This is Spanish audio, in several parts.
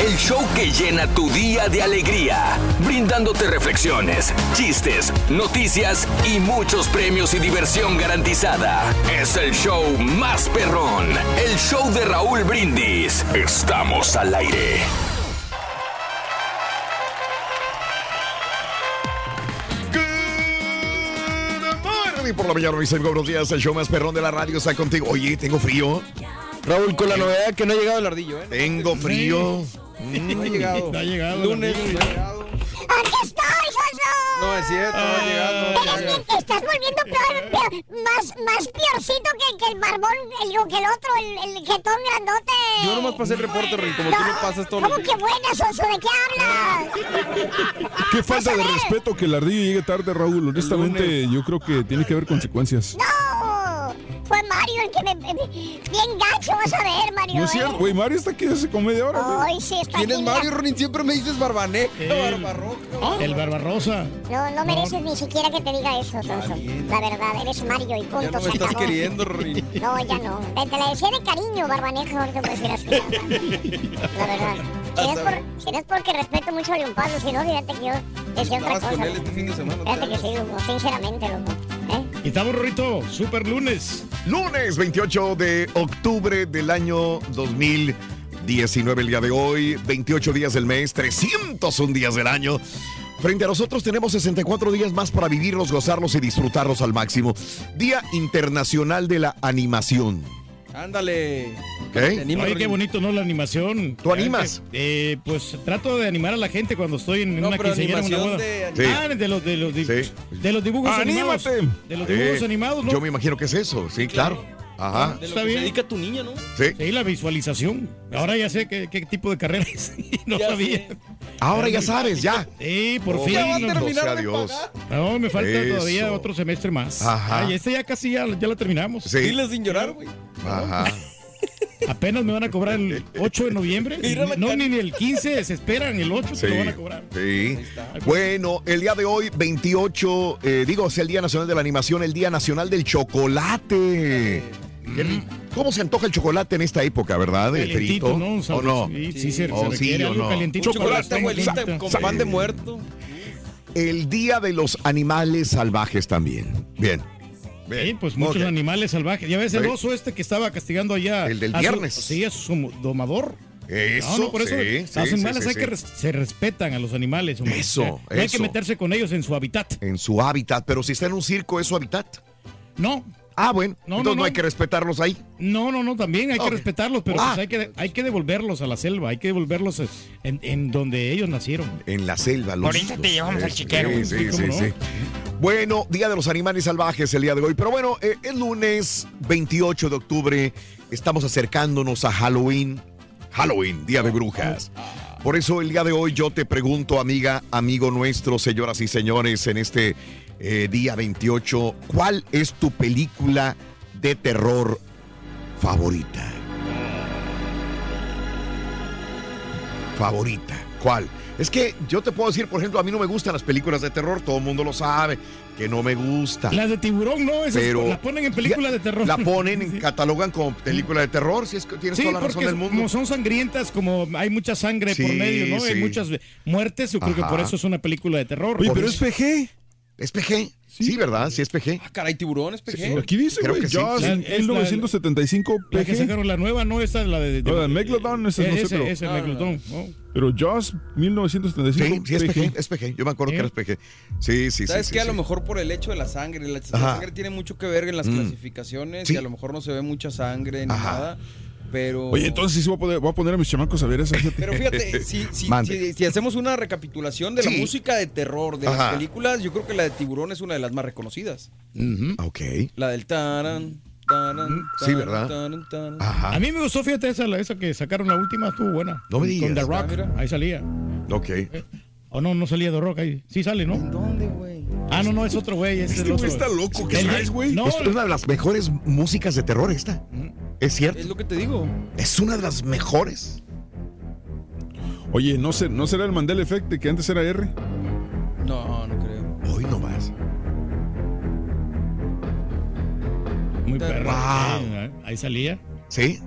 El show que llena tu día de alegría, brindándote reflexiones, chistes, noticias y muchos premios y diversión garantizada. Es el show más perrón, el show de Raúl Brindis. Estamos al aire. Y por la mañana, mis amigos, buenos días. El show más perrón de la radio está contigo. Oye, tengo frío. Raúl, con la novedad que no ha llegado el ardillo, ¿eh? Tengo frío. No ha llegado. No ha llegado. Lunes, el no ha llegado. ¡Aquí estoy, Soso! No es cierto, no ha llegado. Eres bien- te estás volviendo peor, peor- más, más peorcito que, que el barbón, el, que el otro, el, el jetón grandote. Yo nomás pasé el reporte, Rin, como tú lo pasas todos los ¿Cómo que buena, Soso? ¿De qué hablas? Qué falta de respeto que el ardillo llegue tarde, Raúl. Honestamente, yo creo que tiene que haber consecuencias. No, fue Mario el que me... me- bien gacho, vas a ver, Mario. No es ¿eh? cierto, güey. Mario está aquí hace como media hora. Ay, sí, está ¿Quién es Mario. Rin? Siempre me dices barbaneja, Eh. barbarroja. El Barbarrosa. No, no mereces ni siquiera que te diga eso, Soso. La verdad, eres Mario y punto. Ya no se me estás acabó. queriendo, Rin. No, ya no. Te, te la decía de cariño, Barbaneja, ahorita puedes decir así. La verdad. Si no, es por, si no es porque respeto mucho a León Pablo, si no, fíjate que yo decía otra cosa. con él este fin de semana. Fíjate que sí, loco, sinceramente, loco. Estamos, Rorito, super lunes. Lunes 28 de octubre del año 2019, el día de hoy. 28 días del mes, 301 días del año. Frente a nosotros tenemos 64 días más para vivirlos, gozarlos y disfrutarlos al máximo. Día Internacional de la Animación. Ándale. Animo, Oye, qué bonito, ¿no? La animación. ¿Tú animas? Eh, pues trato de animar a la gente cuando estoy en No, una quinceañera una boda. de- Sí. Ah, de los, de los, di- Sí. de los dibujos animados. ¡Anímate! De los dibujos Eh, animados, ¿no? Yo me imagino que es eso, sí, claro. Ajá. De lo Está que bien. se dedica tu niña, ¿no? Sí. Sí, la visualización. Ahora ya sé qué, qué tipo de carrera es. no Ya sabía. sé. Ahora ya sabes, ya. Sí, por Oh, fin. Ya va a no- terminar sea de Dios. pagar. No, me falta Eso. todavía otro semestre más. Ajá. Ay, este ya casi ya, ya lo terminamos. Sí. Dile sin llorar, güey. Ajá. Apenas me van a cobrar el 8 de noviembre. Mira la No, cara. ni el 15, se esperan, el 8 Sí, te lo van a cobrar. sí. Bueno, el día de hoy, 28, eh, digo, es el Día Nacional de la Animación, el Día Nacional del Chocolate. ¿Cómo se antoja el chocolate en esta época, verdad? Calientito, frito. ¿no? ¿O no? Sí, sí, se, se Oh, sí, requiere o algo no. calientito. Un chocolate, la abuelita, con Sí. pan de muerto. El Día de los Animales Salvajes también. Bien. Bien. Sí, pues muchos animales salvajes. Ya ves el Sí. oso este que estaba castigando allá. El del su- viernes. sí, a su domador. Eso, no, no, por eso sí, los sí, animales sí, hay sí, que sí. res- se respetan a los animales. hombre. Eso, O sea, no hay que eso. meterse con ellos en su hábitat. En su hábitat, pero si está en un circo, ¿es su hábitat? No, Ah, bueno. No, entonces no, no, no. hay que respetarlos ahí. no, no, no, también hay que respetarlos, pero Ah. pues hay que, hay que devolverlos a la selva, hay que devolverlos en, en donde ellos nacieron. En la selva. Los, Ahorita te llevamos al chiquero. Sí, sí, Sí. Bueno, Día de los Animales Salvajes el día de hoy. Pero bueno, eh, el lunes 28 de octubre estamos acercándonos a Halloween. Halloween, Día de Brujas. Por eso el día de hoy yo te pregunto, amiga, amigo nuestro, señoras y señores, en este eh, día 28, ¿cuál es tu película de terror favorita? favorita. ¿Cuál? Es que yo te puedo decir, por ejemplo, a mí no me gustan las películas de terror, todo el mundo lo sabe, que no me gusta. Las de tiburón, no, esas Pero las ponen en películas de terror. La ponen, catalogan como película de terror, si es que tienes Sí, toda la razón del mundo. como son sangrientas, como hay mucha sangre por Sí, medio, ¿no? sí. Hay muchas muertes, yo creo que por eso es una película de terror. Oye, pero eso. es PG. ¿Es PG? Sí, ¿verdad? Sí es PG. Ah, caray, tiburón, es PG. Aquí dice, Creo güey, que sí. Jaws, es la- 1975 La que PG. sacaron la nueva, no esa la de, No, la de Megalodon, esa no sé, pero- ese No, no, Megalodon, ¿no? Pero Jaws, 1975 Sí, sí es PG, es PG. Yo me acuerdo ¿Sí? que era PG. Sí, sí, ¿Sabes sí. qué? sí, a lo sí. mejor por el hecho de la sangre. La, sangre tiene mucho que ver en las Mm. clasificaciones Sí. y a lo mejor no se ve mucha sangre ni Ajá. nada. Pero. Oye, entonces sí voy a, poner, voy a poner a mis chamacos a ver esa. Pero fíjate, si, si, si- si hacemos una recapitulación de la Sí. música de terror de Ajá. las películas, yo creo que la de Tiburón es una de las más reconocidas. Ujú, Ok. La del taran, taran, Sí, taran, ¿verdad? taran, taran. Ajá. A mí me gustó, fíjate, esa, la- esa que sacaron la última, estuvo buena. No me Con- digas. Con The Rock, Ah, ahí salía. Ok. O no, no salía The Rock ahí. Sí sale, ¿no? ¿Dónde, güey? Ah, no, no, es otro güey. Es Este el otro. güey está loco. ¿Qué El- traes, güey? No, Es una de las mejores músicas de terror esta. Es cierto. Es lo que te digo. Es una de las mejores. Oye, ¿no, sé, ¿no será el Mandela Effect de que antes era R? No, no creo. Hoy nomás. muy perro. Wow. Eh, Ahí salía. ¿Sí?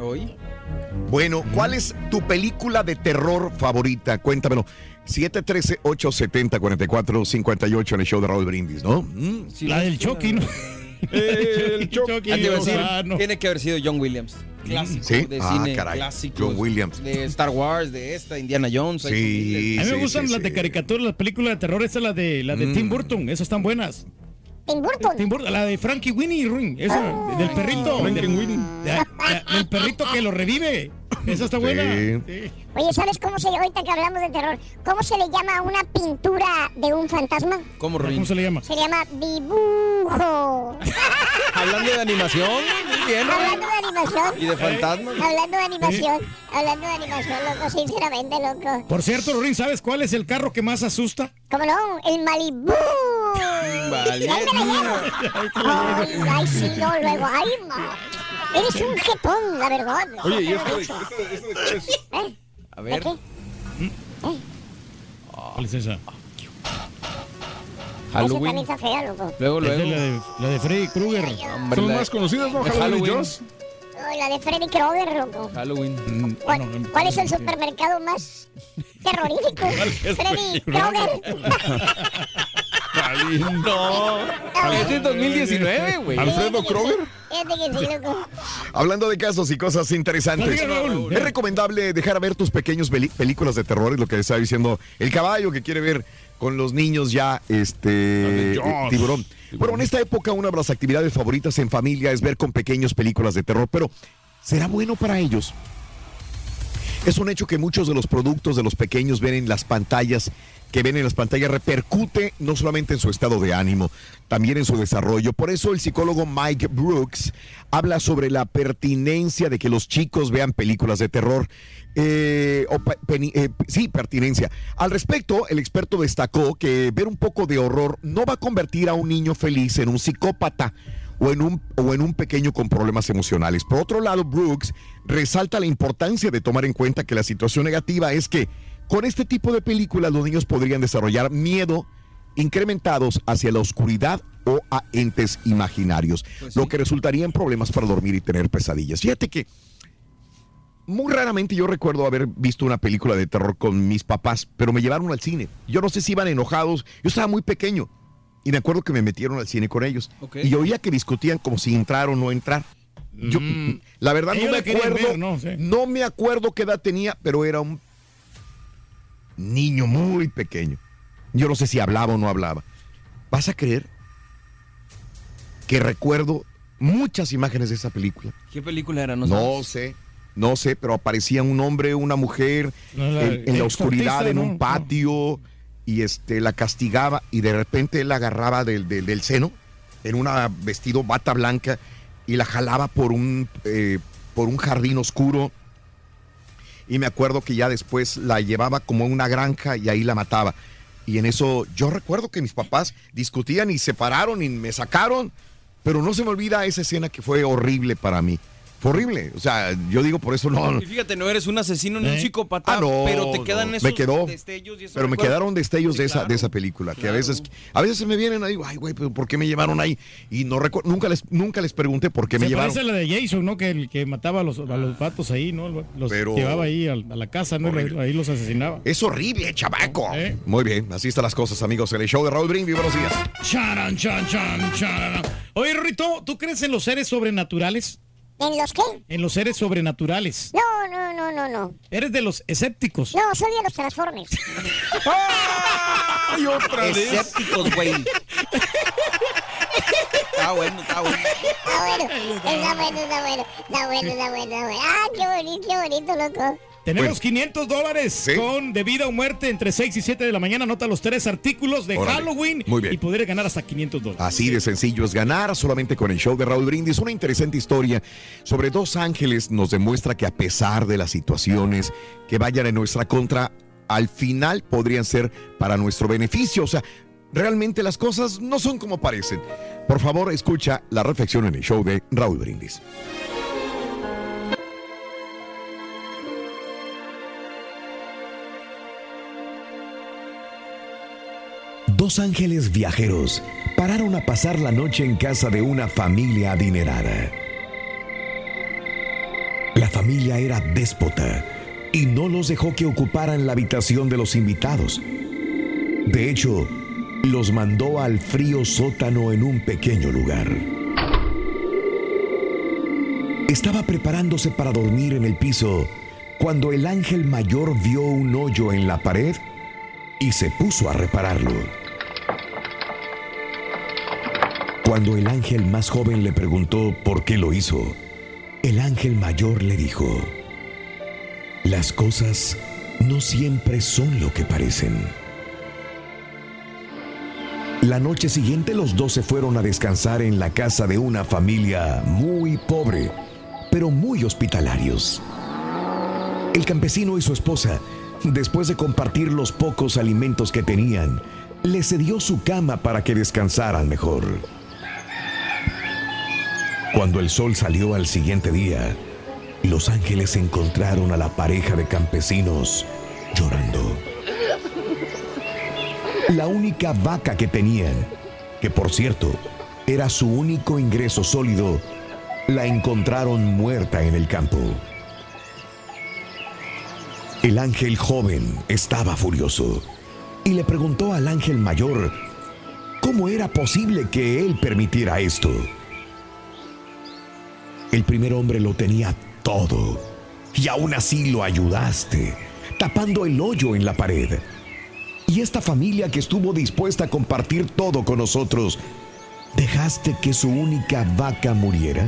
¿Hoy? Bueno, ¿cuál es tu película de terror favorita? Cuéntamelo. 713-870-4458 en el show de Raúl Brindis, ¿no? Mm. Sí, la del Chucky, ¿no? El Chucky. Ah, tiene que haber sido John Williams. Clásico ¿Sí? de Ah, cine, caray. clásico. John Williams. De Star Wars, de esta, Indiana Jones. Sí. A mí me sí, gustan sí, las de caricatura, las películas de terror. Esa es la de, la de Mm. Tim Burton. Esas están buenas. Tim Burton. Tim Burton, la de Frankie Winnie Ring. Esa, del perrito. Frankie Winnie. de- de- del perrito que lo revive. Esa está buena. Sí. Sí. Oye, ¿sabes cómo se ahorita que hablamos de terror? ¿Cómo se le llama a una pintura de un fantasma? ¿Cómo, ¿Cómo Rorín? se le llama? Se llama dibujo. Hablando de animación, muy bien. Hablando de animación. Y de fantasmas. Hablando de animación. Hablando de animación, loco, sinceramente, loco. Por cierto, Rorín, ¿sabes cuál es el carro que más asusta? ¿Cómo no? El Malibú. Vale. Ahí me la llevo. Ay, ay, sí, no, luego. Ay, ma. Eres un jetón, la verdad. Oye, ¿y esto de, esto de- esto es? ¿Eh? A ¿De ver. qué? ¿Cuál es esa? Halloween. también está fea, loco. Luego, Esa es la luego. de, la de Freddy Krueger. Son la- más conocidas, ¿no? Halloween. Oh, la de Freddy Krueger, loco. Halloween. ¿Cuál, No, no, cuál es el supermercado más terrorífico? Freddy Krueger. No. Este es 2019, güey. Alfredo Kroger. Fíjate que sí, loco. Hablando de casos y cosas interesantes. Es recomendable dejar a ver tus pequeños películas de terror, es lo que estaba diciendo el caballo que quiere ver con los niños ya este Jaws. eh, tiburón. Bueno, en esta época una de las actividades favoritas en familia es ver con pequeños películas de terror, pero ¿será bueno para ellos? Es un hecho que muchos de los productos de los pequeños ven en las pantallas, que ven en las pantallas, repercute no solamente en su estado de ánimo, también en su desarrollo. Por eso el psicólogo Mike Brooks habla sobre la pertinencia de que los chicos vean películas de terror. Eh, o eh, sí, pertinencia. Al respecto, el experto destacó que ver un poco de horror no va a convertir a un niño feliz en un psicópata o en, un, o en un pequeño con problemas emocionales. Por otro lado, Brooks resalta la importancia de tomar en cuenta que la situación negativa es que con este tipo de películas los niños podrían desarrollar miedo incrementados hacia la oscuridad o a entes imaginarios, Pues lo que resultaría en problemas para dormir y tener pesadillas. Fíjate que muy raramente yo recuerdo haber visto una película de terror con mis papás, pero me llevaron al cine. Yo no sé si iban enojados, yo estaba muy pequeño y me acuerdo que me metieron al cine con ellos y oía que discutían como si entrar o no entrar. Yo, Mm. la verdad no me acuerdo, ver, ¿no? Sí. no me acuerdo qué edad tenía, pero era un niño muy pequeño. Yo no sé si hablaba o no hablaba. ¿Vas a creer que recuerdo muchas imágenes de esa película? ¿Qué película era? No, sé, no sé, pero aparecía un hombre, una mujer No, la- en, en la oscuridad, en ¿no? un patio, y este la castigaba, y de repente él la agarraba del, del- del seno, en un vestido bata blanca, y la jalaba por un, eh, por un jardín oscuro. Y me acuerdo que ya después la llevaba como a una granja y ahí la mataba. Y en eso yo recuerdo que mis papás discutían y se pararon y me sacaron, pero no se me olvida esa escena que fue horrible para mí. Fue horrible. O sea, yo digo por eso no. Y fíjate, no eres un asesino ni un ¿Eh? psicópata, Ah, no, pero te no. quedan Me esos quedó. destellos y esos Pero me quedaron destellos Sí, de esa de esa película que a veces a veces se me vienen ahí, ay güey, pero ¿por qué me llevaron ahí? Y no recuerdo, nunca les nunca les pregunté por qué me llevaron. parece a la de Jason, ¿no? Que, el que mataba a los, a los patos ahí, ¿no? Los Pero- llevaba ahí a, la casa, ¿no? Horrible. Ahí los asesinaba. Es horrible, chabaco. ¿Eh? Muy bien, así están las cosas, amigos. En el show de Raúl Brindis, buenos días. Charan, chan, chan, charan. Oye, Rito, ¿tú crees en los seres sobrenaturales? ¿En los qué? En los seres sobrenaturales. No, no, no, no, no. Eres de los escépticos. No, soy de los Transformers. ¡Ay, otra vez! Escépticos, güey. Está bueno, está bueno. Está bueno, está bueno, está bueno, está bueno, está bueno, está bueno. Ah, qué bonito, qué bonito, loco. Tenemos Bueno. 500 dólares Sí. con de vida o muerte entre 6 y 7 de la mañana. Anota los tres artículos de Órale. Halloween Muy bien. y poder ganar hasta 500 dólares. Así de sencillo es ganar solamente con el show de Raúl Brindis. Una interesante historia sobre dos ángeles nos demuestra que a pesar de las situaciones que vayan en nuestra contra, al final podrían ser para nuestro beneficio. O sea, realmente las cosas no son como parecen. Por favor, escucha la reflexión en el show de Raúl Brindis. Dos ángeles viajeros pararon a pasar la noche en casa de una familia adinerada. La familia era déspota y no los dejó que ocuparan la habitación de los invitados. De hecho, los mandó al frío sótano en un pequeño lugar. Estaba preparándose para dormir en el piso cuando el ángel mayor vio un hoyo en la pared y se puso a repararlo. Cuando el ángel más joven le preguntó por qué lo hizo, el ángel mayor le dijo, las cosas no siempre son lo que parecen. La noche siguiente los dos se fueron a descansar en la casa de una familia muy pobre, pero muy hospitalarios. El campesino y su esposa, después de compartir los pocos alimentos que tenían, le cedió su cama para que descansaran mejor. Cuando el sol salió al siguiente día, los ángeles encontraron a la pareja de campesinos llorando. La única vaca que tenían, que por cierto era su único ingreso sólido, la encontraron muerta en el campo. El ángel joven estaba furioso y le preguntó al ángel mayor cómo era posible que él permitiera esto. El primer hombre lo tenía todo y aún así lo ayudaste, tapando el hoyo en la pared. Y esta familia que estuvo dispuesta a compartir todo con nosotros, ¿dejaste que su única vaca muriera?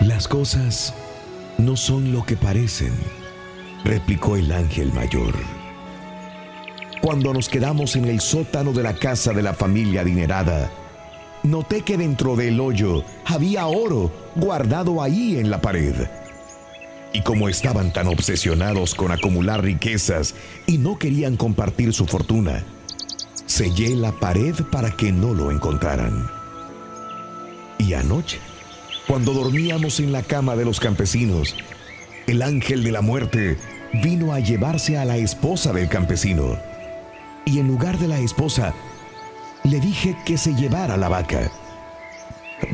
Las cosas no son lo que parecen, replicó el ángel mayor. Cuando nos quedamos en el sótano de la casa de la familia adinerada, noté que dentro del hoyo había oro guardado ahí en la pared. Y como estaban tan obsesionados con acumular riquezas y no querían compartir su fortuna, sellé la pared para que no lo encontraran. Y anoche, cuando dormíamos en la cama de los campesinos, el ángel de la muerte vino a llevarse a la esposa del campesino. Y en lugar de la esposa, le dije que se llevara la vaca.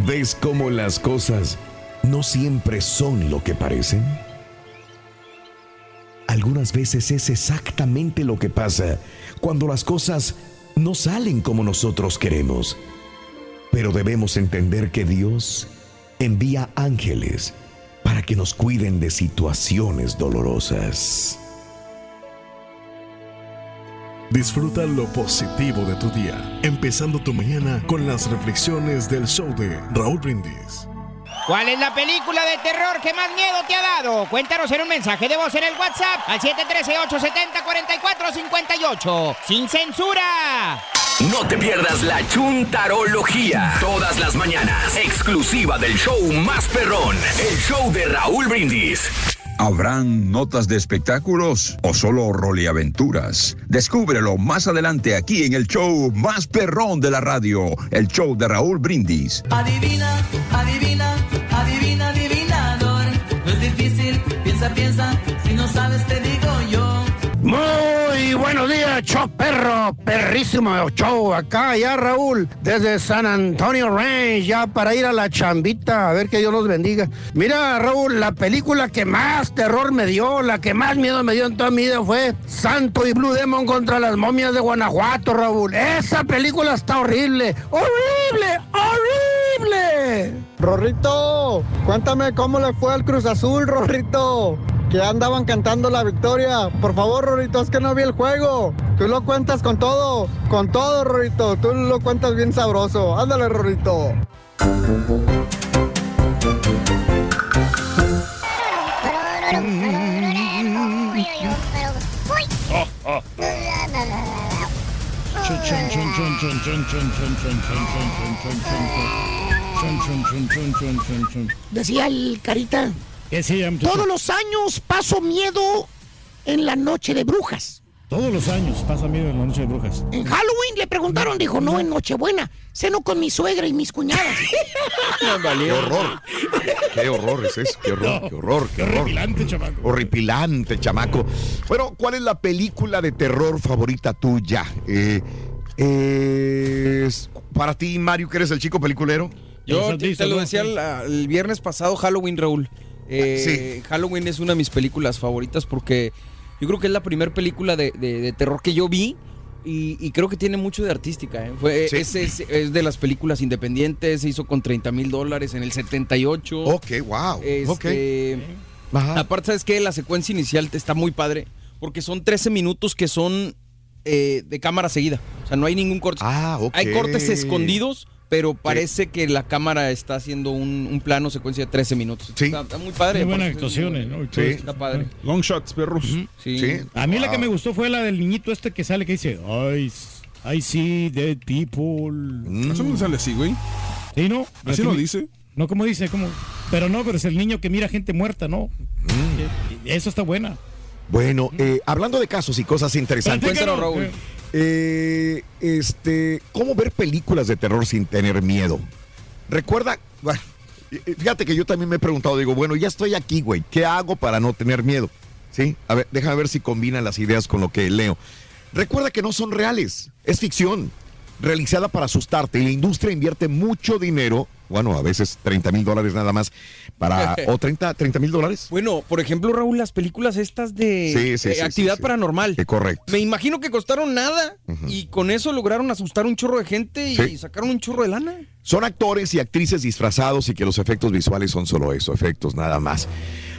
¿Ves cómo las cosas no siempre son lo que parecen? Algunas veces es exactamente lo que pasa cuando las cosas no salen como nosotros queremos. Pero debemos entender que Dios envía ángeles para que nos cuiden de situaciones dolorosas. Disfruta lo positivo de tu día, empezando tu mañana con las reflexiones del show de Raúl Brindis. ¿Cuál es la película de terror que más miedo te ha dado? Cuéntanos en un mensaje de voz en el WhatsApp al 713-870-4458. ¡Sin censura! No te pierdas la chuntarología. Todas las mañanas. Exclusiva del show más perrón. El show de Raúl Brindis. ¿Habrán notas de espectáculos o solo roleaventuras? Descúbrelo más adelante aquí en el show más perrón de la radio, el show de Raúl Brindis. Adivina, adivina, adivina, adivinador. No es difícil, piensa, piensa, si no sabes te show perro, perrísimo show. Acá ya Raúl, desde San Antonio Range, ya para ir a la chambita, a ver que Dios los bendiga. Mira, Raúl, la película que más terror me dio, la que más miedo me dio en toda mi vida fue Santo y Blue Demon contra las momias de Guanajuato, Raúl. Esa película está horrible, horrible, horrible. Rorrito, cuéntame cómo le fue al Cruz Azul, Rorrito que andaban cantando la victoria. Por favor, Rorito, es que no vi el juego. Tú lo cuentas con todo, con todo, Rorito. Tú lo cuentas bien sabroso. Ándale, Rorito. Decía el carita todos los años paso miedo en la noche de brujas. Todos los años pasa miedo en la noche de brujas. En Halloween le preguntaron, dijo, no, en Nochebuena. Ceno con mi suegra y mis cuñadas. Qué horror. Qué horror es eso. Qué horror, qué horror, qué horror. Horripilante, chamaco. Horripilante, chamaco. Bueno, ¿cuál es la película de terror favorita tuya? Eh, es- para ti, Mario, que eres el chico peliculero. Yo te, te lo decía el, el viernes pasado, Halloween, Raúl. Eh, Halloween es una de mis películas favoritas porque yo creo que es la primera película de, de- de terror que yo vi y, y creo que tiene mucho de artística. ¿eh? Fue, Sí. es, es- es de las películas independientes, se hizo con 30 mil dólares en el 78. Ok, wow. Este, Aparte, ¿sabes qué? La secuencia inicial está muy padre porque son 13 minutos que son eh, de cámara seguida. O sea, no hay ningún corte. Ah, ok. Hay cortes escondidos, pero parece que la cámara está haciendo un, un plano secuencia de 13 minutos. Está, está muy padre. Muy buenas actuaciones, ¿no? Esto. Está padre. Long shots, perros. Sí. A mí la que me gustó fue la del niñito este que sale que dice, I, I see dead people. Eso no sale así, güey. Sí, ¿no? Así lo dice. No, como dice, como... Pero no, pero es el niño que mira gente muerta, ¿no? Eh, Eso está buena. Bueno, eh, hablando de casos y cosas interesantes. Platícanos, Raúl. Eh, este, ¿cómo ver películas de terror sin tener miedo? Recuerda, bueno, fíjate que yo también me he preguntado, digo, bueno, ya estoy aquí, güey, ¿qué hago para no tener miedo? Sí, a ver, déjame ver si combinan las ideas con lo que leo. Recuerda que no son reales, es ficción, realizada para asustarte y la industria invierte mucho dinero, bueno, a veces 30 mil dólares nada más, para, o 30 mil dólares. Bueno, por ejemplo, Raúl, las películas estas de Sí, sí, eh, sí, actividad paranormal. Eh, correcto. Me imagino que costaron nada y con eso lograron asustar un chorro de gente y sacaron un chorro de lana. Son actores y actrices disfrazados y que los efectos visuales son solo eso, efectos nada más.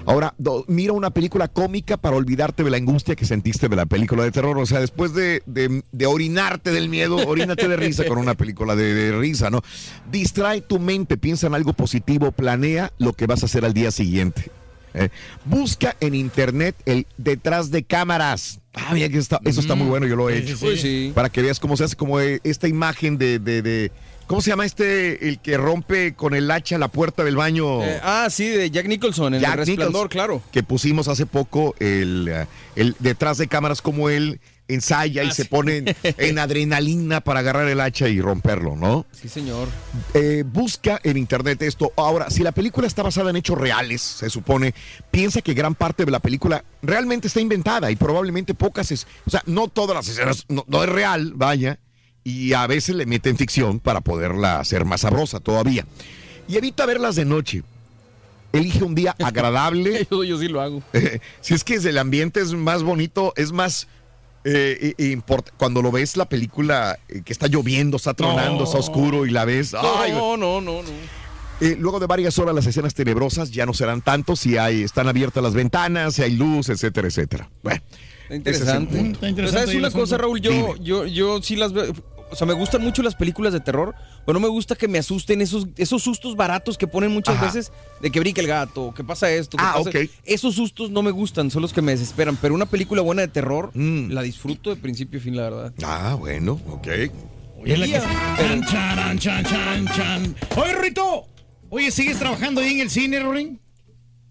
Ahora, do- mira una película cómica para olvidarte de la angustia que sentiste de la película de terror. O sea, después de, de- de orinarte del miedo, orínate de risa con una película de, de risa, ¿no? Distrae tu mente, piensa en algo positivo, planea lo que vas a hacer al día siguiente. ¿eh? Busca en internet el detrás de cámaras. Ah, mira que está- eso está muy bueno, yo lo he hecho. sí, sí. Sí. Para que veas cómo se hace como eh, esta imagen de, de- de- ¿Cómo se llama este, el que rompe con el hacha la puerta del baño? Eh, ah, sí, de Jack Nicholson, en Jack El Resplandor, Nicholson, claro. Que pusimos hace poco el, eh, el detrás de cámaras como él ensaya y Ah, se pone en, en adrenalina para agarrar el hacha y romperlo, ¿no? Sí, señor. Eh, busca en internet esto. Ahora, si la película está basada en hechos reales, se supone, piensa que gran parte de la película realmente está inventada y probablemente pocas es, o sea, no todas las escenas, no, no es real, vaya, y a veces le meten ficción para poderla hacer más sabrosa todavía. Y evita verlas de noche. Elige un día agradable. yo, yo sí lo hago. Eh, si es que el ambiente es más bonito, es más eh, import- cuando lo ves la película eh, que está lloviendo, está tronando, No. está oscuro y la ves. ay, No, no, no, no. eh, luego de varias horas las escenas tenebrosas ya no serán tanto si hay están abiertas las ventanas, si hay luz, etcétera, etcétera. Bueno, Está interesante. ese es el punto. Pero ¿Sabes una cosa, Raúl? Yo, yo, yo sí las veo. O sea, me gustan mucho las películas de terror, pero no me gusta que me asusten esos, esos sustos baratos que ponen muchas Ajá. veces de que brinca el gato, que pasa esto, que Ah, pasa- ok. Esos sustos no me gustan, son los que me desesperan. Pero una película buena de terror, la disfruto de principio a fin, la verdad. Mm. Ah, bueno, ok. Oye, la que... Chan, charan, chan, chan, chan. Oye, Rito. Oye, ¿sigues trabajando ahí en el cine, Rorín?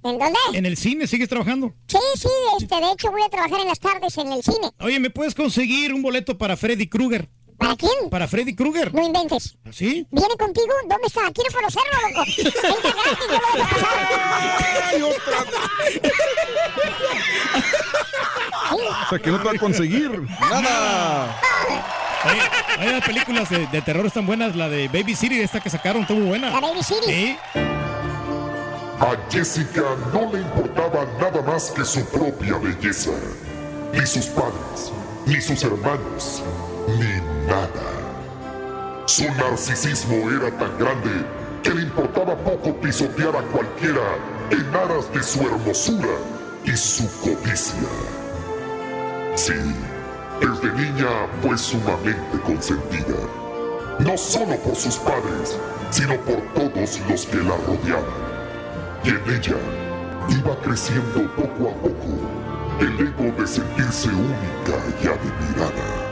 ¿En dónde? ¿En el cine sigues trabajando? Sí, sí, este, de hecho voy a trabajar en las tardes en el cine. Oye, ¿me puedes conseguir un boleto para Freddy Krueger? ¿Para quién? Para Freddy Krueger. No inventes. ¿Sí? ¿Viene contigo? ¿Dónde está? Quiero conocerlo, loco. Entra gratis, yo lo voy a pasar. Ay, otra O sea, que no te va a conseguir. Nada. Oye, oye, las películas de, de terror están buenas. La de Baby City, esta que sacaron, estuvo buena. La Baby City. Sí. A Jessica no le importaba nada más que su propia belleza. Ni sus padres, ni sus hermanos, ni nada. Su narcisismo era tan grande que le importaba poco pisotear a cualquiera en aras de su hermosura y su codicia. Sí, desde niña fue sumamente consentida. No solo por sus padres, sino por todos los que la rodeaban. Y en ella iba creciendo poco a poco el ego de sentirse única y admirada.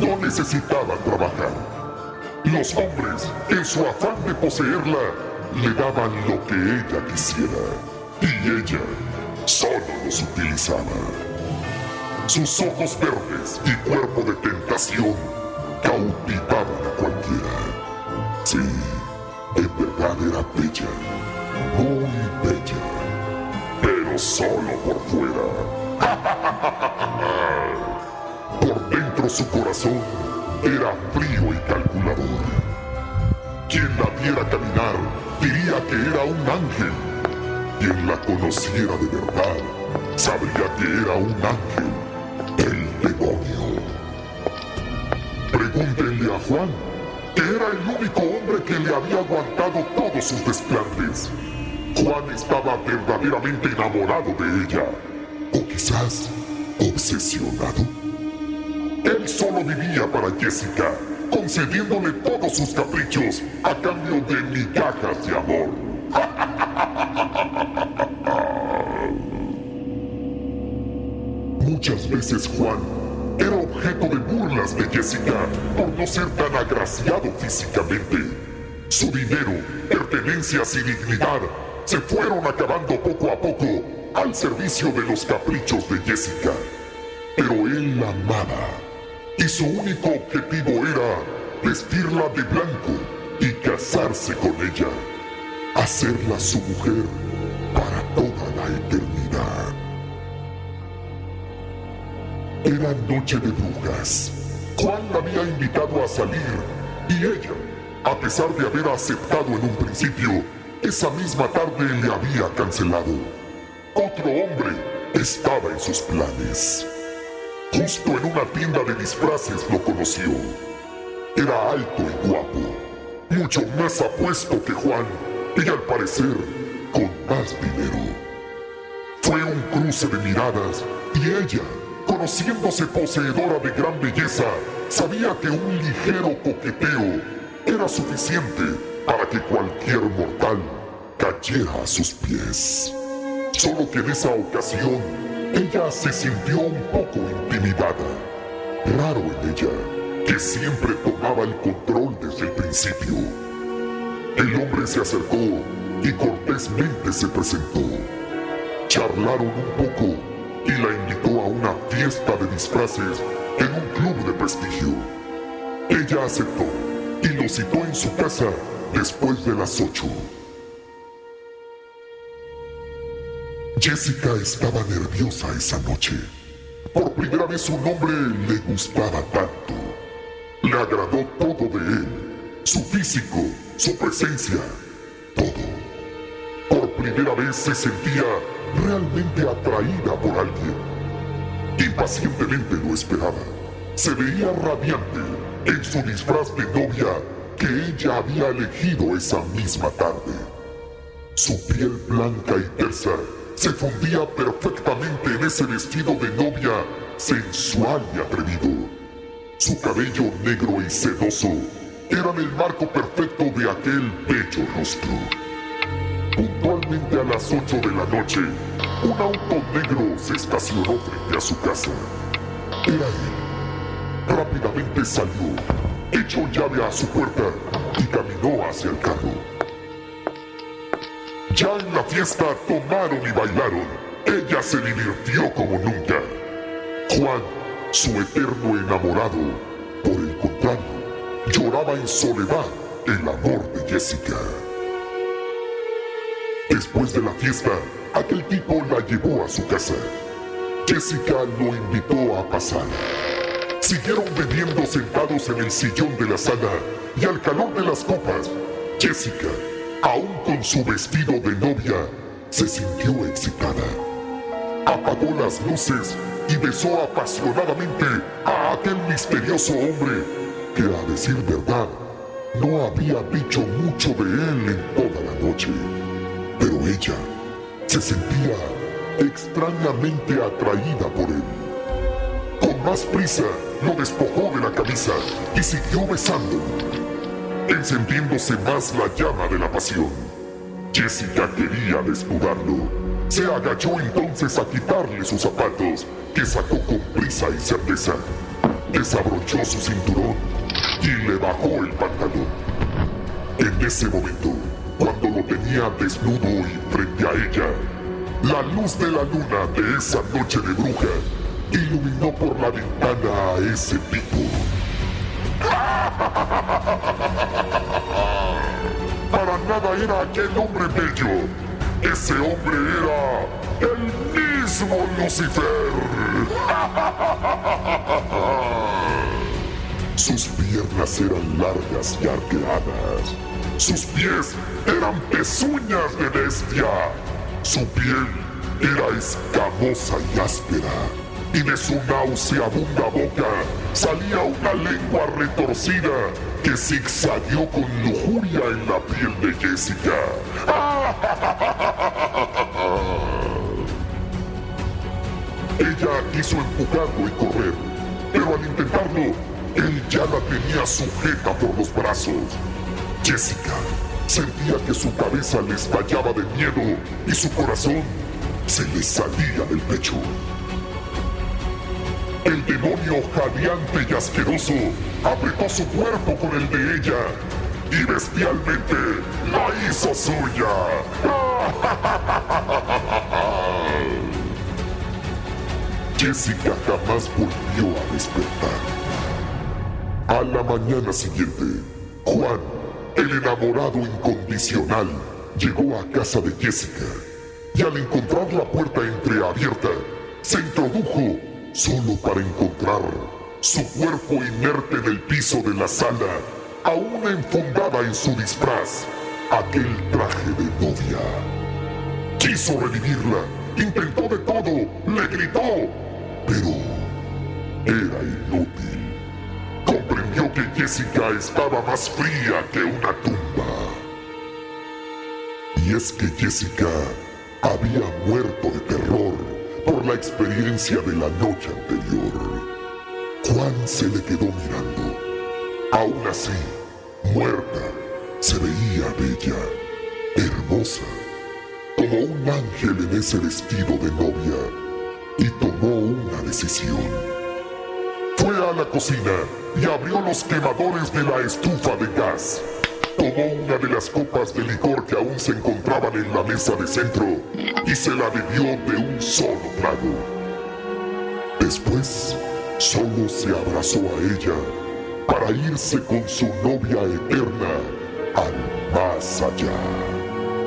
No necesitaba trabajar. Los hombres, en su afán de poseerla, le daban lo que ella quisiera. Y ella solo los utilizaba. Sus ojos verdes y cuerpo de tentación cautivaban a cualquiera. Sí, en verdad era bella, muy bella, pero solo por fuera. Por dentro su corazón era frío y calculador. Quien la viera caminar diría que era un ángel. Quien la conociera de verdad sabría que era un ángel, el demonio. Pregúntenle a Juan, que era el único hombre que le había aguantado todos sus desplantes. Juan estaba verdaderamente enamorado de ella, o quizás obsesionado. Él solo vivía para Jessica, concediéndole todos sus caprichos a cambio de migajas de amor. Muchas veces Juan era objeto de burlas de Jessica por no ser tan agraciado físicamente. Su dinero, pertenencias y dignidad se fueron acabando poco a poco al servicio de los caprichos de Jessica. Pero él la amaba y su único objetivo era vestirla de blanco y casarse con ella, hacerla su mujer para toda la eternidad. Era noche de brujas. Juan la había invitado a salir y ella, a pesar de haber aceptado en un principio, esa misma tarde le había cancelado. Otro hombre estaba en sus planes. Justo en una tienda de disfraces lo conoció. Era alto y guapo, mucho más apuesto que Juan y al parecer con más dinero. Fue un cruce de miradas y ella, conociéndose poseedora de gran belleza, sabía que un ligero coqueteo era suficiente para que cualquier mortal cayera a sus pies. Solo que en esa ocasión ella se sintió un poco intimidada. Raro en ella, que siempre tomaba el control desde el principio. El hombre se acercó y cortésmente se presentó. Charlaron un poco y la invitó a una fiesta de disfraces en un club de prestigio. Ella aceptó y lo citó en su casa después de las ocho. Jessica estaba nerviosa esa noche. Por primera vez un hombre le gustaba tanto. Le agradó todo de él. Su físico, su presencia, todo. Por primera vez se sentía realmente atraída por alguien. Impacientemente lo esperaba. Se veía radiante en su disfraz de novia que ella había elegido esa misma tarde. Su piel blanca y tersa se fundía perfectamente en ese vestido de novia sensual y atrevido. Su cabello negro y sedoso eran el marco perfecto de aquel bello rostro. Puntualmente a las 8 de la noche, un auto negro se estacionó frente a su casa. Era él. Rápidamente salió, echó llave a su puerta y caminó hacia el carro. Ya en la fiesta tomaron y bailaron. Ella se divirtió como nunca. Juan Su eterno enamorado, por el contrario, lloraba en soledad el amor de Jessica. Después de la fiesta, aquel tipo la llevó a su casa. Jessica lo invitó a pasar. Siguieron bebiendo sentados en el sillón de la sala y al calor de las copas, Jessica, aún con su vestido de novia, se sintió excitada. Apagó las luces y besó apasionadamente a aquel misterioso hombre que, a decir verdad, no había dicho mucho de él en toda la noche. Pero ella se sentía extrañamente atraída por él. Con más prisa, lo despojó de la camisa y siguió besándolo, encendiéndose más la llama de la pasión. Jessica quería desnudarlo. Se agachó entonces a quitarle sus zapatos, que sacó con prisa y certeza. Desabrochó su cinturón y le bajó el pantalón. En ese momento, cuando lo tenía desnudo y frente a ella, la luz de la luna de esa noche de bruja iluminó por la ventana a ese tipo. Para nada era aquel hombre bello. Ese hombre era el mismo Lucifer. Sus piernas eran largas y arqueadas. Sus pies eran pezuñas de bestia. Su piel era escamosa y áspera. Y de su nauseabunda boca salía una lengua retorcida que zigzagueó con lujuria en la piel de Jessica. Ella quiso empujarlo y correr, pero al intentarlo, él ya la tenía sujeta por los brazos. Jessica sentía que su cabeza le estallaba de miedo y su corazón se le salía del pecho. El demonio jadeante y asqueroso apretó su cuerpo con el de ella y bestialmente la hizo suya. Jessica jamás volvió a despertar. A la mañana siguiente, Juan, el enamorado incondicional, llegó a casa de Jessica y al encontrar la puerta entreabierta, se introdujo solo para encontrar su cuerpo inerte en el piso de la sala, aún enfundada en su disfraz, aquel traje de novia. Quiso revivirla, intentó de todo, le gritó, pero era inútil. Comprendió que Jessica estaba más fría que una tumba. Y es que Jessica había muerto de terror por la experiencia de la noche anterior. Juan se le quedó mirando. Aún así, muerta, se veía bella, hermosa, como un ángel en ese vestido de novia, y tomó una decisión. Fue a la cocina y abrió los quemadores de la estufa de gas. Tomó una de las copas de licor que aún se encontraban en la mesa de centro y se la bebió de un solo trago. Después, solo se abrazó a ella para irse con su novia eterna al más allá.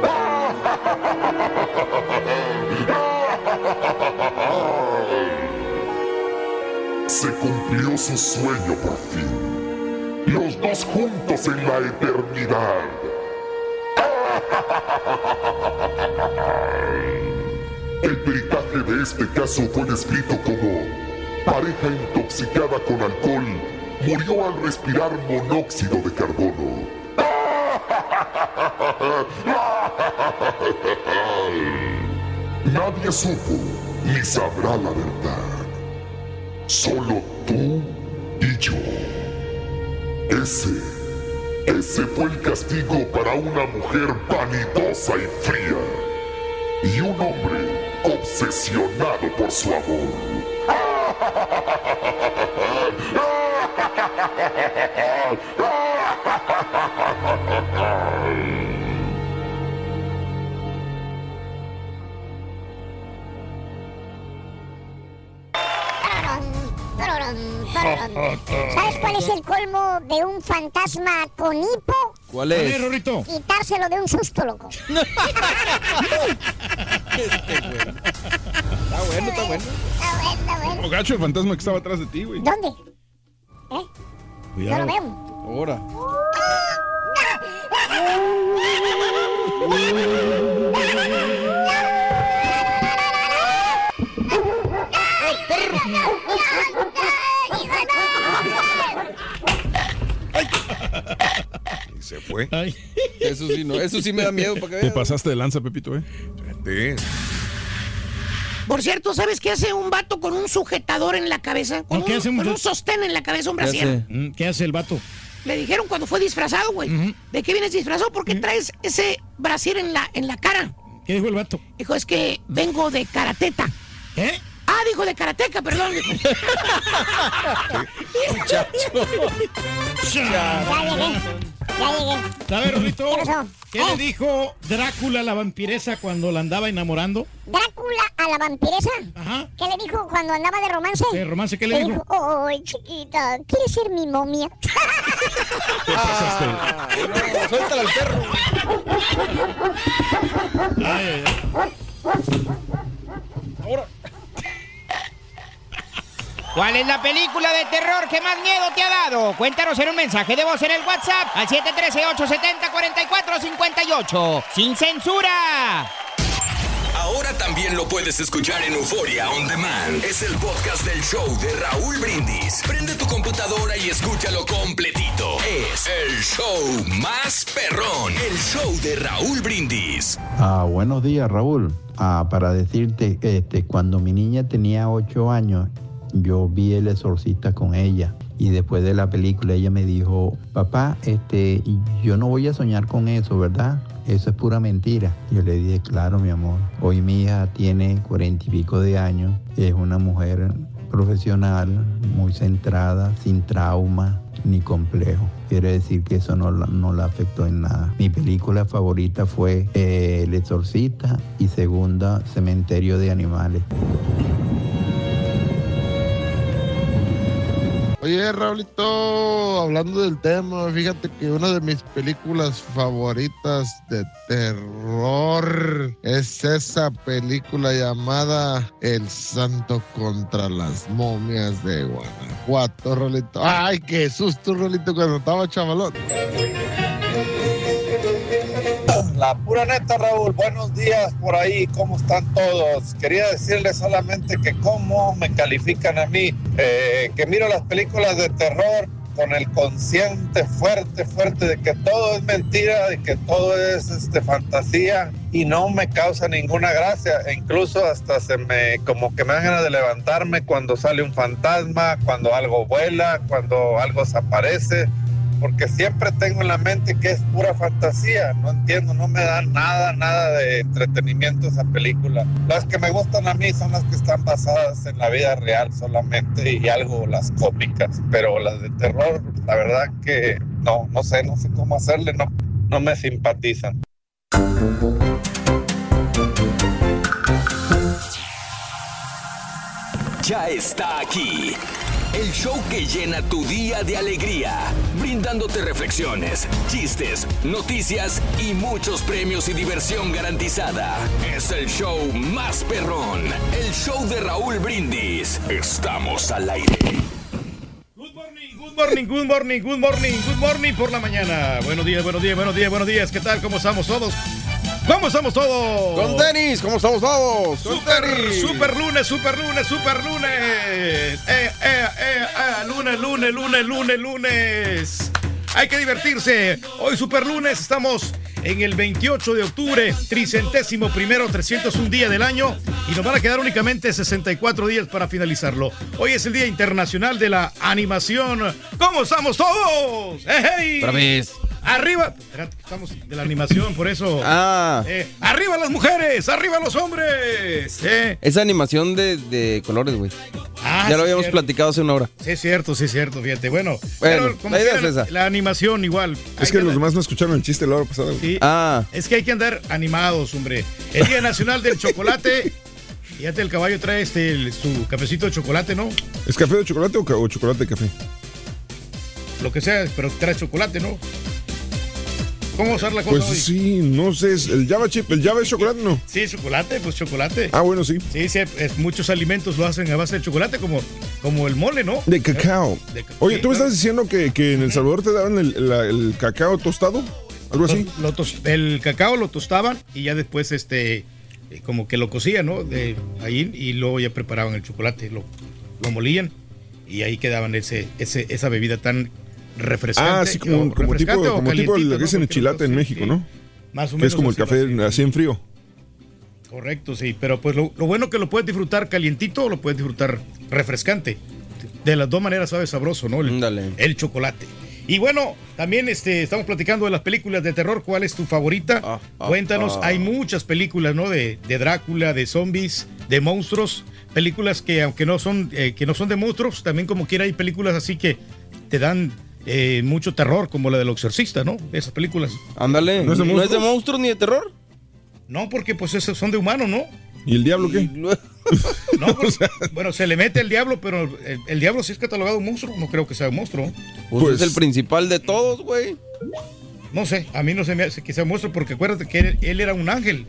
Se cumplió su sueño por fin. Los dos juntos en la eternidad. El peritaje de este caso fue descrito como pareja intoxicada con alcohol murió al respirar monóxido de carbono. Nadie supo ni sabrá la verdad. Solo tú y yo. Ese, ese fue el castigo para una mujer vanidosa y fría. Y un hombre obsesionado por su amor. ¿Sabes cuál es el colmo de un fantasma con hipo? ¿Cuál es? Quitárselo de un susto, loco. Este, güey. Está bueno, está bueno. Está bueno, está bueno. Como gacho el fantasma que estaba atrás de ti, güey. ¿Dónde? ¿Eh? No lo veo. Ahora. se fue. Eso sí, no. Eso sí me da miedo para que Te pasaste de lanza, Pepito, ¿eh? Sí. Por cierto, ¿sabes qué hace un vato con un sujetador en la cabeza? Con, ¿Qué un, hace un con un sostén en la cabeza, un ¿Qué brasier. Mm, ¿Qué hace el vato? Le dijeron cuando fue disfrazado, güey. ¿De qué vienes disfrazado? ¿Por qué traes ese brasier en la, en la cara? ¿Qué dijo el vato? Dijo, es que vengo de karateta. ¿Eh? Ah, dijo de karateca, perdón. Ya llegué. Ya llegué. ¿Sabes, Rorrito? ¿Qué? ¿Qué ¿Eh? le dijo Drácula a la vampiresa cuando la andaba enamorando? Drácula a la vampiresa. Ajá. ¿Qué le dijo cuando andaba de romance? ¿De romance qué le dijo? ¡Ay, chiquita! ¿Quieres ser mi momia? Ah, no, suéltala al perro. Ay, ay, ay. ¿Cuál es la película de terror que más miedo te ha dado? Cuéntanos en un mensaje de voz en el WhatsApp al 713-870-4458. ¡Sin censura! Ahora también lo puedes escuchar en Euforia On Demand. Es el podcast del show de Raúl Brindis. Prende tu computadora y escúchalo completito. Es el show más perrón. El show de Raúl Brindis. Ah, buenos días, Raúl. Ah, para decirte, este, cuando mi niña tenía ocho años, yo vi El Exorcista con ella. Y después de la película ella me dijo, papá, este, yo no voy a soñar con eso, ¿verdad? Eso es pura mentira. Yo le dije, claro, mi amor. Hoy mi hija tiene cuarenta y pico de años. Es una mujer profesional, muy centrada, sin trauma ni complejo. Quiere decir que eso no la, no la afectó en nada. Mi película favorita fue eh, El Exorcista y segunda, Cementerio de Animales. Oye, Raulito, hablando del tema, fíjate que una de mis películas favoritas de terror es esa película llamada El Santo contra las momias de Guanajuato, Rolito. Ay, qué susto, Rolito, cuando estaba chavalón. La pura neta, Raúl, buenos días por ahí, ¿cómo están todos? Quería decirles solamente que cómo me califican a mí, eh, que miro las películas de terror con el consciente fuerte, fuerte de que todo es mentira, de que todo es este, fantasía y no me causa ninguna gracia. E incluso hasta se me, como que me dan ganas de levantarme cuando sale un fantasma, cuando algo vuela, cuando algo se aparece porque siempre tengo en la mente que es pura fantasía. No entiendo, no me da nada, nada de entretenimiento esa película. Las que me gustan a mí son las que están basadas en la vida real solamente y algo las cómicas, pero las de terror, la verdad que no, no sé, no sé cómo hacerle, no, no me simpatizan. Ya está aquí. El show que llena tu día de alegría, brindándote reflexiones, chistes, noticias y muchos premios y diversión garantizada. Es el show más perrón, el show de Raúl Brindis. Estamos al aire. Good morning, good morning, good morning, good morning por la mañana. Buenos días, buenos días, buenos días, buenos días. ¿Qué tal? ¿Cómo estamos todos? ¿Cómo estamos todos? Con Denis, ¿cómo estamos todos? Con Super, tenis. super lunes, super lunes, super lunes. Eh, eh, eh, eh, lunes, lunes, lunes, lunes, lunes. Hay que divertirse. Hoy super lunes estamos en el 28 de octubre, tricentésimo primero, 301 día del año y nos van a quedar únicamente 64 días para finalizarlo. Hoy es el Día Internacional de la Animación. ¿Cómo estamos todos? ¡Eh, hey! Arriba, espérate, estamos de la animación, por eso. Ah. Eh, arriba las mujeres, arriba los hombres. Eh, Esa animación de, de colores, güey. Ah, ya sí, lo habíamos cierto. platicado hace una hora. Sí, es cierto, sí, es cierto, fíjate. Bueno, Bueno, pero como la idea es esa. La animación igual. Es que los demás no escucharon el chiste la hora pasada. güey. Sí. Ah. Es que hay que andar animados, hombre. El Día Nacional del Chocolate. Fíjate, el caballo trae este, el- su cafecito de chocolate, ¿no? ¿Es café de chocolate o, ca- o chocolate de café? Lo que sea, pero trae chocolate, ¿no? ¿Cómo usar la cosa Pues hoy? sí, no sé, es el Java chip, el Java es chocolate, ¿no? Sí, chocolate, pues chocolate. Ah, bueno, sí. Sí, sí, es- muchos alimentos lo hacen a base de chocolate, como, como el mole, ¿no? De cacao. De ca- Oye, ¿tú me estás diciendo que, que en El Salvador te daban el, la- el cacao tostado? ¿Algo así? Lo- el cacao lo tostaban y ya después, este, eh, como que lo cocían, ¿no? De ahí y luego ya preparaban el chocolate, lo, lo molían y ahí quedaban ese, ese, esa bebida tan refrescante. Ah, sí, como, o como tipo, como tipo lo que ¿no? dicen chilate cosa, en México, sí. ¿no? Más o Que es menos como el café así en frío. Correcto, sí, pero pues lo, lo bueno que lo puedes disfrutar calientito o lo puedes disfrutar refrescante. De las dos maneras sabe sabroso, ¿no? El, el chocolate. Y bueno, también este, estamos platicando de las películas de terror. ¿Cuál es tu favorita? ah, Cuéntanos, ah. hay muchas películas, ¿no? De, de Drácula, de zombies, de monstruos. Películas que aunque no son, eh, que no son de monstruos, también como quiera hay películas así que te dan eh, mucho terror, como la del exorcista, ¿no? Esas películas. Ándale, ¿no es de monstruos ni de terror? No, porque pues esos son de humanos, ¿no? ¿Y el diablo qué? No, pues, bueno, se le mete el diablo, pero el, el diablo si es catalogado un monstruo, no creo que sea un monstruo. Pues, es el principal de todos, güey. No sé, a mí no se me hace que sea un monstruo porque acuérdate que él, él era un ángel.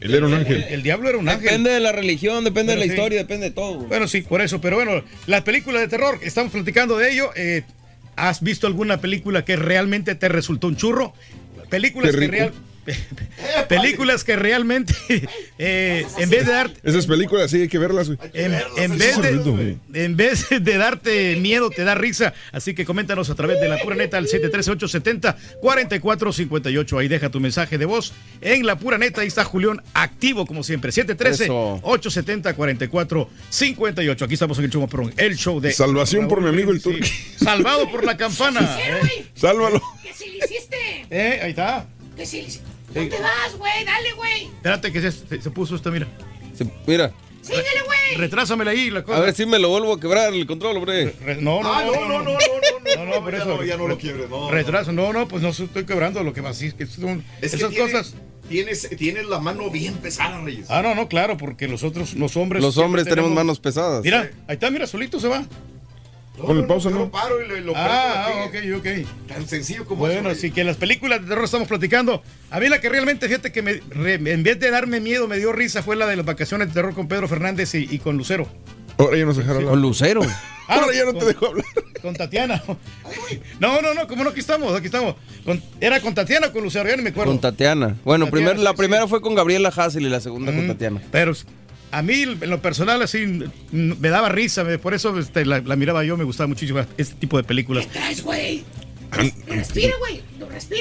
Él era un El, ángel. el diablo era un ángel. Depende de la religión, depende de la sí. historia, depende de todo. güey. Bueno, sí, por eso. Pero bueno, las películas de terror, estamos platicando de ello. eh, ¿Has visto alguna película que realmente te resultó un churro? Películas que real. películas que realmente, eh, en vez de dar, Esas películas sí hay que verlas, güey. En, en vez de, en vez de darte miedo, te da risa. Así que coméntanos a través de la pura neta al 713-870-4458. Ahí deja tu mensaje de voz en la pura neta. Ahí está Julián activo como siempre. Eso. 713-870-4458. Aquí estamos en el show, el show de Salvación por mi amigo el Sí. turco. Salvado por la campana. ¿eh? Sálvalo. ¿Qué si le hiciste? Eh, ahí está. ¿Qué si le hiciste? ¿Dónde vas, güey? Dale, güey. Espérate que se, se- se puso esta, mira. Se- mira, Síguele, güey. Retrásamela ahí la cosa. a ver si me lo vuelvo a quebrar el control, hombre. Re- No, no, Ah, no, no, no, no, no, no, No, no, por ya eso. no, ya no lo quiebres, no, Retraso, no, no, pues no estoy quebrando lo que más sí, que son Es que esas tiene- cosas. Tienes, tienes la mano bien pesada, Reyes. Ah, no, no, claro, porque nosotros, los hombres. Los hombres tenemos manos pesadas. Mira, ahí está, mira, solito se va. Con el pausa, Yo ¿no? lo paro y le- lo Ah, ah, prendo ok, ok. Tan sencillo como Bueno, eso. sí que las películas de terror estamos platicando. A mí la que realmente, fíjate que me, re- en vez de darme miedo, me dio risa fue la de las vacaciones de terror con Pedro Fernández y, y con Lucero. Ahora ya nos dejaron Con hablar. Lucero. Ah, Ahora ya no con- te dejo hablar. Con Tatiana. No, no, no, ¿cómo no? Aquí estamos, aquí estamos. Con- ¿Era con Tatiana o con Lucero? Ya ni me acuerdo. Con Tatiana. Bueno, Tatiana, primer- la sí, primera fue con Gabriela Hassel y la segunda con Mm, Tatiana. Pero a mí, en lo personal, así, me daba risa. me- Por eso este, la, la miraba yo, me gustaba muchísimo este tipo de películas. ¿Qué traes, güey? Respira, güey.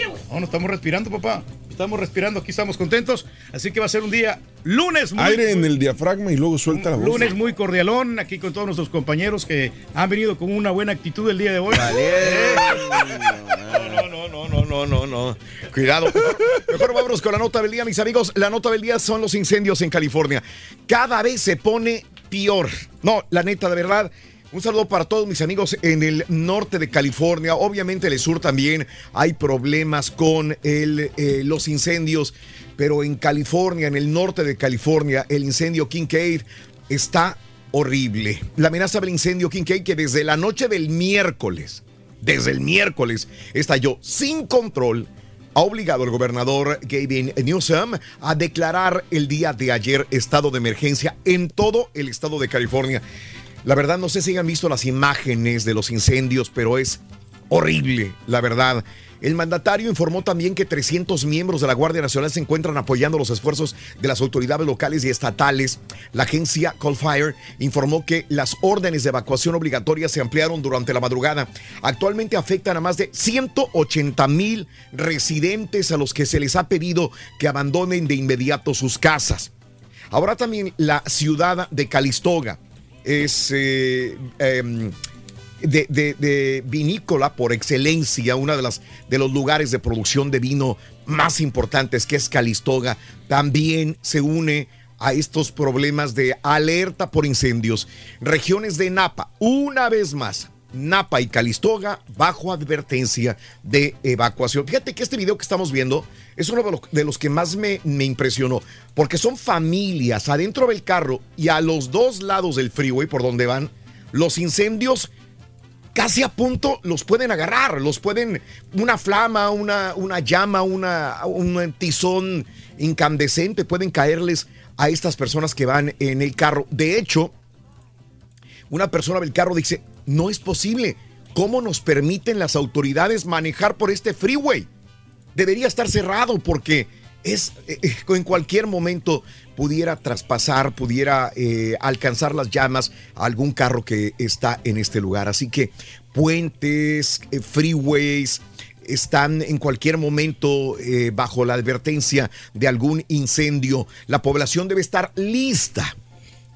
Güey. No, no estamos respirando, papá. Estamos respirando, aquí estamos contentos. Así que va a ser un día lunes muy, Aire en el diafragma y luego suelta la voz. lunes muy cordialón, aquí con todos nuestros compañeros que han venido con una buena actitud el día de hoy. No, no, no, no, no, no, no. Cuidado. Mejor, mejor vámonos con la nota del día, mis amigos. La nota del día son los incendios en California. Cada vez se pone peor. No, la neta, de verdad. Un saludo para todos mis amigos en el norte de California. Obviamente en el sur también hay problemas con eh, los incendios. Pero en California, en el norte de California, el incendio Kincaid está horrible. La amenaza del incendio Kincaid que desde la noche del miércoles desde el miércoles estalló sin control, ha obligado al gobernador Gavin Newsom a declarar el día de ayer estado de emergencia en todo el estado de California. La verdad, no sé si han visto las imágenes de los incendios, pero es horrible, la verdad. El mandatario informó también que 300 miembros de la Guardia Nacional se encuentran apoyando los esfuerzos de las autoridades locales y estatales. La agencia Call Fire informó que las órdenes de evacuación obligatorias se ampliaron durante la madrugada. Actualmente afectan a más de 180 mil residentes a los que se les ha pedido que abandonen de inmediato sus casas. Ahora también la ciudad de Calistoga es eh, em, de, de- vinícola por excelencia, una de las de los lugares de producción de vino más importantes que es Calistoga, también se une a estos problemas de alerta por incendios. Regiones de Napa, una vez más, Napa y Calistoga bajo advertencia de evacuación. Fíjate que este video que estamos viendo es uno de los, que más me, impresionó, porque son familias adentro del carro y a los dos lados del freeway por donde van, los incendios casi a punto los pueden agarrar, los pueden, una flama, una, una llama, una, un tizón incandescente pueden caerles a estas personas que van en el carro. De hecho, una persona del carro dice, no es posible. ¿Cómo nos permiten las autoridades manejar por este freeway? Debería estar cerrado porque es eh, eh, en cualquier momento pudiera traspasar, pudiera eh, alcanzar las llamas a algún carro que está en este lugar. Así que puentes, freeways, están en cualquier momento bajo la advertencia de algún incendio. La población debe estar lista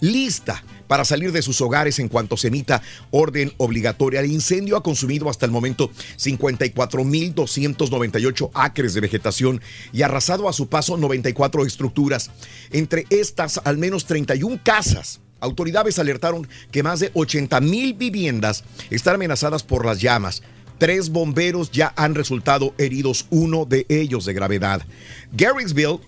lista para salir de sus hogares en cuanto se emita orden obligatoria. El incendio ha consumido hasta el momento 54.298 acres de vegetación y arrasado a su paso 94 estructuras. Entre estas, al menos 31 casas. Autoridades alertaron que más de 80 mil viviendas están amenazadas por las llamas. Tres bomberos ya han resultado heridos, uno de ellos de gravedad. Garricksville,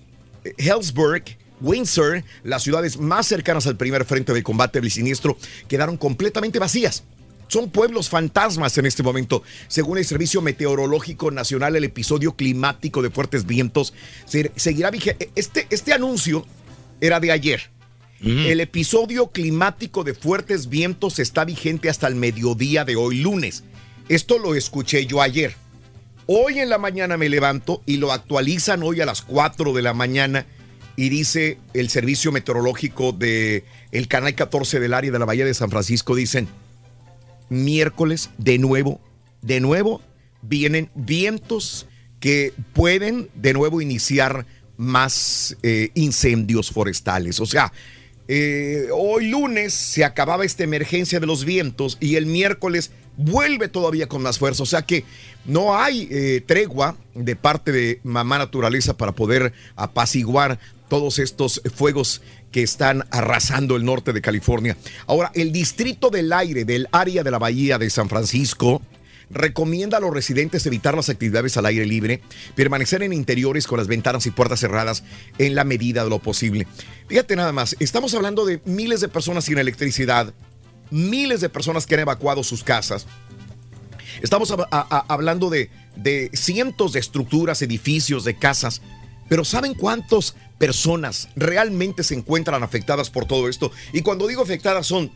Hellsburg, Windsor, las ciudades más cercanas al primer frente de combate del siniestro, quedaron completamente vacías. Son pueblos fantasmas en este momento. Según el Servicio Meteorológico Nacional, el episodio climático de fuertes vientos seguirá vigente. Este, este anuncio era de ayer. El episodio climático de fuertes vientos está vigente hasta el mediodía de hoy lunes. Esto lo escuché yo ayer. Hoy en la mañana me levanto y lo actualizan hoy a las 4 de la mañana y dice el servicio meteorológico de el canal 14 del área de la Bahía de San Francisco dicen miércoles de nuevo, de nuevo vienen vientos que pueden de nuevo iniciar más eh, incendios forestales. O sea, eh, hoy lunes se acababa esta emergencia de los vientos y el miércoles vuelve todavía con más fuerza. O sea que no hay eh, tregua de parte de mamá naturaleza para poder apaciguar todos estos fuegos que están arrasando el norte de California. Ahora, el Distrito del Aire del área de la Bahía de San Francisco recomienda a los residentes evitar las actividades al aire libre, permanecer en interiores con las ventanas y puertas cerradas en la medida de lo posible. Fíjate nada más, estamos hablando de miles de personas sin electricidad, miles de personas que han evacuado sus casas. Estamos hablando de, de cientos de estructuras, edificios, de casas, pero ¿saben cuántos personas realmente se encuentran afectadas por todo esto. Y cuando digo afectadas son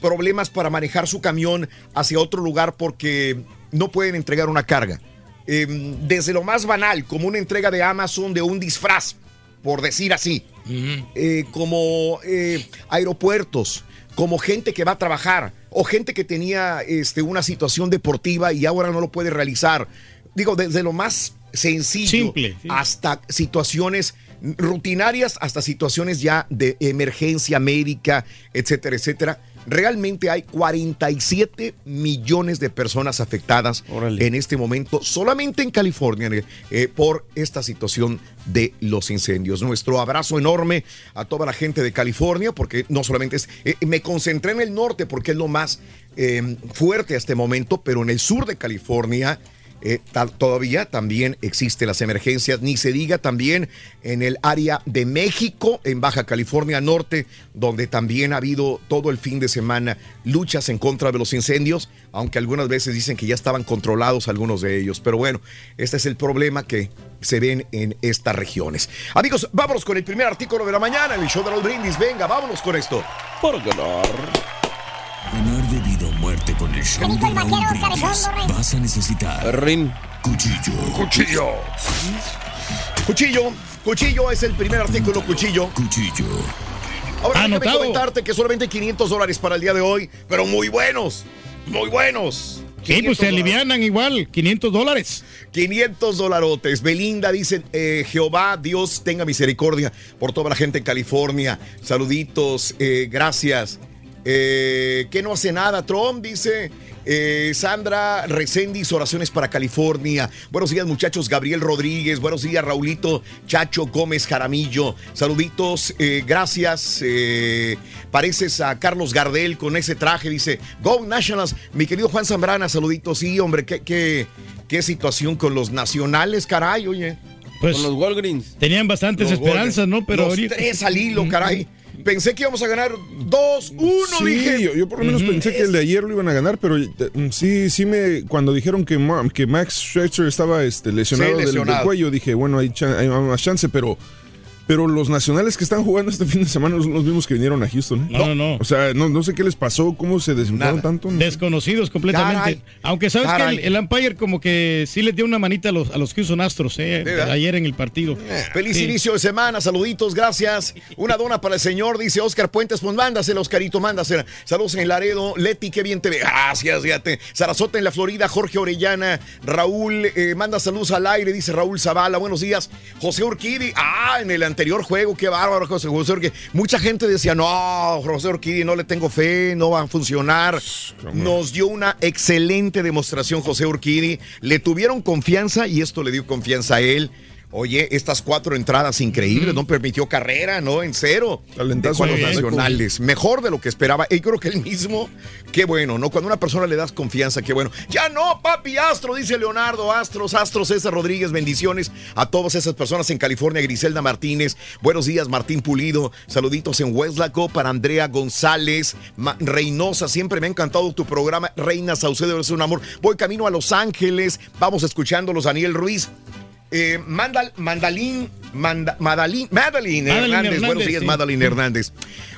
problemas para manejar su camión hacia otro lugar porque no pueden entregar una carga. Em, desde lo más banal, como una entrega de Amazon de un disfraz, por decir así, eh, como eh, aeropuertos, como gente que va a trabajar o gente que tenía este, una situación deportiva y ahora no lo puede realizar. Digo, desde lo más sencillo hasta situaciones rutinarias hasta situaciones ya de emergencia médica, etcétera, etcétera. Realmente hay 47 millones de personas afectadas en este momento, solamente en California, eh, por esta situación de los incendios. Nuestro abrazo enorme a toda la gente de California, porque no solamente es, eh, me concentré en el norte porque es lo más eh, fuerte a este momento, pero en el sur de California eh, todavía también existen las emergencias, ni se diga también en el área de México, en Baja California Norte, donde también ha habido todo el fin de semana luchas en contra de los incendios, aunque algunas veces dicen que ya estaban controlados algunos de ellos. Pero bueno, este es el problema que se ven en estas regiones. Amigos, vámonos con el primer artículo de la mañana, el show de los brindis. Venga, vámonos con esto. Por ganar. Ganar de vida con el show de Raúl Brindis. Vas a necesitar... Rin. Cuchillo. Cuchillo. Cuchillo. Cuchillo es el primer artículo, cuchillo. Cuchillo. Ahora déjame comentarte que solamente 500 dólares para el día de hoy, pero muy buenos. Muy buenos. Sí, pues se alivianan igual, 500 dólares. 500 dolarotes. Belinda dice, eh, Jehová, Dios tenga misericordia por toda la gente en California. Saluditos, eh, gracias. Eh, que no hace nada. Trump dice Eh, Sandra Recendis, oraciones para California. Buenos días, muchachos. Gabriel Rodríguez. Buenos días, Raulito. Chacho Gómez Jaramillo. Saluditos. eh, gracias. eh, pareces a Carlos Gardel con ese traje. Dice, Go Nationals. Mi querido Juan Zambrana, saluditos. Sí, hombre, qué, qué, qué situación con los nacionales, caray, oye. Pues, Con los Walgreens. Tenían bastantes Los esperanzas, ¿no? Pero Los ahorita- tres al hilo, caray. Pensé que íbamos a ganar 2-1, Sí, dije. yo, yo por lo menos pensé que el de ayer lo iban a ganar, pero eh, sí, sí me, cuando dijeron que, que Max Scherzer estaba este, lesionado, Sí, del- Del, lesionado. cuello, dije, bueno, hay, chan- hay más chance, pero, pero los nacionales que están jugando este fin de semana son los mismos que vinieron a Houston. ¿eh? No, no, no. O sea, no, no sé qué les pasó, cómo se desinflaron tanto. no sé. Desconocidos completamente. Caray. Aunque sabes Caray. que el, el umpire como que sí le dio una manita a los, a los Houston Astros eh, ayer en el partido. Feliz Sí. inicio de semana, saluditos, gracias. Una dona para el señor, dice Oscar Puentes, pues mándasela, Oscarito, mándasela. Saludos en Laredo, Leti, qué bien te ve. Gracias, fíjate. Sarasota en la Florida, Jorge Orellana, Raúl, eh, manda saludos al aire, dice Raúl Zavala, buenos días. José Urquidi, ah, en el anterior juego, qué bárbaro, José, José Urquidi. Mucha gente decía, no, José Urquidi, no le tengo fe, no va a funcionar. Nos dio una excelente demostración, José Urquidi. Le tuvieron confianza y esto le dio confianza a él. Oye, estas cuatro entradas increíbles, no permitió carrera, ¿no? En cero. Talentazo de los nacionales. Mejor de lo que esperaba. Y creo que él mismo, qué bueno, ¿no? Cuando a una persona le das confianza, qué bueno. Ya no, papi Astro, dice Leonardo. Astros, Astros, César Rodríguez, bendiciones a todas esas personas en California. Griselda Martínez, buenos días, Martín Pulido. Saluditos en Westlaco para Andrea González, Ma- Reynosa. Siempre me ha encantado tu programa. Reina Saucedo, eres un amor. Voy camino a Los Ángeles. Vamos escuchándolos, Daniel Ruiz. Eh, Mandal, Mandalín, Manda- Madalín, Madeline, Madeline Hernández. Hernández, Buenos días, sí. Madeline Hernández.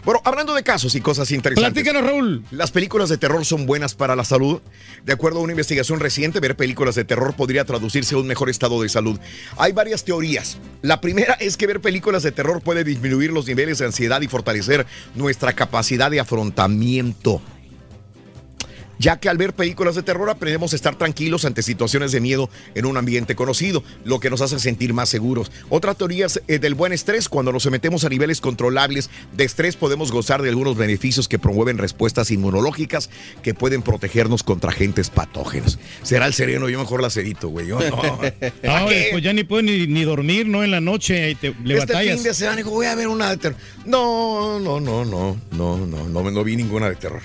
Bueno, hablando de casos y cosas interesantes. Platícanos, Raúl. Las películas de terror son buenas para la salud. De acuerdo a una investigación reciente, ver películas de terror podría traducirse a un mejor estado de salud. Hay varias teorías. La primera es que ver películas de terror puede disminuir los niveles de ansiedad y fortalecer nuestra capacidad de afrontamiento ya que al ver películas de terror aprendemos a estar tranquilos ante situaciones de miedo en un ambiente conocido, lo que nos hace sentir más seguros. Otra teoría es eh, del buen estrés. Cuando nos sometemos a niveles controlables de estrés podemos gozar de algunos beneficios que promueven respuestas inmunológicas que pueden protegernos contra agentes patógenos. Será el sereno, yo mejor la sedito, güey. Yo no. No, pues ya ni puedes ni, ni dormir, ¿no? En la noche y te, le este batallas. fin de semana digo, voy a ver una de terror. No, no, no, no, no, no, no, no vi ninguna de terror.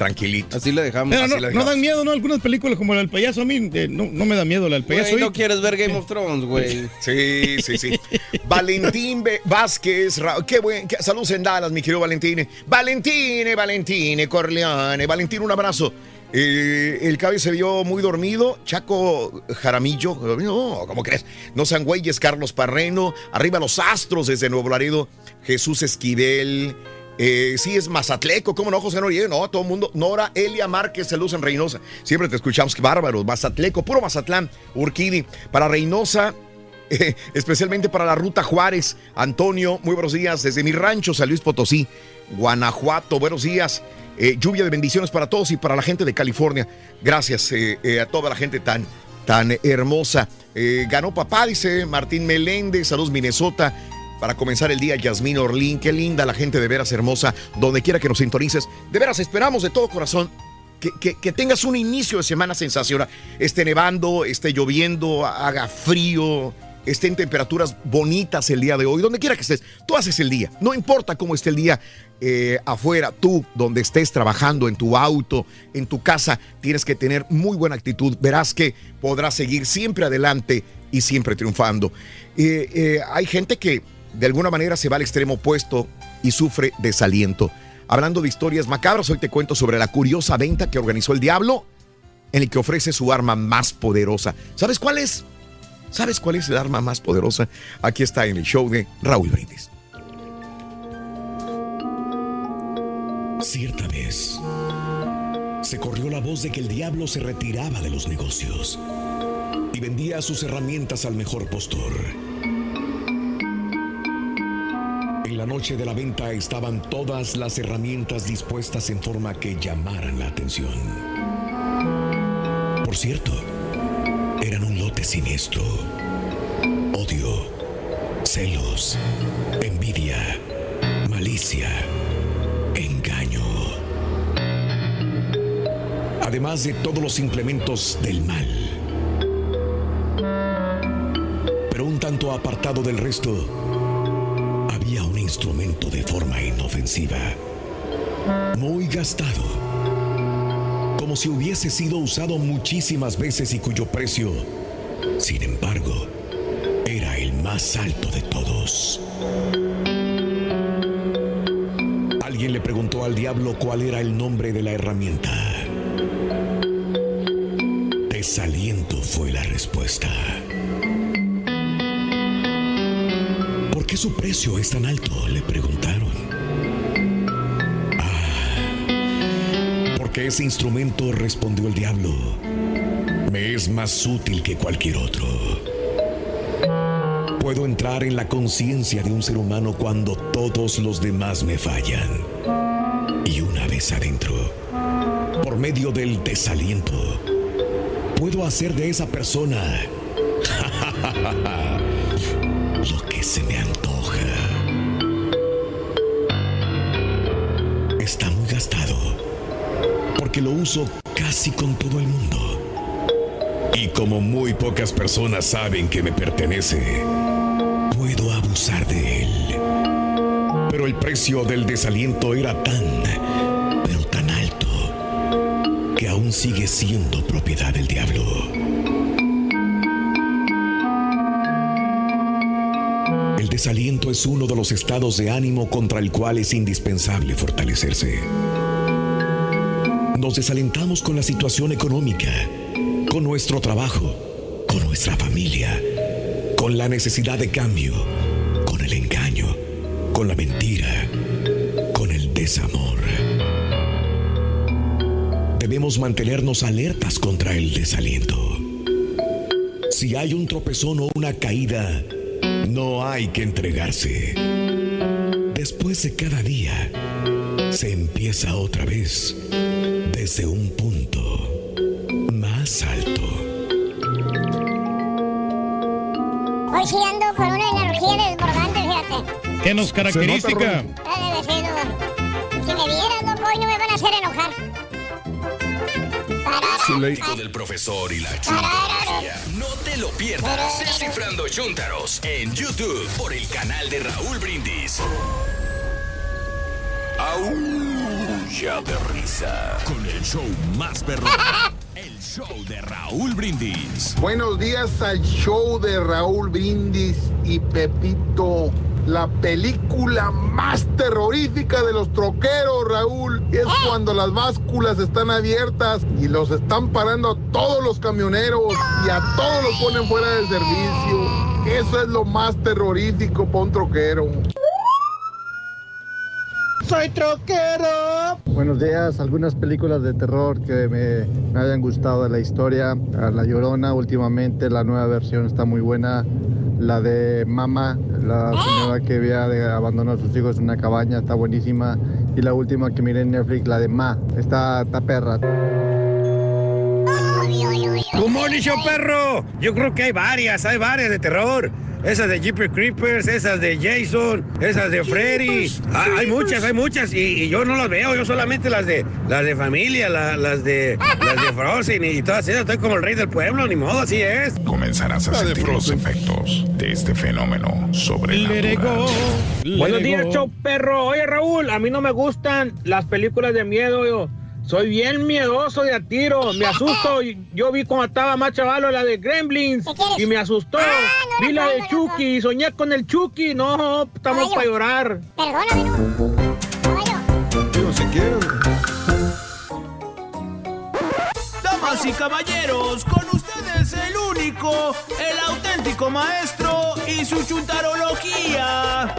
Tranquilito. Así la dejamos. Pero Así no, dan miedo, ¿no? Algunas películas como la del payaso a mí eh, no, no me da miedo la del payaso. Güey, y- no quieres ver Game of Thrones, güey. Sí, sí, sí. Valentín Vázquez, Ra- qué buen, qué- saludos en Dallas, mi querido Valentín. Valentine, Valentine, Corleone. Valentín, un abrazo. Eh, el cabello se vio muy dormido. Chaco Jaramillo, no, ¿cómo crees? No sean güeyes, Carlos Parreno. Arriba los astros desde Nuevo Laredo. Jesús Esquivel. Eh, sí, es Mazatleco, ¿cómo no, José Noriega? No, todo el mundo. Nora, Elia Márquez, saludos en Reynosa. Siempre te escuchamos, qué bárbaros. Mazatleco, puro Mazatlán, Urquidi. Para Reynosa, eh, especialmente para la Ruta Juárez. Antonio, muy buenos días. Desde mi rancho, San Luis Potosí, Guanajuato, buenos días. Eh, lluvia de bendiciones para todos y para la gente de California. Gracias a toda la gente tan, tan hermosa. Ganó papá, dice Martín Meléndez, saludos Minnesota. Para comenzar el día, Yasmín Orlín, qué linda la gente de veras hermosa, donde quiera que nos sintonices. De veras, esperamos de todo corazón que, que- tengas un inicio de semana sensacional. Esté nevando, esté lloviendo, haga frío, esté en temperaturas bonitas el día de hoy, donde quiera que estés. Tú haces el día, no importa cómo esté el día eh, afuera, tú donde estés trabajando, en tu auto, en tu casa, tienes que tener muy buena actitud. Verás que podrás seguir siempre adelante y siempre triunfando. Eh, eh, hay gente que de alguna manera se va al extremo opuesto y sufre desaliento. Hablando de historias macabras, hoy te cuento sobre la curiosa venta que organizó el diablo en el que ofrece su arma más poderosa. ¿Sabes cuál es? ¿Sabes cuál es el arma más poderosa? Aquí está en el show de Raúl Brindis. Cierta vez, se corrió la voz de que el diablo se retiraba de los negocios y vendía sus herramientas al mejor postor. En la noche de la venta estaban todas las herramientas dispuestas en forma que llamaran la atención. Por cierto, eran un lote siniestro. Odio, celos, envidia, malicia, engaño. además de todos los implementos del mal. Pero un tanto apartado del resto, instrumento de forma inofensiva, muy gastado, como si hubiese sido usado muchísimas veces y cuyo precio, sin embargo, era el más alto de todos. Alguien le preguntó al diablo cuál era el nombre de la herramienta. Desaliento fue la respuesta. Su precio es tan alto? Le preguntaron. Ah, porque ese instrumento, respondió el diablo, me es más útil que cualquier otro. Puedo entrar en la conciencia de un ser humano cuando todos los demás me fallan. Y una vez adentro, por medio del desaliento, puedo hacer de esa persona se me antoja. Está muy gastado, porque lo uso casi con todo el mundo. Y como muy pocas personas saben que me pertenece, puedo abusar de él. Pero el precio del desaliento era tan, pero tan alto, que aún sigue siendo propiedad del diablo. Desaliento es uno de los estados de ánimo contra el cual es indispensable fortalecerse. Nos desalentamos con la situación económica, con nuestro trabajo, con nuestra familia, con la necesidad de cambio, con el engaño, con la mentira, con el desamor. Debemos mantenernos alertas contra el desaliento. Si hay un tropezón o una caída, no hay que entregarse. Después de cada día, se empieza otra vez desde un punto más alto. Hoy sí ando con una energía desbordante, fíjate. ¿Qué nos caracteriza? Hijo del profesor y la chuntarología. No te lo pierdas. Descifrando Chuntaros en YouTube por el canal de Raúl Brindis. Aulla de risa. Con el show más perrón. El show de Raúl Brindis. Buenos días al show de Raúl Brindis y Pepito. La película más terrorífica de los troqueros, Raúl, es cuando las básculas están abiertas y los están parando a todos los camioneros y a todos los ponen fuera del servicio. Eso es lo más terrorífico para un troquero. ¡Soy troquero! Buenos días, algunas películas de terror que me, me hayan gustado de la historia. La Llorona, últimamente la nueva versión está muy buena. La de Mama, la señora que había de abandonó a sus hijos en una cabaña, está buenísima. Y la última que miré en Netflix, la de Ma, está, está perra. ¡Como dicho perro! Yo creo que hay varias, hay varias de terror. Esas de Jeepers Creepers, esas de Jason, esas de Freddy. Ah, hay muchas, hay muchas. Y, y yo no las veo, yo solamente las de las de familia, la- las de las de Frozen y todas esas. Estoy como el rey del pueblo, ni modo, así es. Comenzarás a sentir los efectos de este fenómeno sobrenatural. Buenos días, show perro. Oye, Raúl, a mí no me gustan las películas de miedo. Yo soy bien miedoso de a tiro. Me asusto. Yo vi cuando estaba más chavalo la de Gremlins y me asustó. vi la de Chucky y soñé con el Chucky. No, estamos para llorar. Digo, si quieres. Damas y caballeros, con ustedes el único, el auténtico maestro y su chuntarología.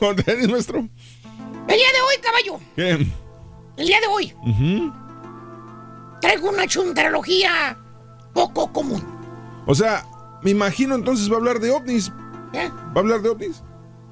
¿Dónde eres, maestro? El día de hoy, caballo. ¿Qué? El día de hoy Ujú. traigo una chuntarología poco común. O sea, me imagino entonces va a hablar de ovnis. ¿Eh? ¿Va a hablar de ovnis?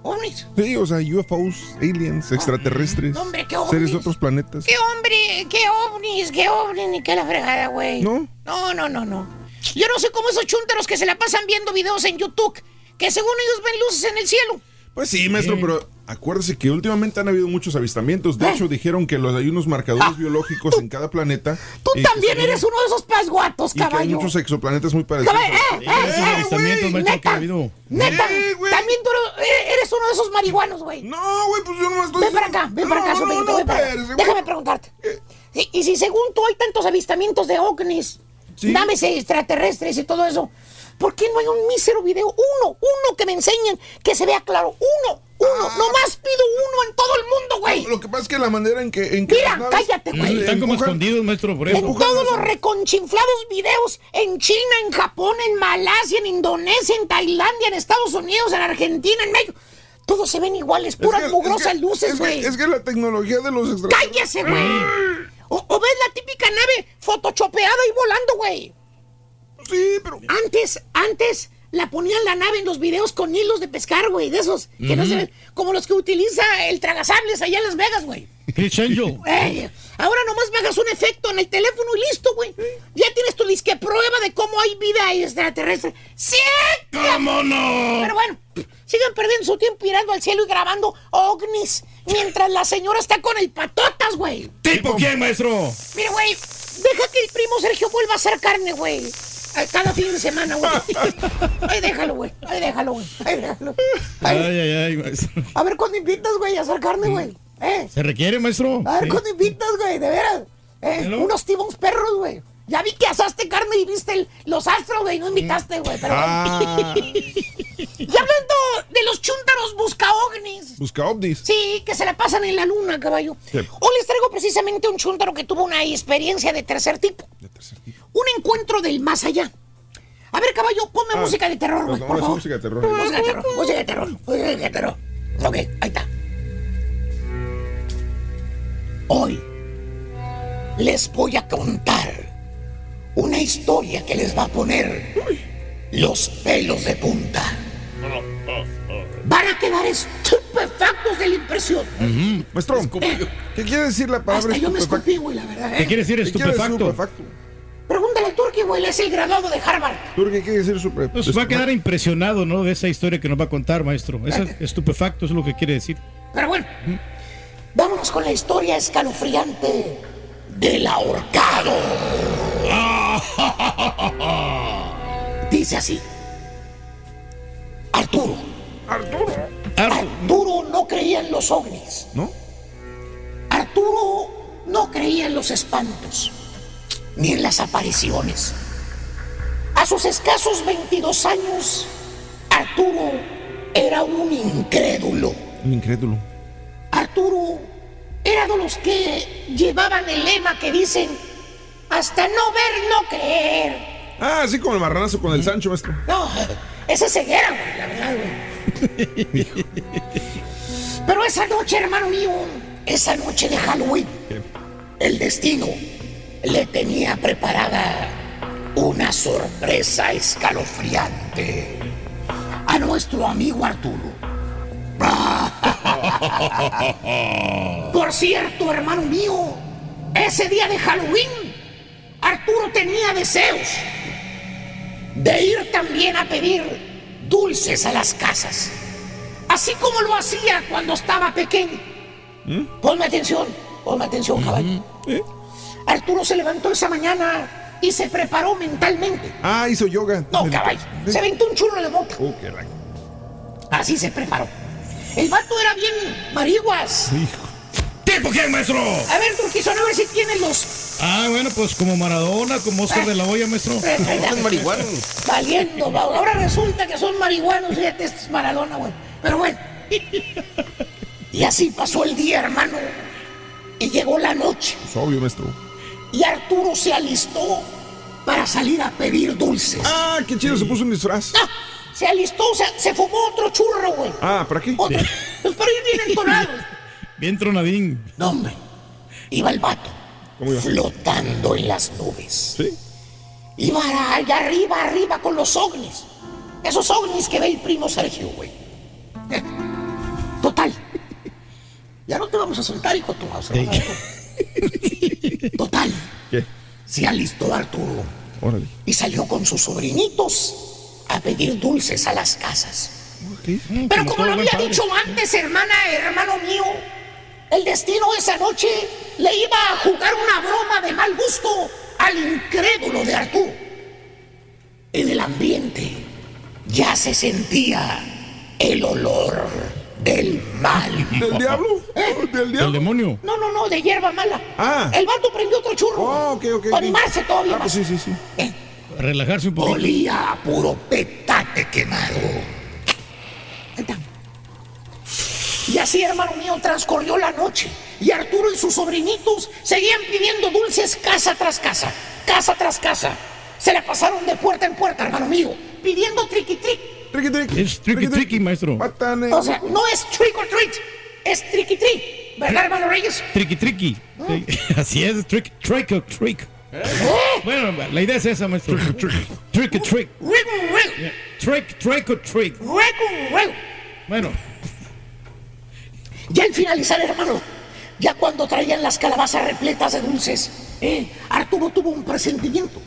¿Ovnis? Sí, o sea, UFOs, aliens, extraterrestres, hombre, ¿qué seres ovnis? de otros planetas. ¿Qué hombre? ¿Qué ovnis? ¿Qué ovnis? Ni qué la fregada, güey. ¿No? No, no, no, no. Yo no sé cómo esos chúntaros que se la pasan viendo videos en YouTube, que según ellos ven luces en el cielo. Pues sí, maestro, pero acuérdese que últimamente han habido muchos avistamientos. De hecho, dijeron que los, hay unos marcadores biológicos en cada planeta. Tú y que también eres uno de esos pasguatos, Y que hay caballo. muchos exoplanetas muy parecidos. Caballo, eh, eh, eh, avistamientos, güey, maestro, que ha neta, habido. Neta, también tú eres- eres uno de esos marihuanos, güey. No, güey, pues yo no estoy Ven para acá, ven para acá, No, no, no, ven para acá. espérese, güey. Déjame preguntarte. Sí, y si según tú hay tantos avistamientos de ovnis, naves extraterrestres y todo eso, ¿por qué no hay un mísero video? Uno, uno que me enseñen, que se vea claro. Uno, uno. Nomás pido uno en todo el mundo, güey. Ah. Lo que pasa es que la manera en que. En que Mira, cállate, güey. Están como escondidos, maestro, por eso. En todos los reconchinflados videos en China, en Japón, en Malasia, en Indonesia, en Tailandia, en Estados Unidos, en Argentina, en México. Todos se ven iguales, puras Es que- mugrosas es que- luces, es que- güey. Es que la tecnología de los extraterrestres. ¡Cállese, güey! O, o ves la típica nave photoshopeada y volando, güey. Sí, pero. Antes, antes la ponían la nave en los videos con hilos de pescar, güey, de esos que no se ven, como los que utiliza el tragasables allá en Las Vegas, güey. Chris Angel. Ey, ahora nomás me hagas un efecto en el teléfono y listo, güey. Ya tienes tu disque prueba de cómo hay vida extraterrestre. ¡Sí! ¿Cómo no? Pero bueno, sigan perdiendo su tiempo mirando al cielo y grabando ovnis mientras la señora está con el patotas, güey. ¿Tipo quién, maestro? Mira, güey, deja que el primo Sergio vuelva a hacer carne, güey. A Cada fin de semana, güey. Ahí déjalo, güey. Ahí déjalo, güey. Ahí déjalo. Ay, ay, ay, maestro. A ver cuándo invitas, güey, a hacer carne, güey. ¿Eh? ¿Se requiere, maestro? A ver Sí. cuándo invitas, güey, de veras. ¿Eh? Unos tibons perros, güey. Ya vi que asaste carne y viste el- los astros, güey. No invitaste, güey. Pero Ah. y hablando de los chúntaros busca ovnis. Busca ovnis. Sí, que se la pasan en la luna, caballo. Sí. Hoy les traigo precisamente un chúntaro que tuvo una experiencia de tercer tipo. Un encuentro del más allá. A ver, caballo, ponme Ah, música de terror, güey, no, por no, favor. música de terror. Música de terror, música de terror, música de terror. Ok, ahí está. Hoy les voy a contar una historia que les va a poner los pelos de punta. Van a quedar estupefactos de la impresión. Maestro, ¿qué quiere decir la palabra Hasta yo me estupefacto? escupí, güey, la verdad. ¿eh? ¿Qué quiere decir ¿Qué quiere decir estupefacto? Pregúntale al Turki, güey, es el graduado de Harvard. ¿Tú qué quiere decir super- Pues va a quedar impresionado, ¿no? De esa historia que nos va a contar, maestro. Eso Eh. estupefacto es lo que quiere decir. Pero bueno, vámonos con la historia escalofriante del ahorcado. Dice así. Arturo. Arturo. Arturo no creía en los ovnis. ¿No? Arturo no creía en los espantos, ni en las apariciones. A sus escasos 22 años, Arturo era un incrédulo. Un incrédulo. Arturo era de los que llevaban el lema que dicen, hasta no ver, no creer. Ah, así como el marranazo con el Sancho, maestro. No, esa es ceguera, güey, la verdad, güey. Pero esa noche, hermano mío, esa noche de Halloween, el destino le tenía preparada una sorpresa escalofriante a nuestro amigo Arturo. Por cierto, hermano mío, ese día de Halloween, Arturo tenía deseos de ir también a pedir dulces a las casas, así como lo hacía cuando estaba pequeño. Ponme atención, ponme atención, caballo. Arturo se levantó esa mañana y se preparó mentalmente. Ah, hizo yoga. No, caballo, se aventó un churro de boca. Oh, qué rayo. Así se preparó. El vato era bien mariguas. ¿Tipo quién, maestro? A ver, Turquizón, a ver si tiene los... Ah, bueno, pues como Maradona, como Oscar de la Hoya, maestro. Valiendo, va. ahora resulta que son marihuanos, fíjate, este es Maradona, güey. Pero bueno. Y así pasó el día, hermano. Y llegó la noche. Es obvio, maestro. Y Arturo se alistó para salir a pedir dulces. Ah, qué chido, se puso un disfraz. Ah, se alistó, o sea, se fumó otro churro, güey. Ah, ¿para qué? Otro. Pues para ir bien entonado. Bien tronadín. No, hombre. Iba el vato. ¿Cómo iba? Flotando en las nubes. Sí. Iba allá arriba, arriba con los ovnis. Esos ovnis que ve el primo Sergio, güey. Total. Ya no te vamos a soltar, hijo tu mouse. Total. ¿Qué? Se alistó Arturo Órale. y salió con sus sobrinitos a pedir dulces a las casas. Mm, Pero como lo había dicho antes, hermana, hermano mío, el destino esa noche le iba a jugar una broma de mal gusto al incrédulo de Arturo. En el ambiente ya se sentía el olor del mal. ¿Del diablo? ¿Del El demonio. No, no, no, de hierba mala. Ah. El vato prendió otro churro. Oh, ok, ok. Para animarse todavía Ah, pues sí, sí, sí. Relajarse un poquito. Olía a puro petate quemado. Y así, hermano mío, transcurrió la noche. Y Arturo y sus sobrinitos seguían pidiendo dulces casa tras casa, casa tras casa. Se la pasaron de puerta en puerta, hermano mío, pidiendo triqui triqui. Triqui, triqui. Es tricky tricky, maestro. O sea, no es trick or treat, es triqui trick. ¿Verdad, hermano Reyes? Tricky tricky. Sí, Así es, trick, trick or trick. Bueno, la idea es esa, maestro. Trick or trick. Trick, trick or trick. Bueno, Ya al finalizar, hermano, ya cuando traían las calabazas repletas de dulces, eh, Arturo tuvo un presentimiento.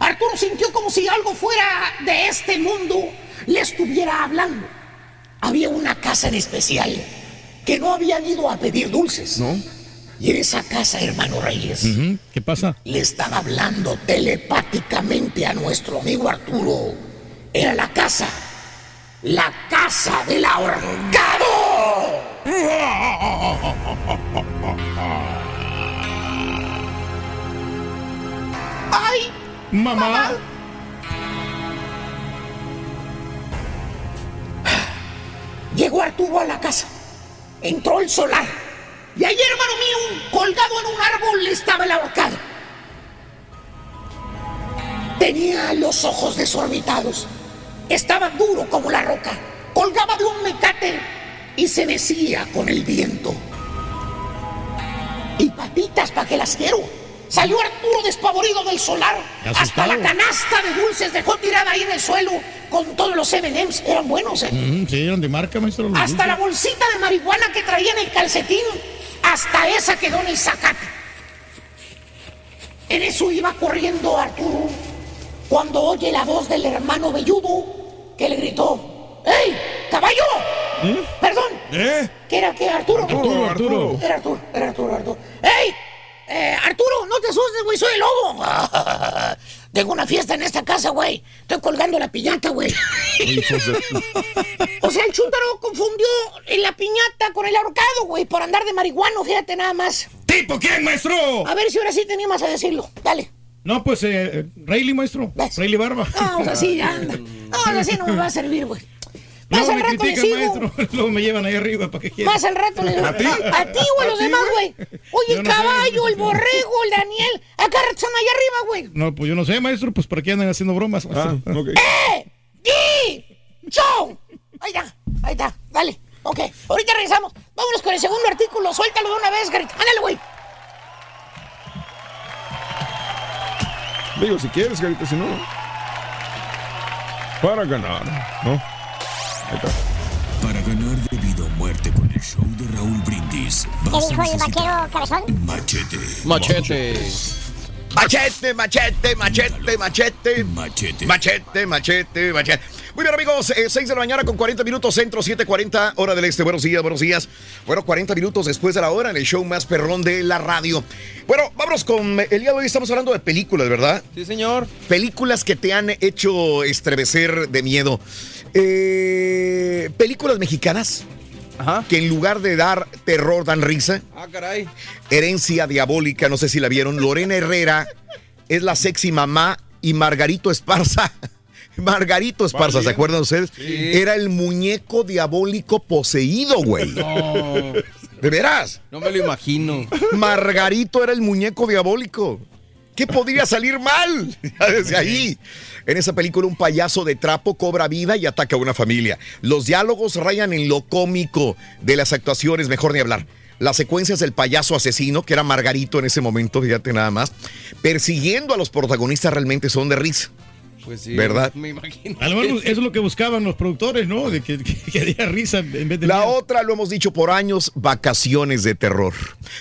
Arturo sintió como si algo fuera de este mundo le estuviera hablando. Había una casa en especial que no habían ido a pedir dulces. ¿No? Y en esa casa, hermano Reyes, ¿qué pasa? le estaba hablando telepáticamente a nuestro amigo Arturo. Era la casa, la casa del ahorcado. ¡Ay! Mamá. Llegó Arturo a la casa. Entró el solar. Y ahí, hermano mío, colgado en un árbol estaba el ahorcado. Tenía los ojos desorbitados. Estaba duro como la roca. Colgaba de un mecate y se mecía con el viento. Y patitas para que las quiero. Salió Arturo despavorido del solar. Hasta la canasta de dulces dejó tirada ahí en el suelo con todos los M&M's. Eran buenos, ¿eh? Mm, sí, eran de marca, maestro. Hasta la bolsita de marihuana que traía en el calcetín, hasta esa quedó en el zacate. En eso iba corriendo Arturo cuando oye la voz del hermano velludo que le gritó: ¡Ey, caballo! Perdón, ¿Eh? ¿qué era que Arturo? Arturo, Arturo. Era Arturo, era Arturo, Arturo. ¡Ey! Eh, Arturo, no te asustes, güey, soy el lobo. Tengo una fiesta en esta casa, güey. Estoy colgando la piñata, güey. O sea, el chúntaro confundió la piñata con el ahorcado, güey, por andar de marihuano, fíjate nada más. ¿Tipo quién, maestro? A ver si ahora sí te animas a decirlo. Dale. No, pues, eh, Rayleigh, maestro. Rayleigh Barba. Vamos así, anda. Vamos así, no me va a servir, güey. Más Luego al me critican, maestro. Luego me llevan ahí arriba, ¿para qué quieren? Más al rato le ¿A ti? A ti o a los ti, demás, güey. Oye, el caballo, el borrego, el Daniel. Acá están allá arriba, güey. No, pues yo no sé, maestro, pues para qué andan haciendo bromas. Ah, ok. ¡Eh! ¡Di! ¡Show! Ahí está, ahí está. Dale. Ok, ahorita regresamos. Vámonos con el segundo artículo. Suéltalo de una vez, Garrett. Ándale, güey. Digo, si quieres, Carita, si no. Para ganar, ¿no? Para ganar de vida o muerte con el show de Raúl Brindis, ¿Qué dijo el vaquero cabezón? machete. Machete. Machete, machete, machete, machete. Machete. Machete, machete, machete. Muy bien, amigos, 6 de la mañana con 40 minutos, centro 7:40, hora del este. Buenos días, buenos días. Bueno, 40 minutos después de la hora en el show más perrón de la radio. Bueno, vámonos con. El día de hoy estamos hablando de películas, ¿verdad? Sí, señor. Películas que te han hecho estremecer de miedo. Eh, películas mexicanas. Que en lugar de dar terror dan risa. Ah, caray. Herencia diabólica, no sé si la vieron. Lorena Herrera es la sexy mamá y Margarito Esparza. Margarito Esparza, ¿se acuerdan ustedes? Sí. Era el muñeco diabólico poseído, güey. No, ¿De veras? no me lo imagino. Margarito era el muñeco diabólico. ¿Qué podría salir mal? Desde ahí. En esa película un payaso de trapo cobra vida y ataca a una familia. Los diálogos rayan en lo cómico de las actuaciones, mejor ni hablar. Las secuencias del payaso asesino, que era Margarito en ese momento, fíjate nada más, persiguiendo a los protagonistas realmente son de risa. Pues sí, ¿Verdad? Me imagino. A lo mejor eso es lo que buscaban los productores, ¿no? De que, que, que diera risa en vez de. La miedo. otra, lo hemos dicho por años, vacaciones de terror.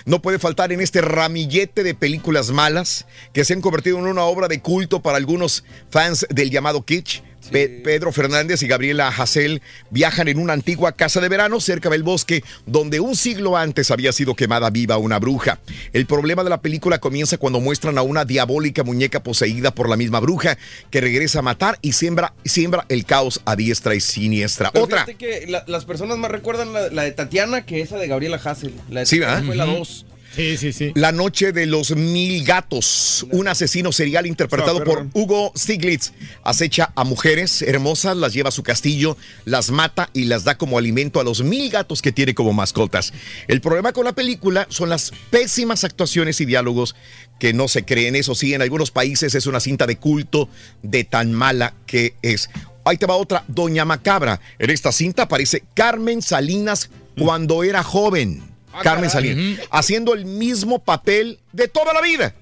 No puede faltar en este ramillete de películas malas que se han convertido en una obra de culto para algunos fans del llamado kitsch. Pe- Pedro Fernández y Gabriela Hassel viajan en una antigua casa de verano cerca del bosque donde un siglo antes había sido quemada viva una bruja. El problema de la película comienza cuando muestran a una diabólica muñeca poseída por la misma bruja que regresa a matar y siembra, siembra el caos a diestra y siniestra. Pero Otra. que la- las personas más recuerdan la, la de Tatiana que esa de Gabriela Hassel. La de Sí. Fue la Ujú. 2. Sí, sí, sí. La noche de los mil gatos. Un asesino serial interpretado Ah, por. Hugo Stiglitz acecha a mujeres hermosas, las lleva a su castillo, las mata y las da como alimento a los mil gatos que tiene como mascotas. El problema con la película son las pésimas actuaciones y diálogos que no se creen. Eso sí, en algunos países es una cinta de culto de tan mala que es. Ahí te va otra, Doña Macabra. En esta cinta aparece Carmen Salinas cuando era joven. Carmen Salinas, haciendo el mismo papel de toda la vida.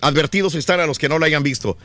Advertidos están a los que no la hayan visto.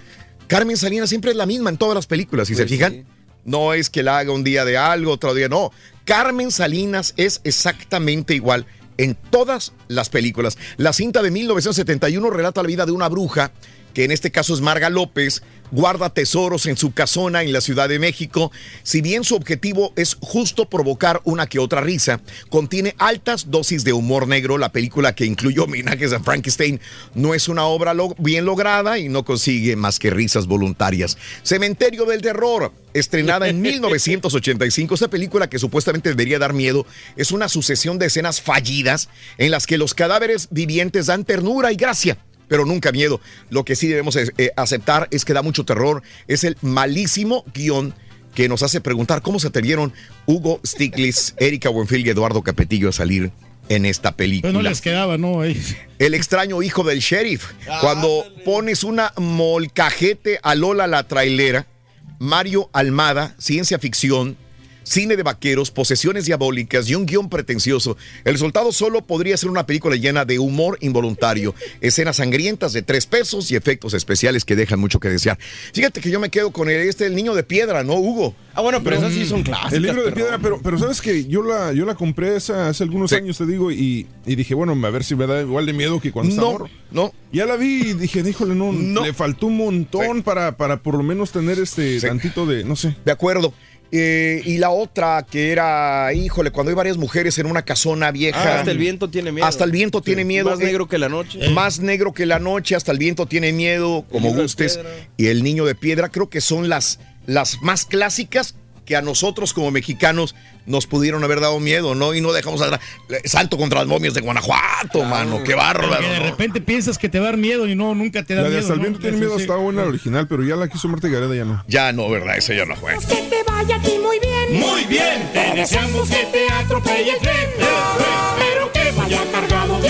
Carmen Salinas siempre es la misma en todas las películas, si se Pues fijan. sí. No es que la haga un día de algo, otro día no. Carmen Salinas es exactamente igual en todas las películas. La cinta de 1971 relata la vida de una bruja, que en este caso es Marga López, guarda tesoros en su casona en la Ciudad de México. Si bien su objetivo es justo provocar una que otra risa, contiene altas dosis de humor negro. La película que incluye homenajes a Frankenstein no es una obra lo- bien lograda y no consigue más que risas voluntarias. Cementerio del Terror, estrenada en 1985. Esta película que supuestamente debería dar miedo es una sucesión de escenas fallidas en las que los cadáveres vivientes dan ternura y gracia pero nunca miedo. Lo que sí debemos eh, eh, aceptar es que da mucho terror. Es el malísimo guion que nos hace preguntar cómo se atrevieron Hugo Stiglitz, Erika Buenfield y Eduardo Capetillo a salir en esta película. Pero no les quedaba, ¿no? Ahí. El extraño hijo del sheriff. Cuando pones una molcajete a Lola la trailera, Mario Almada, ciencia ficción, cine de vaqueros, posesiones diabólicas y un guion pretencioso, el resultado solo podría ser una película llena de humor involuntario, escenas sangrientas de tres pesos y efectos especiales que dejan mucho que desear. Fíjate que yo me quedo con el, este, el niño de piedra, ¿no, Hugo? Ah, bueno, pero esas sí son clásicas. El libro de pero- piedra, pero, pero sabes que yo la, yo la compré esa hace algunos años, te digo, y, y dije, bueno, a ver si me da igual de miedo que cuando No, estaba no. Ya la vi y dije, híjole, no, le faltó un montón para, para por lo menos tener este tantito de, no sé. De acuerdo. Eh, y la otra que era, híjole, cuando hay varias mujeres en una casona vieja. Ah, hasta el viento tiene miedo. Hasta el viento tiene miedo. Más eh, negro que la noche. Más negro que la noche, hasta el viento tiene miedo, como gustes. Y el niño de piedra, creo que son las, las más clásicas que a nosotros como mexicanos nos pudieron haber dado miedo, ¿no? Y no dejamos atrás. Santo contra las momias de Guanajuato, mano, qué bárbaro. Que de ¿no? repente piensas que te va a dar miedo y no, nunca te da La de miedo. hasta el ¿no? tiene miedo sí. está buena la original, pero ya la quiso Marta Gareda ya no. Ya no, ¿verdad? Ese ya no fue. Que te vaya a ti muy bien. Muy bien, te deseamos que te atropelle el tren, Pero que vaya cargado de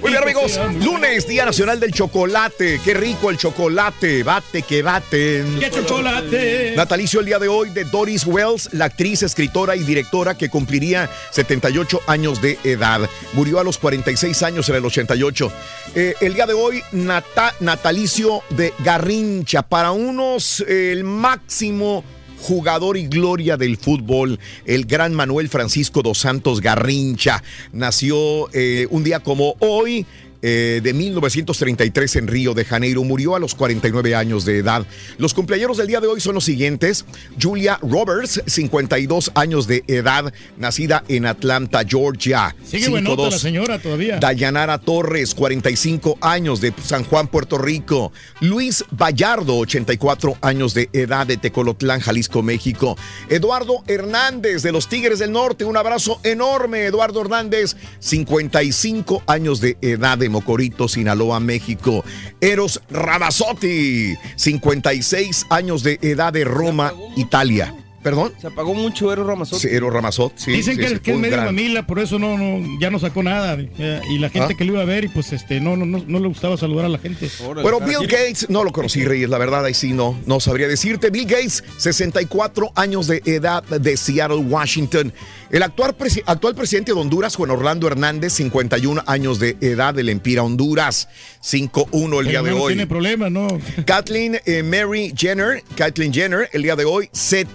Muy bien, amigos. Lunes, Día Nacional del Chocolate. Qué rico el chocolate. Bate que baten. ¡Qué chocolate! Natalicio el día de hoy de Doris Wells, la actriz, escritora y directora que cumpliría 78 años de edad. Murió a los 46 años en el 88. Eh, el día de hoy, nata- natalicio de Garrincha. Para unos, eh, el máximo jugador y gloria del fútbol, el gran Manuel Francisco dos Santos Garrincha. Nació eh, un día como hoy. Eh, de 1933 en Río de Janeiro, murió a los 49 años de edad. Los cumpleaños del día de hoy son los siguientes. Julia Roberts, 52 años de edad, nacida en Atlanta, Georgia. Sigue buenota 5'2". la señora todavía. Dayanara Torres, 45 años de San Juan, Puerto Rico. Luis Vallardo, 84 años de edad de Tecolotlán, Jalisco, México. Eduardo Hernández de los Tigres del Norte, un abrazo enorme. Eduardo Hernández, 55 años de edad de Mocorito, Sinaloa, México. Eros Ramazzotti, 56 años de edad de Roma, Italia. ¿Perdón? Se apagó mucho Eros Ramazot. Sí, Eros Ramazot, sí. Dicen sí, que, sí, que es medio gran- mamila, por eso no, no, ya no sacó nada. eh, Y la gente ¿Ah? que lo iba a ver, y pues este, no, no, no, no le gustaba saludar a la gente. Bueno, Bill Gates, no lo conocí, Reyes, la verdad, ahí sí no, no sabría decirte. Bill Gates, 64 años de edad de Seattle, Washington. El actual, presi- actual presidente de Honduras, Juan Orlando Hernández, 51 años de edad de Lempira, Honduras. 5-1 el día Pero de no hoy. tiene problema, ¿no? Kathleen eh, Mary Jenner, Kathleen Jenner, el día de hoy, set-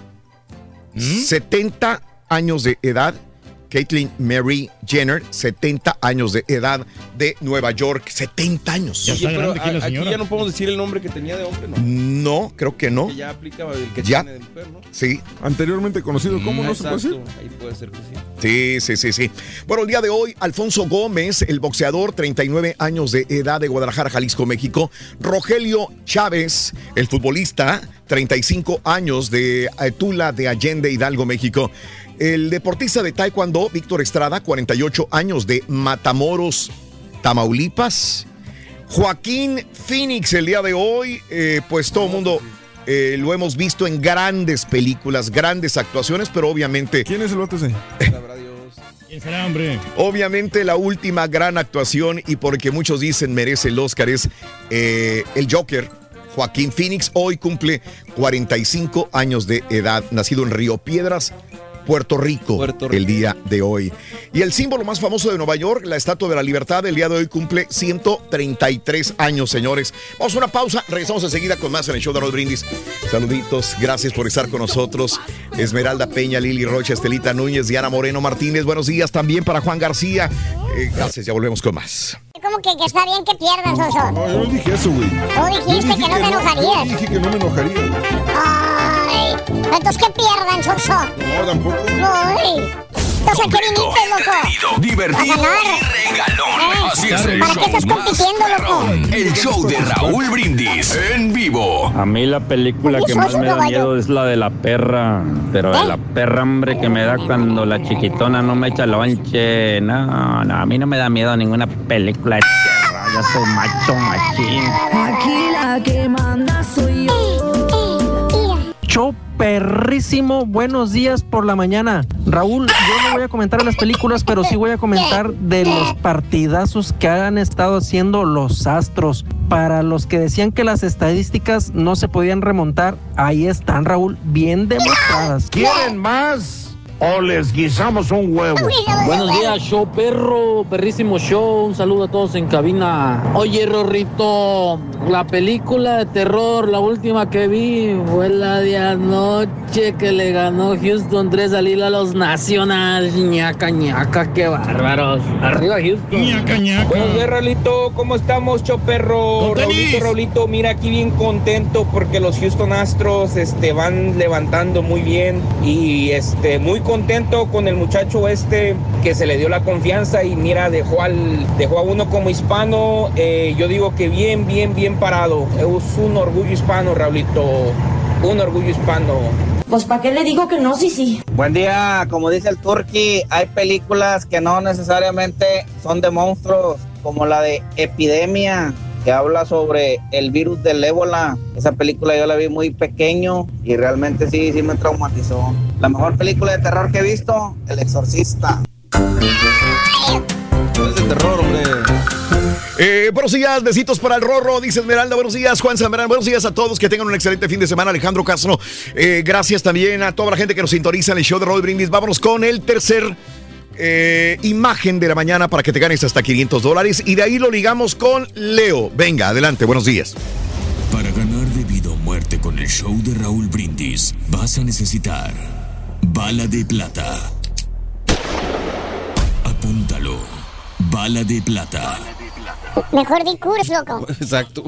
¿Mm? 70 años de edad. Caitlyn Mary Jenner, 70 años de edad de Nueva York, 70 años. Oye, pero a- aquí ya no podemos decir el nombre que tenía de hombre, ¿no? No, creo que no. Que ya aplica el que Ya. tiene de mujer, ¿no? Sí. Anteriormente conocido como no se puede decir. Exacto, ahí puede ser que sí. Sí, sí, sí, sí. Bueno, el día de hoy, Alfonso Gómez, el boxeador, 39 años de edad de Guadalajara, Jalisco, México. Rogelio Chávez, el futbolista, 35 años de eh, Tula de Allende, Hidalgo, México. El deportista de Taekwondo, Víctor Estrada, 48 años de Matamoros, Tamaulipas. Joaquín Phoenix, el día de hoy, eh, pues todo el mundo eh, lo hemos visto en grandes películas, grandes actuaciones, pero obviamente... ¿Quién es el otro ese? ¿Quién será, hombre? Obviamente la última gran actuación y porque muchos dicen merece el Oscar es eh, el Joker. Joaquín Phoenix hoy cumple 45 años de edad, nacido en Río Piedras, Puerto Rico, el día de hoy. Y el símbolo más famoso de Nueva York, la Estatua de la Libertad, el día de hoy cumple 133 años, señores. Vamos a una pausa, regresamos enseguida con más en el show de Rod Brindis. Saluditos, gracias por estar con nosotros. Esmeralda Peña, Lili Rocha, Estelita Núñez, Diana Moreno Martínez, buenos días también para Juan García. Eh, gracias, ya volvemos con más. Como que, que está bien que pierdan, Soso. No, yo no dije eso, güey. Tú Yo dijiste dije que no te Yo enojarías. dije que no me enojaría. güey. Entonces que pierdan, Soso. No, tampoco. Ay, entonces ¿a qué viniste, loco? divertido A ganar. y regalón. Así es el ¿Para show qué estás compitiendo, loco? El show de Raúl Brindis en vivo. A mí la película que más me da miedo es la de la perra, pero de la perra, hombre, que me da cuando la chiquitona no me echa lonche. No, no, a mí no me da miedo ninguna película de perra. Yo soy macho, machín. Aquí la que manda soy yo. Show perrísimo, buenos días por la mañana. Raúl, yo no voy a comentar las películas, pero sí voy a comentar de los partidazos que han estado haciendo los astros. Para los que decían que las estadísticas no se podían remontar, ahí están, Raúl, bien demostradas. ¿Quieren más? O les guisamos un huevo. Buenos días, show perro, perrísimo show. Un saludo a todos en cabina. Oye, Rorrito, la película de terror, la última que vi fue la de anoche que le ganó Houston 3 al hilo a los Nationals. ñaca, ñaca, qué bárbaros. Arriba, Houston. ñaca, ñaca. Buenos días, Raulito. ¿Cómo estamos, Choperro? Raulito, Raulito, mira aquí bien contento porque los Houston Astros este, van levantando muy bien y este, muy contento con el muchacho este que se le dio la confianza y mira, dejó, al, dejó a uno como hispano. eh, yo digo que bien, bien, bien parado. Es un orgullo hispano, Raulito. Un orgullo hispano. Pues ¿para qué le digo que no? Sí, sí. Buen día, como dice el Turqui, hay películas que no necesariamente son de monstruos, como la de Epidemia, que habla sobre el virus del ébola. Esa película yo la vi muy pequeño y realmente sí, sí me traumatizó. La mejor película de terror que he visto, El Exorcista. Es de terror, hombre. Eh, buenos días, besitos para el Rorro, dice Esmeralda. Buenos días, Juan Zambrano. Buenos días a todos, que tengan un excelente fin de semana. Alejandro Castro, eh, gracias también a toda la gente que nos sintoniza en el show de Roll Brindis. Vámonos con el tercer eh, imagen de la mañana para que te ganes hasta 500 dólares. Y de ahí lo ligamos con Leo. Venga, adelante, buenos días. Para ganar de vida o muerte con el show de Raúl Brindis, vas a necesitar bala de plata. Apúntalo. Bala de plata. Mejor di curso, loco. Exacto.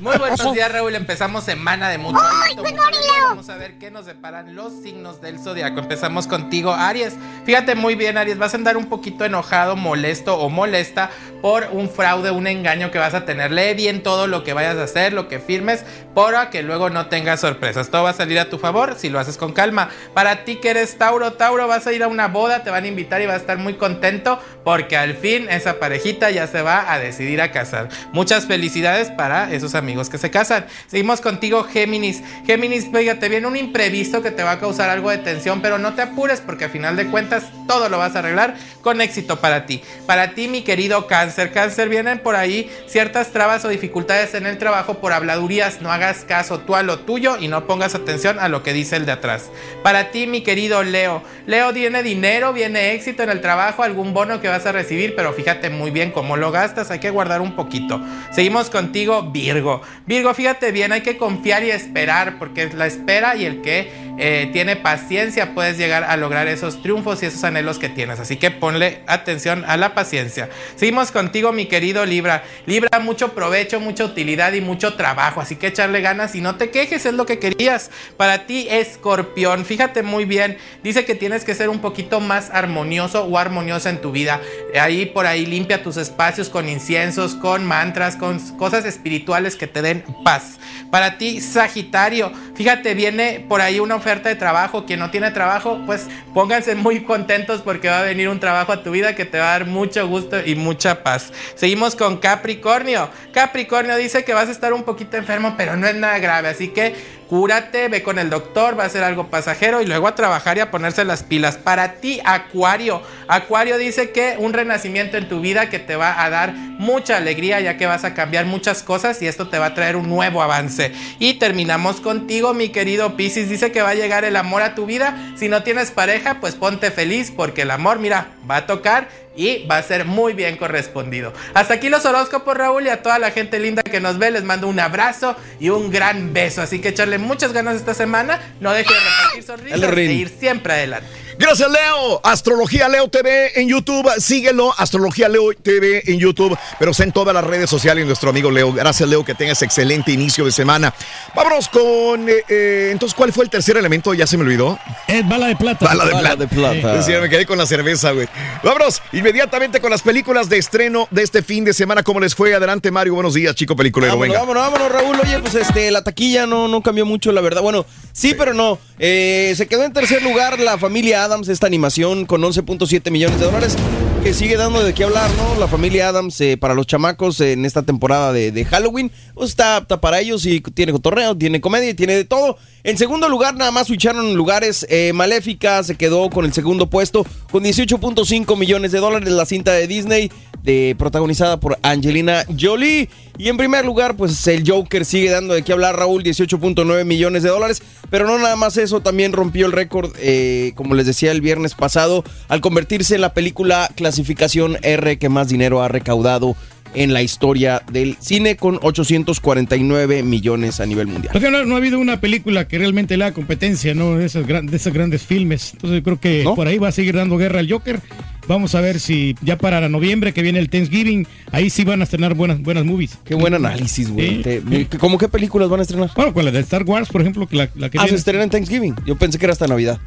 Muy buenos días, Raúl. Empezamos semana de mucho ¡Ay. Leo! Vamos a ver qué nos deparan los signos del zodiaco. Empezamos contigo, Aries. Fíjate muy bien, Aries. Vas a andar un poquito enojado, molesto o molesta por un fraude, un engaño que vas a tener. Lee bien todo lo que vayas a hacer, lo que firmes, para que luego no tengas sorpresas. Todo va a salir a tu favor si lo haces con calma. Para ti que eres Tauro, Tauro, vas a ir a una boda, te van a invitar y vas a estar muy contento porque al fin esa parejita ya se va a decidir a casar. Muchas felicidades para esos amigos que se casan. Seguimos contigo, Géminis. Géminis, fíjate, viene un imprevisto que te va a causar algo de tensión, pero no te apures porque a final de cuentas todo lo vas a arreglar con éxito para ti. Para ti, mi querido cáncer. Cáncer, vienen por ahí ciertas trabas o dificultades en el trabajo por habladurías. No hagas caso tú a lo tuyo y no pongas atención a lo que dice el de atrás. Para ti, mi querido Leo. Leo, viene dinero, viene éxito en el trabajo, algún bono que vas a recibir, pero fíjate muy bien cómo lo gastas. Hay que guardar un poquito. Seguimos contigo, Virgo. Virgo, fíjate bien, hay que confiar y esperar, porque es la espera y el que eh, tiene paciencia puedes llegar a lograr esos triunfos y esos anhelos que tienes. Así que ponle atención a la paciencia. Seguimos contigo, mi querido Libra. Libra, mucho provecho, mucha utilidad y mucho trabajo. Así que echarle ganas y no te quejes, es lo que querías. Para ti, escorpión, fíjate muy bien. Dice que tienes que ser un poquito más armonioso o armoniosa en tu vida. Ahí por ahí limpia tus espacios con inciensos, con mantras, con cosas espirituales que te den paz. Para ti, Sagitario, fíjate, viene por ahí una oferta de trabajo. Quien no tiene trabajo, pues pónganse muy contentos porque va a venir un trabajo a tu vida que te va a dar mucho gusto y mucha paz. Seguimos con Capricornio. Capricornio dice que vas a estar un poquito enfermo, pero no es nada grave. Así que cúrate, ve con el doctor, va a ser algo pasajero y luego a trabajar y a ponerse las pilas. Para ti, Acuario. Acuario dice que un renacimiento en tu vida que te va a dar mucha alegría ya que vas a cambiar muchas cosas y esto te va a traer un nuevo avance. Y terminamos contigo, mi querido Piscis. Dice que va a llegar el amor a tu vida. Si no tienes pareja, pues ponte feliz porque el amor, mira, va a tocar y va a ser muy bien correspondido. Hasta aquí los horóscopos, Raúl, y a toda la gente linda que nos ve, les mando un abrazo y un gran beso. Así que echarle muchas ganas esta semana. No deje de repartir sonrisas e ir siempre adelante. Gracias, Leo. Astrología Leo TV en YouTube. Síguelo. Astrología Leo TV en YouTube. Pero en todas las redes sociales nuestro amigo Leo. Gracias, Leo. Que tengas excelente inicio de semana. Vámonos con. Eh, eh, entonces, ¿cuál fue el tercer elemento? Ya se me olvidó. Es bala de plata. Bala de Bala plata. de plata. Sí, me quedé con la cerveza, güey. Vámonos inmediatamente con las películas de estreno de este fin de semana. ¿Cómo les fue? Adelante, Mario. Buenos días, chico peliculero. Vámonos, Venga. vámonos, vámonos, Raúl. Oye, pues este, la taquilla no, no cambió mucho, la verdad. Bueno, sí, pero no. Eh, se quedó en tercer lugar la familia Adams, esta animación con 11.7 millones de dólares, que sigue dando de qué hablar, ¿no? La familia Adams eh, para los chamacos en esta temporada de, Halloween, pues está apta para ellos y tiene cotorreo, tiene comedia tiene de todo. En segundo lugar, nada más switcharon lugares. eh, Maléfica se quedó con el segundo puesto con 18.5 millones de dólares. La cinta de Disney, de, protagonizada por Angelina Jolie. Y en primer lugar, pues el Joker sigue dando de qué hablar, Raúl, 18.9 millones de dólares. Pero no nada más eso, también rompió el récord, eh, como les decía el viernes pasado, al convertirse en la película clasificación R que más dinero ha recaudado en la historia del cine con 849 millones a nivel mundial. Porque no, no ha habido una película que realmente le haga competencia, ¿no? De, esas gran- de esos grandes filmes. Entonces creo que por ahí va a seguir dando guerra al Joker. Vamos a ver si ya para noviembre que viene el Thanksgiving, ahí sí van a estrenar buenas, buenas movies. Qué buen análisis, güey. Sí. ¿Cómo qué películas van a estrenar? Bueno, con la de Star Wars, por ejemplo, que la, la que Ah, se viene. estrena en Thanksgiving. Yo pensé que era hasta Navidad.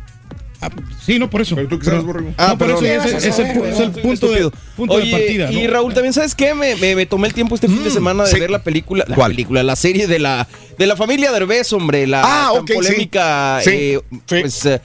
Sí, no, por eso. Pero tú qué sabes, Borrego? Ah, no, por eso es, es el, es punto, de, punto Oye, de partida. Y. Raúl, también sabes qué? Me, me- me tomé el tiempo este fin de semana de sí. ver la película, la ¿Cuál? película, la serie de la de la familia Derbez, hombre, la Ah, tan ok, sí. polémica Sí, eh, pues, eh,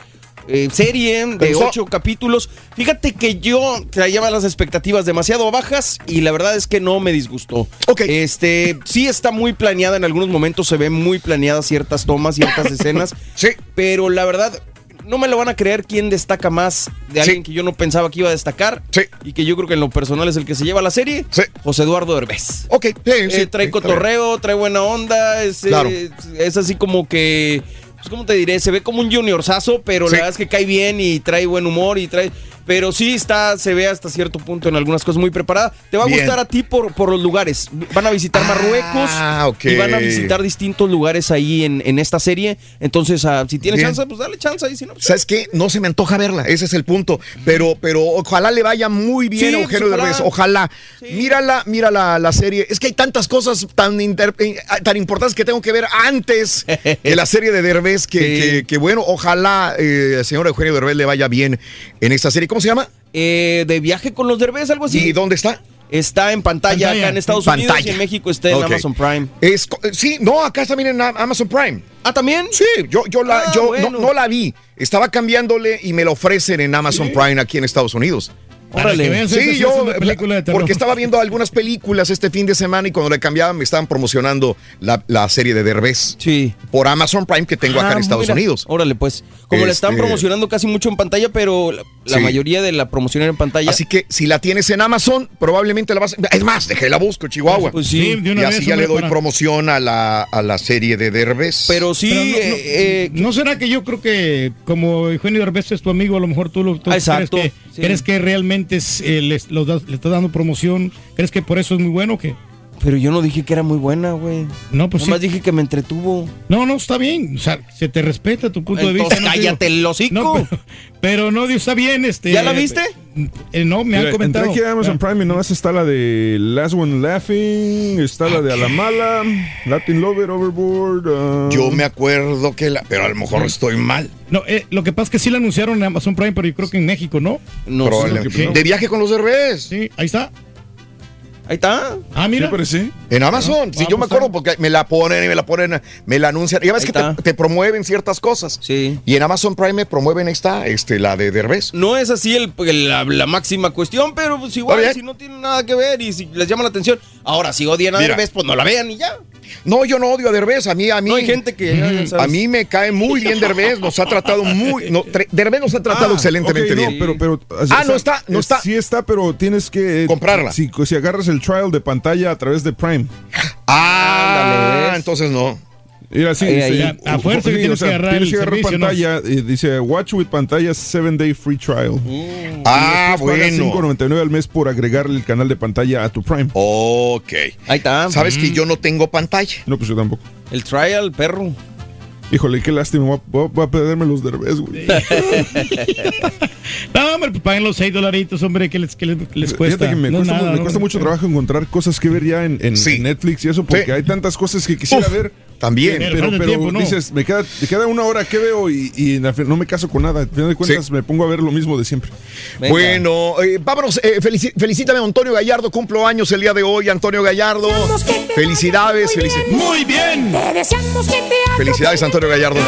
eh, serie de ¿Te gustó? ocho capítulos. Fíjate que yo traía las expectativas demasiado bajas y la verdad es que no me disgustó. Este, sí está muy planeada en algunos momentos, se ven muy planeadas ciertas tomas, ciertas escenas. Sí. Pero la verdad, no me lo van a creer quién destaca más de alguien que yo no pensaba que iba a destacar. Y que yo creo que en lo personal es el que se lleva la serie. José Eduardo Derbez. Ok, sí, sí, Eh, trae sí, cotorreo, trae buena onda. Es, eh, Claro. es así como que. Pues, ¿Cómo te diré? Se ve como un juniorzazo, pero Sí. la verdad es que cae bien y trae buen humor y trae. Pero sí está, se ve hasta cierto punto en algunas cosas muy preparada. Te va a Bien. gustar a ti por, por los lugares. Van a visitar Marruecos Ah, ok. y van a visitar distintos lugares ahí en, en esta serie. Entonces, ah, si tienes Bien. chance, pues dale chance. Y si no, pues, ¿Sabes qué? No se me antoja verla, ese es el punto. Pero, pero ojalá le vaya muy bien Sí, a Eugenio pues, ojalá. Derbez. Ojalá. Mírala, mira la, la serie. Es que hay tantas cosas tan, inter- eh, tan importantes que tengo que ver antes de la serie de Derbez que, Sí. que- que, bueno, ojalá eh, al señor Eugenio Derbez le vaya bien en esta serie. ¿Cómo se llama? eh, de viaje con los Derbez, algo así. ¿Y dónde está? Está en pantalla, Pantalla, acá en Estados en Unidos y en México está en. Amazon Prime. Es, sí, no, acá está también en Am- Amazon Prime. ¿Ah, también? Sí, yo, yo, la, Ah, yo bueno. no, no la vi. Estaba cambiándole y me la ofrecen en Amazon Prime aquí en Estados Unidos. Esa sí yo, porque estaba viendo algunas películas este fin de semana y cuando le cambiaban me estaban promocionando la, la serie de Derbez. Sí. Por Amazon Prime que tengo acá en Ah, Estados mira. Unidos. Órale, pues. Como la están Este- promocionando casi mucho en pantalla, pero la, Sí. mayoría de la promoción era en pantalla. Así que si la tienes en Amazon, probablemente la vas Es más, dejé la busco, Chihuahua. Pues sí. Sí, de y una así vez, ya le doy para- promoción a la, a la serie de Derbez. Pero sí, Pero no, no- eh, ¿no será que yo creo que como Eugenio Derbez es tu amigo, a lo mejor tú, lo, tú exacto, crees, que, sí. crees que realmente es, eh, les- le estás dando promoción? ¿Crees que por eso es muy bueno o qué? Pero yo no dije que era muy buena, güey. No, pues Nomás sí. dije que me entretuvo. No, no, está bien. O sea, se te respeta tu punto de vista. no cállate el hocico. No, pero, pero no, está bien. Este, ¿Ya la viste? eh, no, me han comentado. Entré aquí a Amazon Prime y nomás está la de Last One Laughing, está la de A la Mala, Latin Lover, Overboard. ah, Yo me acuerdo que la. Pero a lo mejor estoy mal. No, eh, lo que pasa es que sí la anunciaron en Amazon Prime, pero yo creo que en México, ¿no? No Probablemente. De viaje con los Derbez. Sí, ahí está. Ahí está. Ah, mira. Sí, pero sí. En Amazon. Sí, Ah, yo me acuerdo porque me la ponen y me la ponen, me la anuncian. Ya ves Ahí que te, promueven ciertas cosas. Sí. Y en Amazon Prime me promueven esta, este, la de Derbez. No es así el, el- la, la máxima cuestión, pero pues igual, si no tiene nada que ver y si les llama la atención. Ahora, si odian a Mira. Derbez, pues no la vean y ya. No, yo no odio a Derbez. A mí, a mí. No hay gente que. A mí me cae muy bien Derbez. Nos ha tratado muy. No, Derbez nos ha tratado Ah, excelentemente no, bien. pero, pero, o Ah, no está, no está. Sí está, pero tienes que eh, Comprarla. Si, si agarras el trial de pantalla a través de Prime. Ah, Ándale, entonces no. Mira, sí, Ahí, dice, ahí. A fuerza que tienes que agarrar tienes el que agarrar servicio, ¿no? pantalla. y dice Watch with pantalla 7 day free trial. Ah, Después pagas bueno. 5.99 al mes por agregarle el canal de pantalla a tu Prime. Ok. Ahí está. Sabes que yo no tengo pantalla. No, pues yo tampoco. El trial, perro. Híjole, qué lástima. Voy a, voy a- perderme los derbez, güey. No, hombre, pues paguen los 6 dolaritos, hombre, que les, que les, les cuesta. Fíjate que me No cuesta, es nada, me ¿no? cuesta mucho trabajo encontrar cosas que ver ya en, en- Sí. en Netflix y eso, porque Sí. hay tantas cosas que quisiera Uf, ver. También. Pero Pero, falta el pero tiempo, ¿no? dices, me queda, me queda una hora que veo y, no me caso con nada. Al final de cuentas, Sí. me pongo a ver lo mismo de siempre. Venga. Bueno, eh, vámonos. eh, felici- felicítame a Antonio Gallardo. Cumplo años el día de hoy, Antonio Gallardo. Felicidades. felici- Muy bien. Te deseamos que te haga Felicidades, Antonio Gallardo.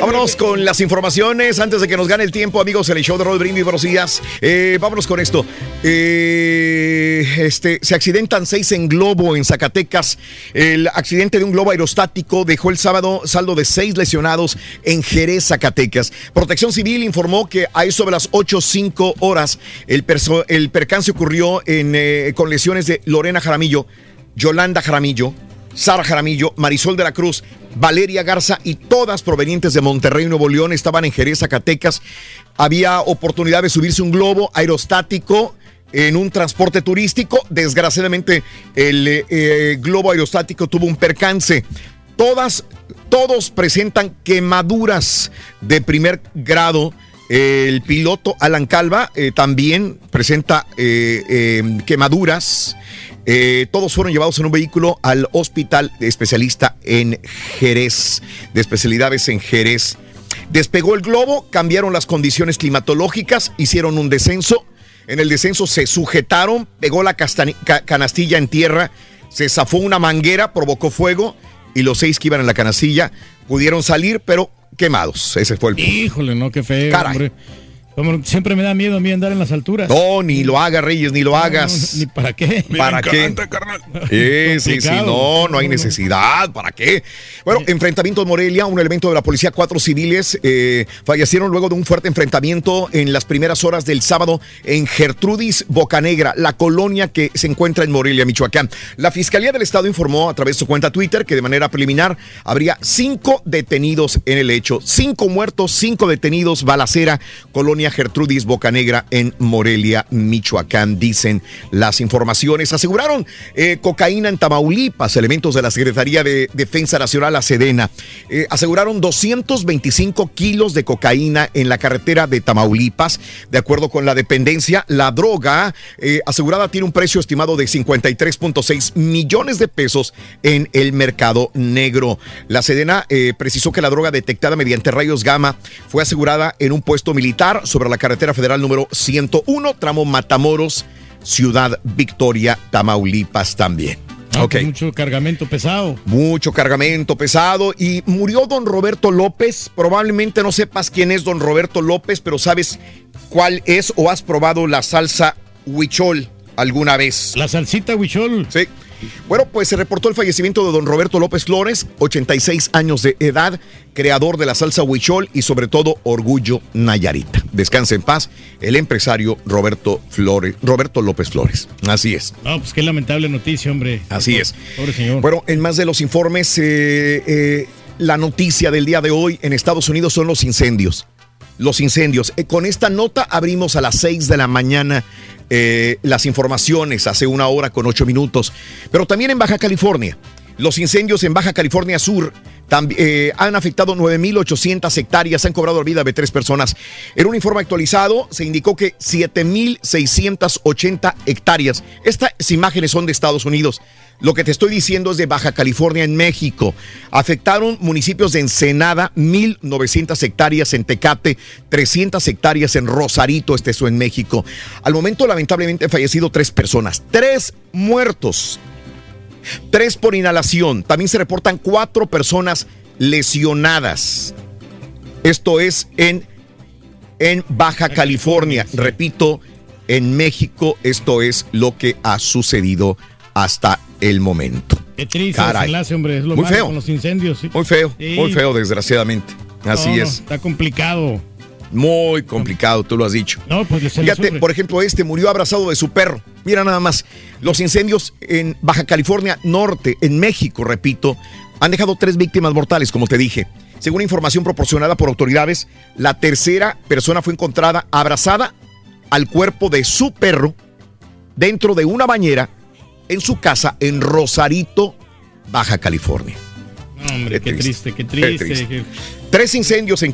Vámonos con las informaciones antes de que nos gane el tiempo, amigos. El show de Roll Brindis, buenos días. Eh, vámonos con esto. Eh, este, se accidentan seis en globo en Zacatecas. El accidente de un globo aerostático dejó el sábado saldo de seis lesionados en Jerez, Zacatecas. Protección Civil informó que a eso de las 8.05 horas el percance ocurrió en, eh, con lesiones de Lorena Jaramillo, Yolanda Jaramillo, Sara Jaramillo, Marisol de la Cruz, Valeria Garza y todas provenientes de Monterrey, Nuevo León, estaban en Jerez, Zacatecas. Había oportunidad de subirse un globo aerostático en un transporte turístico. Desgraciadamente, el eh, eh, globo aerostático tuvo un percance. Todas, todos presentan quemaduras de primer grado. El piloto Alan Calva eh, también presenta quemaduras. Eh, todos fueron llevados en un vehículo al hospital de especialista en Jerez, de especialidades en Jerez. Despegó el globo, cambiaron las condiciones climatológicas, hicieron un descenso. En el descenso se sujetaron, pegó la canastilla en tierra, se zafó una manguera, provocó fuego y los seis que iban en la canastilla pudieron salir, pero quemados. Ese fue el punto. Híjole, no, qué feo, Caray. hombre. Como siempre me da miedo a mí andar en las alturas. No, ni lo hagas, Reyes, ni lo hagas. No, ni para qué. ¿Para qué? Sí, sí, sí, Complicado. no, no hay necesidad, ¿para qué? Bueno, enfrentamiento en Morelia, un elemento de la policía, cuatro civiles eh, fallecieron luego de un fuerte enfrentamiento en las primeras horas del sábado en Gertrudis Bocanegra, la colonia que se encuentra en Morelia, Michoacán. La Fiscalía del Estado informó a través de su cuenta Twitter que de manera preliminar habría cinco detenidos en el hecho, cinco muertos, cinco detenidos, balacera, colonia Gertrudis Bocanegra en Morelia, Michoacán, dicen las informaciones. Aseguraron eh, cocaína en Tamaulipas, elementos de la Secretaría de Defensa Nacional, la Sedena. Eh, aseguraron 225 kilos de cocaína en la carretera de Tamaulipas. De acuerdo con la dependencia, la droga eh, asegurada tiene un precio estimado de 53.6 millones de pesos en el mercado negro. La Sedena precisó que la droga detectada mediante rayos gamma fue asegurada en un puesto militar sobre la carretera federal número 101, tramo Matamoros, Ciudad Victoria, Tamaulipas también. Ah, pues mucho cargamento pesado. Mucho cargamento pesado. Y murió don Roberto López. Probablemente no sepas quién es don Roberto López, pero sabes cuál es o has probado la salsa huichol alguna vez. La salsita huichol. Sí. Bueno, pues se reportó el fallecimiento de don Roberto López Flores, 86 años de edad, creador de la salsa huichol y sobre todo Orgullo Nayarita. Descanse en paz el empresario Roberto Flores, Roberto López Flores. Así es. No, pues qué lamentable noticia, hombre. Así es. Pobre señor. Bueno, en más de los informes, eh, eh, la noticia del día de hoy en Estados Unidos son los incendios. Los incendios. Eh, con esta nota abrimos a las 6 de la mañana eh, las informaciones hace una hora con ocho minutos. Pero también en Baja California. Los incendios en Baja California Sur eh, han afectado 9.800 hectáreas, han cobrado la vida de tres personas. En un informe actualizado se indicó que 7.680 hectáreas, estas imágenes son de Estados Unidos, lo que te estoy diciendo es de Baja California en México. Afectaron municipios de Ensenada, 1.900 hectáreas en Tecate, 300 hectáreas en Rosarito, este es en México. Al momento, lamentablemente, han fallecido tres personas, tres muertos, tres por inhalación. También se reportan cuatro personas lesionadas. Esto es en, en Baja California. Repito, en México esto es lo que ha sucedido hasta el momento. Qué triste enlace, hombre. Es lo muy feo. con los incendios. Muy feo, muy feo, desgraciadamente. Así es. Está complicado. Muy complicado, tú lo has dicho. No, pues Fíjate, por ejemplo, este murió abrazado de su perro. Mira nada más, los incendios en Baja California Norte, en México, repito, han dejado tres víctimas mortales, como te dije. Según información proporcionada por autoridades, la tercera persona fue encontrada abrazada al cuerpo de su perro dentro de una bañera en su casa en Rosarito, Baja California. Hombre, qué, triste, qué triste. Tres incendios en,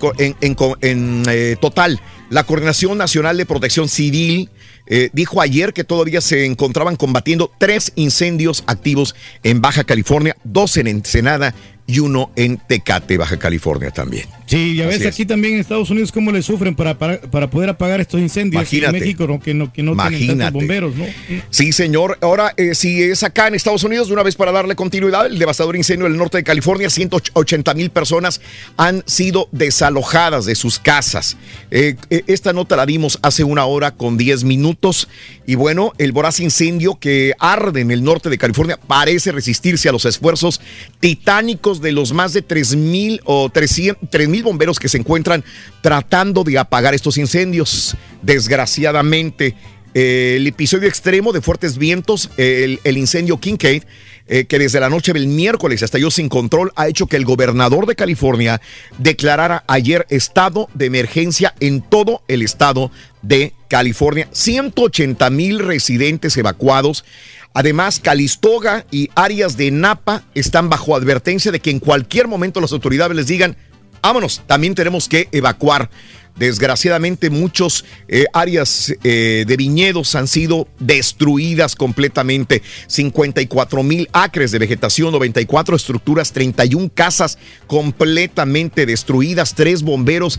eh, total. La Coordinación Nacional de Protección Civil eh, dijo ayer que todavía se encontraban combatiendo tres incendios activos en Baja California, dos en Ensenada y uno en Tecate, Baja California también. Sí, ya ves aquí también en Estados Unidos cómo le sufren para, para, poder apagar estos incendios. Imagínate. En México, ¿no? que no, que no tienen tantos bomberos, ¿no? Sí, señor. Ahora, eh, si es acá en Estados Unidos, de una vez para darle continuidad, el devastador incendio en el norte de California, 180 mil personas han sido desalojadas de sus casas. Eh, eh, esta nota la dimos hace una hora con 10 minutos. Y bueno, el voraz incendio que arde en el norte de California parece resistirse a los esfuerzos titánicos de los más de 3 mil o 300, mil bomberos que se encuentran tratando de apagar estos incendios. Desgraciadamente, eh, el episodio extremo de fuertes vientos, el, incendio Kincaid, eh, que desde la noche del miércoles estalló sin control, ha hecho que el gobernador de California declarara ayer estado de emergencia en todo el estado de California. 180 mil residentes evacuados. Además, Calistoga y áreas de Napa están bajo advertencia de que en cualquier momento las autoridades les digan, vámonos, también tenemos que evacuar. Desgraciadamente muchas eh, áreas eh, de viñedos han sido destruidas completamente. 54 mil acres de vegetación, 94 estructuras, 31 casas completamente destruidas. Tres bomberos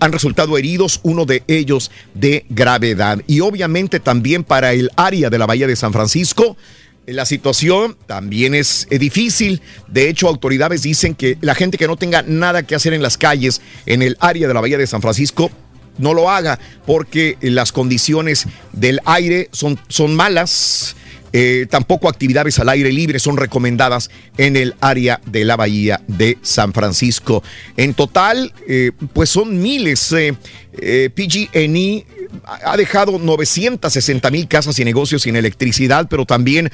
han resultado heridos, uno de ellos de gravedad. Y obviamente también para el área de la Bahía de San Francisco. La situación también es difícil. De hecho, autoridades dicen que la gente que no tenga nada que hacer en las calles en el área de la Bahía de San Francisco no lo haga porque las condiciones del aire son, son malas. Eh, tampoco actividades al aire libre son recomendadas en el área de la bahía de San Francisco. En total, eh, pues son miles. Eh, PG&E ha dejado 960 mil casas y negocios sin electricidad, pero también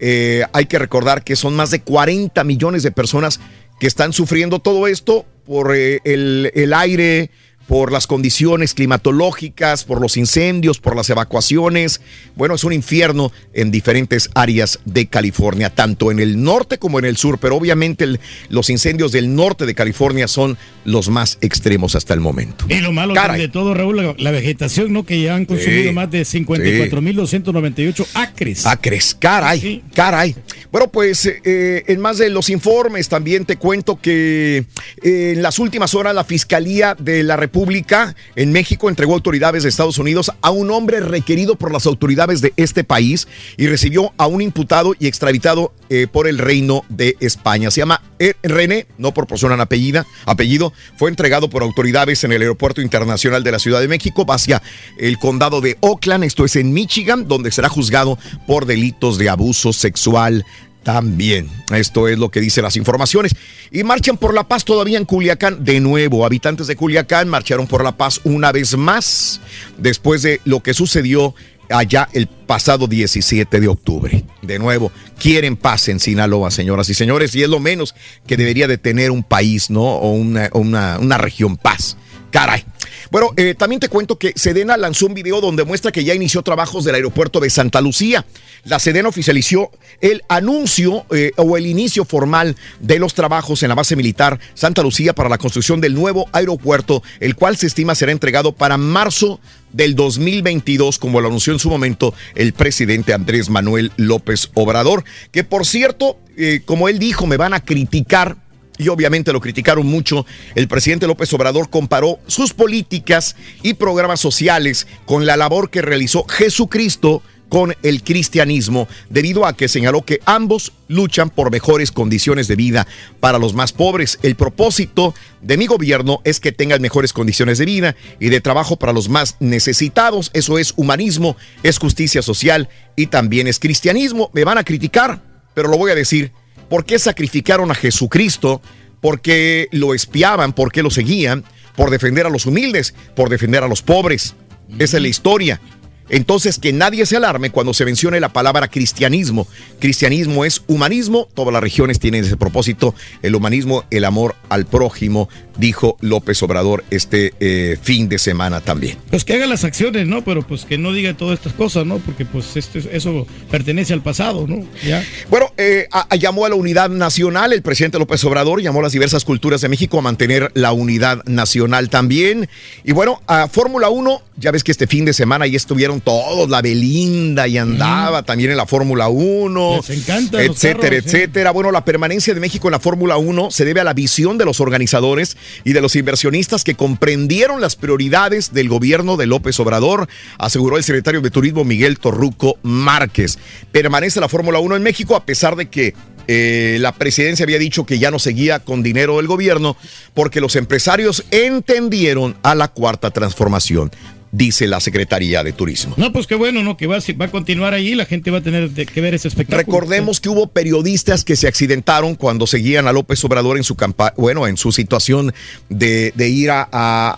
eh, hay que recordar que son más de 40 millones de personas que están sufriendo todo esto por eh, el, el aire, por las condiciones climatológicas, por los incendios, por las evacuaciones. Bueno, es un infierno en diferentes áreas de California, tanto en el norte como en el sur, pero obviamente los incendios del norte de California son los más extremos hasta el momento. Y lo malo de todo, Raúl, la, vegetación, ¿no? Que ya han consumido más de 54.298 acres. Acres, caray, caray. Bueno, pues eh, en más de los informes también te cuento que eh, en las últimas horas la Fiscalía de la República República en México entregó autoridades de Estados Unidos a un hombre requerido por las autoridades de este país y recibió a un imputado y extraditado eh, por el Reino de España. Se llama eh, René, no proporcionan apellida, apellido. Fue entregado por autoridades en el Aeropuerto Internacional de la Ciudad de México hacia el condado de Oakland, esto es en Michigan, donde será juzgado por delitos de abuso sexual también. Esto es lo que dicen las informaciones. Y marchan por la paz todavía en Culiacán. De nuevo, habitantes de Culiacán marcharon por la paz una vez más después de lo que sucedió allá el pasado 17 de octubre. De nuevo, quieren paz en Sinaloa, señoras y señores, y es lo menos que debería de tener un país, ¿no? O una, una, una región paz. Caray. Bueno, eh, también te cuento que Sedena lanzó un video donde muestra que ya inició trabajos del aeropuerto de Santa Lucía. La Sedena oficializó el anuncio eh, o el inicio formal de los trabajos en la base militar Santa Lucía para la construcción del nuevo aeropuerto, el cual se estima será entregado para marzo del 2022, como lo anunció en su momento el presidente Andrés Manuel López Obrador, que por cierto, eh, como él dijo, me van a criticar y obviamente lo criticaron mucho, el presidente López Obrador comparó sus políticas y programas sociales con la labor que realizó Jesucristo con el cristianismo, debido a que señaló que ambos luchan por mejores condiciones de vida para los más pobres. El propósito de mi gobierno es que tengan mejores condiciones de vida y de trabajo para los más necesitados. Eso es humanismo, es justicia social y también es cristianismo. Me van a criticar, pero lo voy a decir ¿Por qué sacrificaron a Jesucristo? ¿Por qué lo espiaban? ¿Por qué lo seguían? Por defender a los humildes, por defender a los pobres. Esa es la historia. Entonces, que nadie se alarme cuando se mencione la palabra cristianismo. Cristianismo es humanismo, todas las regiones tienen ese propósito, el humanismo, el amor al prójimo, dijo López Obrador este eh, fin de semana también. Pues que haga las acciones, ¿no? Pero pues que no diga todas estas cosas, ¿no? Porque pues esto, eso pertenece al pasado, ¿no? ¿Ya? Bueno, eh, llamó a la unidad nacional, el presidente López Obrador llamó a las diversas culturas de México a mantener la unidad nacional también. Y bueno, a Fórmula 1, ya ves que este fin de semana ya estuvieron todos, la Belinda y andaba también en la Fórmula 1. Les encanta. Etcétera, etcétera. Bueno, la permanencia de México en la Fórmula 1 se debe a la visión de los organizadores y de los inversionistas que comprendieron las prioridades del gobierno de López Obrador, aseguró el secretario de Turismo Miguel Torruco Márquez. Permanece la Fórmula 1 en México a pesar de que eh, la presidencia había dicho que ya no seguía con dinero del gobierno porque los empresarios entendieron a la cuarta transformación dice la Secretaría de Turismo. No, pues qué bueno, ¿no? Que va, va a continuar ahí, la gente va a tener que ver ese espectáculo. Recordemos que hubo periodistas que se accidentaron cuando seguían a López Obrador en su campaña, bueno, en su situación de, ir a,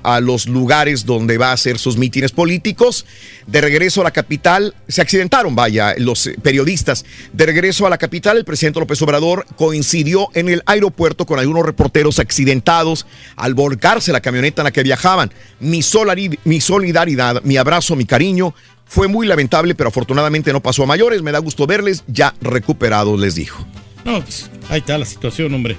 a, los lugares donde va a hacer sus mítines políticos. De regreso a la capital, se accidentaron, vaya, los periodistas. De regreso a la capital, el presidente López Obrador coincidió en el aeropuerto con algunos reporteros accidentados al volcarse la camioneta en la que viajaban. Mi, mi solidaridad mi abrazo, mi cariño. Fue muy lamentable, pero afortunadamente no pasó a mayores. Me da gusto verles ya recuperados, les dijo. No, pues ahí está la situación, hombre.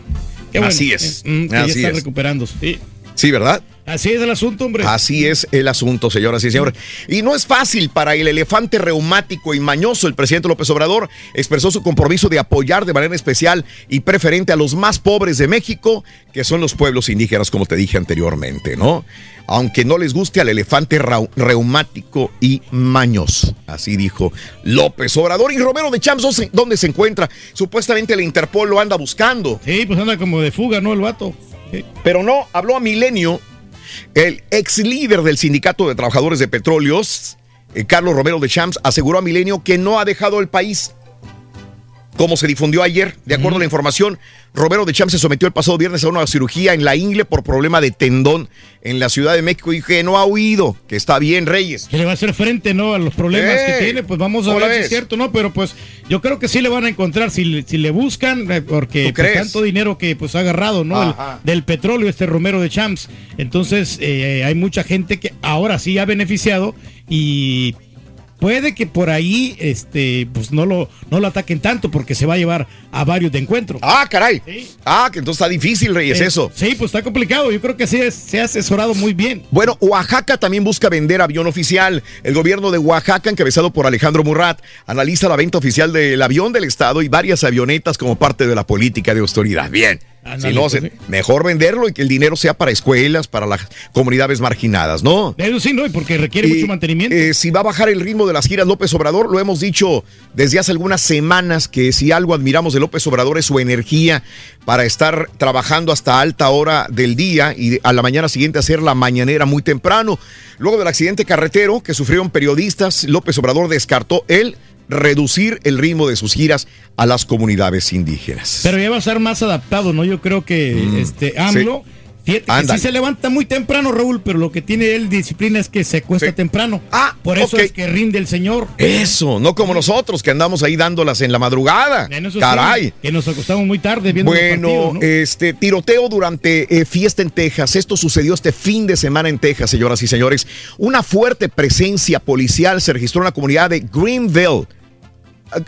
Así es. Mm, ya están recuperando. Sí. sí, ¿verdad? Así es el asunto, hombre. Así es el asunto, señoras y señores. Y no es fácil para el elefante reumático y mañoso. El presidente López Obrador expresó su compromiso de apoyar de manera especial y preferente a los más pobres de México, que son los pueblos indígenas, como te dije anteriormente, ¿no? Aunque no les guste al elefante reumático y mañoso. Así dijo López Obrador. Y Romero de Champs, ¿dónde se encuentra? Supuestamente el Interpol lo anda buscando. Sí, pues anda como de fuga, ¿no? El vato. Pero no, habló a Milenio el ex líder del Sindicato de Trabajadores de Petróleos, eh, Carlos Romero de Champs, aseguró a Milenio que no ha dejado el país. Como se difundió ayer, de acuerdo a la información, Romero de Champs se sometió el pasado viernes a una cirugía en la ingle por problema de tendón en la Ciudad de México y que no ha huido, que está bien, Reyes. Que le va a hacer frente, ¿no? A los problemas que tiene, pues vamos a ver si es cierto, ¿no? Pero pues yo creo que sí le van a encontrar si, si le buscan, eh, porque pues, tanto dinero que pues ha agarrado, ¿no? del petróleo, este Romero de Champs. Entonces, eh, hay mucha gente que ahora sí ha beneficiado y puede que por ahí este pues no lo no lo ataquen tanto porque se va a llevar a varios de encuentro. Ah, caray. Ah, que entonces está difícil, Reyes, eh, eso. Sí, pues está complicado. Yo creo que sí se ha asesorado muy bien. Bueno, Oaxaca también busca vender avión oficial. El gobierno de Oaxaca, encabezado por Alejandro Murrat, analiza la venta oficial del avión del Estado y varias avionetas como parte de la política de autoridad. Bien. Si no, pues mejor venderlo y que el dinero sea para escuelas, para las comunidades marginadas, ¿no? Eso sí, no, y porque requiere Y, mucho mantenimiento. eh, si va a bajar el ritmo de las giras López Obrador, lo hemos dicho desde hace algunas semanas que si algo admiramos de López Obrador es su energía para estar trabajando hasta alta hora del día y a la mañana siguiente hacer la mañanera muy temprano. Luego del accidente carretero que sufrieron periodistas, López Obrador descartó él reducir el ritmo de sus giras a las comunidades indígenas. Pero ya va a estar más adaptado, ¿no? Yo creo que este AMLO, fíjate que Mm, Ándale. sí se levanta muy temprano, Raúl, pero lo que tiene él disciplina es que se cuesta temprano. Ah, por eso es que rinde el señor. Eso, no como nosotros que andamos ahí dándolas en la madrugada. En sí, Caray. que nos acostamos muy tarde viendo Bueno, este tiroteo durante eh, fiesta en Texas. Esto sucedió este fin de semana en Texas, señoras y señores. Una fuerte presencia policial se registró en la comunidad de Greenville.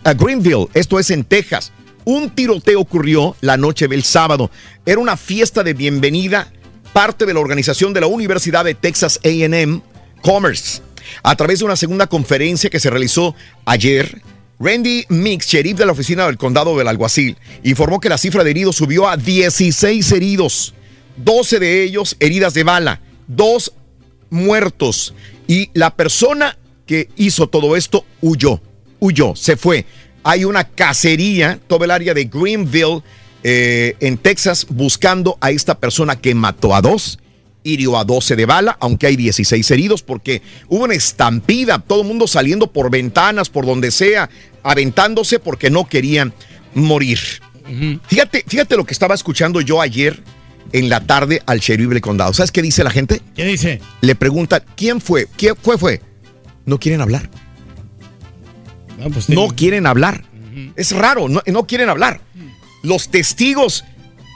A- Greenville, esto es en Texas. Un tiroteo ocurrió la noche del sábado. Era una fiesta de bienvenida, parte de la organización de la Universidad de Texas AM Commerce. A través de una segunda conferencia que se realizó ayer, Randy Mix, sheriff de la oficina del condado del alguacil, informó que la cifra de heridos subió a 16 heridos, 12 de ellos heridas de bala, dos muertos y la persona que hizo todo esto huyó, huyó, se fue. Hay una cacería, todo el área de Greenville, eh, en Texas, buscando a esta persona que mató a dos, hirió a 12 de bala, aunque hay 16 heridos, porque hubo una estampida, todo el mundo saliendo por ventanas, por donde sea, aventándose porque no querían morir. Fíjate, fíjate lo que estaba escuchando yo ayer en la tarde al sheriff del condado. ¿Sabes qué dice la gente? ¿Qué dice? Le preguntan, ¿quién fue? ¿Quién fue? fue? No quieren hablar. Pues no quieren hablar. Es raro, no, no quieren hablar. Los testigos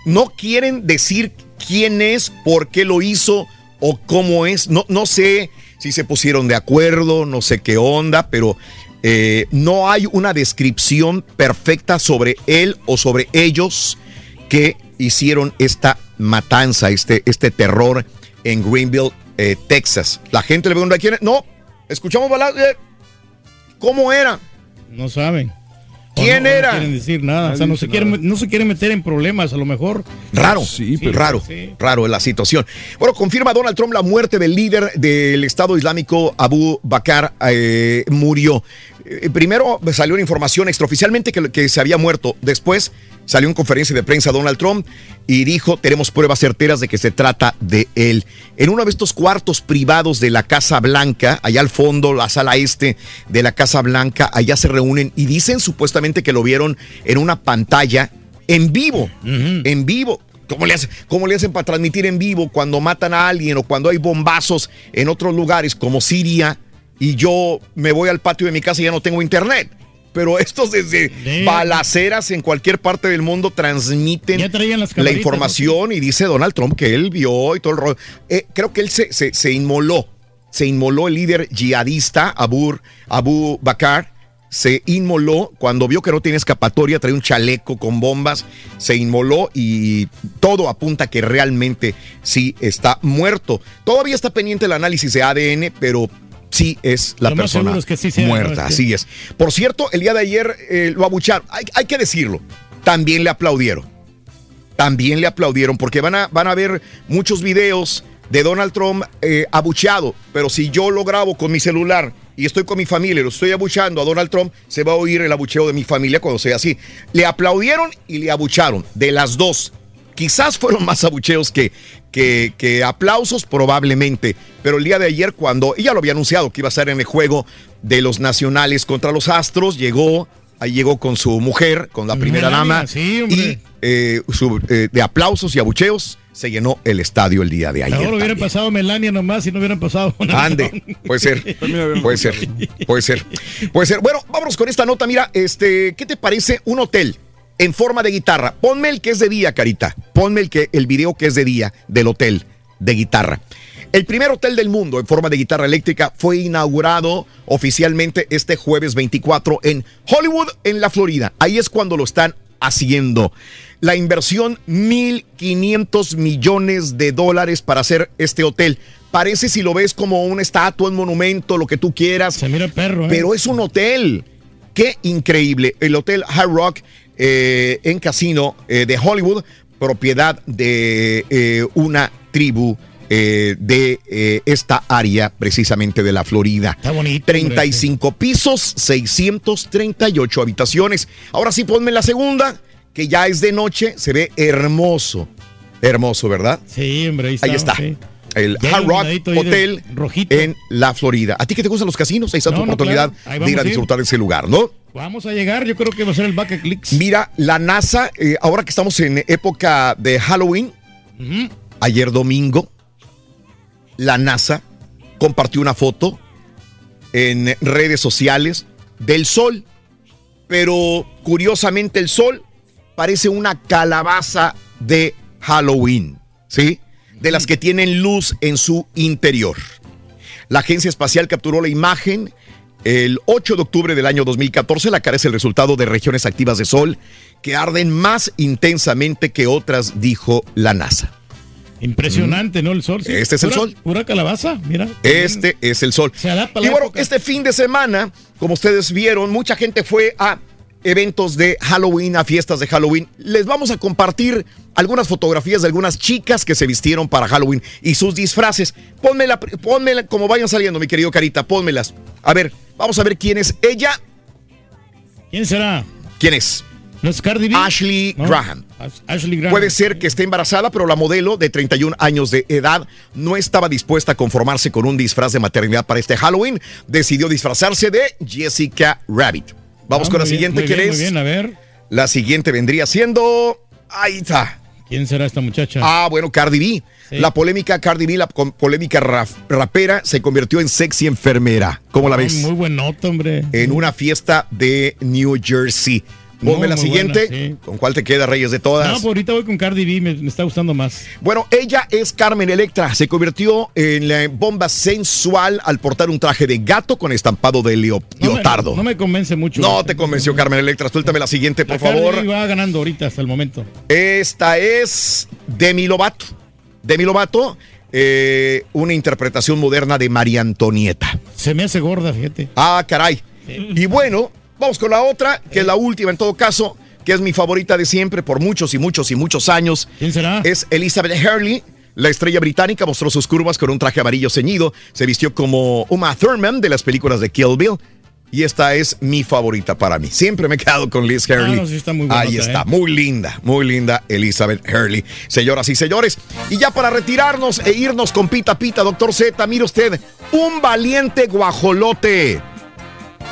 no quieren decir quién es, por qué lo hizo o cómo es. No, no sé si se pusieron de acuerdo, no sé qué onda, pero eh, no hay una descripción perfecta sobre él o sobre ellos que hicieron esta matanza, este, este terror en Greenville, eh, Texas. La gente le pregunta quién es. No, escuchamos balazos. eh, ¿Cómo era? No saben. ¿Quién no- era? No quieren decir nada. O sea, no se, quieren, no se quieren meter en problemas, a lo mejor. Raro, raro, raro la situación. Bueno, confirma Donald Trump la muerte del líder del Estado Islámico Abu Bakr. eh, murió. Eh, primero salió una información extraoficialmente que, que se había muerto. Después salió en conferencia de prensa Donald Trump y dijo, tenemos pruebas certeras de que se trata de él. En uno de estos cuartos privados de la Casa Blanca, allá al fondo, la sala este de la Casa Blanca, allá se reúnen y dicen supuestamente que lo vieron en una pantalla en vivo, en vivo. ¿Cómo le, hacen, ¿Cómo le hacen para transmitir en vivo cuando matan a alguien o cuando hay bombazos en otros lugares como Siria y yo me voy al patio de mi casa y ya no tengo internet? Pero estos desde balaceras en cualquier parte del mundo transmiten la información y dice Donald Trump que él vio y todo el rollo. Eh, creo que él se, se, se inmoló, se inmoló el líder yihadista Abu, Abu Bakr se inmoló cuando vio que no tiene escapatoria, trae un chaleco con bombas, se inmoló y todo apunta que realmente sí está muerto. Todavía está pendiente el análisis de ADN, pero sí es la Lo persona seguro es que sí muerta, así es. Por cierto, el día de ayer eh, lo abucharon, hay, hay que decirlo, también le aplaudieron también le aplaudieron porque van a, van a ver muchos videos de Donald Trump eh, abucheado, pero si yo lo grabo con mi celular y estoy con mi familia y lo estoy abuchando a Donald Trump, se va a oír el abucheo de mi familia cuando sea así. Le aplaudieron y le abucharon, de las dos. Quizás fueron más abucheos que, que, que aplausos, probablemente. Pero el día de ayer, cuando ella lo había anunciado que iba a estar en el juego de los nacionales contra los Astros, llegó, ahí llegó con su mujer, con la primera Melania, dama, sí, hombre. y eh, su- eh, de aplausos y abucheos se llenó el estadio el día de ayer. Mejor hubiera pasado Melania nomás y no hubieran pasado. Ande, puede ser, puede ser, puede ser, puede ser. Bueno, vámonos con esta nota. Mira, este, ¿qué te parece un hotel en forma de guitarra? Ponme el que es de día, Carita. Ponme el que, el video que es de día del hotel de guitarra. El primer hotel del mundo en forma de guitarra eléctrica fue inaugurado oficialmente este jueves 24 en Hollywood, en la Florida. Ahí es cuando lo están haciendo. La inversión, 1.500 millones de dólares para hacer este hotel. Parece si lo ves como una estatua, un monumento, lo que tú quieras. Se mira perro, ¿eh? Pero es un hotel. Qué increíble. El hotel Hard Rock eh, en Casino eh, de Hollywood propiedad de eh, una tribu eh, de eh, esta área precisamente de la Florida. Está bonito. 35 pisos, 638 habitaciones. Ahora sí, ponme la segunda, que ya es de noche, se ve hermoso. Hermoso, ¿verdad? Sí, hombre, ahí está. Ahí está. sí. El Hard Rock Hotel rojito. en la Florida. ¿A ti que te gustan los casinos? Ahí está tu No, oportunidad claro. De ir a disfrutar de ese lugar, ¿no? Vamos a llegar, yo creo que va a ser el Back Clicks. Mira, la NASA, eh, ahora que estamos en época de Halloween, ayer domingo, la NASA compartió una foto en redes sociales del sol, pero curiosamente el sol parece una calabaza de Halloween, ¿sí? De las que tienen luz en su interior. La agencia espacial capturó la imagen el 8 de octubre del año 2014. La cara es el resultado de regiones activas de sol que arden más intensamente que otras, dijo la NASA. Impresionante, ¿no? El sol. sí. Este es el sol. Pura calabaza, mira. Este es el sol. Se adapta a Y bueno, época. este fin de semana, como ustedes vieron, mucha gente fue a eventos de Halloween, a fiestas de Halloween. Les vamos a compartir algunas fotografías de algunas chicas que se vistieron para Halloween y sus disfraces. Pónmela, pónmela como vayan saliendo, mi querido Carita, pónmelas. A ver, vamos a ver quién es ella. ¿Quién será? ¿Quién es? ¿No es Cardi B? Ashley No. Graham. As- Ashley Graham. Puede ser que esté embarazada, pero la modelo de 31 años de edad no estaba dispuesta a conformarse con un disfraz de maternidad para este Halloween. Decidió disfrazarse de Jessica Rabbit. Vamos Ah, con la bien, siguiente, ¿quién bien, es? Muy bien, a ver. La siguiente vendría siendo. Ahí está. ¿Quién será esta muchacha? Ah, bueno, Cardi B. Sí. La polémica Cardi B, la polémica rapera, se convirtió en sexy enfermera. ¿Cómo la ves? Muy buen nota, hombre. En una fiesta de New Jersey. Ponme la siguiente. buena, sí. ¿Con cuál te queda, Reyes de todas? No, pues ahorita voy con Cardi B, me, me está gustando más. Bueno, ella es Carmen Electra. Se convirtió en la bomba sensual al portar un traje de gato con estampado de leo- No me- leotardo. No me convence mucho. No te convenció Carmen Electra. Suéltame la siguiente, por La Cardi favor. B va ganando ahorita hasta el momento. Esta es Demi Lovato. Demi Lovato, eh, una interpretación moderna de María Antonieta. Se me hace gorda, fíjate. Ah, caray. Y bueno, vamos con la otra, que es la última en todo caso, que es mi favorita de siempre por muchos y muchos y muchos años. ¿Quién será? Es Elizabeth Hurley. La estrella británica mostró sus curvas con un traje amarillo ceñido. Se vistió como Uma Thurman de las películas de Kill Bill. Y esta es mi favorita para mí. Siempre me he quedado con Liz Hurley. Ah, no, sí está muy buenota, Ahí está, ¿eh? muy linda, muy linda Elizabeth Hurley. Señoras y señores, y ya para retirarnos e irnos con pita pita, doctor Z, mire usted, un valiente guajolote.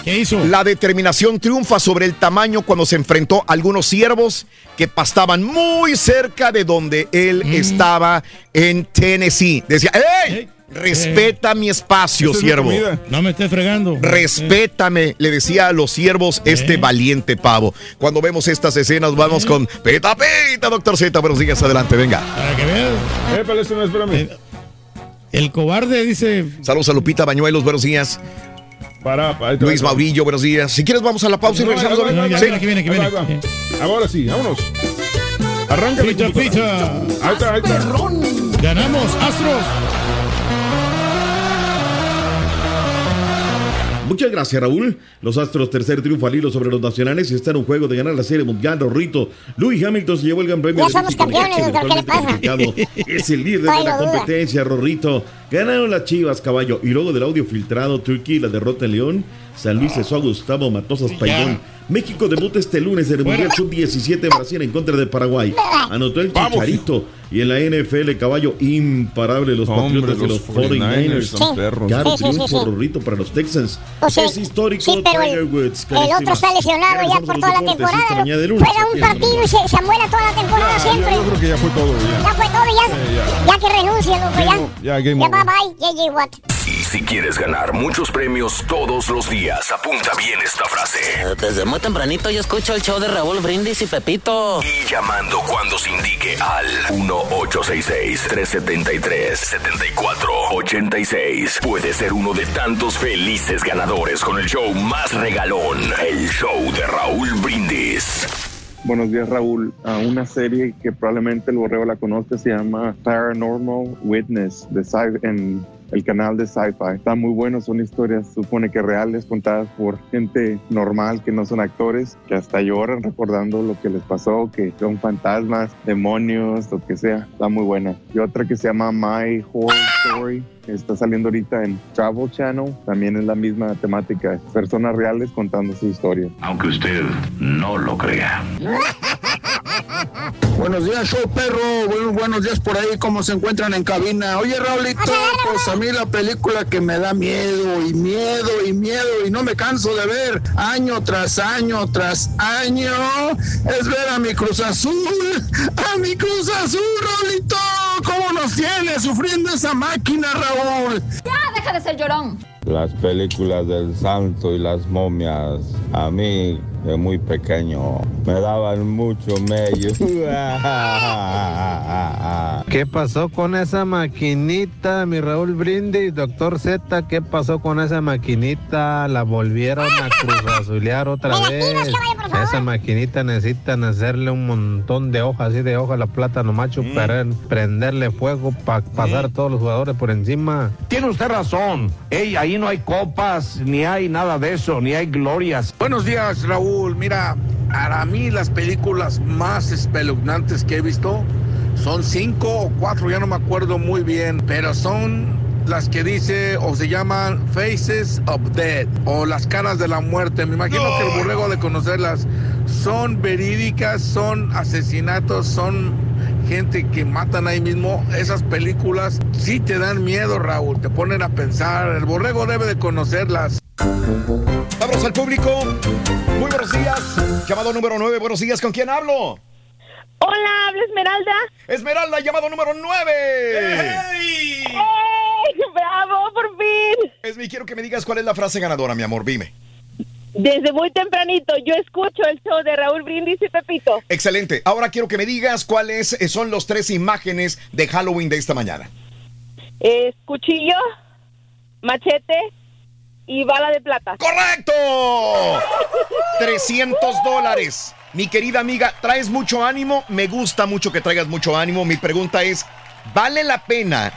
¿Qué hizo? La determinación triunfa sobre el tamaño cuando se enfrentó a algunos ciervos que pastaban muy cerca de donde él Mm. estaba en Tennessee. Decía, ¡Ey! Respeta mi espacio, es comida. No me estés fregando. Respétame, le decía a los siervos este valiente pavo. Cuando vemos estas escenas, vamos con peta peta, doctor Z. Buenos días, adelante, venga. Para que veas. No, espérame. El cobarde dice. Saludos a Lupita Bañuelos, buenos días. Para, para, Luis. Maurillo, buenos días. Si quieres, vamos a la pausa y regresamos. Ahora sí, vámonos. Arranca Pita, pita. Ahí está, ahí está. Ganamos, Astros. Muchas gracias, Raúl. Los Astros, tercer triunfo al hilo sobre los nacionales, y está en un juego de ganar la Serie Mundial. Rorrito, Luis Hamilton se llevó el gran premio. Ya de somos México, campeones, doctor, ¿qué le complicado. Es el líder de la competencia, Rorrito. Ganaron las Chivas, caballo. Y luego del audio filtrado, Turquía, la derrota en León. San Luis cesó a Gustavo Matosas Paidón. México debuta este lunes en el Mundial Sub-17 en Brasil en contra de Paraguay. Anotó el Chicharito. Y en la NFL, caballo imparable, los Hombre, Patriotas de los los 49ers. son perros. Claro, Sí, sí, sí. Rorrito, para los Texans. Pues sí, es histórico sí, pero el- Tiger Woods. El otro está lesionado ya por toda la temporada. Juega un partido y se, se muera toda la temporada Ya, siempre. yo, yo creo que ya fue todo. Ya. Ya fue todo, ya, Sí, ya. ya que renuncie, loco, ya. Ya, game Ya bye bye, JJ Watt. Y si quieres ganar muchos premios todos los días, apunta bien esta frase. Desde muy tempranito yo escucho el show de Raúl Brindis y Pepito. Y llamando cuando se indique al 1-866-373-7486. Puede ser uno de tantos felices ganadores con el show más regalón, el show de Raúl Brindis. Buenos días, Raúl. A una serie que probablemente el borreo la conozca se llama Paranormal Witness de en el canal de Sci-Fi. Está muy bueno, son historias, supone que reales, contadas por gente normal que no son actores, que hasta lloran recordando lo que les pasó, que son fantasmas, demonios, lo que sea. Está muy buena. Y otra que se llama My Horror Story está saliendo ahorita en Travel Channel. También es la misma temática, personas reales contando su historia. Aunque usted no lo crea. Buenos días, show perro. Buenos, buenos días por ahí, ¿cómo se encuentran en cabina? Oye, Raulito, pues a mí la película que me da miedo y miedo y miedo y no me canso de ver año tras año tras año es ver a mi Cruz Azul, a mi Cruz Azul, Raulito. ¿Cómo nos tiene sufriendo esa máquina, Raúl? Ya, deja de ser llorón. Las películas del santo y las momias, a mí de muy pequeño me daban mucho mello. ¿Qué pasó con esa maquinita, mi Raúl Brindis? Doctor Z, ¿qué pasó con esa maquinita? La volvieron a cruzazulear otra vez. Esa maquinita necesitan hacerle un montón de hojas, así de hojas, la plátano macho, para prenderle fuego para pasar a todos los jugadores por encima. Tiene usted razón. Ey, ahí no hay copas, ni hay nada de eso, ni hay glorias. Buenos días, Raúl. Mira, para mí las películas más espeluznantes que he visto son cinco o cuatro, ya no me acuerdo muy bien, pero son las que dice o se llaman Faces of Death o las caras de la muerte. Me imagino que el borrego de conocerlas son verídicas, son asesinatos, son gente que matan ahí mismo. Esas películas sí te dan miedo, Raúl, te ponen a pensar. El borrego debe de conocerlas. Vamos al público. Muy buenos días. Llamado número 9. Buenos días. ¿Con quién hablo? Hola, habla Esmeralda. Esmeralda, llamado número 9. ¡Ey! ¡Bravo, por fin! Esmi, quiero que me digas cuál es la frase ganadora, mi amor. Dime. Desde muy tempranito yo escucho el show de Raúl Brindis y Pepito. Excelente. Ahora quiero que me digas cuáles eh, son los tres imágenes de Halloween de esta mañana. Es cuchillo, machete y bala de plata. ¡Correcto! 300 dólares. Mi querida amiga, ¿traes mucho ánimo? Me gusta mucho que traigas mucho ánimo. Mi pregunta es, ¿vale la pena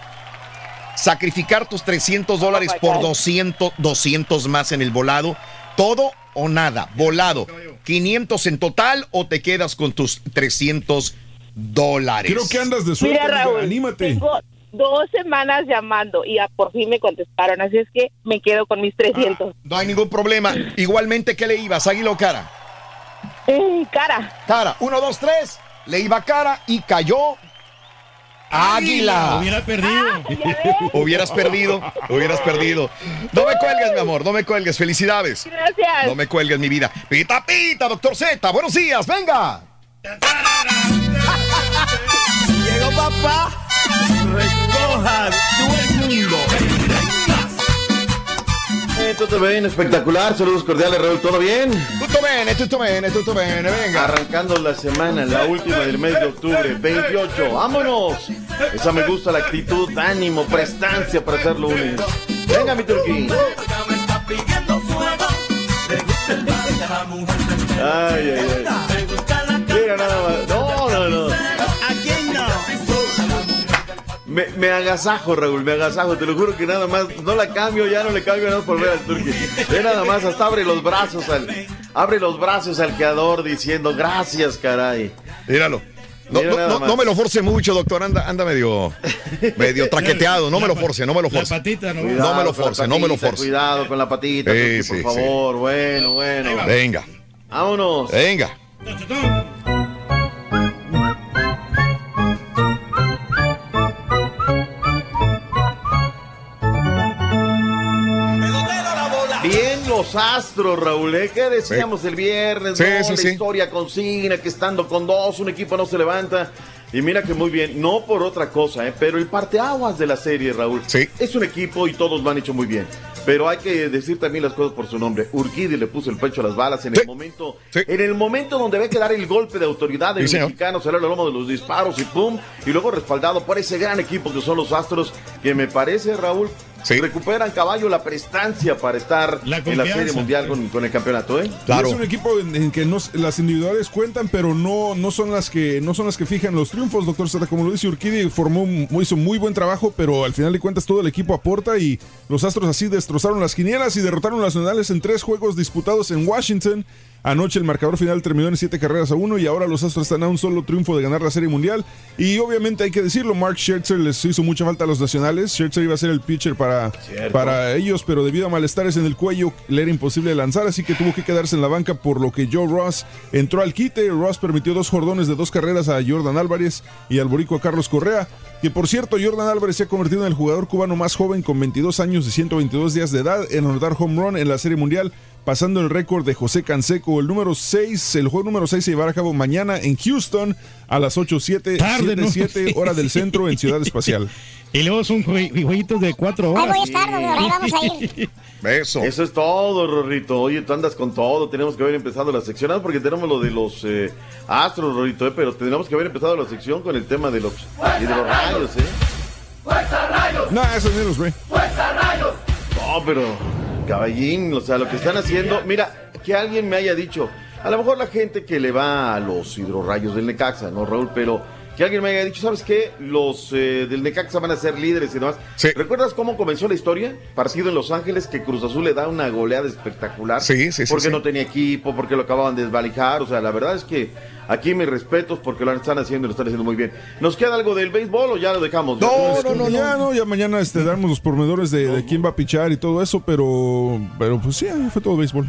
sacrificar tus 300 dólares por 200, 200 más en el volado? ¿Todo o nada? Volado. ¿500 en total o te quedas con tus 300 dólares? Creo que andas de suerte, Mira, amiga, Raúl, anímate. tengo dos semanas llamando y ya por fin me contestaron, así es que me quedo con mis 300. No hay ningún problema. Igualmente, ¿qué le ibas? ¿Águila o cara? Eh, cara. Cara. Uno, dos, tres. Le iba cara y cayó. Águila. Hubiera perdido. Hubieras perdido, hubieras perdido. No me cuelgues, mi amor, no me cuelgues. Felicidades. Gracias. No me cuelgues, mi vida. Pita, pita, doctor Z. Buenos días, venga. Papá. Recoja todo el mundo. Todo bien, espectacular. Saludos cordiales, Raúl. ¿Todo bien? Tutto bene, tutto bene, tutto bene. Venga. Arrancando la semana, la última del mes de octubre, 28. ¡Vámonos! Esa me gusta la actitud, ánimo, prestancia para hacer lunes. Venga, mi turquí. Ay, ay, ay. Mira nada más. No, no, no. Me, me agasajo, Raúl, me agasajo. Te lo juro que nada más. No la cambio, ya no le cambio nada por ver al turqui. Ve nada más, hasta abre los brazos al. Abre los brazos al creador diciendo gracias, caray. Míralo. No, Mira no, no, me lo force mucho, doctor. Anda, anda medio, medio traqueteado. No me lo force, no me lo force. patita, no, no me lo Cuidado la force, no me lo force. Cuidado con la patita, Sí, por sí. favor. Bueno, bueno. Venga, Vámonos. venga. Los astros, Raúl. ¿eh? ¿Qué decíamos el viernes? Sí, no, sí, la sí. historia consigna que estando con dos, un equipo no se levanta. Y mira que muy bien, no por otra cosa, ¿eh? pero el parteaguas de la serie, Raúl, es un equipo y todos lo han hecho muy bien. Pero hay que decir también las cosas por su nombre. Urquidi le puso el pecho a las balas en el momento, en el momento donde ve que dar el golpe de autoridad del Sí, mexicano, salió al lomo de los disparos y pum, y luego respaldado por ese gran equipo que son los Astros, que me parece, Raúl, recuperan caballo la prestancia para estar en la. Serie Mundial con, con el campeonato, ¿eh? Es un equipo en, en que no, las individuales cuentan, pero no, no son las que no son las que fijan los triunfos, doctor Zeta. Como lo dice Urquidi, formó, un- hizo muy buen trabajo, pero al final de cuentas todo el equipo aporta y los Astros así destrozaron las quinielas y derrotaron a los Nacionales en tres juegos disputados en Washington. Anoche el marcador final terminó en siete carreras a uno y ahora los Astros están a un solo triunfo de ganar la Serie Mundial. Y obviamente hay que decirlo, Mark Scherzer les hizo mucha falta a los Nacionales. Scherzer iba a ser el pitcher para, para ellos, pero debido a malestares en el cuello le era imposible lanzar, así que tuvo que quedarse en la banca, por lo que Joe Ross entró al quite. Ross permitió dos jordones de dos carreras a Jordan Álvarez y al boricua Carlos Correa, que por cierto Jordan Álvarez se ha convertido en el jugador cubano más joven con 22 años y 122 días de edad en anotar home run en la Serie Mundial pasando el récord de José Canseco. El número 6, el juego número 6 se llevará a cabo mañana en Houston a las 8.07, Tarde, ¿no? 7 hora del centro en Ciudad Espacial. Y luego son jue- jueguitos de cuatro Ahí horas. voy a estar, doctor, ahí vamos a ir. Eso. Eso es todo, Rorrito. Oye, tú andas con todo. Tenemos que haber empezado la sección, ah, porque tenemos lo de los eh, astros, Rorrito, eh, pero tenemos que haber empezado la sección con el tema de los, y de los rayos, ¿eh? No, esos ni los ve. No, pero, caballín, o sea, lo que están haciendo, mira, que alguien me haya dicho, a lo mejor la gente que le va a los hidrorrayos del Necaxa, ¿no, Raúl? Pero que alguien me haya dicho, ¿sabes qué? Los eh, del Necaxa van a ser líderes y demás. ¿Recuerdas cómo comenzó la historia? Partido en Los Ángeles, que Cruz Azul le da una goleada espectacular. Sí, sí, sí, Porque sí. no tenía equipo, porque lo acababan de desvalijar. O sea, la verdad es que aquí mis respetos porque lo están haciendo y lo están haciendo muy bien. ¿Nos queda algo del béisbol o ya lo dejamos? No, no, no, ya no, ya mañana este, damos los pormenores de, de quién va a pichar y todo eso, pero, pero pues sí, fue todo béisbol.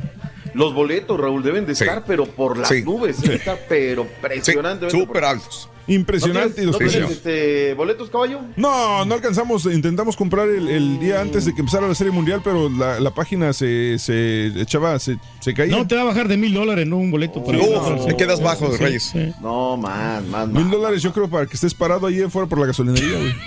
Los boletos, Raúl, deben de estar, pero por las Sí. nubes. Está, pero impresionante. súper altos. Impresionante. y ¿No los tienes, precios. este, boletos, caballo? No, no alcanzamos, intentamos comprar el, el día antes de que empezara la Serie Mundial, pero la, la página se, se echaba, se, se caía. No, te va a bajar de mil dólares, no un boleto para No, te quedas bajo, Sí, Reyes. sí. No, más, más, Mil dólares yo creo para que estés parado ahí afuera por la gasolinería, güey.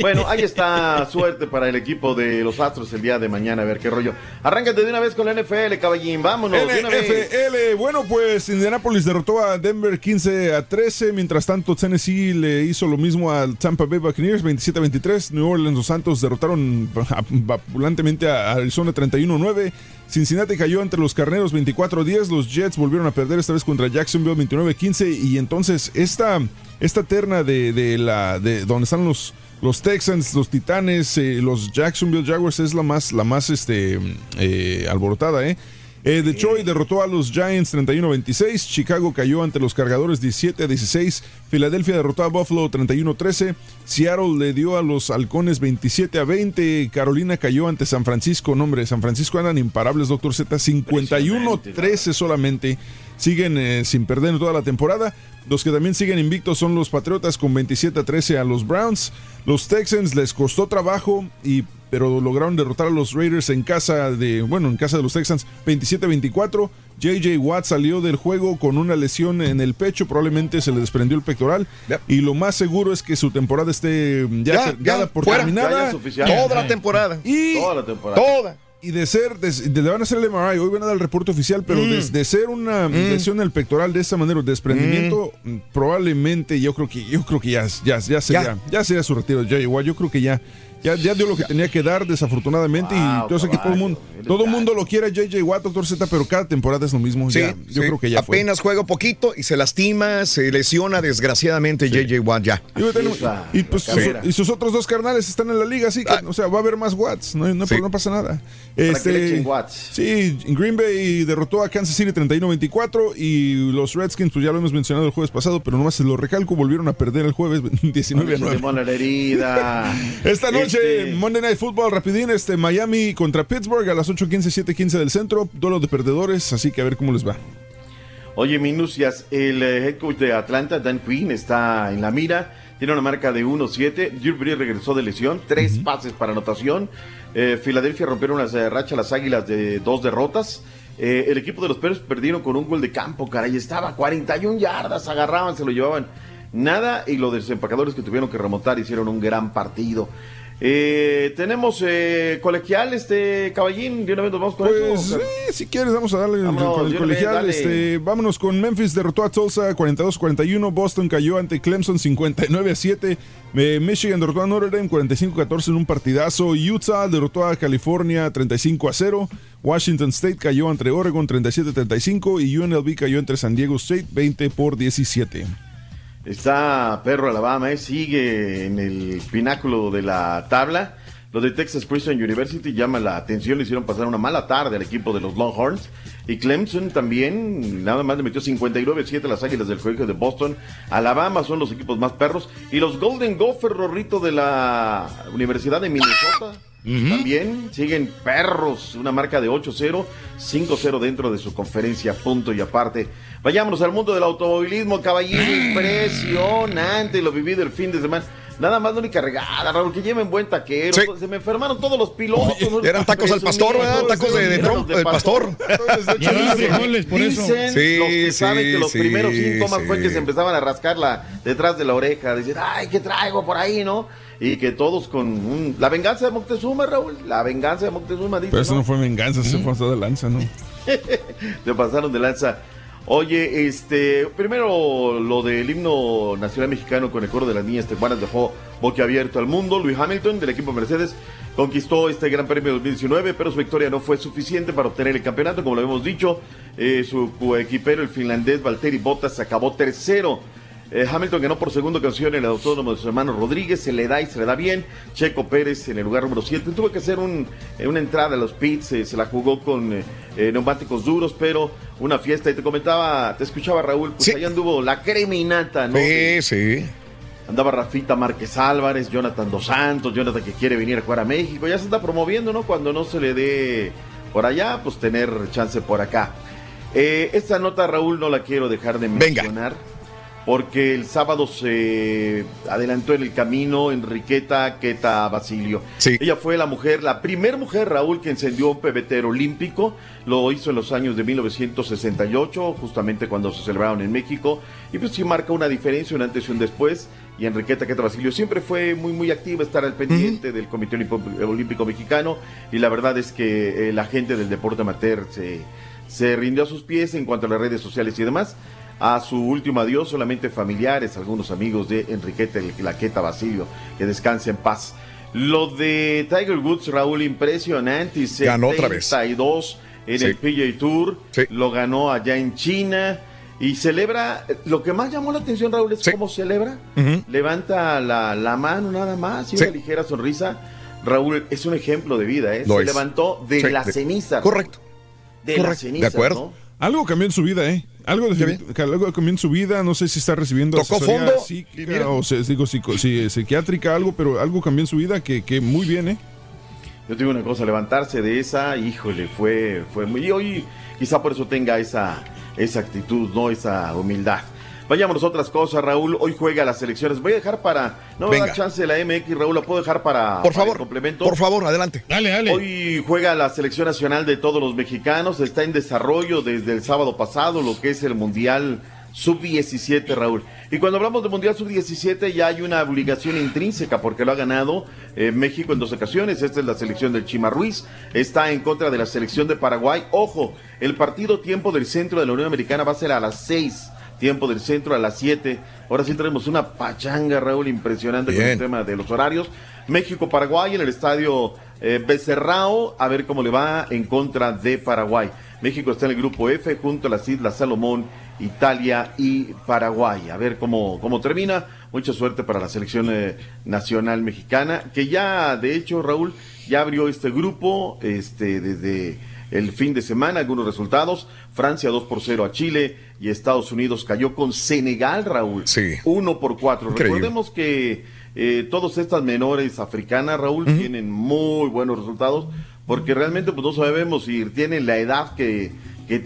Bueno, ahí está suerte para el equipo de los Astros el día de mañana, a ver qué rollo. Arráncate de una vez con la NFL, caballín, vámonos. de una vez. NFL, bueno, pues Indianapolis derrotó a Denver 15 a 13, mientras tanto Tennessee le hizo lo mismo al Tampa Bay Buccaneers 27 a 23, New Orleans los Santos derrotaron vapulantemente a Arizona 31 a 9, Cincinnati cayó entre los Carneros 24 a 10, los Jets volvieron a perder esta vez contra Jacksonville 29 a 15 y entonces esta, esta terna de, de la de donde están los los Texans, los Titanes, eh, los Jacksonville Jaguars es la más, la más este, eh, alborotada, ¿eh? Eh, Detroit derrotó a los Giants 31-26. Chicago cayó ante los cargadores 17-16. Filadelfia derrotó a Buffalo 31-13. Seattle le dio a los halcones 27-20. Carolina cayó ante San Francisco. No, hombre, San Francisco andan imparables, Doctor Z. 51-13 solamente. Siguen eh, sin perder en toda la temporada. Los que también siguen invictos son los Patriotas con 27-13 a los Browns. Los Texans les costó trabajo y pero lograron derrotar a los Raiders en casa de, bueno, en casa de los Texans 27-24. JJ Watt salió del juego con una lesión en el pecho, probablemente se le desprendió el pectoral y lo más seguro es que su temporada esté ya, Ya, ya, dada por fuera. terminada. Ya, ya es oficial. Toda la temporada. Y Toda la temporada. Toda. y de ser, de, de- le van a hacer el MRI, hoy van a dar el reporte oficial, pero Mm. de, de ser una lesión en el pectoral de esta manera, desprendimiento, mm, probablemente yo creo que yo creo que ya, ya, ya sería, ya. sería su retiro de Jay Watt. Yo creo que ya, ya, ya dio lo que tenía que dar, desafortunadamente, y yo sé que todo el mundo, todo mundo lo quiere a JJ Watt, doctor Z, pero cada temporada es lo mismo. Sí, ya, yo sí. creo que ya fue. Apenas juega poquito y se lastima, se lesiona desgraciadamente JJ Watt ya. Y, y, pues, sus, y sus otros dos carnales están en la liga, así que, o sea, va a haber más Watts, no, no, no pasa nada. Echen watts. Sí, Green Bay derrotó a Kansas City 31-24 y los Redskins, pues ya lo hemos mencionado el jueves pasado, pero nomás se lo recalco, volvieron a perder el jueves 19 a 9. Limón a la herida. Esta noche, Este, Monday Night Football, rapidín, este, Miami contra Pittsburgh a las 8.15, 7.15 del centro, duelo de perdedores, así que a ver cómo les va. Oye, Minucias, el eh, head coach de Atlanta, Dan Quinn, está en la mira. Tiene una marca de 1-7. Drew Brees regresó de lesión. Tres pases para anotación. Eh, Filadelfia rompieron una eh, racha las águilas de dos derrotas. Eh, el equipo de los Perros perdieron con un gol de campo, caray. Estaba a 41 yardas, agarraban, se lo llevaban. Nada. Y los desempacadores que tuvieron que remontar hicieron un gran partido. Eh, tenemos eh, colegial, este caballín, de una vez nos vamos con Pues eso. eh, si quieres, vamos a darle el- Vámonos, el vez, colegial. dale. Este, vámonos con Memphis derrotó a Tulsa 42-41. Boston cayó ante Clemson 59-7. Eh, Michigan derrotó a Notre Dame 45-14 en un partidazo. Utah derrotó a California 35-0. Washington State cayó ante Oregon 37-35 y UNLV cayó entre San Diego State 20 por 17. Está Perro Alabama, eh, sigue en el pináculo de la tabla. Los de Texas Christian University llaman la atención, le hicieron pasar una mala tarde al equipo de los Longhorns. Y Clemson también, nada más le metió 59-7 a las Águilas del Colegio de Boston. Alabama son los equipos más perros. Y los Golden Gopher, Rorrito, de la Universidad de Minnesota. También siguen perros, una marca de 8-0, 5-0 dentro de su conferencia, punto y aparte. Vayámonos al mundo del automovilismo, caballero, impresionante lo vivido el fin de semana. Nada más la única regada, Raúl, que lleven buen taquero. Sí. Se me enfermaron todos los pilotos. ¿no? Eran tacos al pastor, ¿verdad? Tacos de, de del pastor. Frijoles, por eso. Dicen Sí, los que sí, saben que los sí, primeros síntomas fue que se empezaban a rascarla detrás de la oreja, decir, ay, ¿qué traigo por ahí, no? Y que todos con un... La venganza de Moctezuma, Raúl, la venganza de Moctezuma, dice, Pero eso ¿no? no fue venganza, se fue hasta de lanza, ¿no? Se pasaron de lanza. Oye, este, primero lo del himno nacional mexicano con el coro de las niñas tecuanas dejó boquiabierto al mundo. Luis Hamilton del equipo Mercedes conquistó este Gran Premio 2019, pero su victoria no fue suficiente para obtener el campeonato, como lo hemos dicho. Eh, su coequipero, el finlandés Valtteri Bottas, acabó tercero. Eh, Hamilton ganó por segunda ocasión en el autónomo de su hermano Rodríguez, se le da y se le da bien. Checo Pérez en el lugar número 7. Tuvo que hacer un, eh, una entrada a los pits, eh, se la jugó con eh, neumáticos duros, pero una fiesta. Y te comentaba, te escuchaba Raúl, pues ahí anduvo la creminata, ¿no? Sí, sí. Andaba Rafita Márquez Álvarez, Jonathan Dos Santos, Jonathan que quiere venir a jugar a México. Ya se está promoviendo, ¿no? Cuando no se le dé por allá, pues tener chance por acá. Esta nota, Raúl, no la quiero dejar de mencionar. Porque el sábado se adelantó en el camino Enriqueta Queta Basilio. Ella fue la mujer, la primer mujer, Raúl, que encendió un pebetero olímpico. Lo hizo en los años de 1968, justamente cuando se celebraron en México. Y pues sí marca una diferencia, un antes y un después. Y Enriqueta Queta Basilio siempre fue muy, muy activa, estar al pendiente del Comité Olímpico, Olímpico Mexicano. Y la verdad es que eh, la gente del deporte amateur se, se rindió a sus pies en cuanto a las redes sociales y demás. A su último adiós, solamente familiares, algunos amigos de Enriqueta el Laqueta Basilio, que descanse en paz. Lo de Tiger Woods, Raúl, impresionante. Ganó otra vez. 72 en Sí. el PGA Tour. Lo ganó allá en China. Y celebra, lo que más llamó la atención, Raúl, es cómo celebra. Levanta la, la mano nada más y Sí. una ligera sonrisa. Raúl, es un ejemplo de vida, ¿eh? Lo Se es. levantó de Sí, la de- ceniza. Correcto. De la ceniza. ¿no? Algo cambió en su vida, ¿eh? Algo, de- algo cambió en su vida. No sé si está recibiendo Tocó fondo, psíquica o se- digo, psico- si- psiquiátrica, algo, pero algo cambió en su vida que, que muy bien, ¿eh? Yo te digo una cosa, levantarse de esa, híjole, fue, fue muy. Y hoy quizá por eso tenga esa, esa actitud, ¿no? Esa humildad. Vayámonos a otras cosas, Raúl. Hoy juega las elecciones. Voy a dejar para. No me da chance de la MX, Raúl. La puedo dejar para. Por para el favor, complemento. por favor, adelante. Dale, dale. Hoy juega la selección nacional de todos los mexicanos. Está en desarrollo desde el sábado pasado lo que es el Mundial Sub-17, Raúl. Y cuando hablamos de Mundial Sub-17 ya hay una obligación intrínseca porque lo ha ganado eh, México en dos ocasiones. Esta es la selección del Chima Ruiz. Está en contra de la selección de Paraguay. Ojo, el partido tiempo del centro de la Unión Americana va a ser a las 6. Tiempo del centro a las 7. Ahora sí tenemos una pachanga, Raúl, impresionante con el tema de los horarios. México-Paraguay en el estadio eh, Becerrao, a ver cómo le va en contra de Paraguay. México está en el grupo F junto a las Islas Salomón, Italia y Paraguay. A ver cómo, cómo termina. Mucha suerte para la selección eh, nacional mexicana, que ya, de hecho, Raúl, ya abrió este grupo este, desde el fin de semana. Algunos resultados. Francia 2 por 0 a Chile y Estados Unidos cayó con Senegal, Raúl. Sí. 1 por 4. Increíble. Recordemos que eh, todas estas menores africanas, Raúl, tienen muy buenos resultados porque realmente pues no sabemos si tienen la edad que,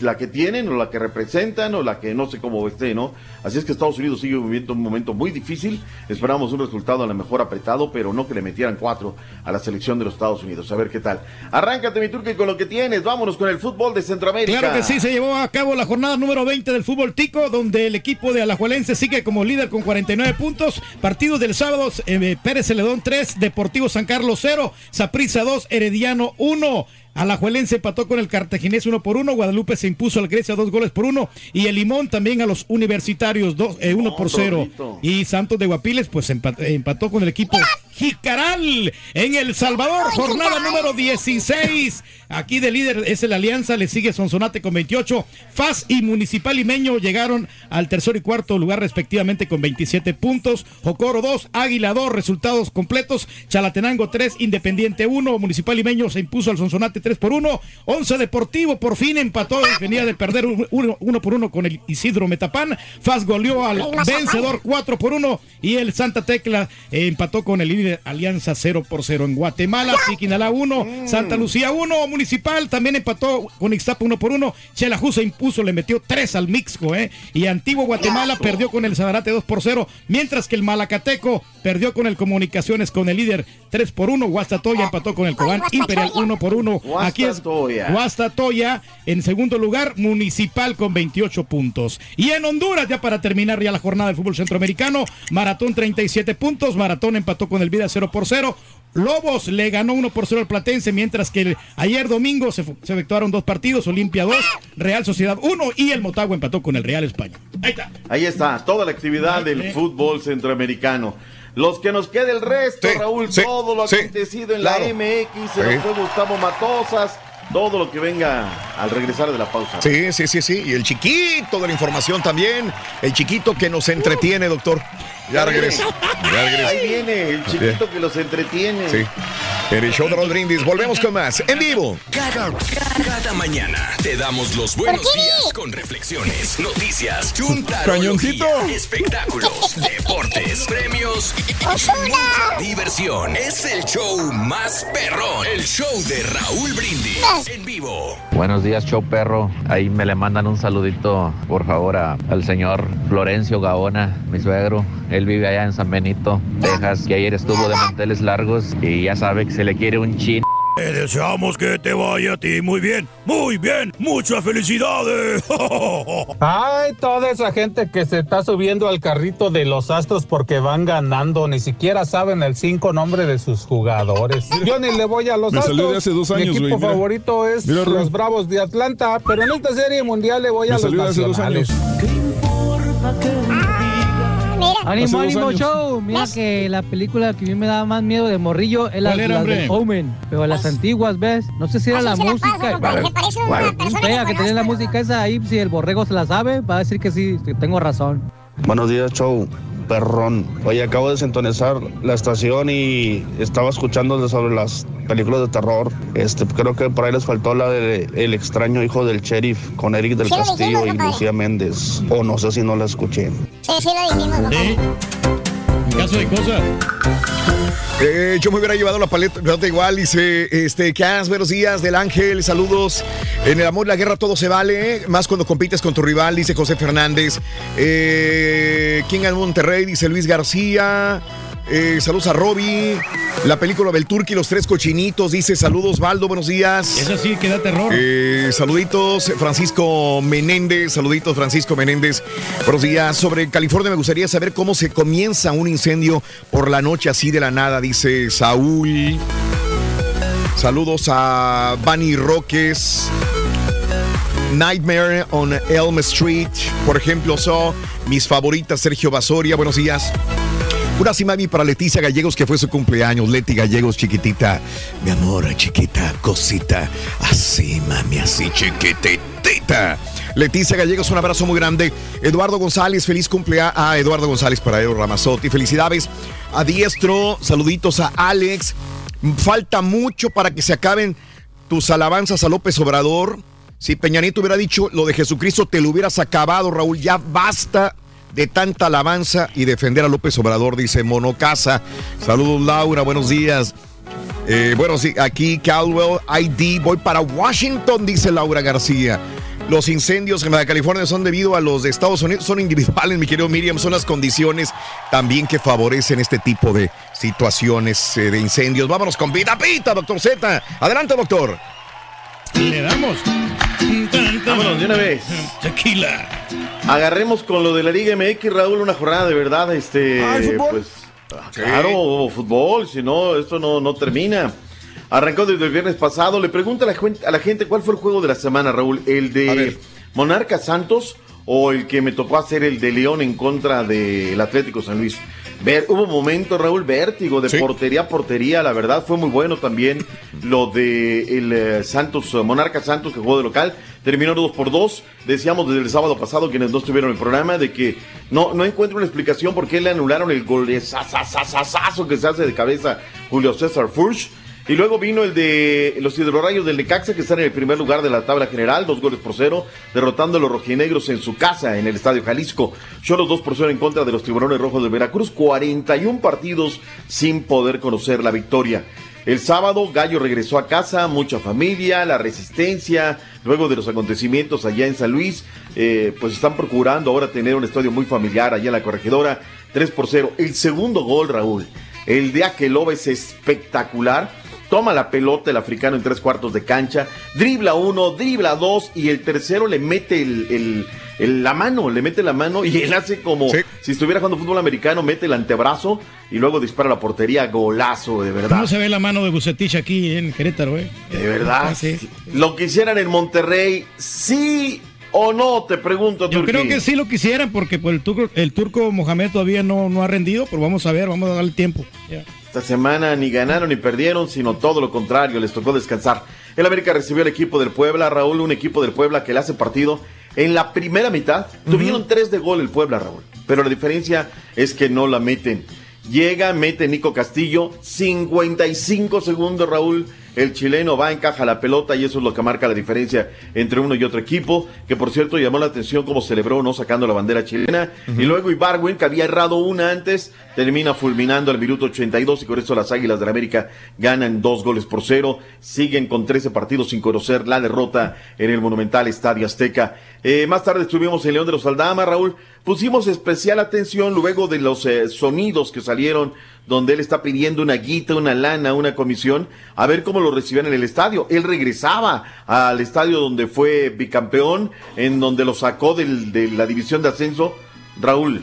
la que tienen o la que representan o la que no sé cómo esté, ¿no? Así es que Estados Unidos sigue viviendo un momento muy difícil. Esperamos un resultado a lo mejor apretado, pero no que le metieran cuatro a la selección de los Estados Unidos. A ver qué tal. Arráncate, mi turque, con lo que tienes. Vámonos con el fútbol de Centroamérica. Claro que sí, se llevó a cabo la jornada número 20 del fútbol tico, donde el equipo de Alajuelense sigue como líder con 49 puntos. Partidos del sábado, eh, Pérez Celedón 3, Deportivo San Carlos 0, Saprissa 2, Herediano 1. Alajuelense empató con el Cartaginés uno por uno. Guadalupe se impuso al Grecia dos goles por uno. Y el Limón también a los universitarios dos, eh, uno por cero. Y Santos de Guapiles pues empat- empató con el equipo Jicaral en El Salvador. Jornada número 16. Aquí de líder es el Alianza. Le sigue Sonsonate con 28. FAS y Municipal Limeño llegaron al tercer y cuarto lugar respectivamente con 27 puntos. Jocoro 2, Águila 2. Resultados completos. Chalatenango 3, Independiente 1. Municipal Limeño se impuso al Sonsonate 3 por 1. Once Deportivo por fin empató. Venía de perder 1 por 1 con el Isidro Metapán. FAS goleó al vencedor 4 por 1. Y el Santa Tecla eh, empató con el líder Alianza 0 por 0 en Guatemala. Siquinalá 1, Santa Lucía 1. Municipal también empató con Ixtapa 1 por 1. Chelajú se impuso, le metió 3 al Mixco. Eh. Y Antiguo Guatemala perdió con el Sabarate 2 por 0. Mientras que el Malacateco perdió con el Comunicaciones con el líder 3 por 1. Guastatoya empató con el Cobán Imperial 1 por 1. Aquí es Guastatoya. En segundo lugar, Municipal con 28 puntos. Y en Honduras, ya para terminar ya la jornada del fútbol centroamericano, Maratón 37 puntos, Maratón empató con el Vida 0 por 0. Lobos le ganó 1 por 0 al Platense, mientras que el- ayer domingo se efectuaron dos partidos, Olimpia 2, Real Sociedad 1 y el Motagua empató con el Real España. Ahí está. Ahí está, toda la actividad del fútbol centroamericano. Los que nos quede el resto, Raúl, todo lo acontecido en claro. la MX, se nos fue Gustavo Matosas, todo lo que venga al regresar de la pausa. Sí, sí, sí, sí. Y el chiquito de la información también. El chiquito que nos entretiene, doctor. Ya regresa. Ya regresa. Ahí viene el chiquito que los entretiene. Sí. En el show de Raúl Brindis. Volvemos con más. En vivo. Cada, cada mañana te damos los buenos días con reflexiones, noticias, Cañoncito. chuntarología, espectáculos, deportes, premios y, y mucha diversión. Es el show más perrón, el show de Raúl Brindis en vivo. Buenos días, show perro. Ahí me le mandan un saludito, por favor, a- al señor Florencio Gaona, mi suegro. Él vive allá en San Benito, Texas, que ayer estuvo de manteles largos y ya sabe que se le quiere un chin. Te deseamos que te vaya a ti muy bien, muy bien, muchas felicidades. Ay, toda esa gente que se está subiendo al carrito de los astros porque van ganando, ni siquiera saben el cinco nombre de sus jugadores. Yo ni le voy a los Me astros. salió de hace dos años, Mi equipo mira. favorito es Mira, los Bravos de Atlanta, pero en esta serie mundial le voy Me a los salió de hace dos nacionales. Ánimo, ánimo, años. show. Mira que la película que a mí me daba más miedo de morrillo es la, del Omen. Pero las antiguas, ¿ves? No sé si era Así la música. parece una persona que fea que tenía la música esa ahí. Si el borrego se la sabe, va a decir que sí, que tengo razón. Buenos días, show. Perrón. Oye, acabo de sintonizar la estación y estaba escuchando sobre las películas de terror. Este, creo que por ahí les faltó la de El extraño hijo del sheriff con Eric del Sí, Castillo dijimos, y. Lucía Méndez. O no sé si no la escuché. Sí, sí lo dijimos. Caso de cosas. Eh, yo me hubiera llevado la paleta, paleta igual. Dice, este, Cas, buenos días, del Ángel, saludos. En el amor la guerra todo se vale, ¿eh? más cuando compites con tu rival, dice José Fernández. Eh, ¿Quién ganó Monterrey? Dice Luis García. Eh, saludos a Roby. La película Belturki, los tres cochinitos, dice saludos, Baldo, buenos días. Eso sí, que da terror. Eh, saluditos, Francisco Menéndez. Saluditos, Francisco Menéndez. Buenos días. Sobre California me gustaría saber cómo se comienza un incendio por la noche así de la nada, dice Saúl. Saludos a Bunny Roques. Nightmare on Elm Street, por ejemplo, son mis favoritas, Sergio Basoria. Buenos días. Una sí, mami, para Leticia Gallegos, que fue su cumpleaños. Leti Gallegos, chiquitita. Mi amor, chiquita, cosita. Así, mami, así, chiquitita. Leticia Gallegos, un abrazo muy grande. Eduardo González, feliz cumpleaños. Ah, Eduardo González para Edo Ramazotti. Felicidades a Diestro. Saluditos a Alex. Falta mucho para que se acaben tus alabanzas a López Obrador. Si Peñanito hubiera dicho lo de Jesucristo, te lo hubieras acabado, Raúl. Ya basta de tanta alabanza y defender a López Obrador, dice Monocasa. Saludos, Laura, buenos días. Eh, bueno, sí, aquí Caldwell ID, voy para Washington, dice Laura García. Los incendios en Baja California son debido a los de Estados Unidos, son individuales, mi querido Miriam, son las condiciones también que favorecen este tipo de situaciones eh, de incendios. Vámonos con Pita Pita, doctor Z. Adelante, doctor. Le damos. Vámonos de una vez. Tequila. Agarremos con lo de la Liga MX, Raúl, una jornada de verdad, este, Ah, pues, ah, claro, fútbol, si no, esto no, no termina. Arrancó desde el viernes pasado. Le pregunta a la, gente, a la gente cuál fue el juego de la semana, Raúl. ¿El de Monarca Santos o el que me tocó hacer el de León en contra del Atlético San Luis? Ver, hubo momentos, Raúl, vértigo de portería a portería. La verdad fue muy bueno también lo de el eh, Santos, eh, Monarca Santos que jugó de local. Terminó 2 por 2. Decíamos desde el sábado pasado, quienes no estuvieron en el programa, de que no, no encuentro una explicación por qué le anularon el gol de sasasasasazo que se hace de cabeza Julio César Furch. Y luego vino el de los hidrorrayos del Necaxa, que están en el primer lugar de la tabla general, dos goles por cero, derrotando a los rojinegros en su casa, en el Estadio Jalisco. Cholos dos por cero en contra de los tiburones rojos de Veracruz, 41 partidos sin poder conocer la victoria. El sábado Gallo regresó a casa, mucha familia, la resistencia, luego de los acontecimientos allá en San Luis, eh, pues están procurando ahora tener un estadio muy familiar allá en la corregidora, 3 por 0. El segundo gol, Raúl, el de Akeloba es espectacular. Toma la pelota el africano en tres cuartos de cancha, dribla uno, dribla dos y el tercero le mete el, el- el- la mano, le mete la mano y él hace como si estuviera jugando fútbol americano, mete el antebrazo y luego dispara la portería, golazo, de verdad. ¿Cómo se ve la mano de Bucetich aquí en Querétaro, eh? De verdad. Ah, sí. Lo quisieran en Monterrey, sí o no, te pregunto. Yo creo que sí lo quisieran porque pues, el, turco, el turco Mohamed todavía no, no ha rendido, pero vamos a ver, vamos a darle tiempo. Ya. Esta semana ni ganaron ni perdieron, sino todo lo contrario, les tocó descansar. El América recibió al equipo del Puebla, Raúl, un equipo del Puebla que le hace partido. En la primera mitad tuvieron tres de gol el Puebla, Raúl, pero la diferencia es que no la meten. Llega, mete Nico Castillo, 55 segundos, Raúl. El chileno va, encaja la pelota y eso es lo que marca la diferencia entre uno y otro equipo. Que por cierto llamó la atención cómo celebró, no sacando la bandera chilena. Y luego Ibarwen, que había errado una antes, termina fulminando al minuto 82 y con eso las Águilas de la América ganan dos goles por cero. Siguen con 13 partidos sin conocer la derrota en el monumental Estadio Azteca. Eh, más tarde estuvimos en León de los Aldama, Raúl. Pusimos especial atención luego de los eh, sonidos que salieron donde él está pidiendo una guita, una lana, una comisión, a ver cómo lo recibían en el estadio. Él regresaba al estadio donde fue bicampeón, en donde lo sacó del- de la división de ascenso. Raúl,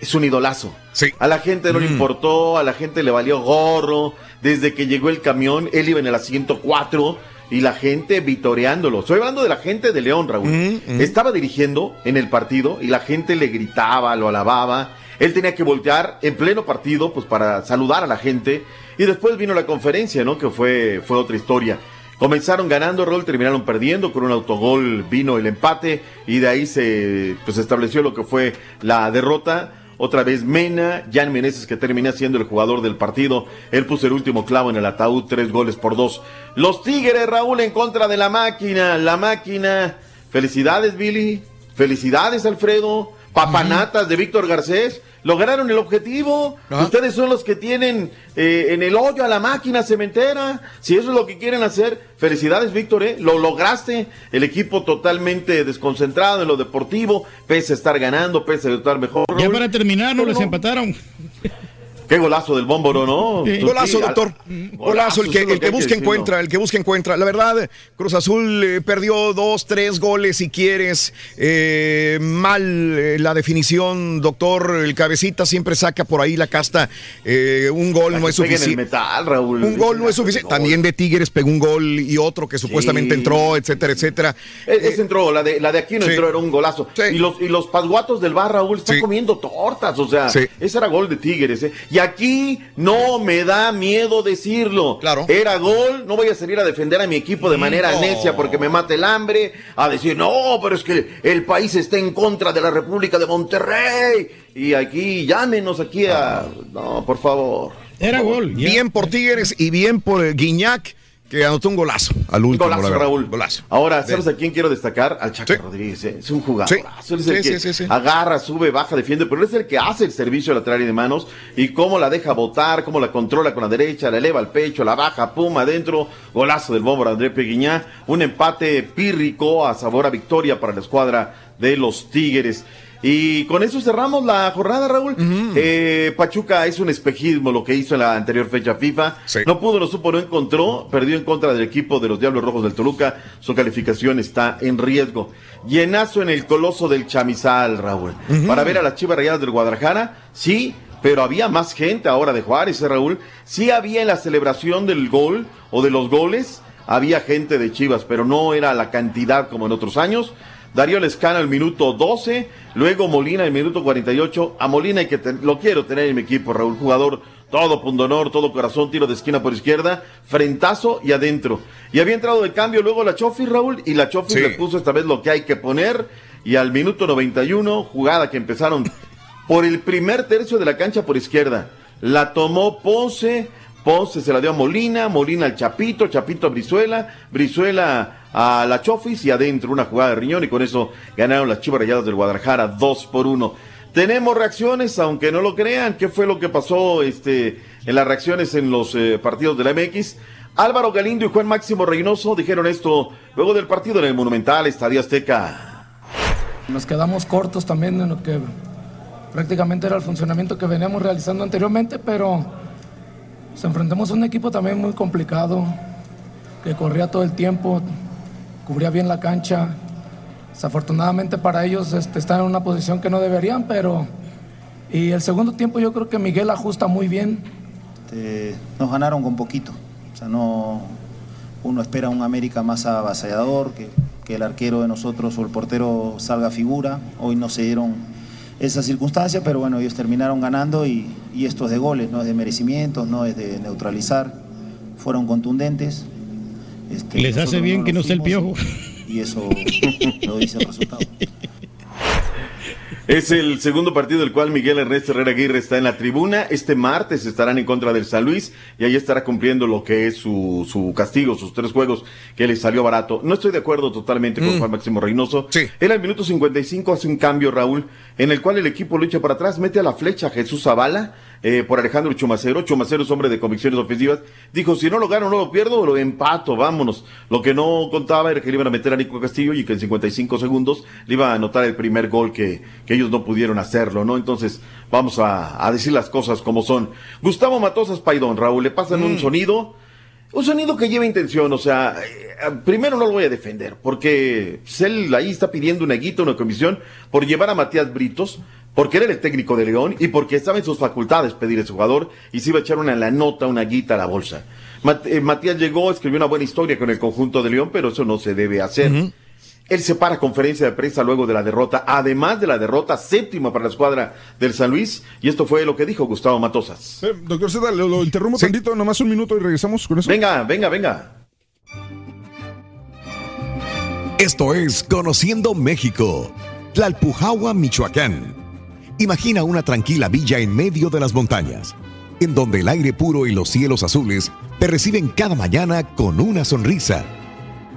es un idolazo. A la gente no le Mm. importó, a la gente le valió gorro. Desde que llegó el camión, él iba en el asiento 4 y la gente vitoreándolo. Estoy hablando de la gente de León, Raúl. Mm, Estaba dirigiendo en el partido y la gente le gritaba, lo alababa. Él tenía que voltear en pleno partido, pues para saludar a la gente. Y después vino la conferencia, ¿no? Que fue, fue otra historia. Comenzaron ganando, Raúl, terminaron perdiendo, con un autogol vino el empate y de ahí se pues, estableció lo que fue la derrota. Otra vez Mena, Jan Meneses que termina siendo el jugador del partido. Él puso el último clavo en el ataúd, tres goles por dos. Los Tigres, Raúl, en contra de la máquina. La máquina. Felicidades, Billy. Felicidades, Alfredo. Papanatas de Víctor Garcés. Lograron el objetivo. Ustedes son los que tienen eh, en el hoyo a la máquina cementera. Si eso es lo que quieren hacer, felicidades, Víctor. ¿eh? Lo lograste. El equipo totalmente desconcentrado en lo deportivo, pese a estar ganando, pese a estar mejor. Ya para terminar, no les empataron. Qué golazo del bómboro, ¿no? Sí. Golazo, sí, doctor. al- Golazo, el que, el que busca encuentra, el que busca encuentra. La verdad, Cruz Azul eh, perdió dos, tres goles si quieres. Eh, mal eh, la definición, doctor. El cabecita siempre saca por ahí la casta. Un gol no es suficiente. Un gol no es suficiente. También de Tigres pegó un gol y otro que supuestamente entró, etcétera, etcétera. E- Ese entró, la de, la de aquí no entró, era un golazo. Y los, y los pasguatos del bar, Raúl, están comiendo tortas, o sea, ese era gol de Tigres. ¿eh? Y aquí no me da miedo decirlo. Claro. Era gol, no voy a salir a defender a mi equipo de manera No. necia porque me mate el hambre, a decir, no, pero es que el país está en contra de la República de Monterrey. Y aquí, llámenos aquí a... No, por favor. Era gol. Bien por Tigres y bien por eh, Guiñac, que anotó un golazo al último. Golazo, la. Raúl. Golazo. Ahora, De- ¿sabes a quién quiero destacar? Al Chaco Rodríguez. ¿eh? Es un jugador. Sí. Es el Sí, que agarra, sube, baja, defiende, pero es el que hace el servicio lateral y de manos y cómo la deja botar, cómo la controla con la derecha, la eleva al pecho, la baja, pum, adentro. Golazo del bombo de André Peguiñá. Un empate pírrico a sabor a victoria para la escuadra de los Tigres. Y con eso cerramos la jornada, Raúl. Eh, Pachuca es un espejismo lo que hizo en la anterior fecha FIFA. No pudo, no supo, no encontró. Perdió en contra del equipo de los Diablos Rojos del Toluca. Su calificación está en riesgo. Llenazo en el coloso del Chamizal, Raúl. Para ver a las Chivas Rayadas del Guadalajara, sí, pero había más gente ahora de Juárez, ¿eh, Raúl. Sí había en la celebración del gol o de los goles, había gente de Chivas, pero no era la cantidad como en otros años. Darío Lescano al minuto 12, luego Molina al minuto 48. A Molina hay que lo quiero tener en mi equipo, Raúl, jugador todo pundonor, todo corazón, tiro de esquina por izquierda, frentazo y adentro. Y había entrado de cambio luego la Chofi, Raúl, y la Chofi Sí. le puso esta vez lo que hay que poner. Y al minuto 91, jugada que empezaron por el primer tercio de la cancha por izquierda. La tomó Ponce, Ponce se la dio a Molina, Molina al Chapito, Chapito a Brizuela, Brizuela a la Chofis y adentro una jugada de riñón y con eso ganaron las Chivas Rayadas del Guadalajara 2 por 1. Tenemos reacciones, aunque no lo crean, ¿qué fue lo que pasó este, en las reacciones en los eh, partidos de la MX? Álvaro Galindo y Juan Máximo Reynoso dijeron esto luego del partido en el Monumental Estadio Azteca. Nos quedamos cortos también en lo que prácticamente era el funcionamiento que veníamos realizando anteriormente, pero nos enfrentamos a un equipo también muy complicado, que corría todo el tiempo, cubría bien la cancha. Desafortunadamente para ellos este, están en una posición que no deberían, pero... Y el segundo tiempo yo creo que Miguel ajusta muy bien. Este, nos ganaron con poquito. O sea, no, uno espera un América más avasallador, que, que el arquero de nosotros o el portero salga figura. Hoy no se dieron esas circunstancias, pero bueno, ellos terminaron ganando y, y esto es de goles, no es de merecimientos, no es de neutralizar. Fueron contundentes. Este, Les hace bien no que no sea el piojo. Y eso lo dice el resultado. Es el segundo partido del cual Miguel Ernesto Herrera Aguirre está en la tribuna. Este martes estarán en contra del San Luis y ahí estará cumpliendo lo que es su, su castigo, sus tres juegos que le salió barato. No estoy de acuerdo totalmente con Mm. Juan Máximo Reynoso. Él al minuto 55 hace un cambio, Raúl, en el cual el equipo lucha para atrás, mete a la flecha a Jesús Zavala eh, por Alejandro Chumacero. Chumacero es hombre de convicciones ofensivas. Dijo, si no lo gano, no lo pierdo, lo empato, vámonos. Lo que no contaba era que le iban a meter a Nico Castillo y que en 55 segundos le iba a anotar el primer gol que, que ellos no pudieron hacerlo, ¿no? Entonces, vamos a, a decir las cosas como son. Gustavo Matosas Paidón, Raúl, le pasan un sonido. Un sonido que lleva intención, o sea, eh, primero no lo voy a defender, porque pues, él ahí está pidiendo una guita, una comisión, por llevar a Matías Britos, porque era el técnico de León y porque estaba en sus facultades pedir ese jugador y se iba a echar una la nota, una guita a la bolsa. Mat- eh, Matías llegó, escribió una buena historia con el conjunto de León, pero eso no se debe hacer. Él se para conferencia de prensa luego de la derrota, además de la derrota séptima para la escuadra del San Luis, y esto fue lo que dijo Gustavo Matosas. Eh, doctor Z, lo, lo interrumpo tantito, nomás un minuto y regresamos con eso. Venga, venga, venga. Esto es Conociendo México, Tlalpujahua, Michoacán. Imagina una tranquila villa en medio de las montañas, en donde el aire puro y los cielos azules te reciben cada mañana con una sonrisa.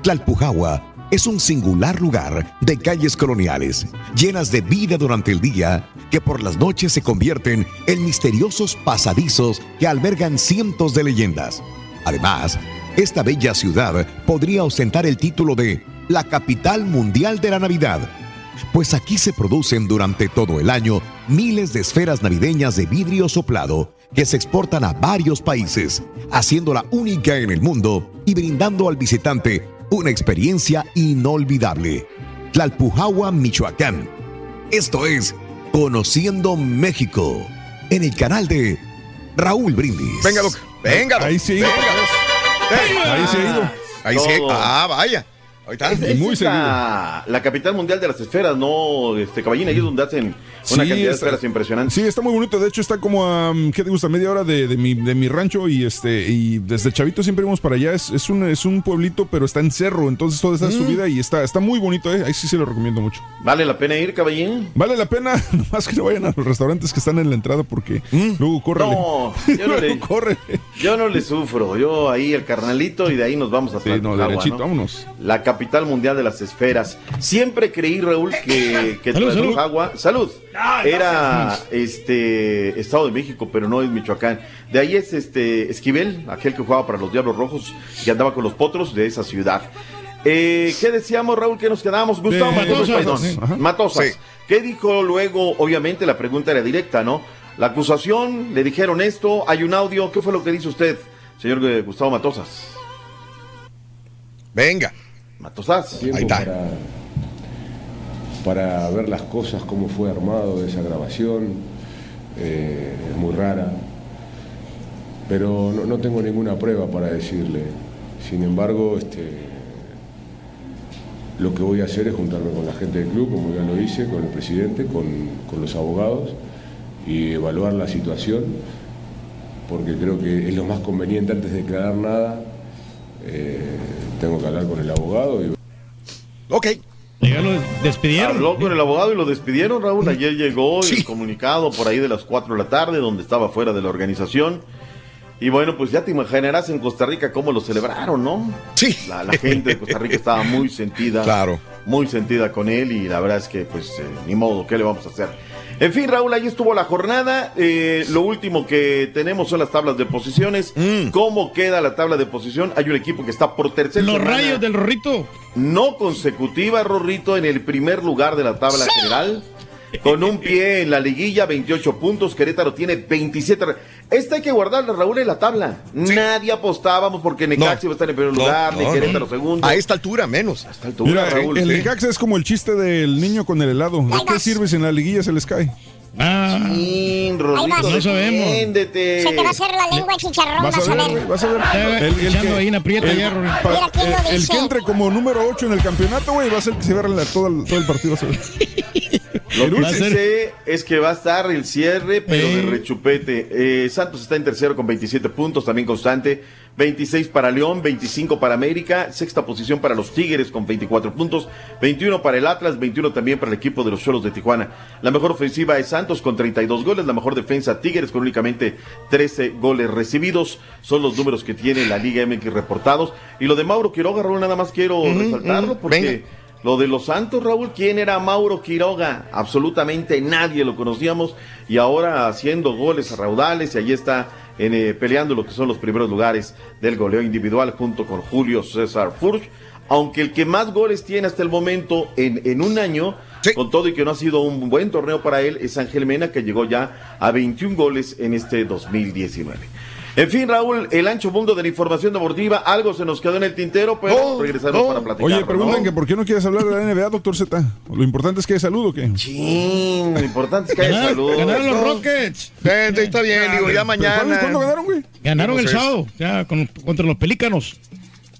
Tlalpujahua es un singular lugar de calles coloniales, llenas de vida durante el día, que por las noches se convierten en misteriosos pasadizos que albergan cientos de leyendas. Además, esta bella ciudad podría ostentar el título de la capital mundial de la Navidad, pues aquí se producen durante todo el año miles de esferas navideñas de vidrio soplado que se exportan a varios países, haciéndola única en el mundo y brindando al visitante una experiencia inolvidable. Tlalpujahua, Michoacán. Esto es Conociendo México, en el canal de Raúl Brindis. Venga, Doc. Venga, Doc. Ahí sí. Venga. Ahí se ha ido. Ahí sí. Ah, vaya. Ahí está. Es, Y es muy la, la capital mundial de las esferas, ¿no? Este, Caballín, ahí es donde hacen una Sí, cantidad de esferas impresionantes. Sí, está muy bonito. De hecho, está como a, mm, ¿qué te gusta? Media hora de, de mi, de mi rancho y este y desde Chavito siempre íbamos para allá. Es, es, un, es un pueblito, pero está en cerro. Entonces toda esa Mm. subida y está, está muy bonito, ¿eh? Ahí sí se lo recomiendo mucho. ¿Vale la pena ir, Caballín? Vale la pena, nomás que no vayan a los restaurantes que están en la entrada porque luego corre. No, yo no, le, yo no le sufro. Yo ahí el carnalito y de ahí nos vamos hasta Sí, no, derechito, ¿no? vámonos. La capital mundial de las esferas. Siempre creí, Raúl, que, que Salud, salud. Tujagua- salud, era este Estado de México, pero no es Michoacán. De ahí es este Esquivel, aquel que jugaba para los Diablos Rojos y andaba con los potros de esa ciudad. Eh, ¿Qué decíamos, Raúl? que nos quedamos? Gustavo De Matosas. Matosas, perdón. sí. Ajá. Matosas. Sí. ¿Qué dijo luego? Obviamente la pregunta era directa, ¿no? La acusación, le dijeron esto, hay un audio. ¿Qué fue lo que dice usted, señor eh, Gustavo Matosas? Venga. Matosas. Ahí está. Para, para ver las cosas, cómo fue armado esa grabación. eh, es muy rara. Pero no, no tengo ninguna prueba para decirle. Sin embargo, este, lo que voy a hacer es juntarme con la gente del club, como ya lo hice, con el presidente, con, con los abogados, y evaluar la situación, porque creo que es lo más conveniente antes de declarar nada. Eh, tengo que hablar con el abogado y Ok. Ya lo despidieron. Habló con el abogado y lo despidieron, Raúl. Ayer llegó el comunicado por ahí de las 4 de la tarde, donde estaba fuera de la organización. Y bueno, pues ya te imaginarás en Costa Rica cómo lo celebraron, ¿no? Sí. La, la gente de Costa Rica estaba muy sentida. Claro. Muy sentida con él y la verdad es que, pues, eh, ni modo, ¿qué le vamos a hacer? En fin, Raúl, ahí estuvo la jornada. Eh, lo último que tenemos son las tablas de posiciones. Mm. ¿Cómo queda la tabla de posición? Hay un equipo que está por tercer Los semana rayos del Rorrito. no consecutiva, Rorrito, en el primer lugar de la tabla general. Con un pie en la liguilla, 28 puntos. Querétaro tiene 27. Esta hay que guardarla, Raúl, en la tabla. Nadie apostábamos porque Necaxi va a estar en primer No, lugar, ni no, Querétaro no. segundo. A esta altura menos. A esta altura, Mira, Raúl. el sí. Necaxa es como el chiste del niño con el helado. ¿De qué sirve si en la liguilla se les cae? Ah, Ahí vas. No sabemos. Se te va a hacer la lengua chicharrón, Vas a ver, vas a ver. Ya, echando ahí una prieta el, ya, pa- el- el dice. que entre como número 8 en el campeonato, güey, va a ser que se agarre la- todo, el, todo el partido. a. Lo que sí sé es que va a estar el cierre, pero Eh. de rechupete. Eh, Santos está en tercero con 27 puntos, también constante. 26 para León, 25 para América, sexta posición para los Tigres con 24 puntos, 21 para el Atlas, 21 también para el equipo de los Cholos de Tijuana. La mejor ofensiva es Santos con 32 goles, la mejor defensa Tigres con únicamente 13 goles recibidos. Son los números que tiene la Liga MX reportados. Y lo de Mauro Quiroga, Raúl, nada más quiero resaltarlo porque... venga. Lo de los Santos, Raúl, ¿quién era Mauro Quiroga? Absolutamente nadie lo conocíamos y ahora haciendo goles a raudales y ahí está en, eh, peleando lo que son los primeros lugares del goleo individual junto con Julio César Furch. Aunque el que más goles tiene hasta el momento en, en un año, Sí. con todo y que no ha sido un buen torneo para él, es Ángel Mena que llegó ya a 21 goles en este 2019. En fin, Raúl, el ancho mundo de la información deportiva, algo se nos quedó en el tintero, pero No, regresamos no. para platicar. Oye, preguntan que por qué no quieres hablar de la NBA, doctor Z. Lo importante es que hay salud o qué. Lo importante es que haya Ganaron, salud. ganaron los. Rockets. Eh, está bien, digo, ya ¿Pero ¿Cuándo, mañana. cuándo ganaron, güey? Ganaron el Entonces- sábado. Ya, con- contra los pelícanos.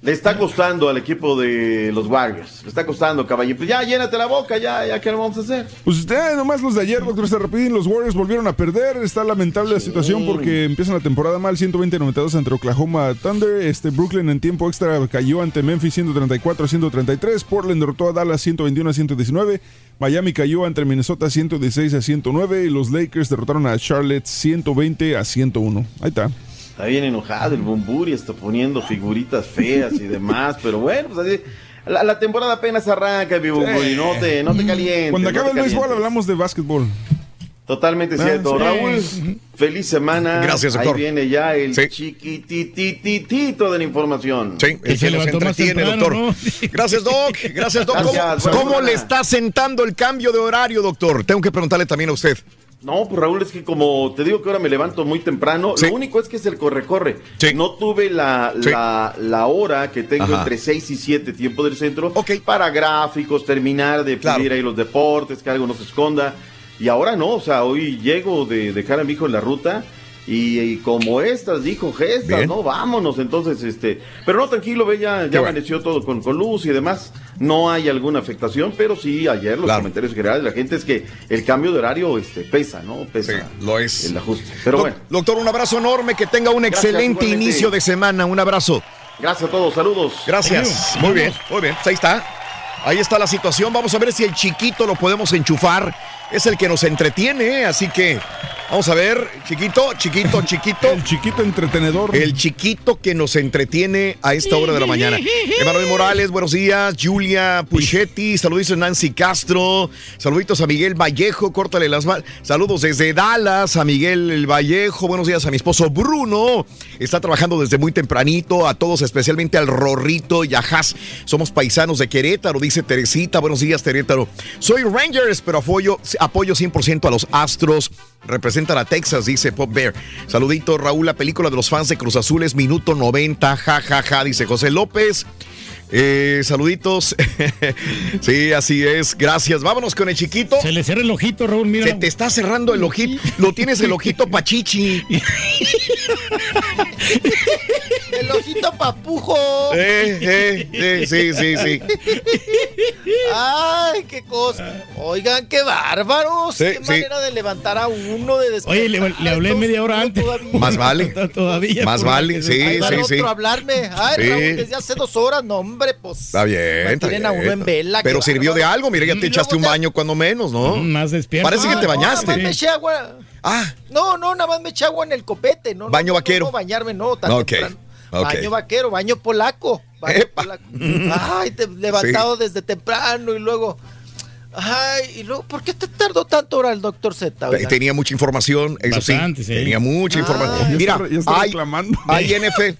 Le está costando al equipo de los Warriors. Le está costando, caballero. Pues ya, llénate la boca, ya, ya, ¿qué le vamos a hacer? Pues ya nomás los de ayer, doctor está rapidín, los Warriors volvieron a perder, está lamentable la situación porque empiezan la temporada mal, 120-92 ante Oklahoma Thunder, este Brooklyn en tiempo extra cayó ante Memphis 134-133, Portland derrotó a Dallas 121-119, Miami cayó ante Minnesota 116-109 y los Lakers derrotaron a Charlotte 120-101. Ahí está. Está bien enojado el Bumburi, está poniendo figuritas feas y demás, pero bueno, pues así. La, la temporada apenas arranca, mi Bumburi, no te, no te calientes. Cuando no acabe el béisbol hablamos de básquetbol. Totalmente Ah, cierto. sí. Raúl, feliz semana. Gracias, Ahí doctor. viene ya el Sí. chiquitititito de la información. Sí, el que nos entretiene, temprano, doctor. Gracias, Doc. Gracias, Doc. ¿Cómo, Gracias, cómo semana. le está sentando el cambio de horario, doctor? Tengo que preguntarle también a usted. No, pues Raúl, es que como te digo que ahora me levanto muy temprano, Sí. lo único es que es el corre-corre. Sí. No tuve la, Sí. la, la hora que tengo Ajá. entre 6 y 7 tiempo del centro Ok. para gráficos, terminar de Claro. pulir ahí los deportes, que algo no se esconda. Y ahora no, o sea, hoy llego de dejar a mi hijo en la ruta Y, y como estas, dijo gestas, Bien. ¿no? Vámonos, entonces, este. Pero no, tranquilo, ve, ya, ya bueno. amaneció todo con, con luz y demás. No hay alguna afectación, pero sí, ayer los comentarios generales de la gente es que el cambio de horario este, pesa, ¿no? Pesa. lo es. El ajuste. Pero bueno. Doctor, un abrazo enorme, que tenga un Gracias, excelente igualmente. inicio de semana. Un abrazo. Gracias a todos, saludos. Gracias. Muy bien, muy bien. Pues ahí está. Ahí está la situación. Vamos a ver si el chiquito lo podemos enchufar. Es el que nos entretiene, así que vamos a ver, chiquito, chiquito, chiquito. El chiquito entretenedor. El chiquito que nos entretiene a esta hora de la mañana. Emanuel Morales, buenos días. Julia Puchetti, saluditos a Nancy Castro. Saluditos a Miguel Vallejo, córtale las manos. Saludos desde Dallas a Miguel El Vallejo. Buenos días a mi esposo Bruno. Está trabajando desde muy tempranito. A todos, especialmente al Rorrito y a Haas. Somos paisanos de Querétaro, dice Teresita. Buenos días, Querétaro. Soy Rangers, pero apoyo, apoyo 100% a los Astros. Representan a Texas, dice Pop Bear. Saludito, Raúl, la película de los fans de Cruz Azul es minuto 90, ja, ja, ja, dice José López. Eh, saluditos. sí, así es. Gracias. Vámonos con el chiquito. Se le cierra el ojito, Raúl, mira. Se te está cerrando el ojito. Lo tienes el ojito pachichi. El ojito papujo. Eh, eh, eh, sí, sí, sí. Ay, qué cosa. Oigan, qué bárbaros. Sí, qué sí. manera de levantar a uno de despertar. Oye, le, le hablé media hora antes. Más vale. Todavía. Más vale, sí, Ahí va sí, sí. otro a hablarme. Ay, Sí. Raúl, desde hace dos horas, no, hombre, pues. Está bien, está Mantienen a bien. uno en vela, Pero sirvió de algo. Mira, ya te echaste un baño cuando menos, ¿no? Más despierto. Parece que te Ah, no, bañaste. me eché agua. Ah. No, no, nada más me eché agua en el copete. No, Baño no, vaquero. No, no, bañarme, no, tan Ok, temprano. ok. Baño vaquero, baño polaco. baño polaco. Ay, te levantado desde temprano y luego. Ay, y luego, ¿por qué te tardó tanto ahora el doctor Z? oiga? Tenía mucha información, eso Bastante, sí, sí. Tenía mucha Ah. información. Mira, ya está hay, reclamando. hay NF.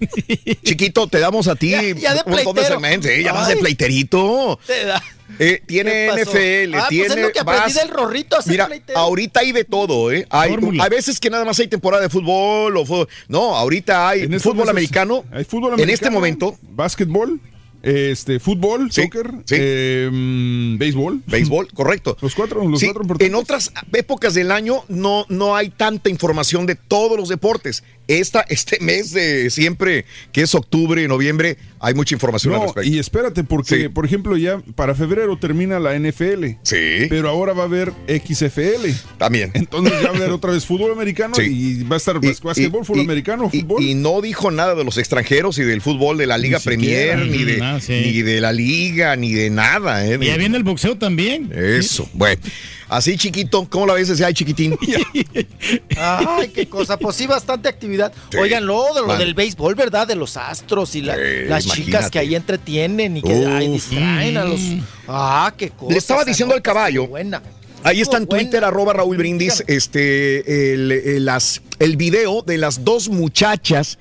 Chiquito, te damos a ti Ya- ya de un montón de segmentos. eh, ya vas de pleiterito. Te da- Eh, tiene. NFL, Ah, pues tiene. es lo que aprendí vas- del Rorrito, a ser Mira, pleitero. ahorita hay de todo, ¿eh? Hay, hay veces que nada más hay temporada de fútbol o fútbol. No, ahorita hay En estos fútbol americano. Hay fútbol En americano. este momento, Básquetbol. Este, fútbol, Sí, soccer, sí. eh, mm, béisbol. béisbol, correcto. Los cuatro, los Sí, cuatro importantes. en otras épocas del año no, no hay tanta información de todos los deportes. Esta, este mes de siempre, que es octubre, noviembre, hay mucha información al respecto. y espérate, porque, Sí. por ejemplo, ya para febrero termina la NFL. Sí. Pero ahora va a haber XFL. También. Entonces ya va a haber otra vez fútbol americano Sí. y va a estar Y- básquetbol, y- fútbol y- americano, y- fútbol. Y, no dijo nada de los extranjeros y del fútbol de la Liga. Premier, ni de, Nada, sí. ni de la Liga, ni de nada. ¿eh? Y ya viene el boxeo también. Eso, bueno. Así chiquito, ¿cómo la ves desde ahí, chiquitín? Ay, qué cosa. Pues sí, bastante actividad. Sí. Oigan, lo de lo Man. del béisbol, ¿verdad? De los astros y la- Sí, las imagínate. chicas que ahí entretienen y que ay, distraen a los. Ah, qué cosa. Le estaba diciendo al caballo. Buena. Ahí está en. Twitter, arroba Raúl Brindis, este, el, el- las, el video de las dos muchachas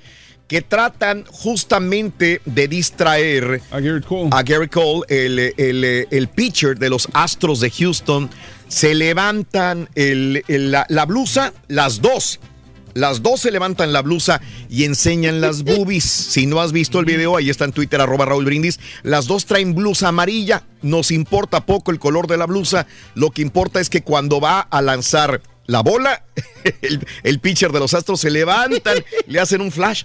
que tratan justamente de distraer A Garrett Cole. a Gary Cole, el, el- el pitcher de los Astros de Houston. Se levantan el- el- la, la blusa, las dos. Las dos se levantan la blusa y enseñan las boobies. Si no has visto el video, ahí está en Twitter, arroba Raúl Brindis. Las dos traen blusa amarilla. Nos importa poco el color de la blusa. Lo que importa es que cuando va a lanzar la bola, el, el pitcher de los Astros se levantan, le hacen un flash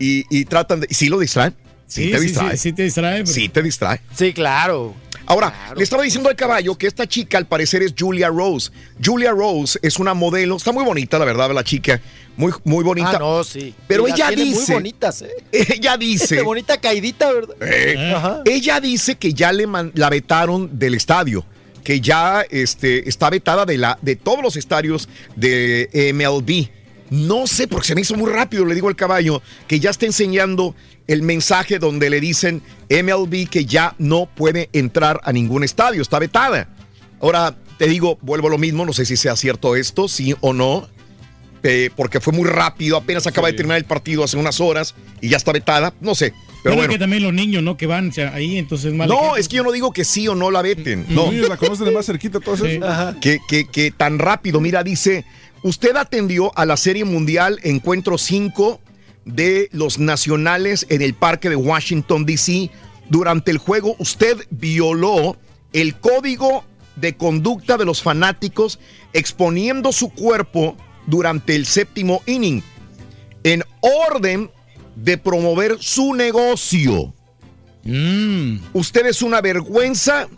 y, y tratan de... ¿Y sí lo distraen? Sí, Sí, te distrae. sí, sí te distrae. pero- Sí, te distrae. Sí, claro. Ahora, le estaba diciendo al caballo que esta chica al parecer es Julia Rose. Julia Rose es una modelo, está muy bonita, la verdad, la chica. Muy, muy bonita. Ah, no, sí. Pero Y las ella tiene dice. Muy bonitas, ¿eh? Ella dice. Qué bonita caidita, ¿verdad? Eh, Ajá. ella dice que ya le man- la vetaron del estadio, que ya este, está vetada de, la, de todos los estadios de MLB. No sé, porque se me hizo muy rápido, le digo al caballo, que ya está enseñando el mensaje donde le dicen MLB que ya no puede entrar a ningún estadio, está vetada. Ahora, te digo, vuelvo a lo mismo, no sé si sea cierto esto, sí o no, eh, porque fue muy rápido, apenas acaba de terminar el partido hace unas horas y ya está vetada, no sé. Pero Bueno, que también los niños, ¿no? Que van o sea, ahí, entonces mal. No, es que yo no digo que sí o no la veten. Los No, niños la conocen de más cerquita, todo eso. que, que, que tan rápido. Mira, dice, usted atendió a la Serie Mundial Encuentro 5 de los Nacionales en el Parque de Washington, D.C. Durante el juego, usted violó el código de conducta de los fanáticos exponiendo su cuerpo durante el séptimo inning. en orden de promover su negocio. Usted es una vergüenza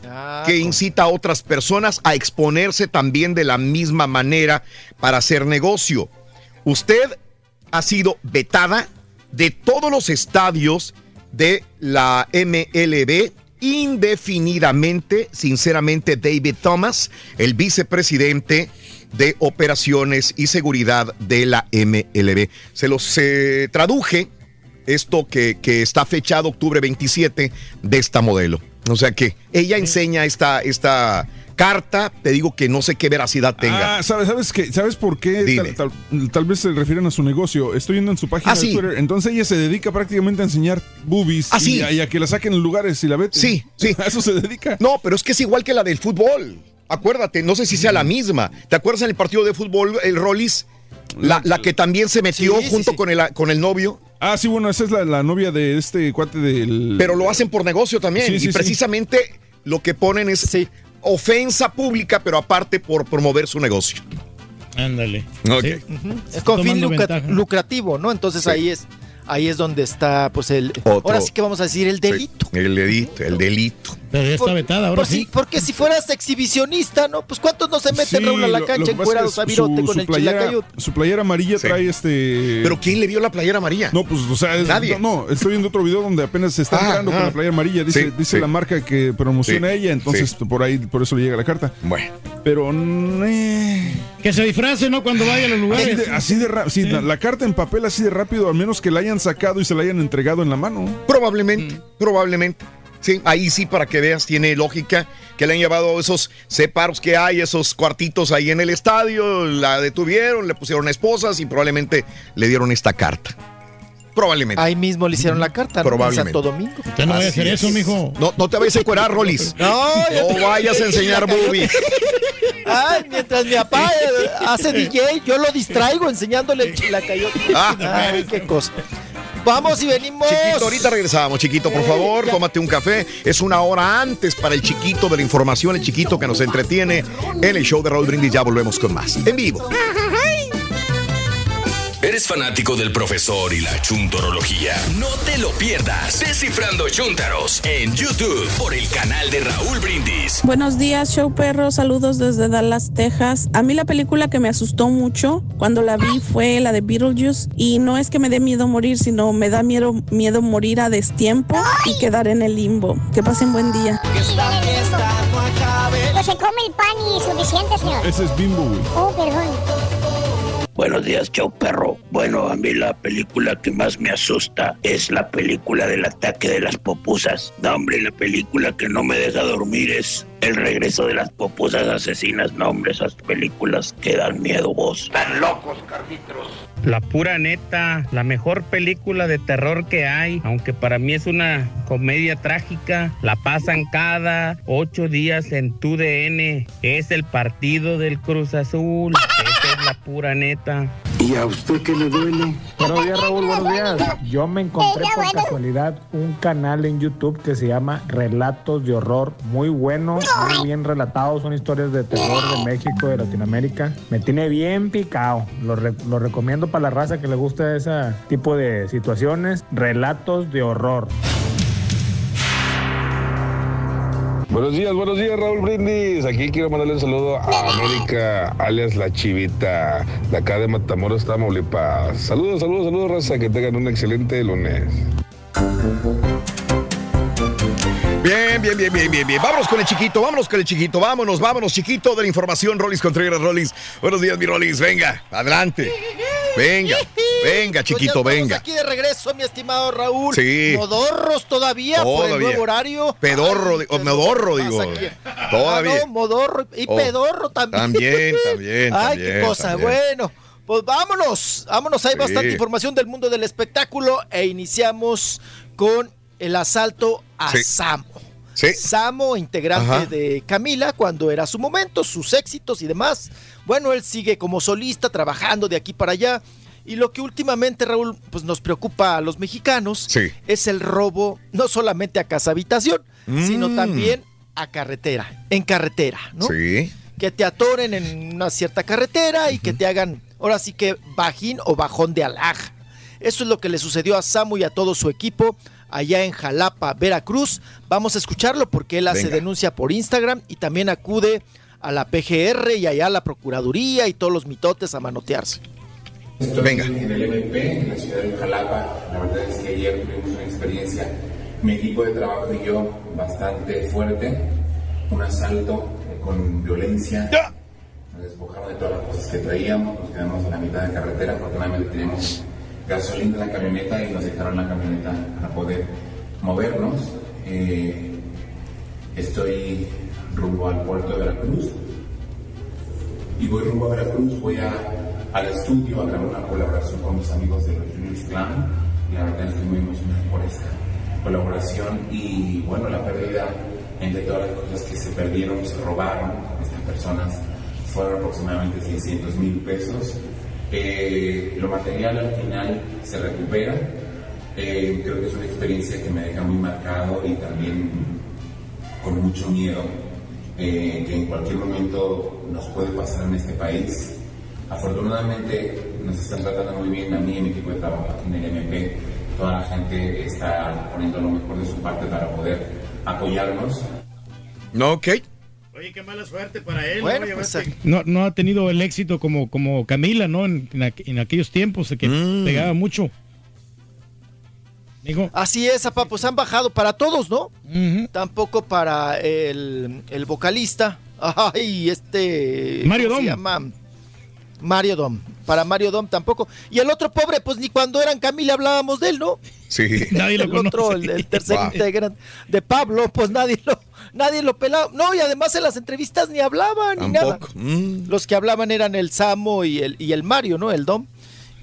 que incita a otras personas a exponerse también de la misma manera para hacer negocio. Usted ha sido vetada de todos los estadios de la MLB indefinidamente, sinceramente, David Thomas, el vicepresidente de operaciones y seguridad de la MLB. Se los eh, traduje esto que, que está fechado octubre 27 de esta modelo. O sea que ella enseña esta, esta carta, te digo que no sé qué veracidad tenga. Ah, ¿sabes, sabes, qué? ¿sabes por qué? Dime. Tal, tal- tal vez se refieren a su negocio. Estoy viendo en su página Ah, de sí. Twitter. Entonces ella se dedica prácticamente a enseñar boobies Ah, y, sí. a, y a que la saquen en lugares y la veten. Sí, sí. A eso se dedica. No, pero es que es igual que la del fútbol. Acuérdate, no sé si sea la misma. ¿Te acuerdas en el partido de fútbol, el Rollis? La, la que también se metió Sí, junto. Con, el, con el novio. Ah, sí, bueno, esa es la, la novia de este cuate del. Pero lo hacen por negocio también. Sí, sí, y sí. precisamente lo que ponen es ofensa pública, pero aparte por promover su negocio. Ándale. Ok. Es con fin Tomando lucra- ventaja. lucrativo, ¿no? Entonces ahí es ahí es donde está pues el Otro- ahora sí que vamos a decir el delito. El delito, el delito. Pero ya está Por- vetada, ahora por sí. si- porque si fueras exhibicionista, ¿no? Pues cuántos no se meten Sí, Raúl a la cancha encuerados es a virote con su el playera, chilacayot? Su playera amarilla Sí. trae este. ¿Pero quién le vio la playera amarilla? No, pues, o sea, es- Nadie. No, no, estoy viendo otro video donde apenas se está Ah, con ah. la playera amarilla. Dice, Sí, dice sí. la marca que promociona Sí, ella, entonces por ahí, por eso le llega la carta. Bueno. Pero. eh, Que se disfrace, ¿no? Cuando vaya a los Así lugares. de, así de ra- sí, la, la carta en papel así de rápido, al menos que la hayan sacado y se la hayan entregado en la mano. Probablemente, Mm. probablemente. Sí, ahí sí, para que veas, tiene lógica que le han llevado esos separos que hay, esos cuartitos ahí en el estadio, la detuvieron, le pusieron esposas y probablemente le dieron esta carta. Probablemente. Ahí mismo le hicieron la carta, ¿no? En Probablemente. Santo Domingo. Usted no a Así hacer es. eso, mijo. No, no te vayas a encuerar, Rolis. No, No vayas a enseñar boobies. Ay, mientras mi papá hace DJ, yo lo distraigo enseñándole el chilacayote. Ah. Ay, qué cosa. Vamos y venimos. Chiquito, ahorita regresamos, chiquito, por favor, tómate un café. Es una hora antes para el chiquito de la información, el chiquito que nos entretiene en el show de Raúl Brindis. Ya volvemos con más. En vivo. ¿Eres fanático del profesor y la chuntorología? No te lo pierdas. Descifrando Chúntaros en YouTube por el canal de Raúl Brindis. Buenos días, show perro. Saludos desde Dallas, Texas. A mí la película que me asustó mucho cuando la vi fue la de Beetlejuice. Y no es que me dé miedo morir, sino me da miedo, miedo morir a destiempo y quedar en el limbo. Que pasen buen día. Pues se come el pan y suficiente, señor. Ese es Bimbo, güey. Oh, perdón. Buenos días, chau perro. Bueno, a mí la película que más me asusta es la película del ataque de las popusas. No, hombre, la película que no me deja dormir es El regreso de las popusas asesinas. No, hombre, esas películas que dan miedo vos. Están locos, carniceros. La pura neta, la mejor película de terror que hay, aunque para mí es una comedia trágica, la pasan cada ocho días en tu DN. Es el partido del Cruz Azul. La pura neta. ¿Y a usted qué le duele? Buenos días, Raúl, buenos días. Yo me encontré por casualidad un canal en YouTube que se llama Relatos de Horror. Muy bueno, muy bien relatado. Son historias de terror de México, de Latinoamérica. Me tiene bien picado. Lo, re- lo recomiendo para la raza que le gusta ese tipo de situaciones. Relatos de Horror. Buenos días, buenos días, Raúl Brindis. Aquí quiero mandarle un saludo a América, alias La Chivita, de acá de Matamoros, Tamaulipas. Saludos, saludos, saludos, raza. Que tengan un excelente lunes. Bien, bien, bien, bien, bien, bien. Vámonos con el chiquito, vámonos con el chiquito, vámonos, vámonos, chiquito de la información, Rolis Contreras, Rolis. Buenos días, mi Rolis, venga, adelante. Venga, venga, chiquito, Pues ya estamos venga. aquí de regreso, mi estimado Raúl. Sí. Modorros todavía, por el Todavía. nuevo horario. Pedorro, Ay, o modorro, ¿qué digo. aquí? Todavía. Ah, no, modorro y Oh, pedorro también. también, también, Ay, también, qué cosa. también. Bueno, pues vámonos. Vámonos, hay Sí. bastante información del mundo del espectáculo e iniciamos con el asalto a Sí. Samo. Sí. Samo, integrante Ajá. de Camila, cuando era su momento, sus éxitos y demás. Bueno, él sigue como solista, trabajando de aquí para allá. Y lo que últimamente, Raúl, pues nos preocupa a los mexicanos Sí. es el robo, no solamente a casa habitación, sino Mm. también a carretera, en carretera, ¿no? Sí. Que te atoren en una cierta carretera y que te hagan, ahora sí que bajín o bajón de alhaja. Eso es lo que le sucedió a Samu y a todo su equipo allá en Jalapa, Veracruz. Vamos a escucharlo porque él hace Venga. denuncia por Instagram y también acude a la PGR y allá a la Procuraduría y todos los mitotes a manotearse. Estoy en el MP, en la ciudad de Jalapa. La verdad es que ayer tuvimos una experiencia, mi equipo de trabajo y yo, bastante fuerte. Un asalto con violencia. Nos despojaron de todas las cosas que traíamos, nos quedamos a la mitad de carretera. Afortunadamente tenemos gasolina en la camioneta y nos dejaron la camioneta para poder movernos. Eh, estoy rumbo al puerto de Veracruz y voy rumbo a Veracruz, voy a, al estudio a grabar una colaboración con mis amigos de los Juniors Clan. La verdad estoy muy emocionado por esta colaboración y bueno, la pérdida entre todas las cosas que se perdieron, se robaron estas personas, fueron aproximadamente 600 mil pesos. Eh, lo material al final se recupera. Eh, creo que es una experiencia que me deja muy marcado y también con mucho miedo eh, que en cualquier momento nos puede pasar en este país. Afortunadamente nos están tratando muy bien a mí y mi equipo de trabajo aquí en el MP. Toda la gente está poniendo lo mejor de su parte para poder apoyarnos. No, ok. Oye, qué mala suerte para él. Bueno, ¿no? pues, no, no ha tenido el éxito como, como Camila, ¿no? En, en aqu- en aquellos tiempos que Mm. pegaba mucho. Digo, Así es, papá, pues han bajado para todos, ¿no? Tampoco para el, el vocalista. Ay, este. Mario ¿cómo se Dom. llama? Mario Dom. Para Mario Dom tampoco. Y el otro pobre, pues ni cuando eran Camila hablábamos de él, ¿no? Sí. Nadie lo el otro, el, el tercer Wow. integrante de Pablo, pues nadie lo, nadie lo pelaba. No, y además en las entrevistas ni hablaban ni nada. Tampoco. Mm. Los que hablaban eran el Samo y el, y el Mario, ¿no? El Dom.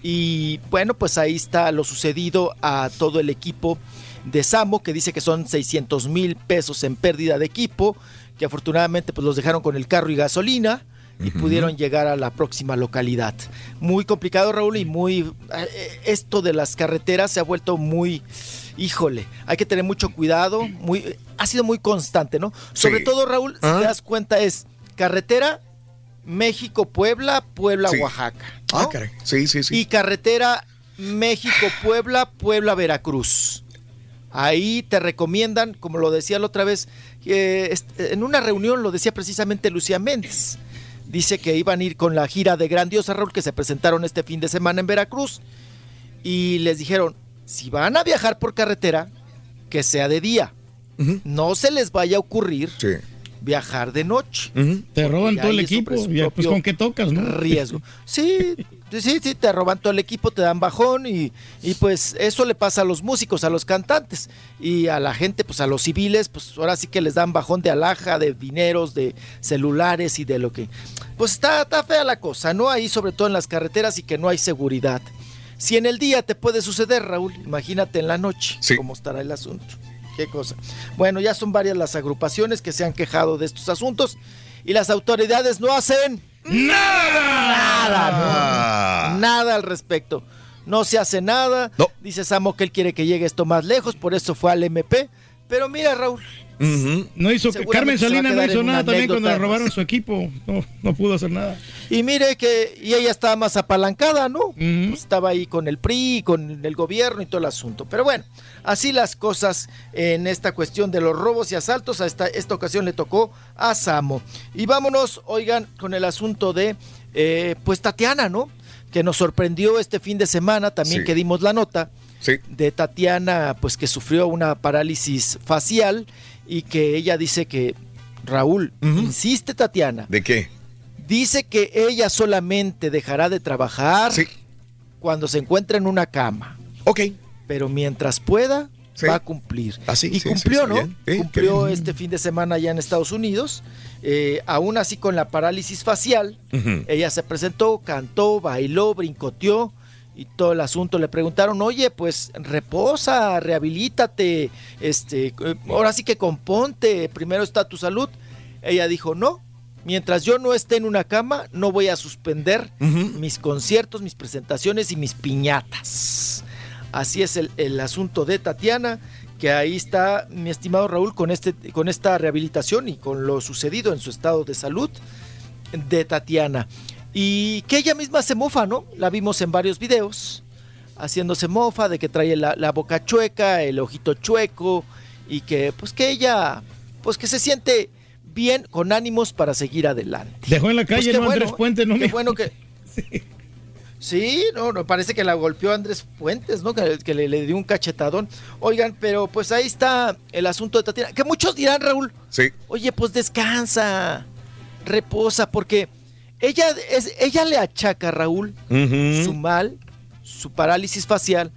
Y bueno, pues ahí está lo sucedido a todo el equipo de Samo, que dice que son 600 mil pesos en pérdida de equipo, que afortunadamente pues los dejaron con el carro y gasolina y pudieron llegar a la próxima localidad. Muy complicado, Raúl, y muy... eh, Esto de las carreteras se ha vuelto muy... Híjole, hay que tener mucho cuidado, muy, ha sido muy constante, ¿no? Sobre Sí. todo, Raúl, si Ah. te das cuenta, es carretera México-Puebla, Puebla-Oaxaca. Ah, caray. Sí, sí, sí. Y carretera México-Puebla, Puebla-Veracruz. Ahí te recomiendan, como lo decía la otra vez, eh, en una reunión lo decía precisamente Lucía Méndez. Dice que iban a ir con la gira de Grandiosa Raúl que se presentaron este fin de semana en Veracruz. Y les dijeron, si van a viajar por carretera, que sea de día. No se les vaya a ocurrir viajar de noche. Te roban todo el equipo. pues con qué tocas, ¿no? riesgo. Sí, sí, sí, te roban todo el equipo, te dan bajón y, y pues eso le pasa a los músicos, a los cantantes y a la gente, pues a los civiles, pues ahora sí que les dan bajón de alhaja, de dineros, de celulares y de lo que... Pues está, está fea la cosa, ¿no? Ahí sobre todo en las carreteras y que no hay seguridad. Si en el día te puede suceder, Raúl, imagínate en la noche cómo estará el asunto. Qué cosa. Bueno, ya son varias las agrupaciones que se han quejado de estos asuntos y las autoridades no hacen nada. ¿no? Nada al respecto. No se hace nada. Dice Samo que él quiere que llegue esto más lejos, por eso fue al MP. Pero mira, Raúl. No hizo Carmen Salinas no hizo nada también cuando le robaron su equipo. No, no pudo hacer nada. Y mire que y ella estaba más apalancada, ¿no? Pues estaba ahí con el PRI, con el gobierno y todo el asunto. Pero bueno, así las cosas en esta cuestión de los robos y asaltos. A esta, esta ocasión le tocó a Samo. Y vámonos, oigan, con el asunto de, eh, pues Tatiana, ¿no? Que nos sorprendió este fin de semana, también Sí. que dimos la nota de Tatiana, pues que sufrió una parálisis facial y que ella dice que, Raúl, insiste Tatiana, ¿De qué? Dice que ella solamente dejará de trabajar cuando se encuentre en una cama. Ok. Pero mientras pueda, va a cumplir. Así, y sí, cumplió, ¿no? cumplió este fin de semana allá en Estados Unidos. Eh, aún así con la parálisis facial, ella se presentó, cantó, bailó, brincoteó y todo el asunto. Le preguntaron, oye, pues reposa, rehabilítate, este, eh, ahora sí que componte, primero está tu salud. Ella dijo, no, mientras yo no esté en una cama, no voy a suspender mis conciertos, mis presentaciones y mis piñatas. Así es el, el asunto de Tatiana, que ahí está, mi estimado Raúl, con, este, con esta rehabilitación y con lo sucedido en su estado de salud de Tatiana. Y que ella misma se mofa, ¿no? La vimos en varios videos. haciéndose mofa de que trae la, la boca chueca, el ojito chueco y que pues que ella pues que se siente bien con ánimos para seguir adelante. Dejó en la Pues calle, ¿no? bueno, Andrés Puente, ¿no? Qué bueno que Sí, no, no, parece que la golpeó Andrés Fuentes, ¿no? Que, que le, le dio un cachetadón. Oigan, pero pues ahí está el asunto de Tatiana. Que muchos dirán, Raúl, Sí. oye, pues descansa, reposa, porque ella, es, ella le achaca, Raúl, Ujú. su mal, su parálisis facial,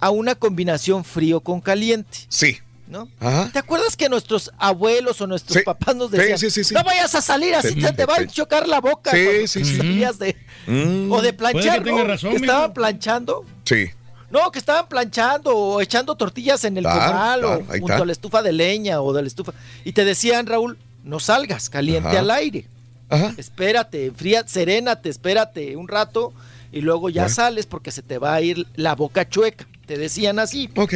a una combinación frío con caliente. Sí. ¿No? Ajá. ¿Te acuerdas que nuestros abuelos o nuestros Sí. papás nos decían, sí, sí, sí. no vayas a salir así, Sí. te, te va a chocar la boca Sí, cuando sí, sí. salías de... Mm. O de planchar, que razón, que estaban planchando. Sí. No, que estaban planchando o echando tortillas en el Claro, comal claro, o junto está. a la estufa de leña o de la estufa. Y te decían, Raúl, no salgas, caliente Ajá. al aire. Espérate, fría, serénate, espérate un rato y luego ya Bueno. sales porque se te va a ir la boca chueca. Te decían así. Ok.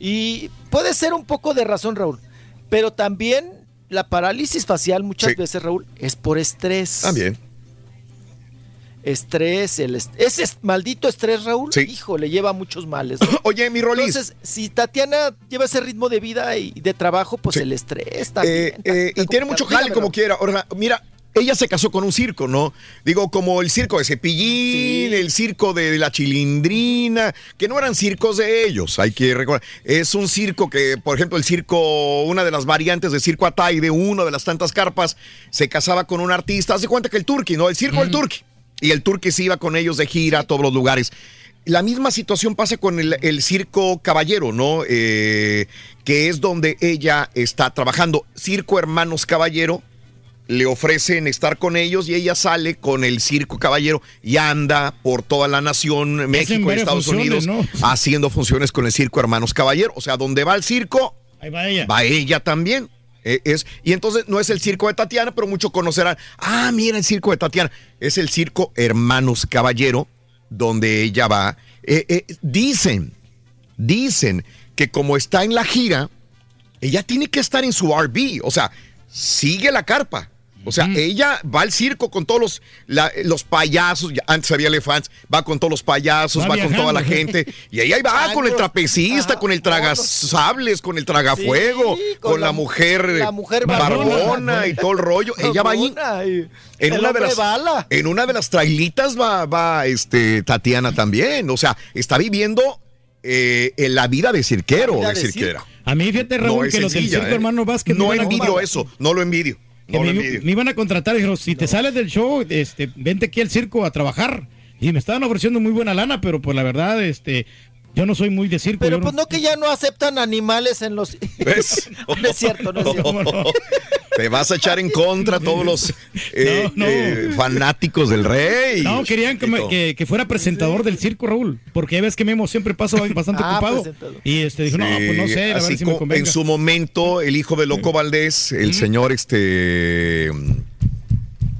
Y puede ser un poco de razón, Raúl. Pero también la parálisis facial muchas Sí. veces, Raúl, es por estrés. También. Estrés, el est- ese es- maldito estrés, Raúl, Sí. hijo, le lleva muchos males. ¿no? Oye, mi Rolis. Entonces, si Tatiana lleva ese ritmo de vida y de trabajo, pues el estrés también. Eh, eh, y tiene mucho jale como quiera. Ahora, mira, ella se casó con un circo, ¿no? Digo, como el circo de Cepillín, el circo de la Chilindrina, que no eran circos de ellos, hay que recordar. Es un circo que, por ejemplo, el circo, una de las variantes del circo Atay, de uno de las tantas carpas, se casaba con un artista. Haz de cuenta que el Turqui, ¿no? El circo del Turqui. Y el Turqui se iba con ellos de gira a todos los lugares. La misma situación pasa con el, el circo caballero, ¿no? Eh, que es donde ella está trabajando. Circo Hermanos Caballero, le ofrecen estar con ellos y ella sale con el circo caballero y anda por toda la nación, México y Estados Unidos, ¿no? haciendo funciones con el circo Hermanos Caballero. O sea, donde va el circo, Ahí va ella. va ella también. Eh, es, y entonces no es el circo de Tatiana, pero muchos conocerán, ah, mira el circo de Tatiana. Es el circo Hermanos Caballero, donde ella va. Eh, eh, dicen, dicen que como está en la gira, ella tiene que estar en su RV, o sea, sigue la carpa. O sea, ella va al circo con todos los, la- los payasos, ya antes había elefantes, va con todos los payasos, Va va, con toda la gente, y ahí va con el trapecista, con el tragasables, con el tragafuego, Sí, con, con la, la- mujer, la mujer barbona, barbona. y todo el rollo. ella va ahí. En una, de las, en una de las trailitas va, va este, Tatiana también. O sea, está viviendo eh, en la vida de cirquero o de de cirquera. A mí, fíjate, Raúl, No que los del sencilla, circo ¿eh? hermano Vázquez No envidio eso, no lo envidio. No me, iban a contratar y dijeron, si te sales del show, este, vente aquí al circo a trabar. Y me estaban ofreciendo muy buena lana, pero pues la verdad, este, yo no soy muy de circo. Pero pues no que ya no aceptan animales en los... ¿Ves? no es cierto, no es cierto. Te vas a echar en contra a todos los eh, No, no. eh, fanáticos del rey. No, querían que, me- que- que fuera presentador del circo, Raúl, porque ya ves que Memo siempre pasa bastante Ah, ocupado. presentador. Y este dijo, no, pues no sé, a así ver si me convenga. en su momento, el hijo de Loco Valdés, el señor este.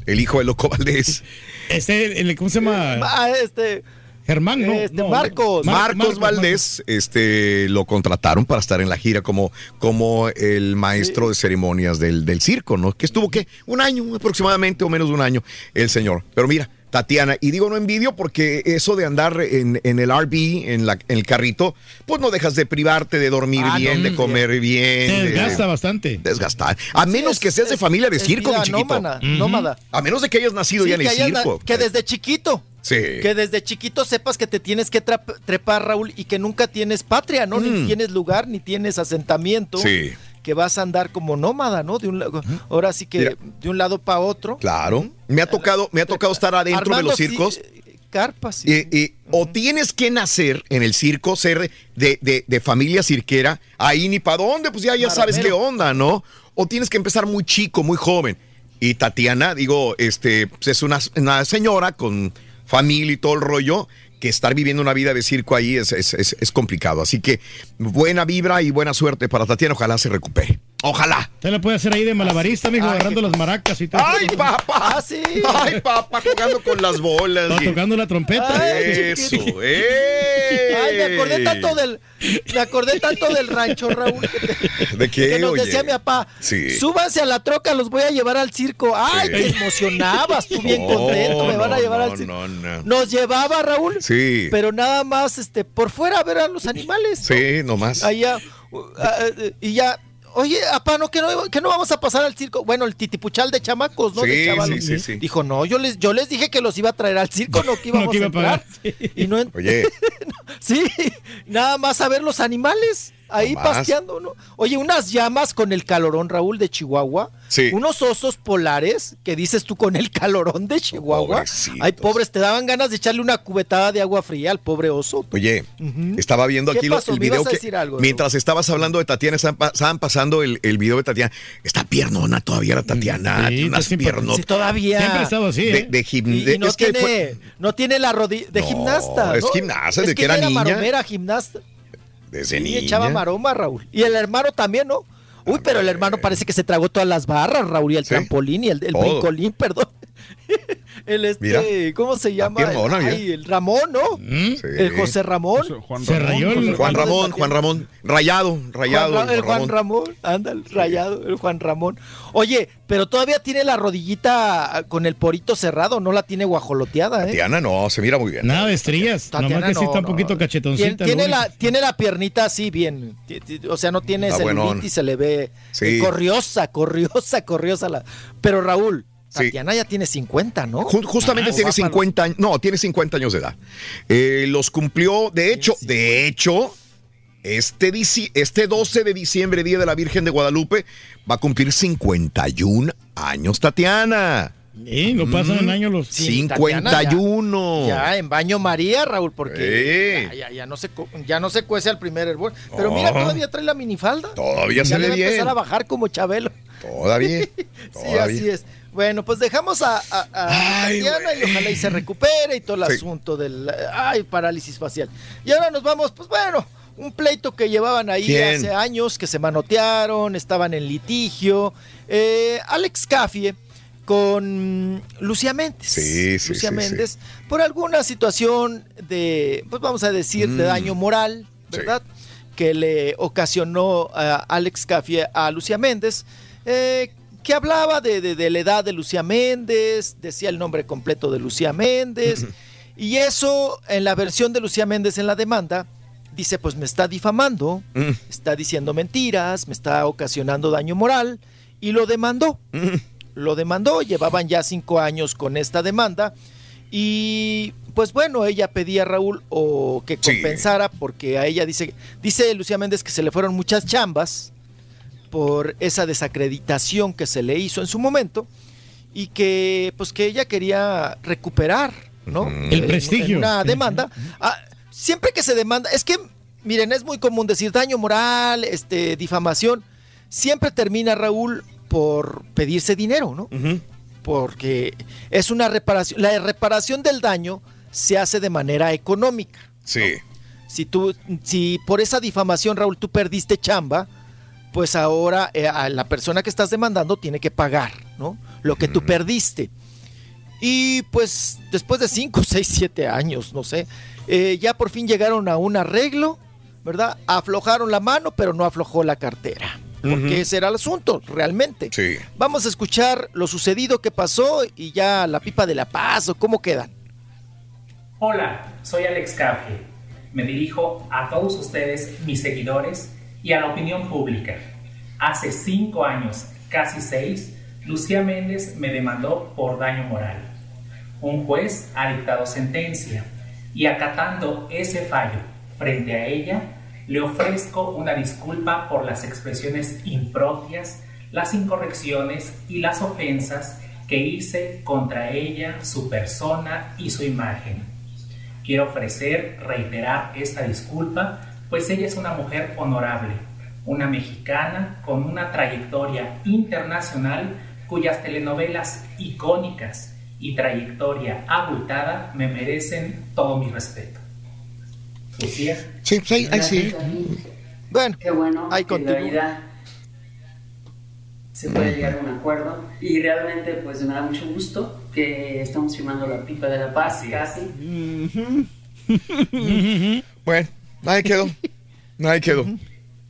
El hijo de Loco Valdés. Este, el- ¿cómo se llama? Ah, este... Germán, no. Este, no, Marcos. Mar- Marcos Valdés, este, lo contrataron para estar en la gira como, como el maestro de ceremonias del, del circo, ¿no? Que estuvo, ¿qué? Un año aproximadamente, o menos de un año, el señor. Pero mira, Tatiana, y digo no envidio porque eso de andar en, en el RV, en, la, en el carrito, pues no dejas de privarte, de dormir Ah, bien, no, de comer bien. Se de- desgasta bastante. Desgastar. A menos que seas de familia de es circo, mi chiquito. nómada, nómada. A menos de que hayas nacido Sí, ya en el circo. que desde chiquito. Sí. Que desde chiquito sepas que te tienes que trepar, Raúl, y que nunca tienes patria, ¿no? Ni tienes lugar, ni tienes asentamiento. Mm. Sí. Que vas a andar como nómada, ¿no? De un, la- ahora sí que Mira. de un lado para otro. Claro. Me ha tocado, me ha tocado estar adentro de los sí, circos. Carpas. sí. Y, y o tienes que nacer en el circo, ser de, de- de familia cirquera, ahí ni para dónde, pues ya, ya sabes qué onda, ¿no? O tienes que empezar muy chico, muy joven. Y Tatiana, digo, este, pues es una, una señora con familia y todo el rollo, que estar viviendo una vida de circo ahí es, es- es- es complicado. Así que buena vibra y buena suerte para Tatiana, ojalá se recupere. Ojalá. Usted le puede hacer ahí de malabarista, mijo, Ay, agarrando las maracas y todo. ¡Ay, papá! Ah, sí. ¡Ay, papá! Jugando con las bolas. No, y- tocando la trompeta. Ay, Eso. ¡eh! Ay, me acordé tanto del, me acordé tanto del rancho, Raúl, que, te- ¿De qué, que nos oye? decía mi papá. Sí. Súbanse a la troca, los voy a llevar al circo. Ay, Sí. te emocionabas, tú bien No, contento, me van a no, llevar no, al circo. No, no. Nos llevaba Raúl, Sí. pero nada más este por fuera a ver a los animales. Sí, nomás. Allá uh, ah, eh, y ya Oye, apá, ¿no, que, no, que no vamos a pasar al circo. Bueno, el titipuchal de chamacos, ¿no? Sí, de chavalos. sí, sí, sí. Dijo, no, yo les, yo les dije que los iba a traer al circo, no que íbamos No, que iba a a pagar. entrar. Y no, Oye, Sí, nada más a ver los animales ahí pasteando, ¿no? Oye, unas llamas con el calorón, Raúl, de Chihuahua. Sí. Unos osos polares, que dices tú con el calorón de Chihuahua. Pobrecitos. Ay, pobres, te daban ganas de echarle una cubetada de agua fría al pobre oso. oye, estaba viendo ¿Qué aquí lo- pasó? el ¿Me video que decir algo, mientras estabas hablando de Tatiana estaban, pa- estaban pasando el, el video de Tatiana. Está piernona todavía la Tatiana, Sí, tiene unas piernotas. Sí, todavía. Siempre ha estado así, de, ¿eh? de Y, de- y no, es que tiene, fue no tiene la rodilla de No, gimnasta. es ¿no? gimnasta, Es desde que era ella niña. maromera, gimnasta. Desde niña. echaba maroma, Raúl. Y el hermano también, ¿no? Uy, pero el hermano parece que se tragó todas las barras, Raúl, y el Sí. trampolín y el, el brincolín, perdón. El este, Mira. ¿cómo se llama? Ay, el Ramón, ¿no? Sí. El José Ramón. Juan Se Ramón, el- Juan Ramón. Juan Ramón, rayado, rayado. Juan el Juan Ramón. Ramón, anda, el rayado, el Juan Ramón. Oye, pero todavía tiene la rodillita con el porito cerrado, no la tiene guajoloteada, ¿eh? Tatiana no, se mira muy bien. Nada de estrías. Tatiana Nomás que sí no, está un poquito Tiene, cachetoncita. tiene la, tiene la piernita así bien, o sea, no tiene celulitis, buenón. se le ve Sí. eh, corriosa, corriosa, corriosa la. Pero Raúl, Sí. Tatiana ya tiene 50, ¿no? Ju- Justamente Ah, tiene guapa, 50 años, no, tiene 50 años de edad. Eh, los cumplió, de hecho, de hecho, este, dici- este 12 de diciembre, Día de la Virgen de Guadalupe, va a cumplir 51 años, Tatiana. Sí, no pasan en años los. Sí, Tatiana ya- 51. Ya en baño María, Raúl, porque Sí. ya, ya- ya no se ya no se cuece al primer hervor. Pero mira, todavía trae la minifalda. Todavía se le a empezar bien. a bajar como Chabelo. Todavía. Sí, todavía. así es. Bueno, pues dejamos a, a- a Ay, Tatiana y ojalá y se recupere y todo el Sí. asunto del ay, parálisis facial. Y ahora nos vamos, pues bueno, un pleito que llevaban ahí ¿Quién? hace años, que se manotearon, estaban en litigio. Eh, Alex Cafie con Lucía Méndez. Sí, sí, Lucía sí, Méndez, por alguna situación de, pues vamos a decir, de Mm. daño moral. ¿verdad? Que le ocasionó a Alex Cafie a Lucía Méndez. eh, que hablaba de, de- de la edad de Lucía Méndez, decía el nombre completo de Lucía Méndez, y eso en la versión de Lucía Méndez en la demanda, dice, pues me está difamando, Mm. está diciendo mentiras, me está ocasionando daño moral, y lo demandó. Mm. Lo demandó, llevaban ya cinco años con esta demanda, y pues bueno, ella pedía a Raúl o que Sí. compensara, porque a ella dice, dice Lucía Méndez que se le fueron muchas chambas, por esa desacreditación que se le hizo en su momento y que pues que ella quería recuperar, ¿no? El prestigio. una demanda. Ah, siempre que se demanda, es que miren, es muy común decir daño moral, este difamación, siempre termina Raúl por pedirse dinero, ¿no? Porque es una reparación, la reparación del daño se hace de manera económica. Sí. Si tú, si por esa difamación, Raúl, tú perdiste chamba, pues ahora eh, a la persona que estás demandando tiene que pagar, ¿no? Lo que tú perdiste. Y pues después de 5, 6, 7 años, no sé, eh, ya por fin llegaron a un arreglo, ¿verdad? Aflojaron la mano, pero no aflojó la cartera. Porque ese era el asunto, realmente. Sí. Vamos a escuchar lo sucedido que pasó y ya la pipa de la paz o cómo quedan. Hola, soy Alex Café. Me dirijo a todos ustedes, mis seguidores, y a la opinión pública. Hace cinco años, casi seis, Lucía Méndez me demandó por daño moral. Un juez ha dictado sentencia y acatando ese fallo frente a ella, le ofrezco una disculpa por las expresiones impropias, las incorrecciones y las ofensas que hice contra ella, su persona y su imagen. Quiero ofrecer, reiterar esta disculpa, pues ella es una mujer honorable, una mexicana con una trayectoria internacional cuyas telenovelas icónicas y trayectoria abultada me merecen todo mi respeto. Lucía. Sí, pues ahí, ahí sí. Bueno, Qué bueno ahí que continúa. la vida se puede llegar a un acuerdo y realmente pues me da mucho gusto que estamos firmando la pipa de la paz casi. Bueno, ahí quedó. Ahí quedó.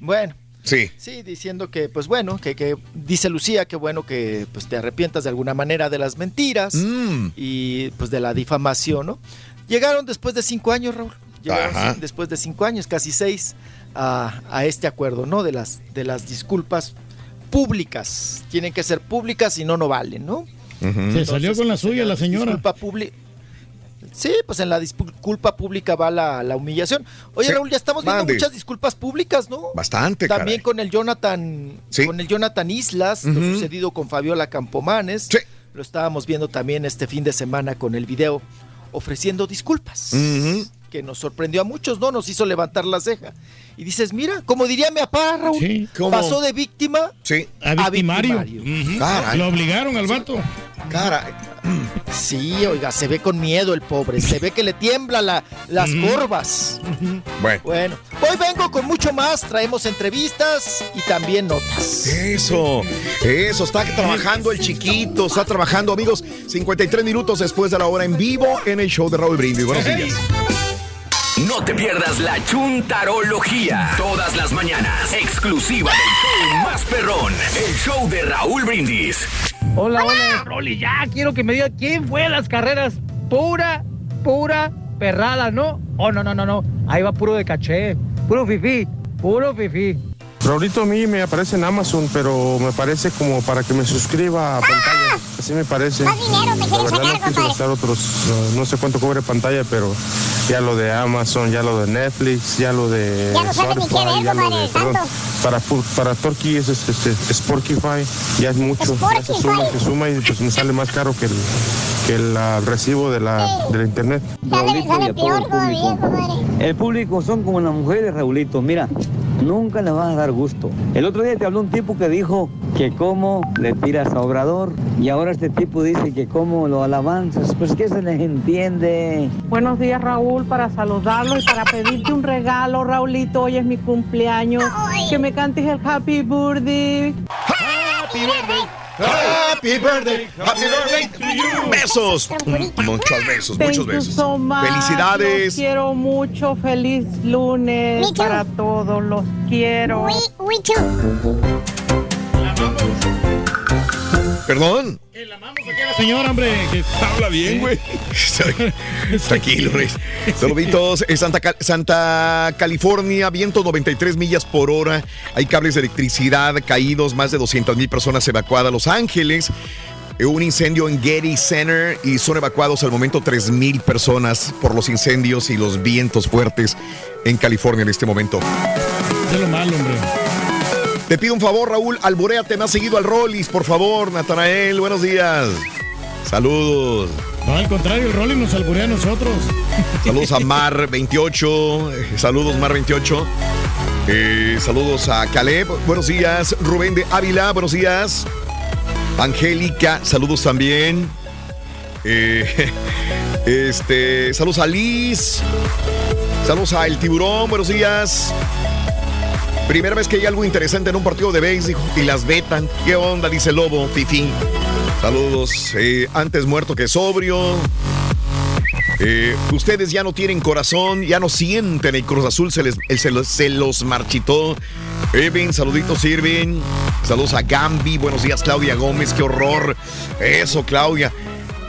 Bueno. Sí. Sí, diciendo que, pues bueno, que, que dice Lucía que bueno que pues te arrepientas de alguna manera de las mentiras Mm. y pues de la difamación, ¿no? Llegaron después de cinco años, Raúl. Llegaron Ajá. después de cinco años, casi seis, a, a este acuerdo, ¿no? De las, de las disculpas públicas. Tienen que ser públicas y no, no valen, ¿no? Se salió con la suya la señora. Disculpa pública. Sí, pues en la disculpa pública va la, la humillación. Oye, Sí. Raúl, ya estamos viendo Mande. muchas disculpas públicas, ¿no? Bastante, También caray. con el Jonathan, Sí. con el Jonathan Islas, lo sucedido con Fabiola Campomanes. Lo estábamos viendo también este fin de semana con el video ofreciendo disculpas. Que nos sorprendió a muchos, ¿no? Nos hizo levantar la ceja. Y dices, mira, como diría mi papá, Raúl, pasó de víctima Sí. A victimario. Lo obligaron al vato. Caray. Sí, oiga, se ve con miedo el pobre, se ve que le tiembla la, las corvas. Bueno. Bueno, hoy vengo con mucho más, traemos entrevistas y también notas. Eso, eso, está trabajando el chiquito, está trabajando, amigos. 53 minutos después de la hora en vivo en el show de Raúl Brindis. Buenos días. No te pierdas la chuntarología. Todas las mañanas. Exclusiva del show más perrón. El show de Raúl Brindis. Hola, hola, Rolly, ya quiero que me diga quién fue a las carreras. Pura, pura perrada, ¿no? Oh, no, no, no, no. Ahí va puro de caché. Puro fifí, puro fifí. Raulito a mí me aparece en Amazon, pero me parece como para que me suscriba a pantalla. Así me parece. Más dinero quieres verdad sacar, no compadre. gastar otros, uh, no sé cuánto cobre pantalla, pero ya lo de Amazon, ya lo de Netflix, ya lo de Ya no sabes ni qué ver, compadre, de, perdón, tanto. para, para Turkey es este, este, Spotify, ya es mucho. Ya se suma, se suma y pues me sale más caro que el, que el ah, recibo de la, del internet. Sale, sale peor todavía, compadre. El público son como las mujeres, Raulito. Mira, nunca les van a dar gusto. El otro día te habló un tipo que dijo que cómo le tiras a Obrador y ahora este tipo dice que cómo lo alabanzas. Pues que se les entiende. Buenos días, Raúl, para saludarlo y para pedirte un regalo, Raulito. Hoy es mi cumpleaños. Que me cantes el Happy Birthday. Happy Birthday. Happy birthday, happy birthday to you. Besos. Muchos besos, Thank muchos besos. so. Felicidades. Los quiero mucho. Feliz lunes para todos. Los quiero. We, we Perdón. La señora, hombre. Que... Habla bien, güey. Tranquilo, Rey. Saluditos. Santa, Santa California, viento 93 millas por hora. Hay cables de electricidad caídos, más de 200 mil personas evacuadas. Los Ángeles, eh, un incendio en Getty Center y son evacuados al momento 3 mil personas por los incendios y los vientos fuertes en California en este momento. Es lo malo, hombre. Te pido un favor, Raúl, alboréate más seguido al Rollis, por favor, Natanael, buenos días. Saludos. No, al contrario, el Rolling nos alburea a nosotros. Saludos a Mar28. eh, Saludos, Mar28. Eh, saludos a Caleb. Buenos días. Rubén de Ávila. Buenos días. Angélica. Saludos también. Eh, este, saludos a Liz. Saludos a El Tiburón. Buenos días. Primera vez que hay algo interesante en un partido de dijo, y las vetan. ¿Qué onda? Dice Lobo. Fifi. Saludos. Eh, antes muerto que sobrio. Eh, ustedes ya no tienen corazón, ya no sienten el Cruz Azul, se, les, el- se, los, marchitó. Irving, saluditos Irving. Saludos a Gambi, buenos días Claudia Gómez, qué horror. Eso, Claudia.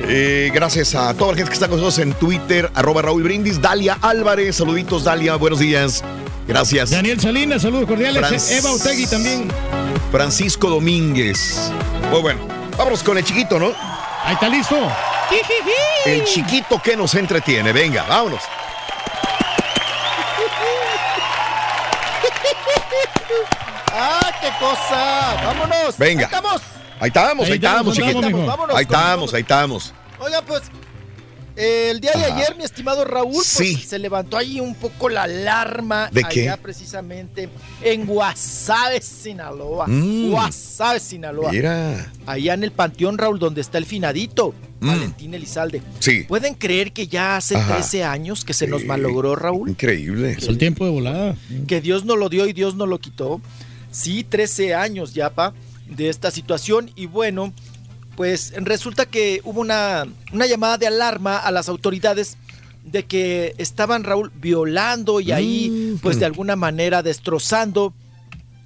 Eh, gracias a toda la gente que está con nosotros en Twitter, arroba Raúl Brindis, Dalia Álvarez, saluditos Dalia, buenos días. Gracias. Daniel Salinas, saludos cordiales. Franz- Eva Otegui también. Francisco Domínguez. Muy bueno, vámonos con el chiquito, ¿no? Ahí está listo. El chiquito que nos entretiene. Venga, vámonos. ¡Ah, qué cosa! ¡Vámonos! Venga. Ahí estamos! Ahí estamos, ahí, estamos, chiquito. andamos, ahí estamos, ahí estamos. Oiga, pues, el día de Ajá. ayer, mi estimado Raúl, pues, Sí. se levantó ahí un poco la alarma. ¿De qué? allá precisamente en Guasave, Sinaloa. Mm. Guasave, Sinaloa. Mira. Allá en el panteón, Raúl, donde está el finadito, Mm. Valentín Elizalde. Sí. ¿Pueden creer que ya hace Ajá. 13 años que se nos malogró, Raúl? Increíble. Es el tiempo de volada. que Dios no lo dio y Dios no lo quitó. Sí, 13 años ya, pa. de esta situación y bueno, pues resulta que hubo una, una llamada de alarma a las autoridades de que estaban Raúl violando y ahí pues de alguna manera destrozando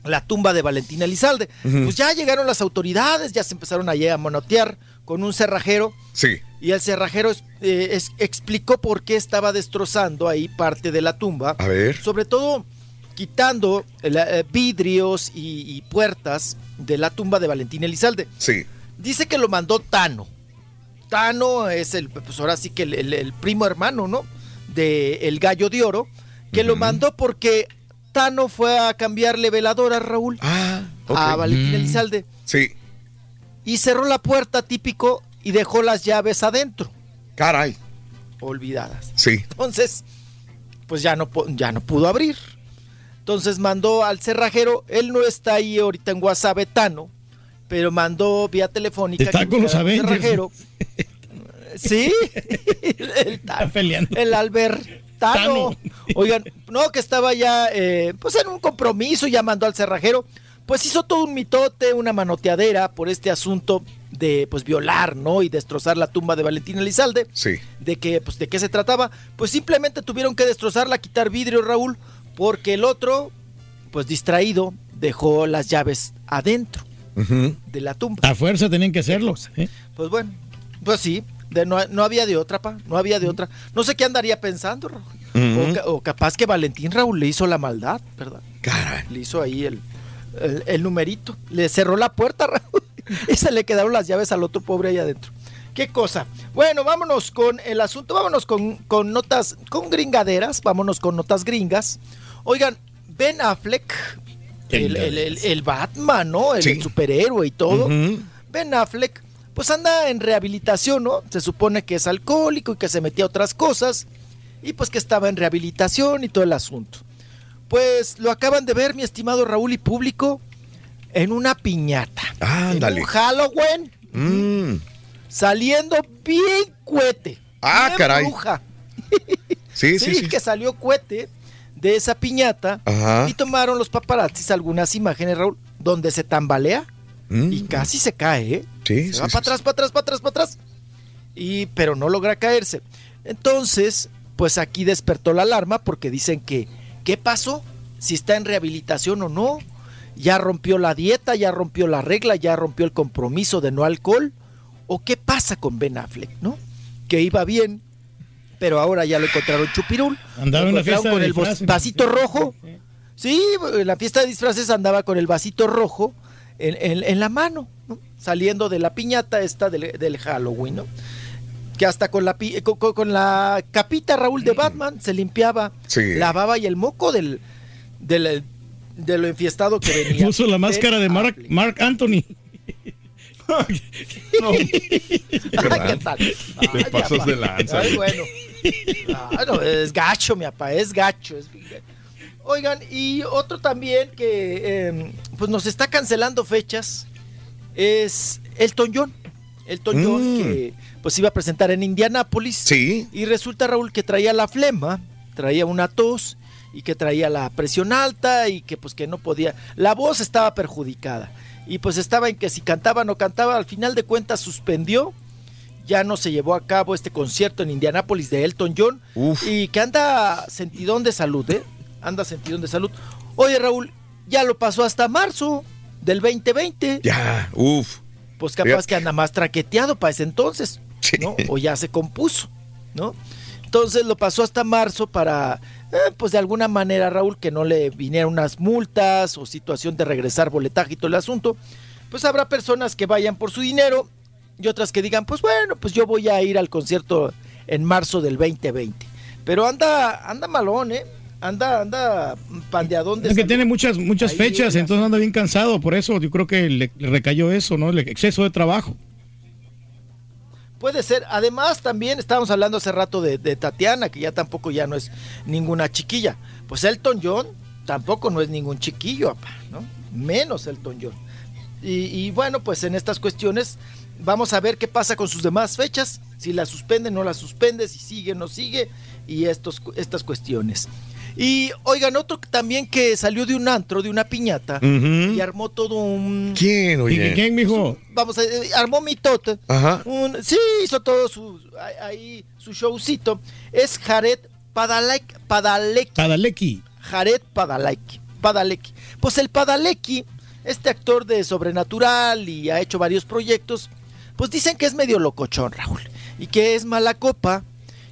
la tumba de Valentina Elizalde. Pues ya llegaron las autoridades, ya se empezaron allí a monotear con un cerrajero Sí. y el cerrajero es- eh, es- explicó por qué estaba destrozando ahí parte de la tumba. A ver. Sobre todo quitando eh, vidrios y, y puertas de la tumba de Valentina Elizalde. Sí. Dice que lo mandó Tano. Tano es el, pues ahora sí que el, el- el primo hermano, ¿no? De El Gallo de Oro, que lo mandó porque Tano fue a cambiarle veladora, Raúl, Ah, a ok. Valentina Mm. Elizalde. Sí. Y cerró la puerta típico y dejó las llaves adentro. Caray. Olvidadas. Sí. Entonces, pues ya no, ya no pudo abrir. Entonces mandó al cerrajero, él no está ahí ahorita en WhatsApp, Tano, pero mandó vía telefónica. Está que con los. Sí, el, Tano, el Albertano. Oigan, no, que estaba ya eh, pues en un compromiso, ya mandó al cerrajero. Pues hizo todo un mitote, una manoteadera por este asunto de pues violar, ¿no? Y destrozar la tumba de Valentina Elizalde Sí. de que pues de qué se trataba, pues simplemente tuvieron que destrozarla, quitar vidrio, Raúl, porque el otro pues distraído dejó las llaves adentro de la tumba. A fuerza tenían que hacerlo. ¿eh? Pues bueno, pues sí, de no, no había de otra, pa, no había de otra. No sé qué andaría pensando, Raúl. Ujú. o, ca- o capaz que Valentín Raúl le hizo la maldad, ¿verdad? Caray. Le hizo ahí el, el, el numerito, le cerró la puerta, Raúl, y se le quedaron las llaves al otro pobre ahí adentro. ¿Qué cosa? Bueno, vámonos con el asunto, vámonos con, con notas, con gringaderas, vámonos con notas gringas. Oigan, Ben Affleck, el, el- el- el Batman, ¿no? El, Sí. superhéroe y todo. Ben Affleck, pues anda en rehabilitación, ¿no? Se supone que es alcohólico y que se metía a otras cosas. Y pues que estaba en rehabilitación y todo el asunto. Pues lo acaban de ver, mi estimado Raúl y público, en una piñata. Ándale. En un Halloween, Mm. saliendo bien cuete. Ah, bien caray. bruja. Sí, sí, Sí, sí. que salió cuete de esa piñata Ajá. y tomaron los paparazzis algunas imágenes, Raúl, donde se tambalea Mm. y casi se cae, ¿eh? Sí, Se sí, va sí, para atrás, para atrás, para atrás, para atrás. Y, pero no logra caerse. Entonces, pues aquí despertó la alarma porque dicen que, ¿qué pasó? Si está en rehabilitación o no. Ya rompió la dieta, ya rompió la regla, ya rompió el compromiso de no alcohol. ¿O qué pasa con Ben Affleck, no? Que iba bien, pero ahora ya lo encontraron chupirul. Andaba en encontraron fiesta con de el vasito rojo. Sí, la fiesta de disfraces andaba con el vasito rojo en, en- en la mano, ¿no? saliendo de la piñata esta del, del Halloween, ¿no? Que hasta con la, pi- con, con- la capita Raúl de Batman se limpiaba Sí. la baba y el moco del, del- de lo enfiestado que venía. Puso la máscara de Mark, Mark Anthony. ¿qué tal? Ay, pasas de lanza. Ay, bueno. Ah, es gacho, mi papá, es gacho. es- Oigan, y otro también que eh, pues nos está cancelando fechas es Elton John. Elton John Mm. que pues iba a presentar en Indianápolis. Sí. Y resulta, Raúl, que traía la flema, traía una tos y que traía la presión alta y que pues que no podía. La voz estaba perjudicada. Y pues estaba en que si cantaba o no cantaba, al final de cuentas suspendió. Ya no se llevó a cabo este concierto en Indianápolis de Elton John. Y que anda sentidón de salud, ¿eh? Anda sentidón de salud. Oye, Raúl, ya lo pasó hasta marzo del 2020 Ya, uf. pues capaz que anda más traqueteado para ese entonces, ¿no? O ya se compuso, ¿no? Entonces lo pasó hasta marzo para, eh, pues de alguna manera, Raúl, que no le vinieran unas multas o situación de regresar boletaje y todo el asunto. Pues habrá personas que vayan por su dinero y otras que digan, pues bueno, pues yo voy a ir al concierto en marzo del 2020. Pero anda, anda malón, ¿eh? Anda, anda pandeadón de Es que tiene muchas, muchas Ahí fechas, entonces anda bien cansado, por eso yo creo que le, le recayó eso, ¿no? El exceso de trabajo. Puede ser. Además, también estábamos hablando hace rato de, de Tatiana, que ya tampoco ya no es ninguna chiquilla. Pues Elton John tampoco no es ningún chiquillo, apá, ¿no? Menos Elton John. Y, y bueno, pues en estas cuestiones vamos a ver qué pasa con sus demás fechas, si la suspende, no la suspende, si sigue, no sigue, y estos, estas cuestiones. Y oigan, otro también que salió de un antro, de una piñata, y armó todo un... ¿Quién, oye? ¿Quién, mijo? Vamos, a, armó mitote. Ajá. Un- sí, hizo todo su, ahí- su showcito. Es Jared Padalek, Padalecki. Padalecki. Jared Padalecki. Padalecki. Pues el Padalecki, este actor de Sobrenatural y ha hecho varios proyectos, pues dicen que es medio locochón, Raúl. Y que es mala copa.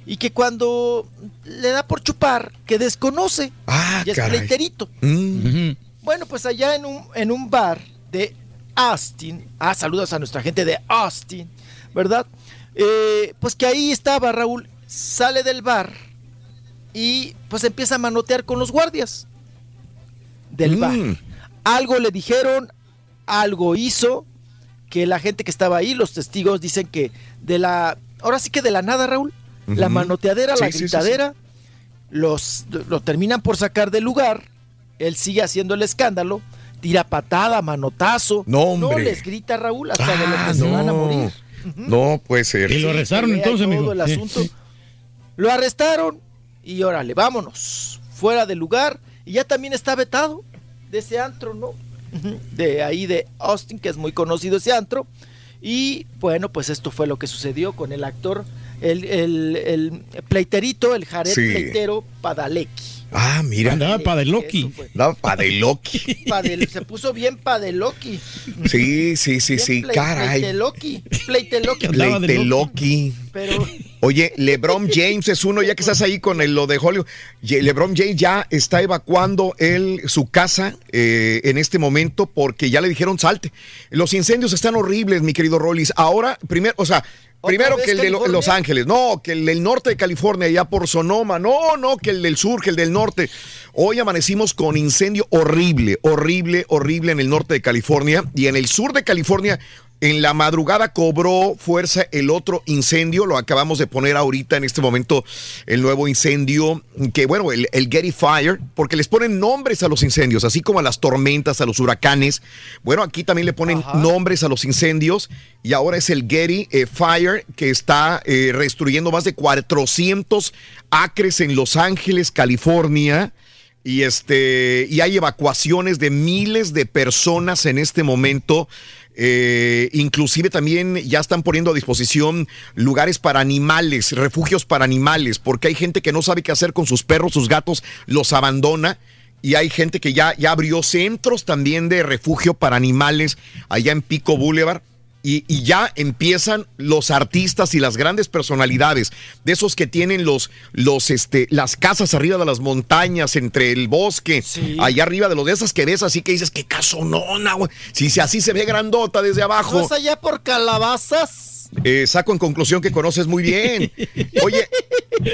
Y que cuando le da por chupar, que desconoce. Ah, y es caray. pleiterito. Mm. Bueno, pues allá en un, en un bar de Austin, ah, saludos a nuestra gente de Austin, ¿verdad? Eh, pues que ahí estaba Raúl, sale del bar y pues empieza a manotear con los guardias del bar. Mm. Algo le dijeron, algo hizo, que la gente que estaba ahí, los testigos dicen que de la, ahora sí que de la nada, Raúl, la manoteadera, la Sí, sí, sí, sí. gritadera, los lo terminan por sacar del lugar, él sigue haciendo el escándalo, tira patada, manotazo, No, hombre. les grita Raúl hasta de lo que Ah, se van a no. morir. No puede ser. Y lo arrestaron entonces, mijo. el Sí, asunto. sí. Lo arrestaron y órale, vámonos, fuera del lugar. Y ya también está vetado de ese antro, ¿no? De ahí de Austin, que es muy conocido ese antro. Y bueno, pues esto fue lo que sucedió con el actor, el, el, el pleiterito, el Jared Sí. pleitero Padalecki. Ah, mira. Andaba Padeloki. Andaba Padeloki. Padel- se puso bien Padeloki. Sí, sí, sí, sí. Bien plei- Caray. Pleiteloki. Pleiteloki. Leiteloki. Pero Oye, LeBron James es uno, ya que estás ahí con el- lo de Hollywood. LeBron James ya está evacuando él, su casa eh, en este momento porque ya le dijeron salte. Los incendios están horribles, mi querido Rollis. Ahora, primero, o sea, primero que el de? Los Ángeles, no, que el del norte de California, allá por Sonoma, no, no, que el del sur, que el del norte. Hoy amanecimos con incendio horrible, horrible, horrible en el norte de California y en el sur de California. En la madrugada cobró fuerza el otro incendio, lo acabamos de poner ahorita en este momento, el nuevo incendio, que bueno, el, el Getty Fire, porque les ponen nombres a los incendios, así como a las tormentas, a los huracanes. Bueno, aquí también le ponen nombres a los incendios y ahora es el Getty eh, Fire que está eh, destruyendo más de 400 acres en Los Ángeles, California. Y este, y hay evacuaciones de miles de personas en este momento. Eh, inclusive también ya están poniendo a disposición lugares para animales, refugios para animales, porque hay gente que no sabe qué hacer con sus perros, sus gatos, los abandona. Y hay gente que ya, ya abrió centros también de refugio para animales allá en Pico Boulevard. Y, y ya empiezan los artistas y las grandes personalidades, de esos que tienen los, los, este, las casas arriba de las montañas, entre el bosque, allá arriba de los de esas que ves así que dices, qué casonona, güey. Si se- así se ve grandota desde abajo. ¿no es allá por calabazas? Eh, saco en conclusión que conoces muy bien. Oye,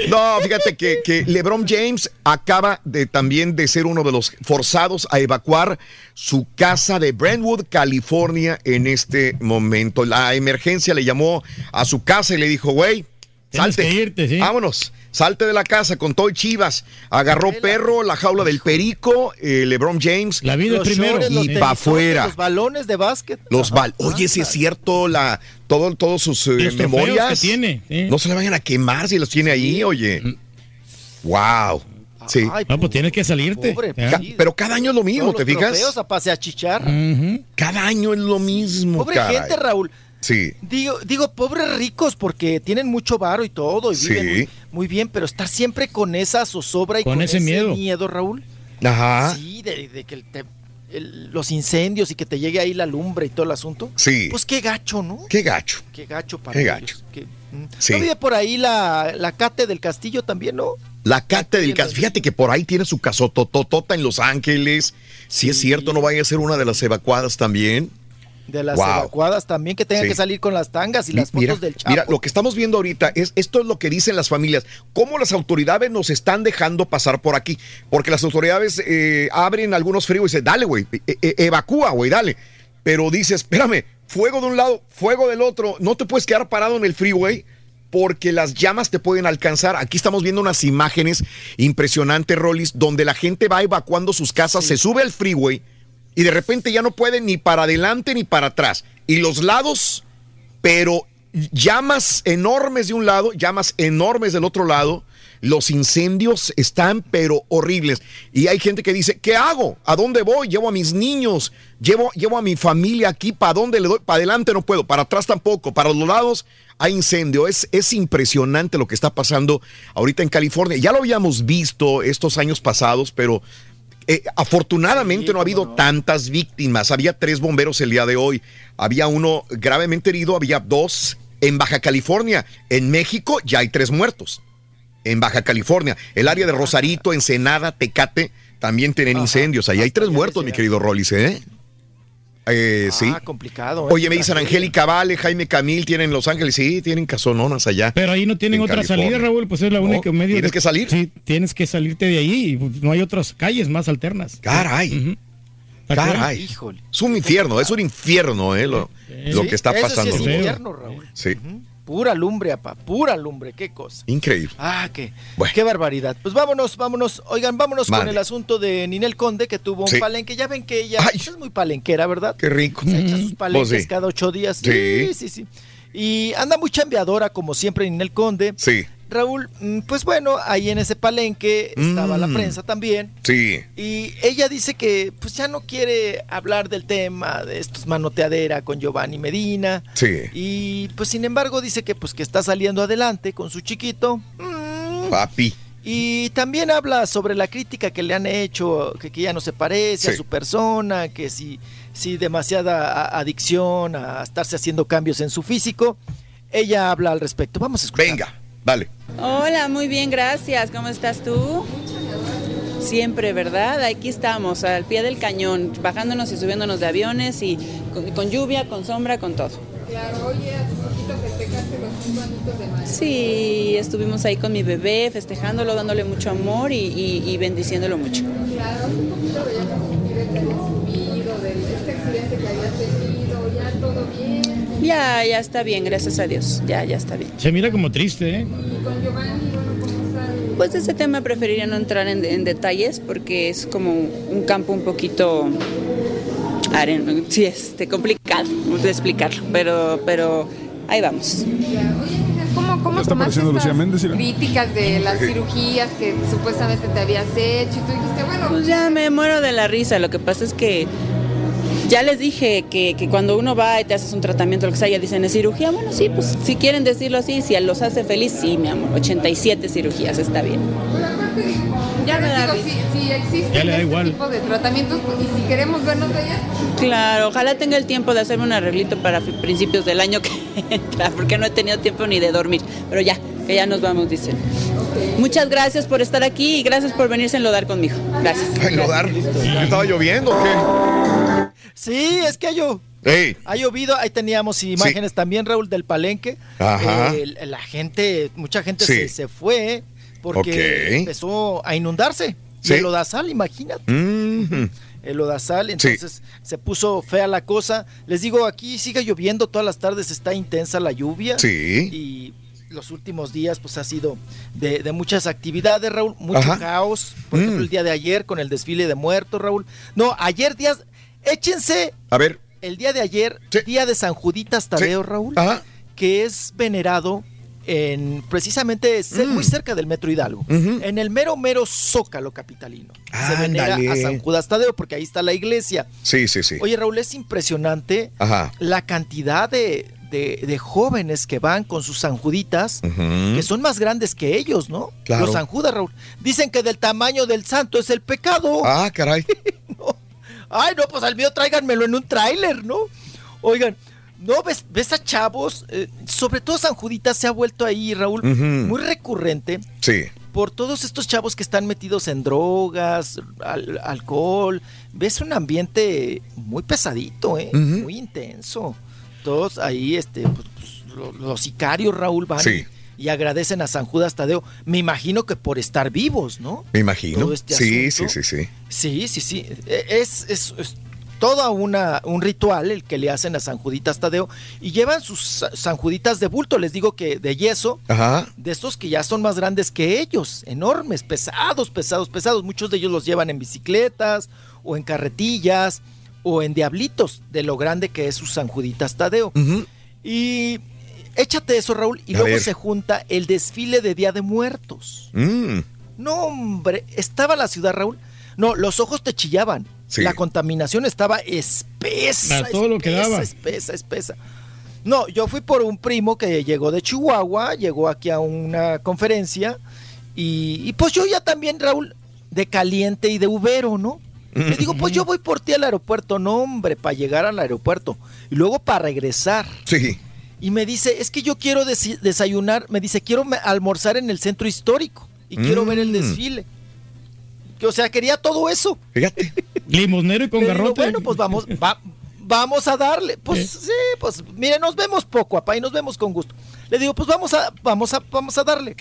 no, fíjate que, que LeBron James acaba de también de ser uno de los forzados a evacuar su casa de Brentwood, California, en este momento. La emergencia le llamó a su casa y le dijo, güey, salte, que irte, sí. vámonos. Salte de la casa con todo y chivas. Agarró perro, la jaula del perico, eh, LeBron James. La vida Los shorts, los Y para afuera. Los balones de básquet. Los bal. Oye, si es cierto, la, todo, todos sus eh, memorias. que tiene. No se le vayan a quemar si los tiene ahí, oye. Wow. Sí. Ay, No, pues tienes que salirte. pobre, ¿ya? Ca- pero cada año es lo mismo, ¿te fijas? trofeos a pase a chichar. Cada año es lo mismo. Pobre caray. gente, Raúl. Sí. Digo, digo, pobres ricos porque tienen mucho varo y todo y Sí. viven muy, muy bien, pero estar siempre con esa zozobra y Con con, ese miedo. Raúl. Ajá. Sí, de, de que el te- el- los incendios y que te llegue ahí la lumbre y todo el asunto. Sí. Pues qué gacho, ¿no? Qué gacho. Qué gacho para Qué gacho. Mm. Sí. ¿No vive por ahí la, la Cate del Castillo también, no? La Cate del Cas. Fíjate que por ahí tiene su casotototota en Los Ángeles. Si es cierto, no vaya a ser una de las evacuadas también. De las Wow. evacuadas también que tengan Sí. que salir con las tangas y las fotos mira, del Chapo. mira, lo que estamos viendo ahorita es esto es lo que dicen las familias. ¿Cómo las autoridades nos están dejando pasar por aquí? Porque las autoridades eh, abren algunos fríos y dicen, dale, güey, e- e- evacúa, güey, dale. Pero dice, espérame, fuego de un lado, fuego del otro. No te puedes quedar parado en el freeway porque las llamas te pueden alcanzar. Aquí estamos viendo unas imágenes impresionantes, Rollis, donde la gente va evacuando sus casas, se sube al freeway y de repente ya no puede ni para adelante ni para atrás. Y los lados, pero llamas enormes de un lado, llamas enormes del otro lado. Los incendios están pero horribles. Y hay gente que dice, ¿qué hago? ¿A dónde voy? Llevo a mis niños, llevo, llevo a mi familia aquí, ¿para dónde le doy? Para adelante no puedo, para atrás tampoco, para los lados hay incendio. Es, es impresionante lo que está pasando ahorita en California. Ya lo habíamos visto estos años pasados, pero eh, afortunadamente no ha habido tantas víctimas. Había tres bomberos el día de hoy. Había uno gravemente herido, había dos en Baja California. En México ya hay tres muertos. En Baja California. El área de Rosarito, Ensenada, Tecate también tienen incendios. Ahí hay tres muertos, mi querido Rollis, ¿eh? Eh, sí. Ah, complicado. ¿eh? Oye, me dicen Angélica Vale, Jaime Camil, tienen Los Ángeles, sí, tienen casononas allá. Pero ahí no tienen en otra California. salida, Raúl, pues es la No, única medio. ¿tienes de- que salir? Sí, tienes que salirte de ahí. pues, No hay otras calles más alternas. Caray. Caray. Es un infierno, es un infierno, ¿eh? Lo, lo Sí, que está eso sí pasando. es invierno, Raúl. Sí, Pura lumbre, apa, pura lumbre, qué cosa. increíble. Ah, qué, qué barbaridad. Pues vámonos, vámonos. Oigan, vámonos con el asunto de Ninel Conde, que tuvo un Sí. palenque. Ya ven que ella es muy palenquera, ¿verdad? Qué rico. Se echa sus palenques sí. cada ocho días. Sí. Sí, sí, sí. Y anda muy chambeadora, como siempre, Ninel Conde. Sí, Raúl, mm, pues bueno, ahí en ese palenque estaba la Mm. prensa también. sí. Y ella dice que pues ya no quiere hablar del tema de estos manoteadera con Giovanni Medina. Sí. Y pues sin embargo dice que pues que está saliendo adelante con su chiquito. Papi. Y también habla sobre la crítica que le han hecho, que, que ya no se parece a su persona, que si, si demasiada adicción a estarse haciendo cambios en su físico. Ella habla al respecto. Vamos a escuchar. Venga, dale. Hola, muy bien, gracias. ¿Cómo estás tú? Siempre, ¿verdad? Aquí estamos, al pie del cañón, bajándonos y subiéndonos de aviones y con, con lluvia, con sombra, con todo. Claro, oye, hace poquito festejaste los cinco añitos de madre. Sí, estuvimos ahí con mi bebé, festejándolo, dándole mucho amor y, y- y bendiciéndolo mucho. Claro, poquito un que habías subido, de este accidente que habías tenido, ya todo bien. Ya, ya está bien, gracias a Dios. Ya, ya está bien. Se mira como triste, ¿eh? Y con Giovanni, bueno, ¿cómo están? Pues de ese tema preferiría no entrar en, en detalles porque es como un campo un poquito aren- sí, este, complicado de explicarlo, pero, pero ahí vamos. ¿Cómo, cómo está apareciendo tomaste Lucía Méndez, críticas de las cirugías que supuestamente te habías hecho? Y tú dijiste, bueno, Pues ya me muero de la risa, lo que pasa es que ya les dije que, que cuando uno va y te haces un tratamiento, lo que sea, ya dicen, ¿es cirugía? Bueno, sí, pues si quieren decirlo así, si los hace feliz, sí, mi amor, 87 cirugías, está bien. ya me da les digo, si, si existen Ya le da este igual. tipo de tratamientos pues, y si queremos vernos de ellas, Claro, ojalá tenga el tiempo de hacerme un arreglito para principios del año que entra, porque no he tenido tiempo ni de dormir, pero ya, que ya nos vamos, dicen. Muchas gracias por estar aquí y gracias por venirse a enlodar conmigo. Gracias. ¿Enlodar? ¿Estaba lloviendo o qué? Sí, es que ha, llo- Ey. ha llovido. Ahí teníamos imágenes también, Raúl, del palenque. Ajá. Eh, la gente, mucha gente Sí. se, se fue porque empezó a inundarse. Sí. Y el odasal, imagínate. Mhm. El odasal, entonces se puso fea la cosa. Les digo, aquí sigue lloviendo todas las tardes, está intensa la lluvia. Sí. Y los últimos días, pues ha sido de, de muchas actividades, Raúl, mucho Ajá. caos. Por Mm. ejemplo, el día de ayer con el desfile de muertos, Raúl. No, ayer días, échense A ver. el día de ayer, día de San Juditas Tadeo, Raúl, que es venerado en precisamente ce- muy cerca del Metro Hidalgo, Mm. En el mero mero Zócalo capitalino. Se venera a San Judas Tadeo porque ahí está la iglesia. Sí, sí, sí. Oye, Raúl, es impresionante Ajá. la cantidad de, de- de jóvenes que van con sus sanjuditas, Ujú. que son más grandes que ellos, ¿no? Claro. Los sanjudas, Raúl. Dicen que del tamaño del santo es el pecado. Ah, caray. Ay, no, pues al mío tráiganmelo en un tráiler, ¿no? Oigan, no ves, ves a chavos, eh, sobre todo San Juditas se ha vuelto ahí, Raúl, muy recurrente Sí. por todos estos chavos que están metidos en drogas, al- alcohol. Ves un ambiente muy pesadito, ¿eh? Muy intenso. Todos ahí, este, pues, pues, lo- los sicarios, Raúl, van Sí. Y agradecen a San Judas Tadeo. Me imagino que por estar vivos, ¿no? Me imagino. Todo este sí, sí, sí, sí. Sí, sí, sí. E- Es, es, es una, un ritual el que le hacen a San Juditas Tadeo y llevan sus sa- San Juditas de bulto, les digo que de yeso, Ajá. de estos que ya son más grandes que ellos, enormes, pesados, pesados, pesados. Muchos de ellos los llevan en bicicletas o en carretillas o en diablitos, de lo grande que es su San Juditas Tadeo. Y échate eso, Raúl, y A luego ver. se junta el desfile de Día de Muertos. Mm, No, hombre, estaba la ciudad, Raúl. No, los ojos te chillaban. Sí. La contaminación estaba espesa. A todo lo que espesa, daba. Espesa, espesa. No, yo fui por un primo que llegó de Chihuahua, llegó aquí a una conferencia y, y pues yo ya también, Raúl, de caliente y de ubero, ¿no? Le digo, pues yo voy por ti al aeropuerto, no hombre, para llegar al aeropuerto y luego para regresar. Sí. Y me dice, es que yo quiero desayunar, me dice, quiero almorzar en el centro histórico y quiero ver el Mm. desfile. Que, o sea, quería todo eso. Fíjate. Limonero y con digo, garrote. bueno, pues vamos, va- vamos a darle. Pues sí, pues mire, nos vemos poco, papá, y nos vemos con gusto. Le digo, pues vamos a, vamos a, vamos a darle.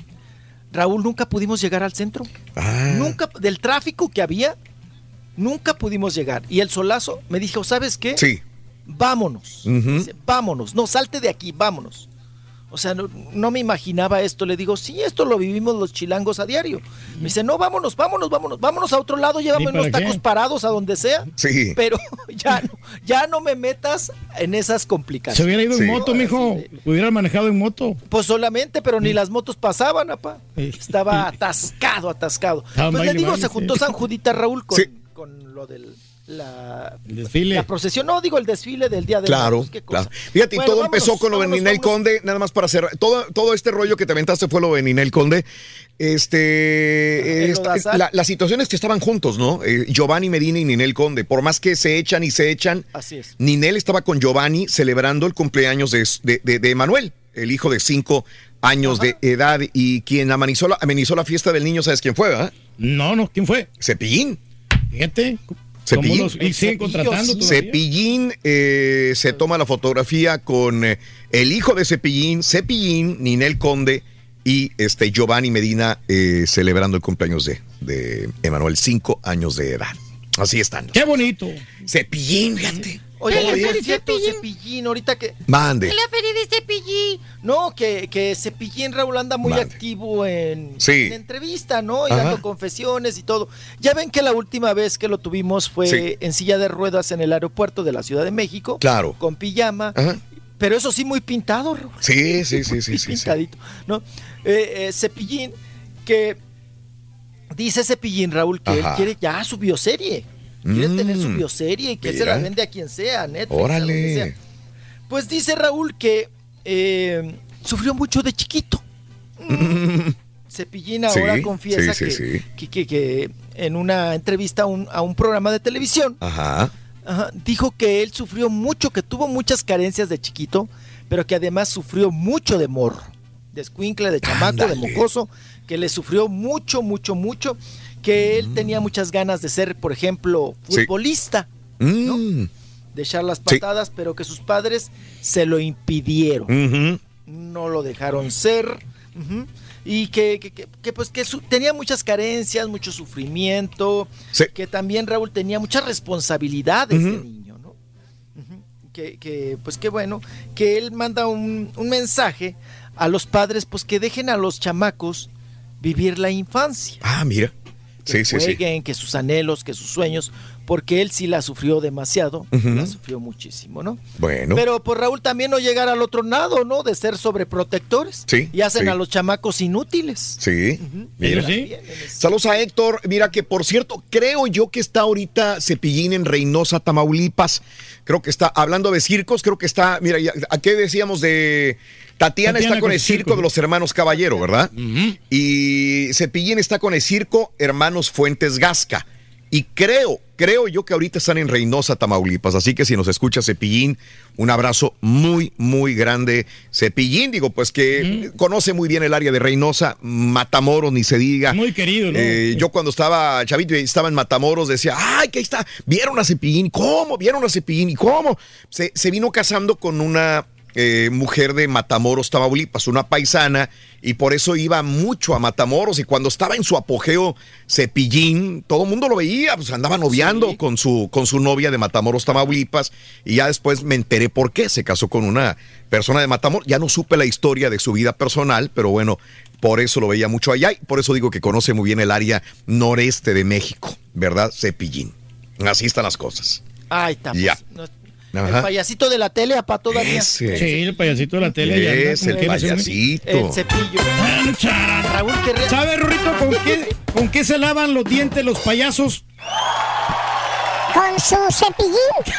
Raúl, nunca pudimos llegar al centro. Ah. Nunca, del tráfico que había, nunca pudimos llegar. Y el solazo me dijo, ¿sabes qué? Sí. Vámonos. Dice, vámonos, no, salte de aquí, vámonos. O sea, no, no me imaginaba esto. Le digo, sí, esto lo vivimos los chilangos a diario. Me dice, no, vámonos, vámonos, vámonos, vámonos a otro lado, llévame ¿Y unos qué? tacos parados a donde sea. Sí. Pero ya no, ya no me metas en esas complicaciones. Se hubiera ido Sí. en moto, mijo. Hubiera manejado en moto. Pues solamente, pero ni las motos pasaban, apa. Estaba atascado, atascado. Pues le digo, se sí. juntó San Judita Raúl con, Sí. con lo del la, El desfile. la procesión. No, digo el desfile del Día de Claro, Muertos, qué cosa. claro. Fíjate, y Bueno, todo vámonos, empezó con lo de Ninel vámonos. Conde, nada más para cerrar. Todo, todo este rollo que te aventaste fue lo de Ninel Conde. Este, El esta- la- las situaciones que estaban juntos, ¿no? Eh, Giovanni Medina y Ninel Conde. Por más que se echan y se echan, Así es. Ninel estaba con Giovanni celebrando el cumpleaños de, de, de- de Manuel, el hijo de cinco años de edad. Y quien amenizó la, amenizó la fiesta del niño, ¿sabes quién fue, verdad? No, no, ¿quién fue? Cepillín. Fíjate. Cepillín. ¿Cómo los, y siguen contratando? Cepillín eh, se toma la fotografía con eh, el hijo de Cepillín, Cepillín, Ninel Conde y este Giovanni Medina eh, celebrando el cumpleaños de, de Emanuel, cinco años de edad. Así están. Qué bonito. Cepillín, fíjate. Oye, por cierto, Cepillín, ahorita que... Mande. la feria de Cepillín. No, que, que Cepillín Raúl anda muy Mande. activo en, Sí. en entrevista, ¿no? Y Ajá. dando confesiones y todo. Ya ven que la última vez que lo tuvimos fue Sí. en silla de ruedas en el aeropuerto de la Ciudad de México. Claro. Con pijama. Ajá. Pero eso sí, muy pintado, Raúl. Sí, sí, sí, sí, sí, sí. pintadito, ¿no? Eh, eh, Cepillín, que dice Cepillín, Raúl, que él quiere ya su bioserie. Quiere Mm. tener su bioserie y que él se Mira. la vende a quien sea, Netflix, Órale. sea. Pues dice Raúl que eh, sufrió mucho de chiquito. Cepillín ahora Sí, confiesa sí, sí, que, que- que- que en una entrevista a un, a un programa de televisión Ajá. Ajá, dijo que él sufrió mucho, que tuvo muchas carencias de chiquito, pero que además sufrió mucho de morro, de escuincle, de chamaco, de mocoso, que le sufrió mucho, mucho, mucho, que él tenía muchas ganas de ser, por ejemplo, Mm. Sí. futbolista, Mm. de echar las Sí. patadas, pero que sus padres se lo impidieron, no lo dejaron ser. Y que, que- que- que, pues que su- tenía muchas carencias, mucho sufrimiento, Sí. que también Raúl tenía muchas responsabilidades de niño, ¿no? Que, que, pues qué bueno, que él manda un, un mensaje a los padres, pues que dejen a los chamacos vivir la infancia, Ah, mira. Que Sí, sí, sí. jueguen, que sus anhelos, que sus sueños, porque él sí la sufrió demasiado, la sufrió muchísimo, ¿no? Bueno. Pero pues Raúl también no llegar al otro lado, ¿no? De ser sobreprotectores. Sí, Y hacen sí. a los chamacos inútiles. Sí, mira. Sí. Saludos a Héctor. Mira que por cierto, creo yo que está ahorita Cepillín en Reynosa, Tamaulipas. Creo que está hablando de circos, creo que está, mira, ya- ¿a qué decíamos de Tatiana, Tatiana está con con el circo circo. de los hermanos Caballero, ¿verdad? Y Cepillín está con el circo Hermanos Fuentes Gasca. Y creo, creo yo que ahorita están en Reynosa, Tamaulipas. Así que si nos escucha Cepillín, un abrazo muy, muy grande. Cepillín, digo, pues que conoce muy bien el área de Reynosa, Matamoros, ni se diga. Muy querido, ¿no? Eh, yo cuando estaba chavito y estaba en Matamoros decía, ay, que ahí está, vieron a Cepillín, ¿cómo? ¿Vieron a Cepillín? ¿Y cómo? Se, se vino casando con una eh, mujer de Matamoros, Tamaulipas, una paisana, y por eso iba mucho a Matamoros, y cuando estaba en su apogeo Cepillín, todo el mundo lo veía, pues andaba noviando con, su, con su novia de Matamoros, Tamaulipas, y ya después me enteré por qué, se casó con una persona de Matamoros, ya no supe la historia de su vida personal, pero bueno, por eso lo veía mucho allá y por eso digo que conoce muy bien el área noreste de México, ¿verdad? Cepillín. Así están las cosas. Ahí está. Ya. pues, no- Ajá. El payasito de la tele, apa todavía. Ese. Sí, el payasito de la tele. ya anda Es el payasito. El cepillo. Raúl, ¿qué re- ¿Sabe, Rurito, con qué, con qué se lavan los dientes los payasos? Con su cepillín.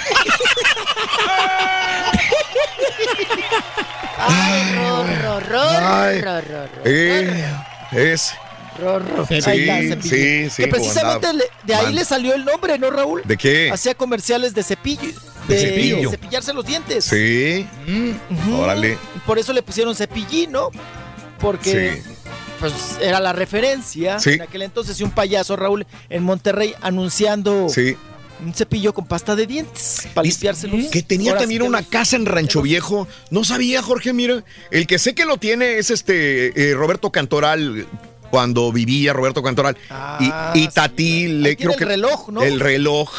Ay, ro, ro, ro, Ay. ro, ro, ro, Eh, es. Sí, Ahí está, cepillo. sí, sí, Que precisamente de ahí Man- le salió el nombre, ¿no, Raúl? ¿De qué? Hacía comerciales de cepillo. De cepillo. cepillarse los dientes. Sí. Órale. Por eso le pusieron cepillín, ¿no? Porque Sí. pues era la referencia Sí. en aquel entonces y un payaso, Raúl, en Monterrey anunciando Sí. un cepillo con pasta de dientes para limpiárselos. Que tenía también una los- casa en Rancho Viejo. No sabía, Jorge, mira. El que sé que lo tiene es este eh, Roberto Cantoral. Cuando vivía Roberto Cantoral. Ah, y, y Tati le creo el que. reloj, ¿no? El reloj.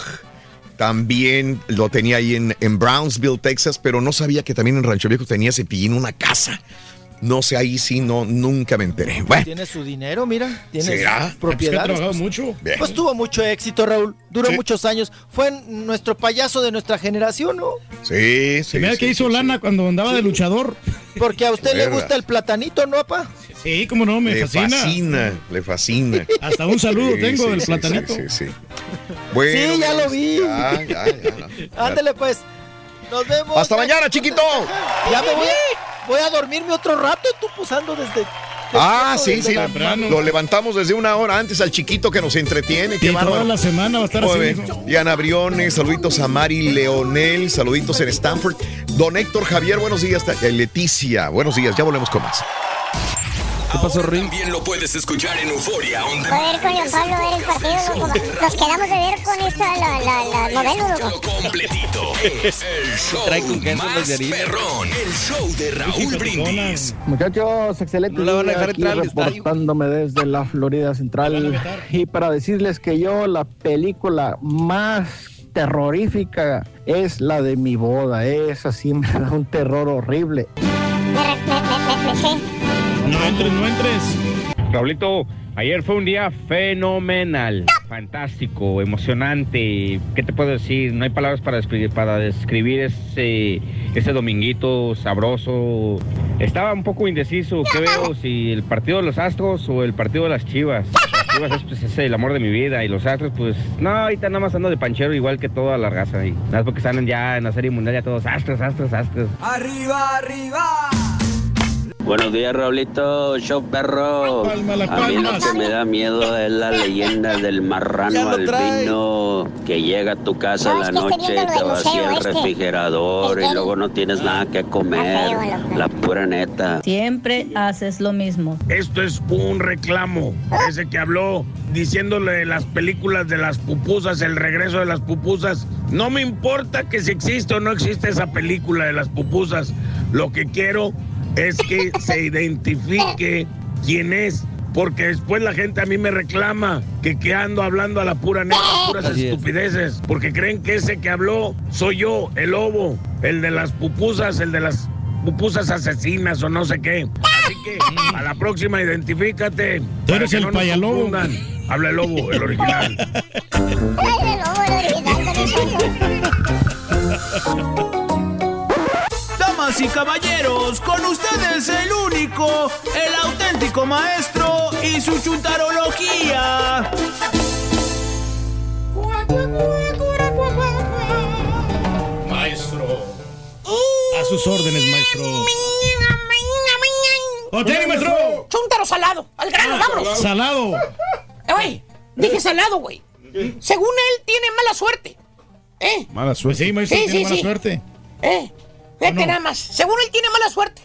También lo tenía ahí en, en Brownsville, Texas, pero no sabía que también en Rancho Viejo tenía cepillín una casa. No sé, ahí sí, no, nunca me enteré. Bueno, Tiene su dinero, mira. Tiene ¿Será? sus propiedades. Es que ha trabajado pues. mucho. Bien. Pues tuvo mucho éxito, Raúl. Duró Sí. muchos años. Fue nuestro payaso de nuestra generación, ¿no? sí, sí. Se sí, que hizo sí, lana cuando andaba de luchador. Porque a usted le gusta el platanito, ¿no, papá? Sí, como no, me le fascina. fascina. le fascina. Hasta un saludo Sí, tengo sí, del sí, platanito. Sí, sí, sí. Bueno, Sí, ya lo vi. Ya, ya, ya. Ándale, pues. Nos vemos. Hasta mañana, chiquito. Ya me voy a, voy a dormirme otro rato y tú posando desde. Ah, sí, sí. temprano. Lo levantamos desde una hora antes al chiquito que nos entretiene. Qué Y toda bárbaro. la semana va a estar así. Joder. mijo. Diana Briones, saluditos a Mari Leonel, saluditos en Stanford. Don Héctor Javier, buenos días. Leticia, buenos días. Ya volvemos con más. ¿Qué pasó, Ahora Rin? También lo puedes escuchar en Euforia On A ver, con Demand. León Pablo, ver el partido, loco. Nos quedamos de ver con esta, la, la, la novela, loco. Completito. Es el show Trae con queso más los perrón. El show de Raúl Brindis. Muchachos, excelente No la van a dejar entrar reportándome desde la Florida Central y para decirles que yo la película más terrorífica es la de mi boda, esa sí me da un terror horrible. Me, me, me, me, me sé. No entres, no entres. Raulito, ayer fue un día fenomenal, fantástico, emocionante. ¿Qué te puedo decir? No hay palabras para describir, para describir ese, ese dominguito sabroso. Estaba un poco indeciso. ¿Qué veo? Si el partido de los Astros o el partido de las Chivas. Las Chivas es, pues, es el amor de mi vida y los Astros, pues, no, ahorita nada más ando de panchero igual que toda la raza. Y nada más porque están ya en la Serie Mundial ya todos Astros, Astros, Astros. ¡Arriba, arriba! Buenos días, Raulito, show perro. Palma, la A mí lo palma. que me da miedo es la leyenda del marrano albino que llega a tu casa No, en la noche, lo te vacía el este. refrigerador El y luego no tienes nada que comer. feo, loco. La pura neta. Siempre haces lo mismo. Esto es un reclamo. Ese que habló diciéndole las películas de las pupusas, el regreso de las pupusas. No me importa que si existe o no existe esa película de las pupusas. Lo que quiero es que se identifique quién es. Porque después la gente a mí me reclama que, que ando hablando a la pura neta, puras Así es. estupideces. Porque creen que ese que habló soy yo, el lobo, el de las pupusas, el de las pupusas asesinas o no sé qué. Así que a la próxima identifícate. Tú eres el no payalobo. Habla el lobo, el original. De lobo, el original. Damas y caballeros, con ustedes el único, el auténtico maestro y su chuntarología. Maestro. A sus órdenes, maestro. ¡Oteni, maestro! Chúntaro salado, al grano, vámonos. Salado. Güey, dije salado, güey. Según él, tiene mala suerte. ¿Eh? Mala Pues suerte. sí, maestro, Sí, tiene sí, mala sí. suerte. ¿Eh? Fíjate no? nada más. Según él, tiene mala suerte.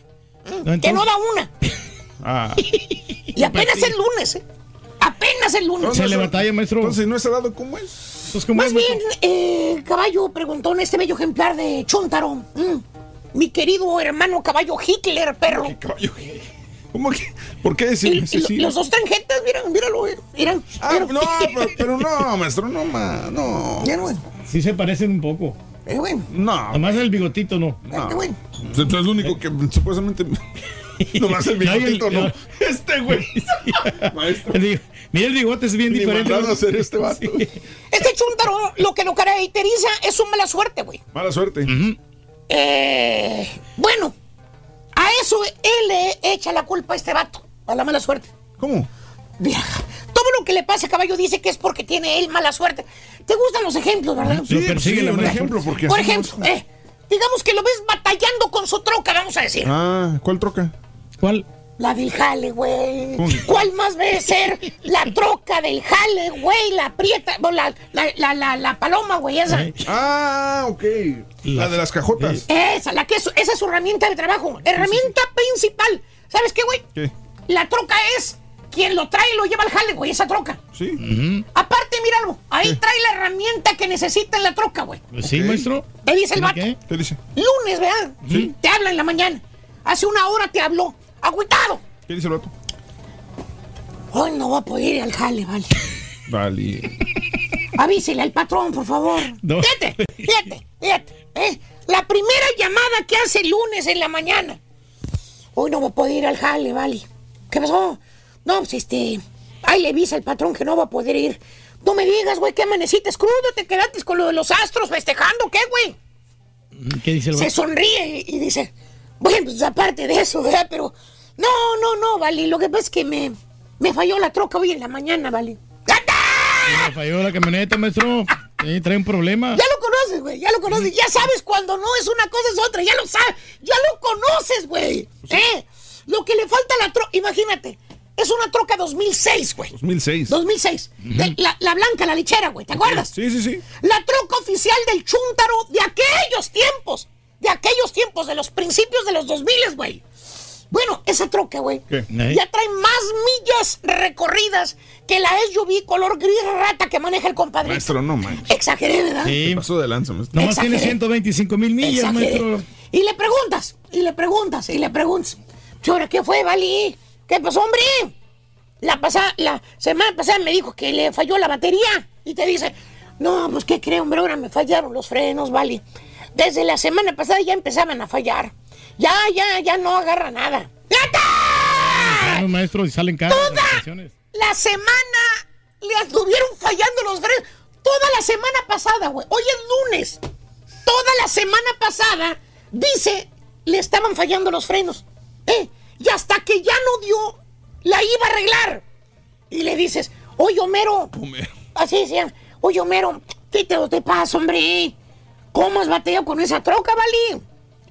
No, Que no da una. Ah. Y apenas el lunes, ¿eh? Apenas el lunes. Se le batalla, maestro. Entonces, ¿no es salado cómo es? Pues, ¿cómo Más es, bien, eh, caballo preguntó en este bello ejemplar de Chuntaro. mm, mi querido hermano caballo Hitler, perro. Caballo. ¿Cómo que? ¿Por qué decir sí? los dos tarjetas, miran, míralo, eh, miran. Ah, no, pero, pero no, maestro, no, ma, no. Ya, bueno, Sí se parecen un poco. eh, bueno, No, Además el bigotito no. eh, bueno. Entonces, es lo único que supuestamente. Nomás el No, bigotito, no. no. Este güey. Maestro. Mira, el bigote es bien Ni diferente. a hacer este vato. Este chuntaro lo que lo caracteriza es su mala suerte, güey. Mala suerte. Eh, bueno, a eso él le echa la culpa a este vato, a la mala suerte. ¿Cómo? Vieja, todo lo que le pasa a caballo dice que es porque tiene él mala suerte. ¿Te gustan los ejemplos, verdad? Sí, pues sí, un ejemplo, porque Por ejemplo, eh, digamos que lo ves batallando con su troca, vamos a decir. Ah, ¿cuál troca? ¿Cuál? La del jale, güey. ¿Cuál más debe ser? La troca del jale, güey. La prieta, bueno, la, la, la, la, la paloma, güey, esa. Ah, ok. La de las cajotas. Esa, la que es, esa es su herramienta de trabajo. Herramienta principal. ¿Sabes qué, güey? ¿Qué? La troca es quien lo trae y lo lleva al jale, güey, esa troca. Sí. Aparte, míralo, ahí trae la herramienta que necesita en la troca, güey. Pues sí, maestro. Te dice el vato. ¿Qué? ¿Qué dice? Lunes, ¿verdad? Te habla en la mañana. Hace una hora te habló. Agüitado. ¿Qué dice el vato? Hoy no va a poder ir al jale, vale. Vale. Avísele al patrón, por favor. No. Fíjate, fíjate, fíjate. ¿eh? La primera llamada que hace el lunes en la mañana. Hoy no va a poder ir al jale, vale. ¿Qué pasó? No, pues este. Ahí le avisa al patrón que no va a poder ir. No me digas, güey, que amaneciste crudo, te quedaste con lo de los astros festejando, ¿qué, güey? ¿Qué dice el Se sonríe y, y dice, bueno, pues aparte de eso, ¿verdad? Pero, no, no, no, vale. Lo que pasa es que me, me falló la troca hoy en la mañana, vale. Me falló la camioneta, maestro. Sí, trae un problema. Ya lo conoces, güey, ya lo conoces. Ya sabes cuando no es una cosa es otra, ya lo sabes, ya lo conoces, güey. ¿Eh? Lo que le falta a la troca, imagínate, es una troca 2006, güey. 2006. 2006. De- la, la blanca, la lichera, güey, ¿te acuerdas? Sí, sí, sí. La troca oficial del Chúntaro de aquellos tiempos. De aquellos tiempos, de los principios de los 2000, güey. Bueno, esa troca, güey, ¿Qué? ya trae más millas recorridas que la SUV color gris rata que maneja el compadre. Maestro, no manches. Exageré, ¿verdad? ¿Qué pasó de lanza, maestro? Nomás tiene Exageré. 125 mil millas, Exageré. maestro. Y le preguntas, y le preguntas, y le preguntas. "¿Y ahora qué fue, Vali? ¿Qué pasó, hombre? La, pasada, la semana pasada me dijo que le falló la batería. Y te dice, no, pues ¿qué creo, hombre? Ahora me fallaron los frenos, Vali. Desde la semana pasada ya empezaban a fallar. Ya, ya, ya no agarra nada. Claro, maestro, y salen caras. estaciones. La semana le anduvieron fallando los frenos. Toda la semana pasada, güey. Hoy es lunes. Toda la semana pasada, dice, le estaban fallando los frenos. ¿Eh? Y hasta que ya no dio, la iba a arreglar. Y le dices, oye, Homero. Así decían, oye, Homero, ¿qué te, te pasa, hombre? ¿Cómo has bateado con esa troca, vale?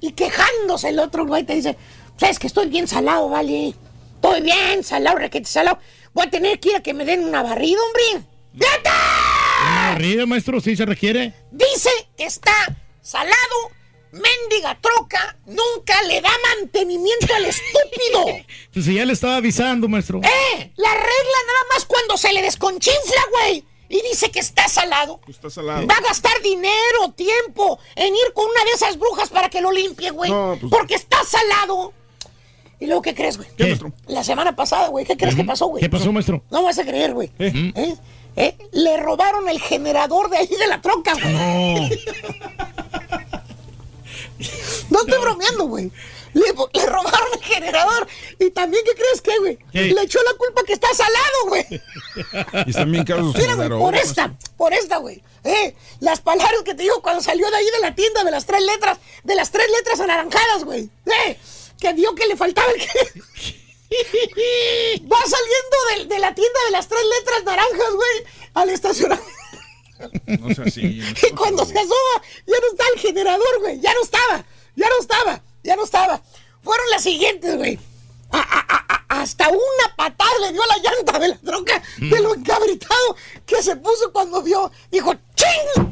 Y quejándose el otro güey te dice, sabes que estoy bien salado, vale. Estoy bien salado, requete salado. Voy a tener que ir a que me den una barrida, hombre. Una barrida, maestro, sí se requiere. Dice que está salado, mendiga troca, nunca le da mantenimiento al estúpido. Pues si ya le estaba avisando, maestro. ¡Eh! La regla nada más cuando se le desconchinfla, güey. Y dice que está salado. Está salado. Va a gastar dinero, tiempo en ir con una de esas brujas para que lo limpie, güey. No, pues- Porque está salado. ¿Y luego qué crees, güey? ¿Qué, maestro? La semana pasada, güey. ¿Qué crees que pasó, güey? ¿Qué pasó, maestro? No vas a creer, güey. ¿Eh? ¿Eh? Le robaron el generador de ahí de la troca, güey. No. No estoy bromeando, güey. Le, le robaron el generador. Y también, ¿qué crees que, güey? ¿Qué? Le echó la culpa que está salado, güey. Y están bien caros Mira, güey, por esta, por esta, güey. Eh, las palabras que te digo cuando salió de ahí de la tienda de las tres letras, de las tres letras anaranjadas, güey. Eh, que vio que le faltaba el. Va saliendo de, de la tienda de las tres letras naranjas, güey, al estacionamiento. No sea así. Y cuando se asoma, ya no está el generador, güey. Ya no estaba, ya no estaba, ya no estaba. Fueron las siguientes, güey. A- a- a- a- hasta una patada le dio a la llanta de la troca de lo encabritado que se puso cuando vio. Dijo, ¡ching!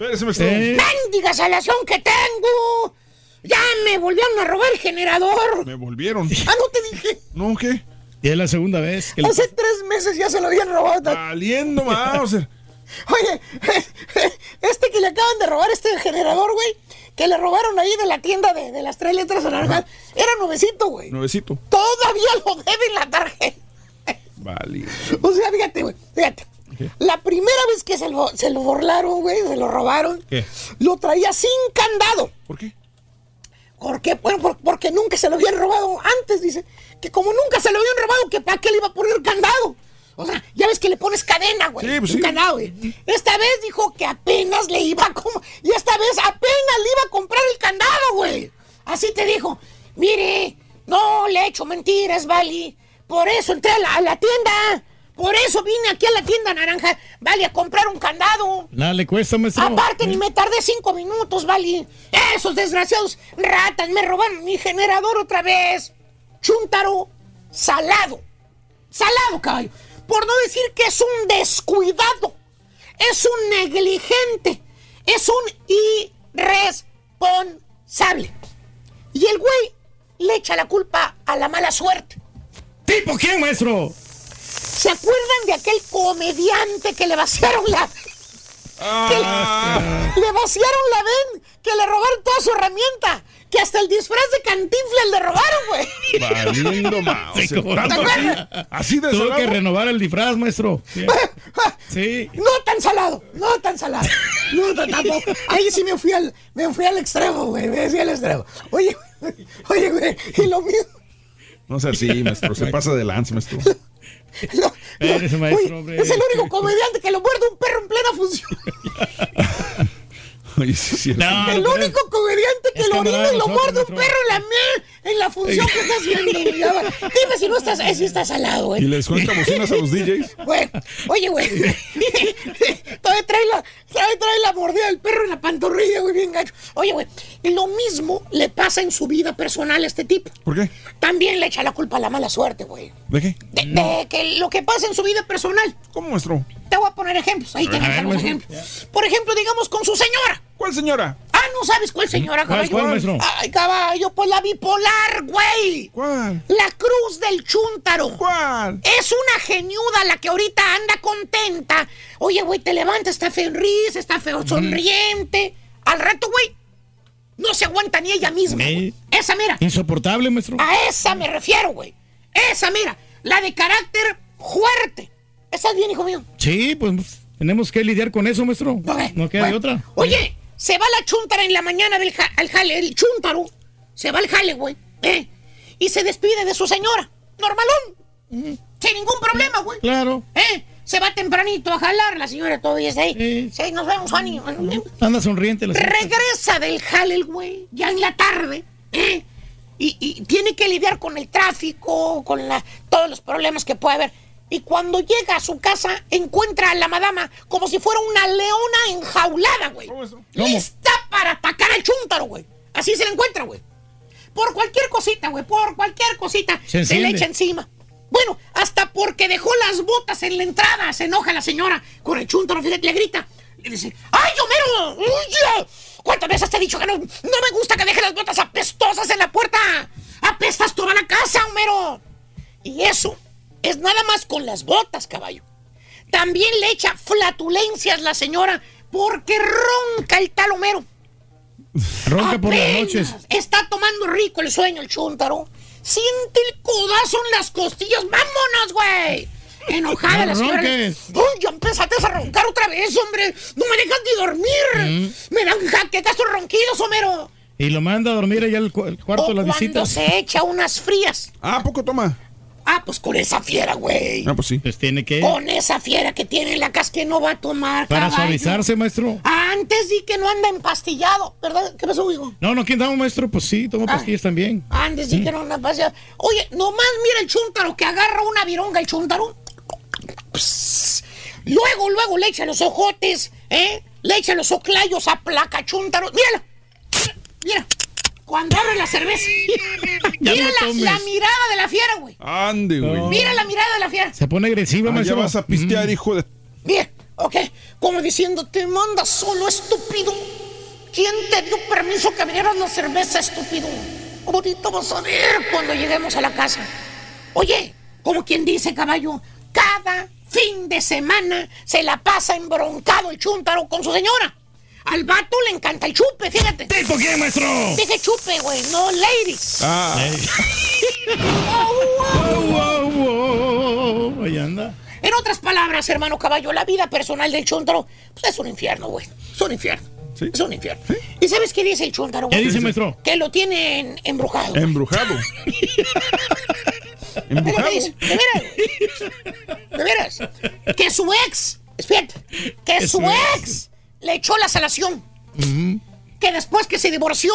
Eh. ¡Mendiga salación que tengo! ¡Ya me volvieron a robar el generador! Me volvieron. ¡Ah, no te dije! ¿No qué? Y es la segunda vez que le Hace tres meses ya se lo habían robado. Valiendo más. Oye, este que le acaban de robar, este generador, güey, que le robaron ahí de la tienda de, de las tres letras naranjas, era nuevecito, güey. Nuevecito. Todavía lo debe en la tarjeta. Vale. O sea, fíjate, güey, fíjate. La primera vez que se lo, se lo burlaron, güey, se lo robaron, ¿Qué? lo traía sin candado. ¿Por qué? ¿Por qué? Bueno, por- porque nunca se lo habían robado antes, dice. Que como nunca se lo habían robado, que para qué le iba a poner candado. O sea, ya ves que le pones cadena, güey. Sí, pues un sí. güey. Esta vez dijo que apenas le iba a com- Y esta vez apenas le iba a comprar el candado, güey. Así te dijo. Mire, no le he hecho mentiras, Vali. Por eso entré a la, a la tienda. Por eso vine aquí a la tienda naranja, Vali, a comprar un candado. Nada le cuesta, maestro. Aparte, ni me tardé cinco minutos, Vali. Esos desgraciados ratas me robaron mi generador otra vez. Chúntaro, salado. Salado, caballo. Por no decir que es un descuidado. Es un negligente. Es un irresponsable. Y el güey le echa la culpa a la mala suerte. ¿Tipo quién, maestro? ¿Se acuerdan de aquel comediante que le vaciaron la... que le, le vaciaron la ven, que le robaron toda su herramienta, que hasta el disfraz de cantinflas le robaron, güey. Valiendo más. Sí, tanto así, así de Tuvo que salado. renovar el disfraz, maestro. Sí. Sí. No tan salado, no tan salado. No tan tampoco. Ahí sí me fui al, me fui al extremo, güey. Me fui al extremo. Oye, güey, oye, güey, y lo mío. No sea así, maestro. Se pasa de lance, maestro. Eres maestro, es el único comediante que lo muerde un perro en plena función. Oye, sí, sí. el único comediante que es lo orina y lo muerde un perro en la me- en la función que está haciendo. güey. Ya. Dime si no estás, eh, si estás salado, güey. Y les cuenta bocinas a los DJs. Bueno, oye, güey. todavía trae la, trae la mordida del perro en la pantorrilla, güey, bien gacho. Oye, güey, lo mismo le pasa en su vida personal a este tipo. ¿Por qué? También le echa la culpa a la mala suerte, güey. ¿De qué? De, de que lo que pasa en su vida personal. ¿Cómo, maestro? Te voy a poner ejemplos. Ahí tienes ver, algunos ejemplos. Por ejemplo, digamos con su señora. ¿Cuál señora? Ah, no sabes cuál señora, ¿Cuál, caballo. cuál, maestro? Ay, caballo, pues la bipolar, güey. ¿Cuál? La cruz del chúntaro. ¿Cuál? Es una geniuda la que ahorita anda contenta. Oye, güey, te levanta, está feliz, está feo, sonriente. Al rato, güey, no se aguanta ni ella misma. Güey. Esa, mira. Insoportable, maestro. A esa me refiero, güey. Esa, mira. La de carácter fuerte. ¿Estás bien, hijo mío? Sí, pues tenemos que lidiar con eso, maestro. No queda de otra. Oye, se va la chuntara en la mañana del ja- al jale, el chuntaro. Se va al jale, güey. ¿eh? Y se despide de su señora. Normalón. Sin ningún problema, güey. Claro. ¿Eh? Se va tempranito a jalar, la señora todavía está ahí. Sí, nos vemos, Fanny. Anda sonriente la señora. Regresa del jale el güey, ya en la tarde, ¿eh? Y, y tiene que lidiar con el tráfico, con la, todos los problemas que puede haber. Y cuando llega a su casa, encuentra a la madama como si fuera una leona enjaulada, güey. Lista para atacar al chúntaro, güey. Así se la encuentra, güey. Por cualquier cosita, güey, por cualquier cosita, Se se, le echa encima. Bueno, hasta porque dejó las botas en la entrada, se enoja la señora con el chúntaro, fíjate, le grita. Le dice, ¡ay, Homero! ¡Oye! ¿Cuántas veces te he dicho que no, no me gusta que deje las botas apestosas en la puerta? ¡Apestas toda la casa, Homero! Y eso es nada más con las botas, caballo. También le echa flatulencias la señora porque ronca el tal Homero. Ronca por las noches. Está tomando rico el sueño el chúntaro. Siente el codazo en las costillas. ¡Vámonos, güey! Enojada No la señora. ronques. ¡Uy, ya empezaste a roncar otra vez, hombre! ¡No me dejas ni dormir! ¡Me dan jaquetas tus ronquidos, Homero! Y lo manda a dormir allá al cu- al cuarto O de las cuando visitas. se echa unas frías. Ah, ¿a poco toma? Ah, pues con esa fiera, güey. Ah, pues sí. Pues tiene que. Con esa fiera que tiene en la casa que no va a tomar, Para caballo. suavizarse, maestro. Antes di que no anda empastillado, ¿verdad? ¿Qué pasó, hijo? No, no, ¿quién damos, maestro? Pues sí, tomo Ah. pastillas también. Antes di que no anda empastillado. Oye, nomás mira el chúntaro que agarra una vironga el chúntaro. Pss. Luego, luego le echa los ojotes, ¿eh? Le echa los oclayos a placa chúntaro. Mírala. Mira. Cuando abre la cerveza. Mira no la, la mirada de la fiera, güey. Ande, güey. Mira la mirada de la fiera. Se pone agresiva, Ah, ya vas a pistear, hijo de... Bien, ok. Como diciendo, te manda solo, estúpido. ¿Quién te dio permiso que abrieras la cerveza, estúpido? Ahorita vas a ver cuando lleguemos a la casa. Oye, como quien dice, caballo, cada fin de semana se la pasa embroncado el chúntaro con su señora. Al vato le encanta el chupe, fíjate. ¿Tipo quién, maestro? Dije chupe, güey, no ladies. Ah, Wow, wow, wow. Ahí anda. En otras palabras, hermano caballo, la vida personal del chúntaro pues, es un infierno, güey. Es un infierno. Es un infierno. ¿Y sabes qué dice el? ¿Qué güey? dice, maestro? Que lo tienen embrujado. Embrujado. Que dice. De veras. De veras. Que su ex, espérate, que su ex le echó la salación. Que después que se divorció,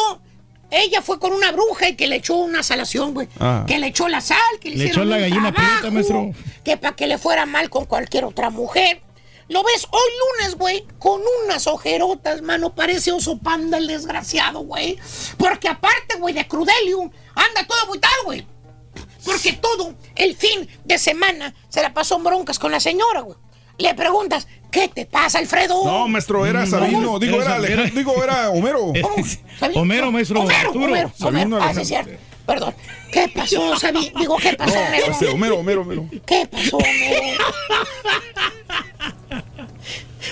ella fue con una bruja y que le echó una salación, güey. Ah. Que le echó la sal, que le, Le echó la gallina prieta, maestro. Que para que le fuera mal con cualquier otra mujer. Lo ves hoy lunes, güey, con unas ojerotas, mano. Parece oso panda el desgraciado, güey. Porque aparte, güey, de Crudelium, anda todo agüitado, güey. Porque todo el fin de semana se la pasó en broncas con la señora, güey. Le preguntas, ¿qué te pasa, Alfredo? No, maestro, era Sabino. Digo, era Alejandro. Digo, era Homero. ¿Sabino? Homero, maestro. Homero, Arturo. Homero, Sabino Homero. Ah, sí, cierto. Perdón. ¿Qué pasó, Sabi? Digo, ¿qué pasó, Homero? Este, Homero, Homero, Homero. ¿Qué pasó, Homero?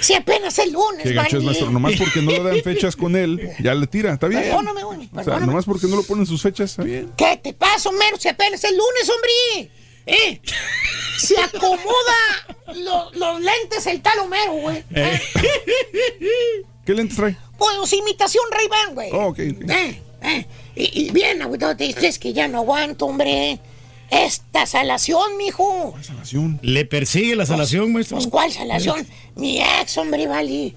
Si apenas el lunes, Qué gacho es, maestro. Nomás porque no le dan fechas con él, ya le tira. Está bien. Perdóname, güey, O sea, nomás porque no lo ponen sus fechas, está bien. ¿Qué te pasa, Homero? Si apenas el lunes, hombre. ¿Eh? Se acomoda lo- los lentes el tal Homero, güey. Eh. ¿Qué lentes trae? Pues imitación ray güey. Oh, ok, ok. Eh, eh. Y, y bien, agüitado, te dices que ya no aguanto, hombre. Esta salación, mijo. Salación. Le persigue la salación, maestro. Pues, ¿cuál salación? Mi ex, hombre, vale.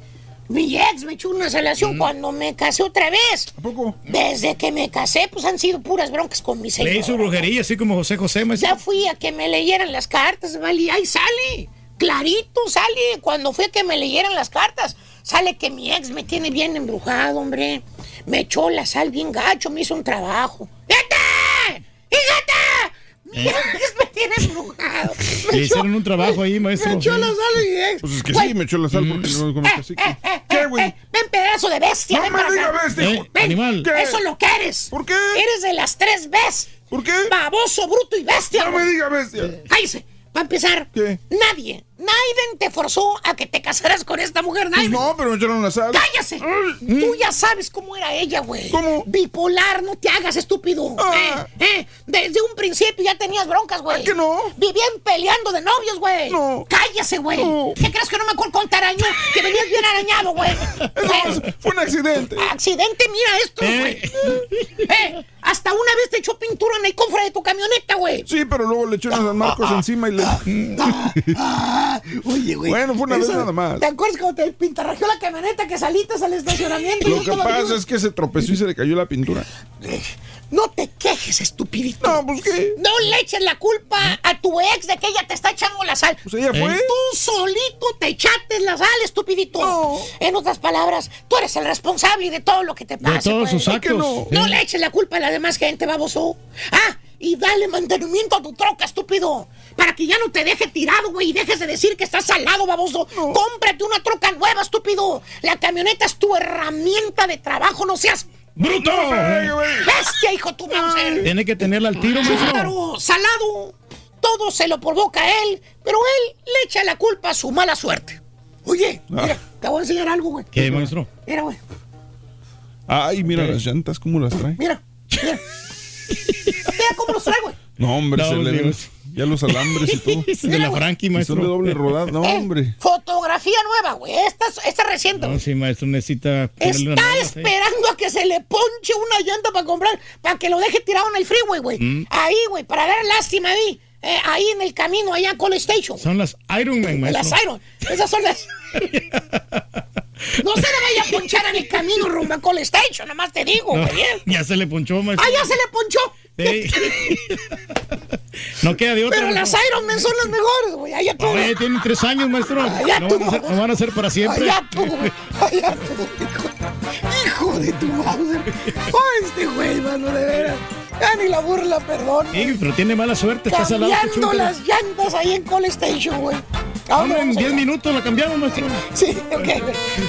Mi ex me echó una salación cuando me casé otra vez. ¿A poco? Desde que me casé, pues han sido puras broncas con mi señora. Le hizo brujería, así como José José, maestro. Ya fui a que me leyeran las cartas, vale. Ahí sale. Clarito sale cuando fui a que me leyeran las cartas. Sale que mi ex me tiene bien embrujado, hombre. Me echó la sal bien gacho, me hizo un trabajo. ¡Fíjate! Mi ¿Eh? ex me tiene Me echó- hicieron un trabajo ahí, maestro. Me echó la sal ex. Pues es que sí, me echó la sal porque no lo conozco así. que- ¿Qué, güey? Ven, pedazo de bestia. No me diga bestia. Eh, animal. ¿Qué? Eso es lo que eres. ¿Por qué? Eres de las tres Bs. ¿Por qué? Baboso, bruto y bestia. No me diga bestia. Cállese. Para empezar, ¿Qué? nadie, Naiden te forzó a que te casaras con esta mujer, Pues Naiden. no, pero me echaron la sal. ¡Cállese! Tú ya sabes cómo era ella, güey. ¿Cómo? Bipolar, no te hagas estúpido. Ah. Eh, eh, desde un principio ya tenías broncas, güey. ¿A que no? Vivían peleando de novios, güey. No. Cállese, güey. No. ¿Qué crees que no me acuerdo con taraño? Que venías bien arañado, güey. No, Eh, fue un accidente. Accidente, mira esto, güey. Eh, hasta una vez te echó pintura en el cofre de tu camioneta, güey. Sí, pero luego le echó unas marcos encima y le. Oye, güey. Bueno, fue una vez nada más. ¿Te acuerdas cuando te pintarrajeó la camioneta que saliste al estacionamiento? Lo que pasa es que se tropezó y se le cayó la pintura. No te quejes, estupidito. No, pues qué. No le eches la culpa a tu ex de que ella te está echando la sal. Pues ella fue. Tú solito te echaste la sal, estupidito. En otras palabras, tú eres el responsable de todo lo que te pasa. todos sus ¿Por qué actos. no? No Sí. le eches la culpa a la demás gente, baboso. Ah, y dale mantenimiento a tu troca, estúpido. Para que ya no te deje tirado, güey, y dejes de decir que estás salado, baboso. Cómprate una troca nueva, estúpido. La camioneta es tu herramienta de trabajo, no seas ¡Bruto! Bestia, hijo tu Mauser. Tiene que tenerla al tiro, maestro. Claro, salado. Todo se lo provoca a él, pero él le echa la culpa a su mala suerte. Oye, mira, te voy a enseñar algo, güey. ¿Qué, maestro? Mira, güey. Ay, mira las llantas, ¿cómo las trae? Mira, mira. mira cómo los trae, güey. No, hombre, No, se le Dios. Ya los alambres y todo. De la Frankie, maestro. son de doble rodada. No, Eh, hombre. Fotografía nueva, güey. Esta, es- esta es reciente. No, sí, maestro, necesita una Está nueva, sí. esperando a que se le ponche una llanta para comprar, para que lo deje tirado en el freeway, güey. Mm. Ahí, güey, para dar lástima ahí. Eh, ahí en el camino, allá en College Station. Son las Iron Man, maestro. Las Iron. Esas son las. No se le vaya a ponchar en el camino rumbo a College Station, nada más te digo, No, güey. ¿eh? ya se le ponchó, maestro. Ah, ya se le ponchó. No queda de otra. Pero las. Iron Man son las mejores, güey. Allá tú. Oye, tienen tres años, maestro. Allá No tú. van, a ser, no van a ser para siempre. Allá tú. Allá tú, hijo. Hijo de tu madre. Ay, este güey, mano, de veras. Ya ni la burla, perdón. Sí, pero tiene mala suerte. Está salado. Cambiando las llantas ahí en College Station, güey. ¿A dónde Hombre, en vamos a 10 ir? minutos la cambiamos, maestro. Sí, ok.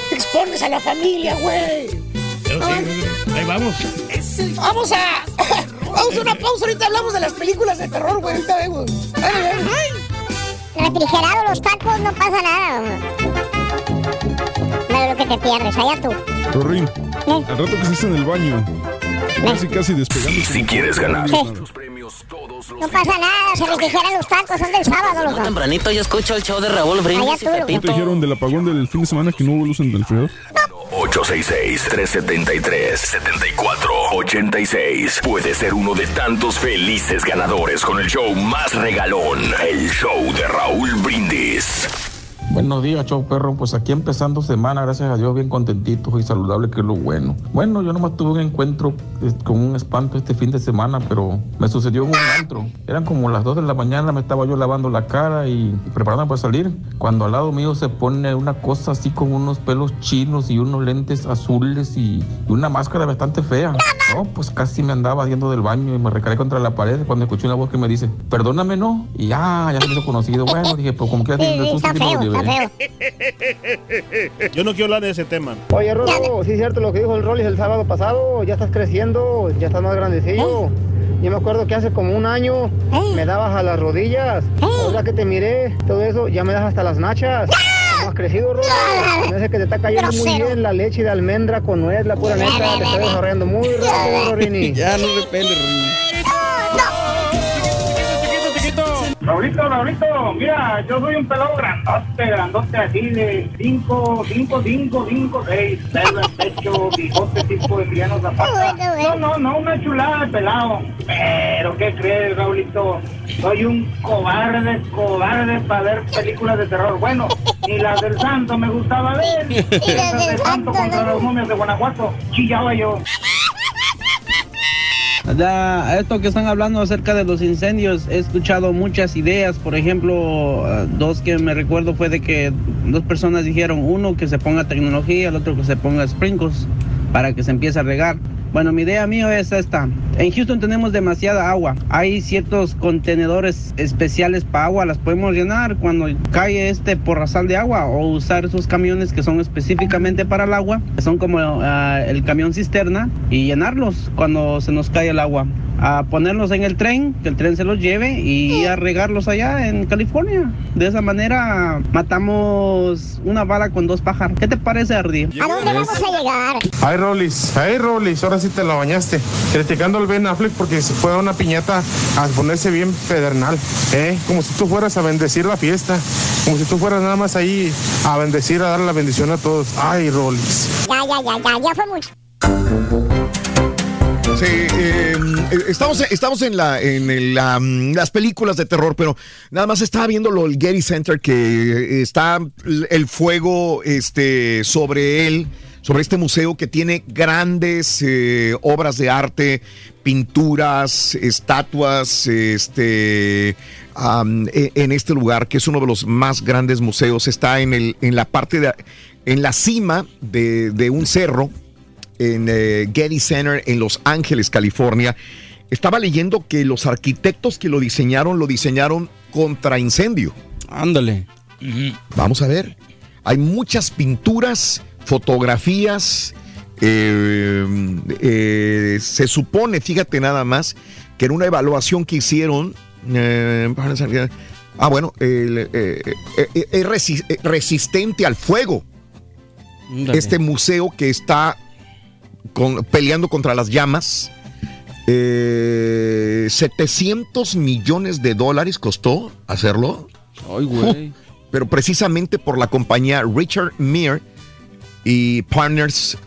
Te expones a la familia, güey. Pero sí, ahí vamos. Vamos a. Vamos a una pausa. Ahorita hablamos de las películas de terror, güey. Ahorita dale. Refrigerado los tacos, no pasa nada. güey. De lo que te pierdes, allá tú. Rorín, ¿Eh? al rato que estés en el baño, casi casi despegando. Si quieres ganar Sí. tus premios todos los No pasa nada, se refrigeran los tacos, son del sábado, loco. Tempranito yo escucho el show de Raúl Allá Brindis y tú. ¿No te dijeron del apagón del fin de semana que no hubo luz en el refrigerador? No, 1-866-373-7486. Puede ser uno de tantos felices ganadores con el show más regalón, el show de Raúl Brindis. Buenos días, show perro. Pues aquí empezando semana, gracias a Dios, bien contentitos y saludable, que es lo bueno. Bueno, yo nomás tuve un encuentro con un espanto este fin de semana, pero me sucedió en un antro. Eran como las 2 de la mañana, me estaba yo lavando la cara y preparándome para salir. Cuando al lado mío se pone una cosa así con unos pelos chinos y unos lentes azules y, una máscara bastante fea. No, pues casi me andaba yendo del baño y me recaré contra la pared cuando escuché una voz que me dice, perdóname, no. Y ya, ya se me hizo conocido. Bueno, dije, pues como que ya tiene el Yo no quiero hablar de ese tema. Oye, Rodo, sí es cierto lo que dijo el Rollis el sábado pasado. Ya estás creciendo, ya estás más grandecillo. Yo me acuerdo que hace como un año me dabas a las rodillas. Ahora que te miré, todo eso, ya me das hasta las nachas. ¿Cómo has crecido, Rodo? Me dice que te está cayendo muy bien la leche de almendra con nuez, la pura neta. Te está desarrollando muy rápido, Rorini. Ya no depende, Rini. Raulito, Raulito, mira, yo soy un pelado grandote, grandote así de 5, 5, 5, 5, 6, pelo en pecho, bigote tipo de Emiliano Zapata. No, no, no, una chulada de pelado. Pero, ¿qué crees, Raulito? Soy un cobarde, cobarde para ver películas de terror. Bueno, ni las del santo me gustaba ver. Esas de santo contra los momios de Guanajuato, chillaba yo. Ya, esto que están hablando acerca de los incendios, he escuchado muchas ideas. Por ejemplo, eh, dos que me recuerdo fue de que dos personas dijeron, uno que se ponga tecnología, el otro que se ponga sprinkles para que se empiece a regar. Bueno, mi idea mía es esta. En Houston tenemos demasiada agua. Hay ciertos contenedores especiales para agua. Las podemos llenar cuando cae este porrazal de agua o usar esos camiones que son específicamente para el agua, que son como ah, el camión cisterna, y llenarlos cuando se nos cae el agua. A ponerlos en el tren, que el tren se los lleve y a regarlos allá en California. De esa manera matamos una bala con dos pájaros. ¿Qué te parece, Ardi? ¿A dónde vamos a llegar? Ay, Rolis, ay, Rolis, ahora sí te la bañaste. Criticando al Ben Affleck porque se fue a una piñata a ponerse bien pedernal, ¿eh? Como si tú fueras a bendecir la fiesta, como si tú fueras nada más ahí a bendecir, a dar la bendición a todos. Ay, Rolis. Ya, ya, ya, ya, ya fue mucho. Sí, eh, estamos, estamos en, la, en el, la, mm, las películas de terror, pero nada más estaba viendo lo del Getty Center que está el fuego este, sobre él, sobre este museo que tiene grandes eh, obras de arte, pinturas, estatuas, este, e- en este lugar que es uno de los más grandes museos. Está en, el, en la parte de, en la cima de, de un cerro en eh, Getty Center en Los Ángeles, California. Estaba leyendo que los arquitectos que lo diseñaron lo diseñaron contra incendio. Ándale. Vamos a ver. Hay muchas pinturas, fotografías. eh, eh, se supone, fíjate nada más, que en una evaluación que hicieron. eh, ah, bueno, es resi- resistente al fuego. Este museo que está con- peleando contra las llamas. Eh, 700 millones de dólares costó hacerlo. Ay, güey. Uh, pero precisamente por la compañía Richard Meir y Partners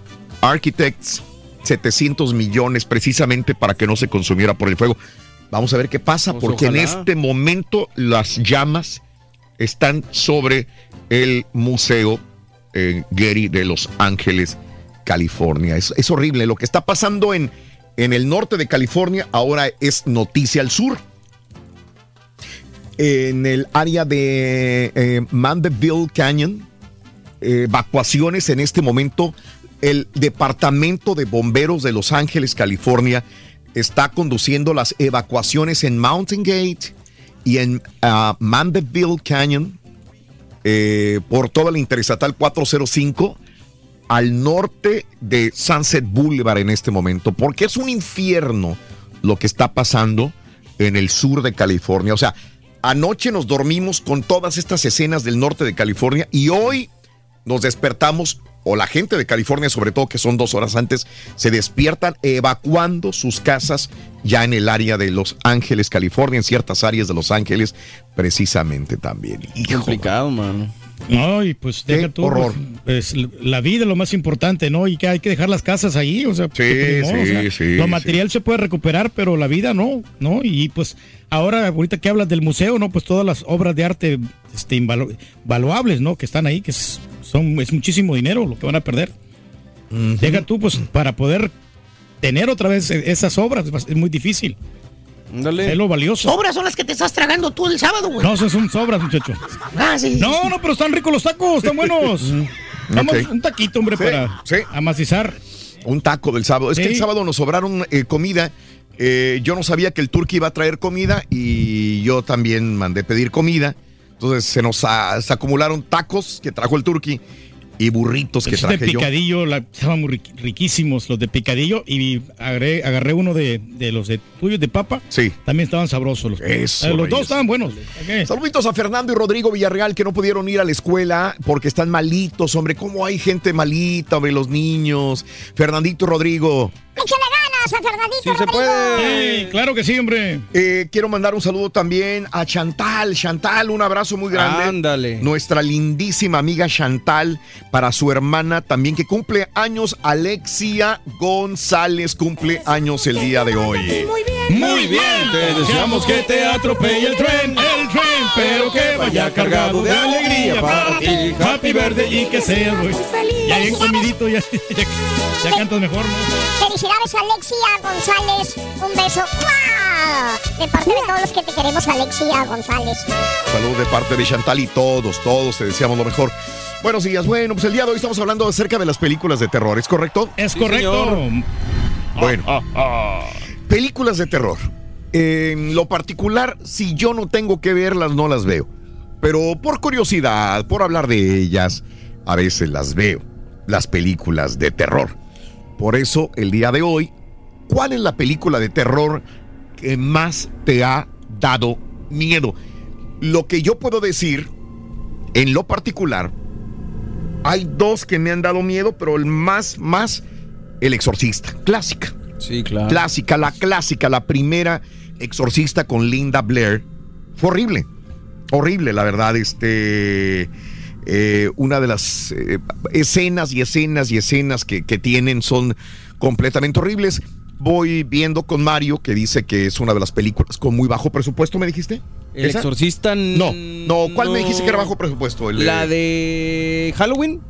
Architects, 700 millones precisamente para que no se consumiera por el fuego. Vamos a ver qué pasa, Pues porque en este momento las llamas están sobre el Museo eh, Getty de Los Ángeles, California. Es, es horrible. Lo que está pasando en, en el norte de California ahora es noticia al sur en el área de eh, Mandeville Canyon. Eh, evacuaciones en este momento. El Departamento de Bomberos de Los Ángeles, California, está conduciendo las evacuaciones en Mountain Gate y en ah, Mandeville Canyon eh, por toda la Interestatal 405 al norte de Sunset Boulevard en este momento, porque es un infierno lo que está pasando en el sur de California. O sea, anoche nos dormimos con todas estas escenas del norte de California y hoy nos despertamos, o la gente de California sobre todo, que son dos horas antes, se despiertan evacuando sus casas ya en el área de Los Ángeles, California, en ciertas áreas de Los Ángeles, precisamente también. Hijo, Complicado, mano. No, y pues deja tú. horror. pues, la vida es lo más importante, ¿no? Y que hay que dejar las casas ahí, o sea, pues, ni modo, sí, o sea, sí, Lo material se puede recuperar, pero la vida no, ¿no? Y pues ahora, ahorita que hablas del museo, ¿no? Pues todas las obras de arte este, invalu- valuables, ¿no? Que están ahí, que es, son, es muchísimo dinero lo que van a perder. Deja tú, pues, para poder tener otra vez esas obras, es muy difícil. Es lo valioso. Sobras son las que te estás tragando tú el sábado, güey. No, esos son sobras, muchacho. Ah, sí, sí, No, no, pero están ricos los tacos, están buenos. Vamos, Ok. un taquito, hombre, Sí, para amacizar. Un taco del sábado. Es que el sábado nos sobraron eh, comida. Eh, yo no sabía que el turqui iba a traer comida y yo también mandé pedir comida. Entonces se nos a- se acumularon tacos que trajo el turqui y burritos que de traje yo. picadillo, la, estaban muy riquísimos los de picadillo y agarré, agarré uno de, de los de tuyos de papa. Sí. También estaban sabrosos los. Eso, Eh, los dos estaban buenos. Saluditos a Fernando y Rodrigo Villarreal que no pudieron ir a la escuela porque están malitos, hombre. ¿Cómo hay gente malita, hombre, los niños? Fernandito y Rodrigo. Échale ganas a Fernandito Sí, se Rodrigo. puede. claro que sí, hombre. Eh, quiero mandar un saludo también a Chantal. Chantal, un abrazo muy grande. Ándale. Nuestra lindísima amiga Chantal para su hermana también que cumple años. Alexia González cumple años el día de hoy. Muy bien. Muy bien. Te deseamos que te atropelle el tren, el tren, pero que vaya cargado de alegría para ti. Happy birthday y que sea güey. Ya bien comidito, ya, ya, ya cantas mejor, ¿no? Felicidades Alexia González. Un beso. De parte de todos los que te queremos, Alexia González. Salud de parte de Chantal y todos, todos te deseamos lo mejor. Buenos días. Bueno, pues el día de hoy estamos hablando acerca de las películas de terror, ¿es correcto? Es correcto. Bueno, películas de terror. En lo particular, si yo no tengo que verlas, no las veo. Pero por curiosidad, por hablar de ellas, a veces las veo. Las películas de terror. Por eso, el día de hoy, ¿cuál es la película de terror que más te ha dado miedo? Lo que yo puedo decir, en lo particular, hay dos que me han dado miedo, pero el más, más, El Exorcista, clásica. Sí, claro. Clásica, la clásica, la primera Exorcista con Linda Blair. Fue horrible, horrible, la verdad. Este, eh, una de las eh, escenas y escenas y escenas que, que tienen son completamente horribles. Voy viendo con Mario que dice que es una de las películas con muy bajo presupuesto, ¿me dijiste? El ¿Esa? exorcista. No, no, ¿cuál me dijiste que era bajo presupuesto? El, La de Halloween.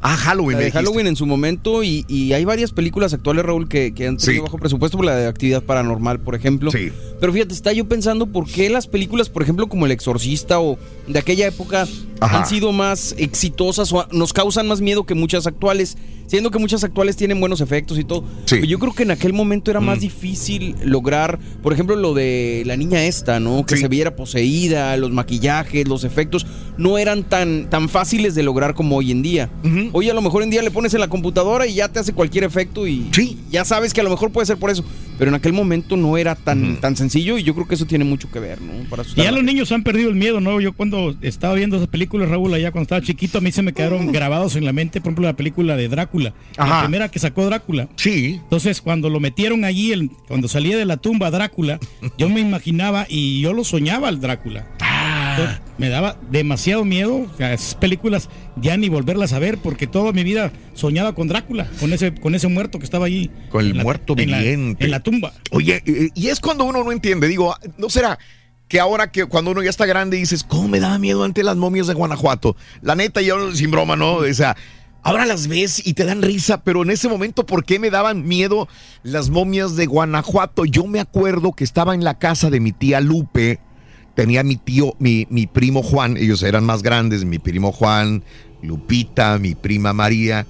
Ah, Halloween, La de. Halloween en su momento y, y hay varias películas actuales, Raúl, que, que han tenido Sí. bajo presupuesto, por la de actividad paranormal, por ejemplo. Sí. Pero fíjate, está yo pensando por qué las películas, por ejemplo, como El Exorcista o de aquella época, Ajá. han sido más exitosas o nos causan más miedo que muchas actuales, siendo que muchas actuales tienen buenos efectos y todo. Sí. Pero yo creo que en aquel momento era Mm. más difícil lograr, por ejemplo, lo de la niña esta, ¿no? Que se viera poseída, los maquillajes, los efectos, no eran tan, tan fáciles de lograr como hoy en día. Hoy a lo mejor en día le pones en la computadora y ya te hace cualquier efecto y ya sabes que a lo mejor puede ser por eso. Pero en aquel momento no era tan, tan sencillo y yo creo que eso tiene mucho que ver, ¿no? Para Y ya la los niños han perdido el miedo, ¿no? Yo cuando estaba viendo esas películas, Raúl, allá cuando estaba chiquito, a mí se me quedaron grabados en la mente, por ejemplo, la película de Drácula. La Ajá. primera que sacó Drácula. Sí. Entonces, cuando lo metieron allí, el- cuando salía de la tumba Drácula, yo me imaginaba y yo lo soñaba al Drácula. Me daba demasiado miedo. Sea, esas películas ya ni volverlas a ver porque toda mi vida soñaba con Drácula, con ese, con ese muerto que estaba allí. Con el la- muerto en la- viviente. en la tumba. Oye, y es cuando uno no entiende, digo, ¿no será que ahora que cuando uno ya está grande dices, ¿cómo me daba miedo ante las momias de Guanajuato? La neta, yo sin broma, ¿no? O sea, ahora las ves y te dan risa, pero en ese momento, ¿por qué me daban miedo las momias de Guanajuato? Yo me acuerdo que estaba en la casa de mi tía Lupe, tenía mi tío, mi, mi primo Juan, ellos eran más grandes, mi primo Juan, Lupita, mi prima María,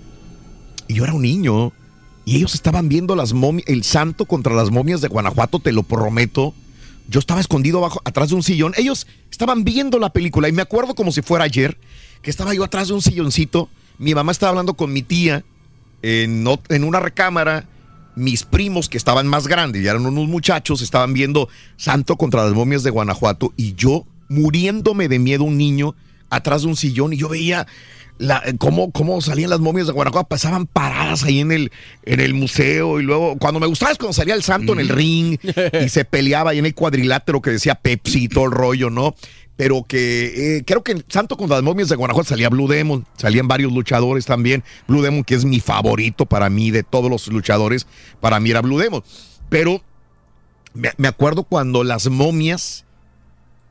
y yo era un niño. Y ellos estaban viendo las momias, el santo contra las momias de Guanajuato, te lo prometo. Yo estaba escondido abajo, atrás de un sillón. Ellos estaban viendo la película y me acuerdo como si fuera ayer, que estaba yo atrás de un silloncito. Mi mamá estaba hablando con mi tía en, en una recámara. Mis primos, que estaban más grandes, ya eran unos muchachos, estaban viendo Santo contra las momias de Guanajuato y yo muriéndome de miedo, un niño atrás de un sillón y yo veía la, cómo, cómo salían las momias de Guanajuato, pasaban paradas ahí en el, en el museo y luego cuando me gustaba es cuando salía el santo en el ring y se peleaba ahí en el cuadrilátero que decía Pepsi y todo el rollo, ¿no? Pero que eh, creo que Santo contra las momias de Guanajuato salía Blue Demon, salían varios luchadores también. Blue Demon, que es mi favorito para mí de todos los luchadores, para mí era Blue Demon. Pero me, acuerdo cuando las momias.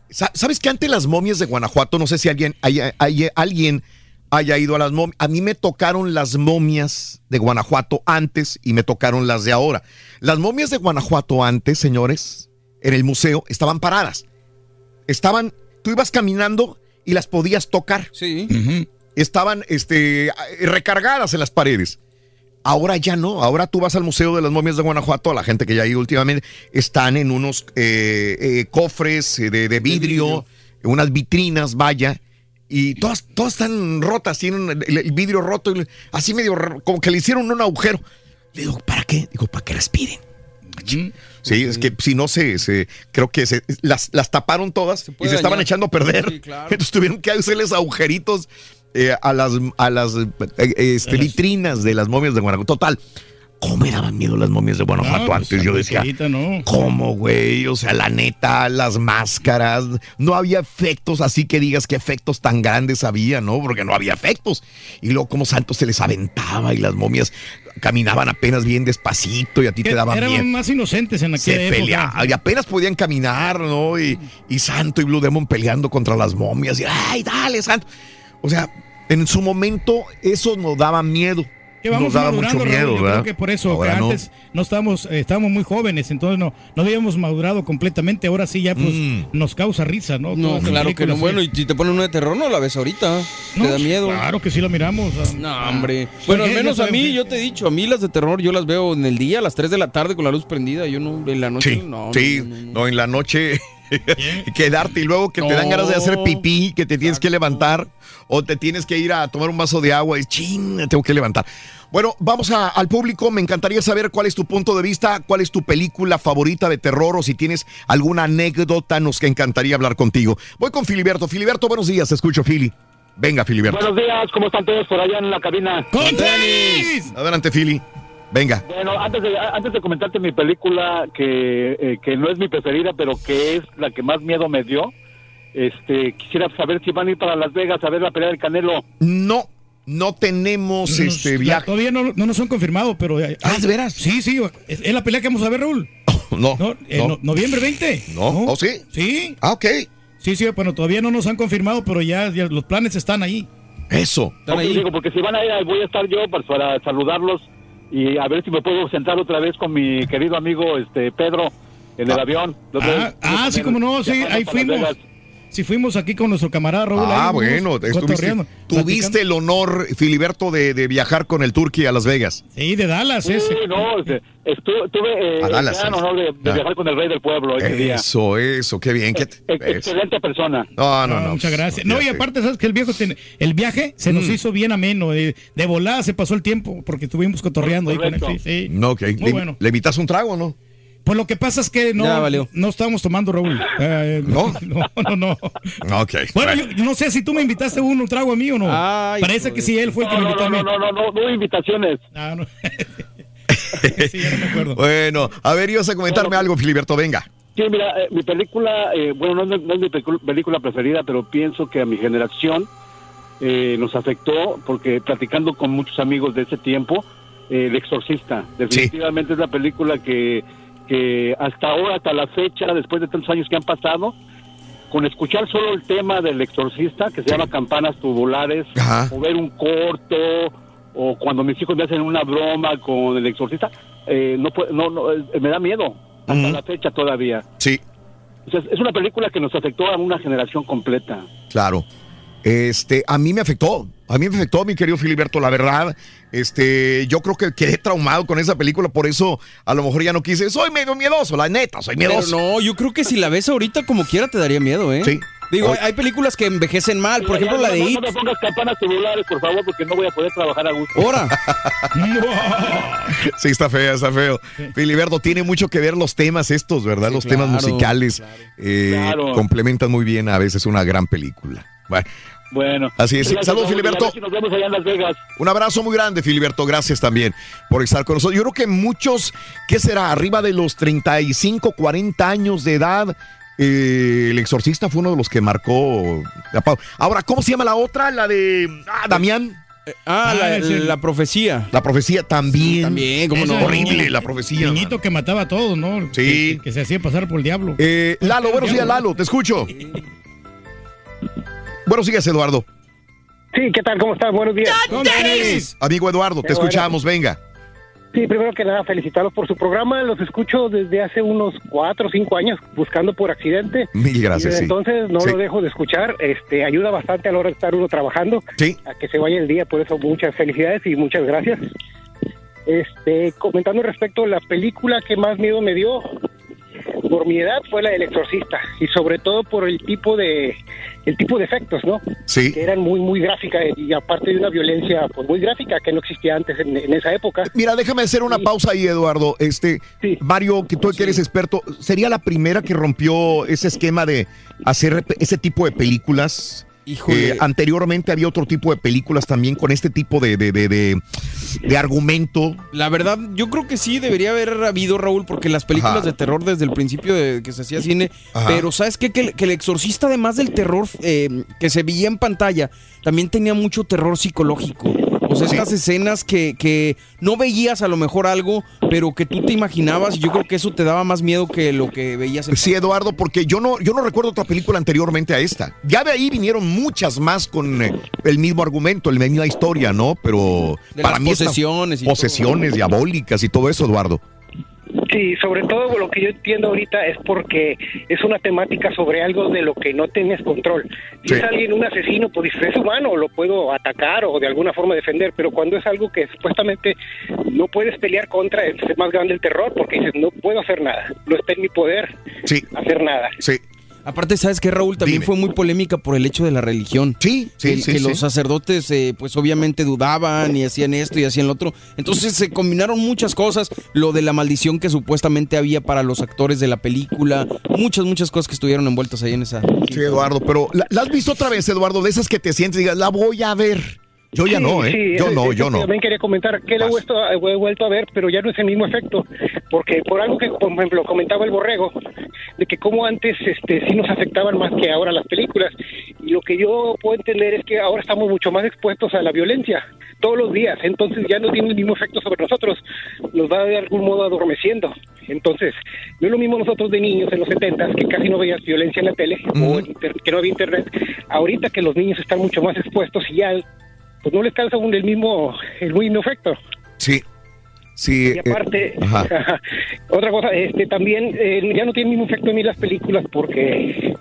Sa- ¿Sabes que antes las momias de Guanajuato, no sé si alguien, haya- alguien haya ido a las momias? A mí me tocaron las momias de Guanajuato antes y me tocaron las de ahora. Las momias de Guanajuato antes, señores, en el museo, estaban paradas. Estaban, tú ibas caminando y las podías tocar. Sí. Estaban este, recargadas en las paredes. Ahora ya no, ahora tú vas al Museo de las Momias de Guanajuato, la gente que ya ha ido últimamente, están en unos eh, eh, cofres eh, de, de vidrio, unas vitrinas, vaya, y todas, todas están rotas, tienen el, el vidrio roto, y así medio como que le hicieron un agujero. Le digo, ¿para qué? Digo, para que respiren. Sí, es que si no se, se- creo que se, las, las taparon todas y se estaban echando a perder. Sí, claro. Entonces tuvieron que hacerles agujeritos eh, a las, a las eh, este, vitrinas de las momias de Guanajuato. Total, ¿cómo me daban miedo las momias de Guanajuato pues, antes? Yo decía, no. ¿cómo, güey? O sea, la neta, las máscaras, no había efectos así que digas qué efectos tan grandes había, ¿no? Porque no había efectos. Y luego como Santos se les aventaba y las momias caminaban apenas bien despacito y a ti te daban Eran miedo más inocentes en aquella se época. y apenas podían caminar, ¿no? Y, y Santo y Blue Demon peleando contra las momias. Y, ¡ay, dale, Santo! O sea, en su momento eso nos daba miedo. Que vamos nos daba madurando, mucho Raúl, miedo, yo ¿verdad? creo que por eso, que Ahora no. antes no estábamos, eh, estábamos muy jóvenes, entonces no, no habíamos madurado completamente, ahora sí ya pues Mm. nos causa risa, ¿no? No, Todas claro que no. Bueno, y si te ponen una de terror, no la ves ahorita. No, te da miedo. Claro que sí lo miramos. No, hombre. Bueno, al menos a mí, yo te he dicho, a mí las de terror yo las veo en el día a las 3 de la tarde con la luz prendida. Yo no, en la noche Sí, no. sí, no, en la noche quedarte y luego que te dan ganas de hacer pipí, que te tienes que levantar o te tienes que ir a tomar un vaso de agua y ching, tengo que levantar. Bueno, vamos a- al público. Me encantaría saber cuál es tu punto de vista, cuál es tu película favorita de terror o si tienes alguna anécdota, nos que encantaría hablar contigo. Voy con Filiberto. Filiberto, buenos días. Te escucho, Fili. Venga, Filiberto. Buenos días, ¿cómo están todos por allá en la cabina? ¡Con tenis! Adelante, Fili. Venga. Bueno, antes de, antes de comentarte mi película, que, eh, que no es mi preferida, pero que es la que más miedo me dio, este, quisiera saber si van a ir para Las Vegas a ver la pelea del Canelo. No, no tenemos Nos- este viaje. Todavía no, no nos han confirmado, pero... Ah, ¿de veras? Sí, sí, es, es la pelea que vamos a ver, Raúl. No. No, no. no- noviembre 20. No, ¿oh, sí? Sí. Ah, ok. Sí, sí, bueno, todavía no nos han confirmado, pero ya, ya los planes están ahí. Eso. Ok, digo, porque si van a ir, ahí voy a estar yo pues, para saludarlos y a ver si me puedo sentar otra vez con mi querido amigo este Pedro en el avión. Los Ah, ah, sí, como no, sí, ahí fuimos. Sí, fuimos aquí con nuestro camarada Raúl. Ah, bueno, estuviste, cotorreando, tuviste el honor, Filiberto, de, de viajar con el Turqui a Las Vegas. Sí, de Dallas, Sí, ese. no, este, estu- tuve eh, A Dallas, gran sí. honor de, de Ah. viajar con el rey del pueblo ese día. Eso, eso, qué bien. qué- Ex- eso. Excelente persona. No, no, no. Muchas gracias. No, y aparte, ¿sabes que El viejo tiene- el viaje se nos Mm. hizo bien ameno. De, de volada se pasó el tiempo porque estuvimos cotorreando ahí con él. Sí, sí. No, ok. Muy ¿Le, bueno. ¿Le invitas un trago o no? Pues lo que pasa es que no, no estábamos tomando, Raúl. Eh, ¿No? no, no, no. Ok. Bueno, yo, yo no sé si tú me invitaste un, un trago a mí o no. Ay, Parece que sí, él fue el que No, me no, invitó no, a mí. no, no, no, no, no invitaciones. Ah, no. sí, ya no me acuerdo. Bueno, a ver, ibas a comentarme algo, Filiberto, venga. Sí, mira, eh, mi película, eh, bueno, no, es- no es mi película preferida, pero pienso que a mi generación eh, nos afectó, porque platicando con muchos amigos de ese tiempo, eh, El Exorcista, definitivamente es la película que, que hasta ahora, hasta la fecha, después de tantos años que han pasado, con escuchar solo el tema del Exorcista, que se llama Campanas Tubulares, Ajá. o ver un corto, o cuando mis hijos me hacen una broma con El Exorcista, eh, no, no, no, eh, me da miedo, hasta la fecha todavía. Sí, O sea, es una película que nos afectó a una generación completa. claro. Este, a mí me afectó. A mí me afectó, mi querido Filiberto, la verdad. Este, yo creo que quedé traumado con esa película, por eso a lo mejor ya no quise. Soy medio miedoso, la neta, soy Pero miedoso. no, yo creo que si la ves ahorita como quiera te daría miedo, ¿eh? Sí. Digo, hay, películas que envejecen mal. Por ejemplo, la de no, It. no me pongas campanas tubulares, por favor, porque no voy a poder trabajar a gusto. Ahora. Sí, está feo, está feo. Filiberto, tiene mucho que ver los temas estos, ¿verdad? Sí, los temas claro, musicales eh, Claro. complementan muy bien a veces una gran película. Bueno, Bueno. Así es. Saludos, Filiberto. si Nos vemos allá en Las Vegas. Un abrazo muy grande, Filiberto. Gracias también por estar con nosotros. Yo creo que muchos, ¿qué será? Arriba de los 35, 40 años de edad, eh, el Exorcista fue uno de los que marcó. Ahora, ¿cómo se llama la otra? La de ah, Damián. Ah, la, el- la profecía. La profecía también. También, ¿cómo Ese no? Horrible la profecía. Niñito que mataba a todos, ¿no? Sí. Que, que se hacía pasar por el diablo. Eh, Lalo, buenos días, Lalo, te escucho. Buenos días, Eduardo. Sí, ¿qué tal? ¿Cómo estás? Buenos días. Amigo Eduardo, te bueno. escuchamos, venga. Sí, primero que nada, felicitarlos por su programa. Los escucho desde hace unos cuatro o cinco años, buscando por accidente. Mil gracias, Y desde sí. entonces no Sí. lo dejo de escuchar. Este, ayuda bastante a la hora de estar uno trabajando. Sí. A que se vaya el día. Por eso, muchas felicidades y muchas gracias. Este, comentando respecto a la película que más miedo me dio, por mi edad, fue la del exorcista. Y sobre todo por el tipo de, el tipo de efectos, ¿no? Sí. Que eran muy, muy gráficas y aparte de una violencia pues, muy gráfica que no existía antes en, en esa época. Mira, déjame hacer una pausa ahí, Eduardo. Este, Mario, que tú que eres experto, ¿sería la primera que rompió ese esquema de hacer ese tipo de películas? Híjole. Eh, anteriormente había otro tipo de películas también con este tipo de, de, de, de- de argumento. La verdad, yo creo que sí debería haber habido, Raúl, porque las películas Ajá. de terror desde el principio de que se hacía cine, Ajá. pero ¿sabes qué? Que, el- que el exorcista, además del terror eh, que se veía en pantalla, también tenía mucho terror psicológico. Sea, estas escenas que, que no veías a lo mejor algo, pero que tú te imaginabas, y yo creo que eso te daba más miedo que lo que veías en Sí, Eduardo, porque yo no, yo no recuerdo otra película anteriormente a esta. Ya de ahí vinieron muchas más con eh, el mismo argumento, la misma historia, ¿no? Pero De para las mí posesiones y posesiones diabólicas y todo eso, Eduardo. Sí, sobre todo lo que yo entiendo ahorita es porque es una temática sobre algo de lo que no tienes control. Si Sí. es alguien un asesino, pues es humano, lo puedo atacar o de alguna forma defender, pero cuando es algo que supuestamente no puedes pelear contra, es más grande el terror porque dices, no puedo hacer nada, no está en mi poder hacer nada. Sí. Aparte, ¿sabes qué, Raúl? También fue muy polémica por el hecho de la religión. Sí, sí, que, sí, que sí. los sacerdotes, eh, pues obviamente dudaban y hacían esto y hacían lo otro. Entonces se combinaron muchas cosas. Lo de la maldición que supuestamente había para los actores de la película. Muchas, muchas cosas que estuvieron envueltas ahí en esa. Sí, Eduardo, pero ¿la, la has visto otra vez, Eduardo? De esas que te sientes y digas, la voy a ver. Yo ya Sí, no, ¿eh? sí, yo no, yo no. También quería comentar que lo he vuelto, a- he vuelto a ver, pero ya no es el mismo efecto, porque por algo que, por ejemplo, comentaba el borrego, de que como antes este, sí nos afectaban más que ahora las películas, y lo que yo puedo entender es que ahora estamos mucho más expuestos a la violencia todos los días, entonces ya no tiene el mismo efecto sobre nosotros, nos va de algún modo adormeciendo. Entonces, no es lo mismo nosotros de niños en los 70 que casi no veías violencia en la tele o en que no había internet. Ahorita que los niños están mucho más expuestos y ya pues no les causa un- el mismo el mismo efecto. Sí. Sí. Y eh, aparte, ajá. otra cosa, este también eh, ya no tiene el mismo efecto en mí las películas porque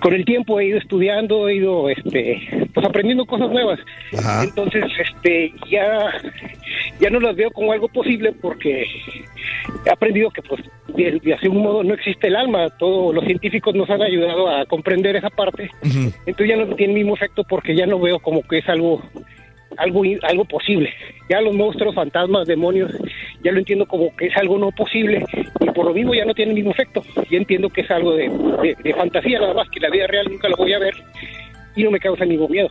con el tiempo he ido estudiando, he ido este pues aprendiendo cosas nuevas. Ajá. Entonces, este ya ya no las veo como algo posible porque he aprendido que pues de, de algún modo no existe el alma, todos los científicos nos han ayudado a comprender esa parte. Entonces ya no tiene el mismo efecto porque ya no veo como que es algo algo algo posible. Ya los monstruos, fantasmas, demonios, ya lo entiendo como que es algo no posible y por lo mismo ya no tiene el mismo efecto. Ya entiendo que es algo de, de- de fantasía nada más, que la vida real nunca lo voy a ver y no me causa ningún miedo.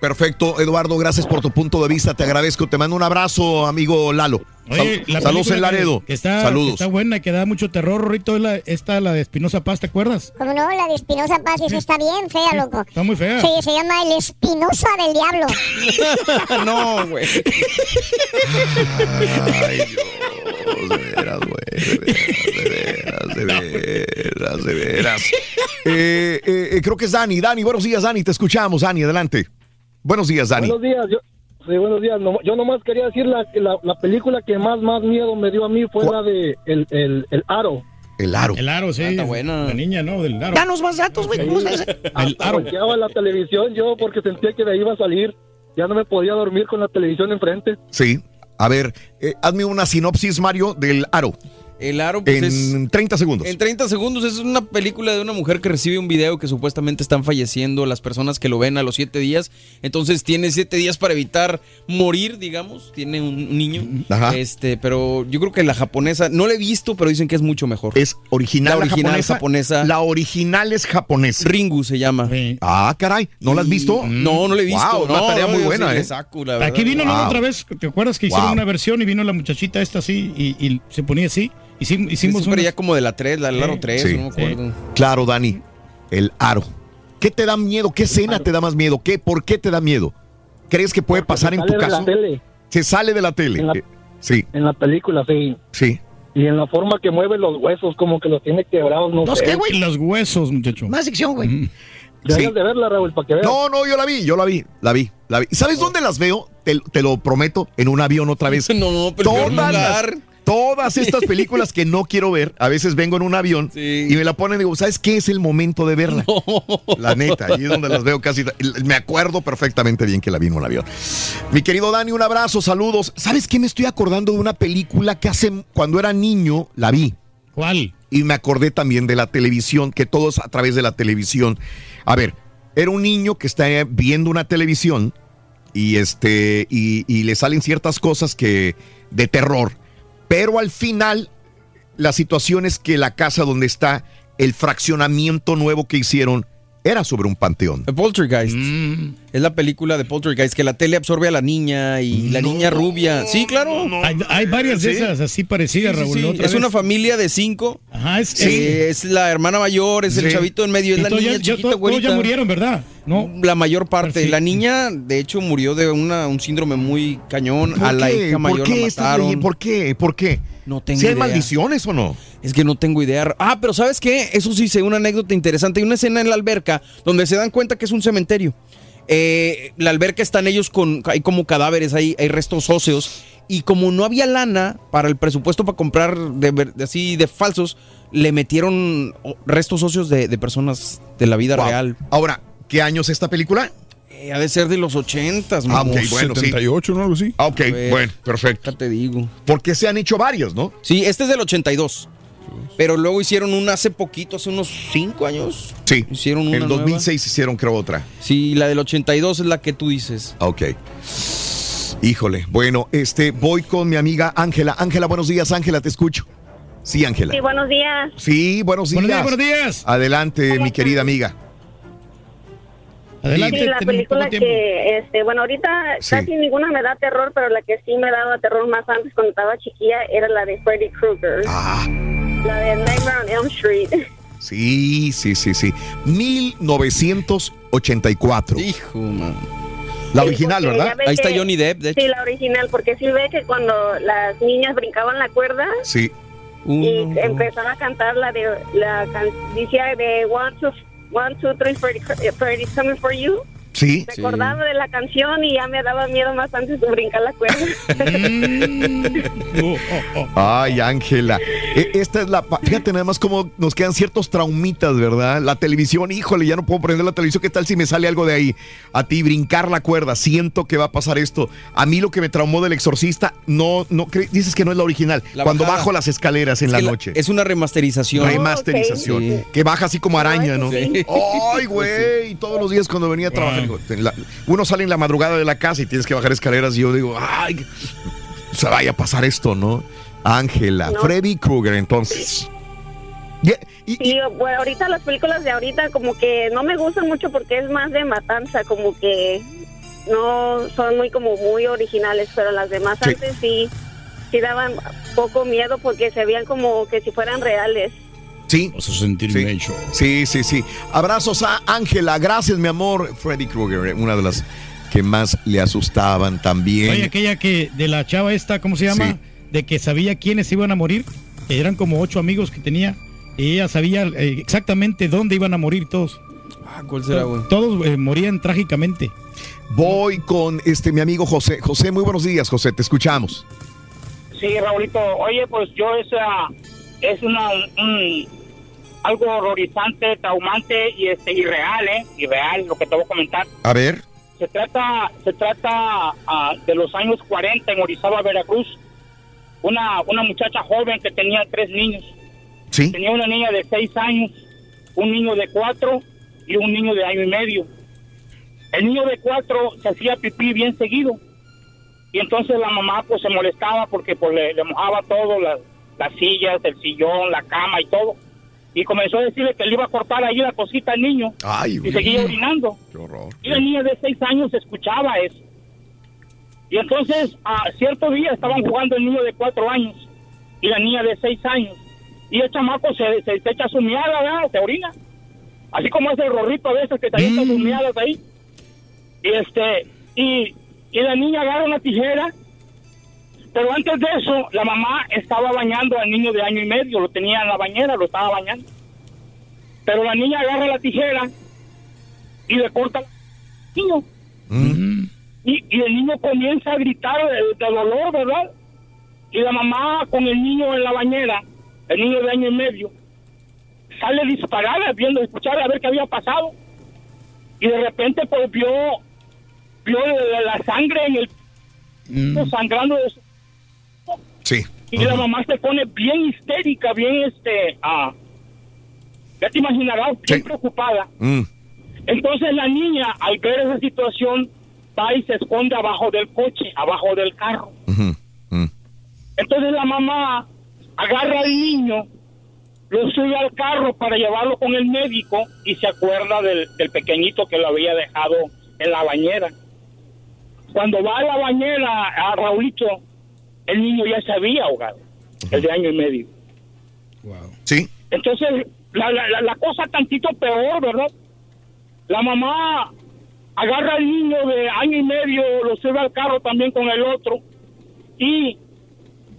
Perfecto, Eduardo, gracias por tu punto de vista, te agradezco. Te mando un abrazo, amigo Lalo. Oye, Sal- la saludos en Laredo. Que, que está, Saludos. que está buena, que da mucho terror, Rorrito, es la, esta, la de Espinosa Paz, ¿te acuerdas? Como no, la de Espinosa Paz, esa está bien fea, loco. Está muy fea. Sí, se llama El Espinosa del Diablo. no, güey. Ay, Dios, de veras, güey, de veras, de veras, de veras, de veras. Eh, eh, eh, creo que es Dani. Dani, buenos días, Dani, te escuchamos, Dani, adelante. Buenos días, Dani. Buenos días, yo, sí, buenos días. No- yo nomás quería decir la, la, la película que más, más miedo me dio a mí fue la de El, el, el Aro. El aro. El aro, sí. está buena. La niña, ¿no? Del aro. Danos más datos, güey. ¿Cómo se? El aro. Volteaba la televisión yo porque sentía que de ahí iba a salir. Ya no me podía dormir con la televisión enfrente. Sí. A ver, eh, hazme una sinopsis, Mario, del aro. El aro pues, en es- 30 segundos. En 30 segundos es una película de una mujer que recibe un video que supuestamente están falleciendo las personas que lo ven a los siete días. Entonces tiene siete días para evitar morir, digamos. Tiene un, un niño. Ajá. Este, pero yo creo que la japonesa, no la he visto, pero dicen que es mucho mejor. Es original, la original japonesa. japonesa. La original es japonesa. Ringu se llama. Ah, caray, ¿no la has visto? No, no la he visto. Wow, una No, tarea muy buena, sí ¿eh? saco, la verdad. Aquí vino ¿no? Wow. otra vez, ¿te acuerdas que hicieron Wow. una versión y vino la muchachita esta así y, y se ponía así? Hicimos, hicimos sí, pero ya como de la 3, la del aro 3, Sí. no me acuerdo. Claro, Dani. El aro. ¿Qué te da miedo? ¿Qué escena te da más miedo? ¿Qué, ¿Por qué te da miedo? ¿Crees que puede pasar se en sale tu de la caso? tele. Se sale de la tele. En la- Eh, Sí, En la película, sí. sí. Y en la forma que mueve los huesos, como que los tiene quebrados, no ¿Los sé. qué, güey? Los huesos, muchacho. Más sección, güey. Deberías Sí. de verla, Raúl, para que veas. No, no, yo la vi, yo la vi, la vi, la vi. ¿Y ¿Sabes dónde las veo? Te, te lo prometo, en un avión otra vez. No, pero peor todas, las- todas estas películas que no quiero ver, a veces vengo en un avión y me la ponen y digo, ¿sabes qué es el momento de verla? La neta, ahí es donde las veo casi. Me acuerdo perfectamente bien que la vi en un avión. Mi querido Dani, un abrazo, saludos. ¿Sabes qué? Me estoy acordando de una película que hace, cuando era niño, la vi. ¿Cuál? Y me acordé también de la televisión, que todo es a través de la televisión. A ver, era un niño que está viendo una televisión y este y, y le salen ciertas cosas que de terror, pero al final la situación es que la casa donde está el fraccionamiento nuevo que hicieron era sobre un panteón. The Poltergeist. Mm. Es la película de Poltergeist, que la tele absorbe a la niña y la niña rubia. Sí, claro. Hay, hay varias de Sí. esas así parecidas, Sí, sí, Raúl. sí. Es vez. una familia de cinco. Ajá, es, Sí, es la hermana mayor, es el chavito en medio, es Y la niña ya- ya chiquita, todos- todos ya murieron, ¿verdad? No. La mayor parte. Perfecto. La niña, de hecho, murió de una, un síndrome muy cañón. ¿Por A la hija mayor ¿Por qué la mataron. ¿Por qué? ¿Por qué? No tengo ¿Si hay idea. maldiciones o no? Es que no tengo idea. Ah, pero ¿sabes qué? Eso sí, sé una anécdota interesante. Hay una escena en la alberca donde se dan cuenta que es un cementerio. Eh, la alberca están ellos con, hay como cadáveres, hay, hay restos óseos. Y como no había lana para el presupuesto para comprar de, ver- de así de falsos, le metieron restos óseos de, de personas de la vida Wow. real. Ahora, ¿qué año es esta película? Eh, ha de ser de los ochentas, Ah, como ok, bueno, sí. 78, ¿no? Algo así. Ah, ok, ver. bueno, perfecto. Ya te digo. Porque se han hecho varios, ¿no? Sí, este es del 82. Pero luego hicieron una hace poquito, hace unos 5 años. Sí. Hicieron una En 2006 hicieron, creo, otra. Sí, la del 82 es la que tú dices. Ok. Híjole. Bueno, este, voy con mi amiga Ángela. Ángela, buenos días, Ángela, te escucho. Sí, Ángela. Sí, buenos días. Sí, buenos días. Buenos días, buenos días. Adelante, mi querida amiga. Adelante, sí, la película que, este, bueno, ahorita Sí. casi ninguna me da terror, pero la que sí me daba terror más antes cuando estaba chiquilla era la de Freddy Krueger. Ah. La de Nightmare on Elm Street. Sí, sí, sí, sí. 1984. Hijo, man. La Sí, original, ¿verdad? ve que- Sí, la original, porque sí ve que cuando las niñas brincaban la cuerda Sí. y empezaron a cantar la de la can- decía de one two one two three Freddy, eh, Freddy's coming for you. Sí. Me acordaba de la canción y ya me daba miedo más antes de brincar la cuerda. Ay, Ángela. E- Esta es la. Fíjate nada más cómo nos quedan ciertos traumitas, ¿verdad? La televisión, híjole, ya no puedo prender la televisión. ¿Qué tal si me sale algo de ahí? A ti, brincar la cuerda. Siento que va a pasar esto. A mí lo que me traumó del exorcista, no, no, dices que no es la original. La Cuando bajada. bajo las escaleras en Es la noche. Es una remasterización. Remasterización. Sí. Que baja así como araña, ¿no? Sí. Ay, güey. Y todos los días cuando venía a trabajar, la- uno sale en la madrugada de la casa y tienes que bajar escaleras. Y yo digo, ay, se vaya a pasar esto, ¿no? Ángela, No. Freddy Krueger, entonces. Sí, bueno, ahorita las películas de ahorita como que no me gustan mucho porque es más de matanza, como que no son muy como muy originales, pero las demás Sí. antes sí sí daban poco miedo porque se veían como que si fueran reales. Sí. Sí. sí, sí, sí. Abrazos a Ángela. Gracias, mi amor. Freddy Krueger, una de las que más le asustaban también. Oye, aquella que de la chava esta, ¿cómo se llama? Sí. De que sabía quiénes iban a morir. Que eran como ocho amigos que tenía. Y ella sabía eh, exactamente dónde iban a morir todos. ¿Cuál será, güey? Todos eh, morían trágicamente. Voy con este mi amigo José. José, muy buenos días, José. Te escuchamos. Sí, Raulito. Oye, pues yo esa es una un- algo horrorizante, traumante y este irreal, ¿eh? Irreal, lo que te voy a comentar. A ver. Se trata se trata ah, de los años 40 en Orizaba, Veracruz. Una una muchacha joven que tenía tres niños. Sí. Tenía una niña de seis años, un niño de cuatro y un niño de año y medio. El niño de cuatro se hacía pipí bien seguido y entonces la mamá pues se molestaba porque pues le, le mojaba todo, las, las sillas, el sillón, la cama y todo. Y comenzó a decirle que le iba a cortar ahí la cosita al niño Ay, y seguía orinando. Qué horror. Y la niña de seis años escuchaba eso. Y entonces, a cierto día estaban jugando el niño de cuatro años y la niña de seis años. Y el chamaco se, se, se echa su miada, ¿verdad? se orina. así como es el rorrito a veces que te avientan tus miadas ahí. Y este, y, y la niña agarra una tijera, pero antes de eso, la mamá estaba bañando al niño de año y medio, lo tenía en la bañera, lo estaba bañando. Pero la niña agarra la tijera y le corta al niño. Y, y el niño comienza a gritar de, de dolor, ¿verdad? Y la mamá con el niño en la bañera, el niño de año y medio, sale disparada viendo, escuchar a ver qué había pasado. Y de repente pues vio, vio la, sangre en el sangrando de su- Sí. y la mamá se pone bien histérica, bien este, ah, ya te imaginarás, bien preocupada. Mm. Entonces la niña, al ver esa situación, va y se esconde abajo del coche, abajo del carro. Entonces la mamá agarra al niño, lo sube al carro para llevarlo con el médico y se acuerda del, del pequeñito que lo había dejado en la bañera. Cuando va a la bañera a Raulito, el niño ya se había ahogado, el de año y medio. Sí. Entonces, la, la, la- la cosa tantito peor, ¿verdad? La mamá agarra al niño de año y medio, lo sube al carro también con el otro y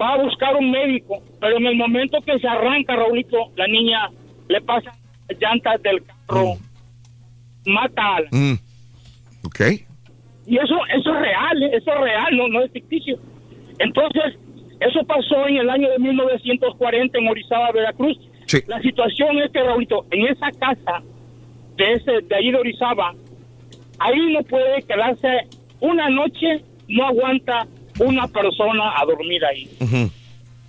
va a buscar un médico. Pero en el momento que se arranca, Raulito, la niña le pasa las llantas del carro, mata a la Mm. Ok. y eso, eso es real, ¿eh? eso es real, no, no es ficticio. Entonces, eso pasó en el año de 1940 en Orizaba, Veracruz. La situación es que, Raulito, en esa casa de ese de ahí de Orizaba, ahí no puede quedarse una noche, no aguanta una persona a dormir ahí.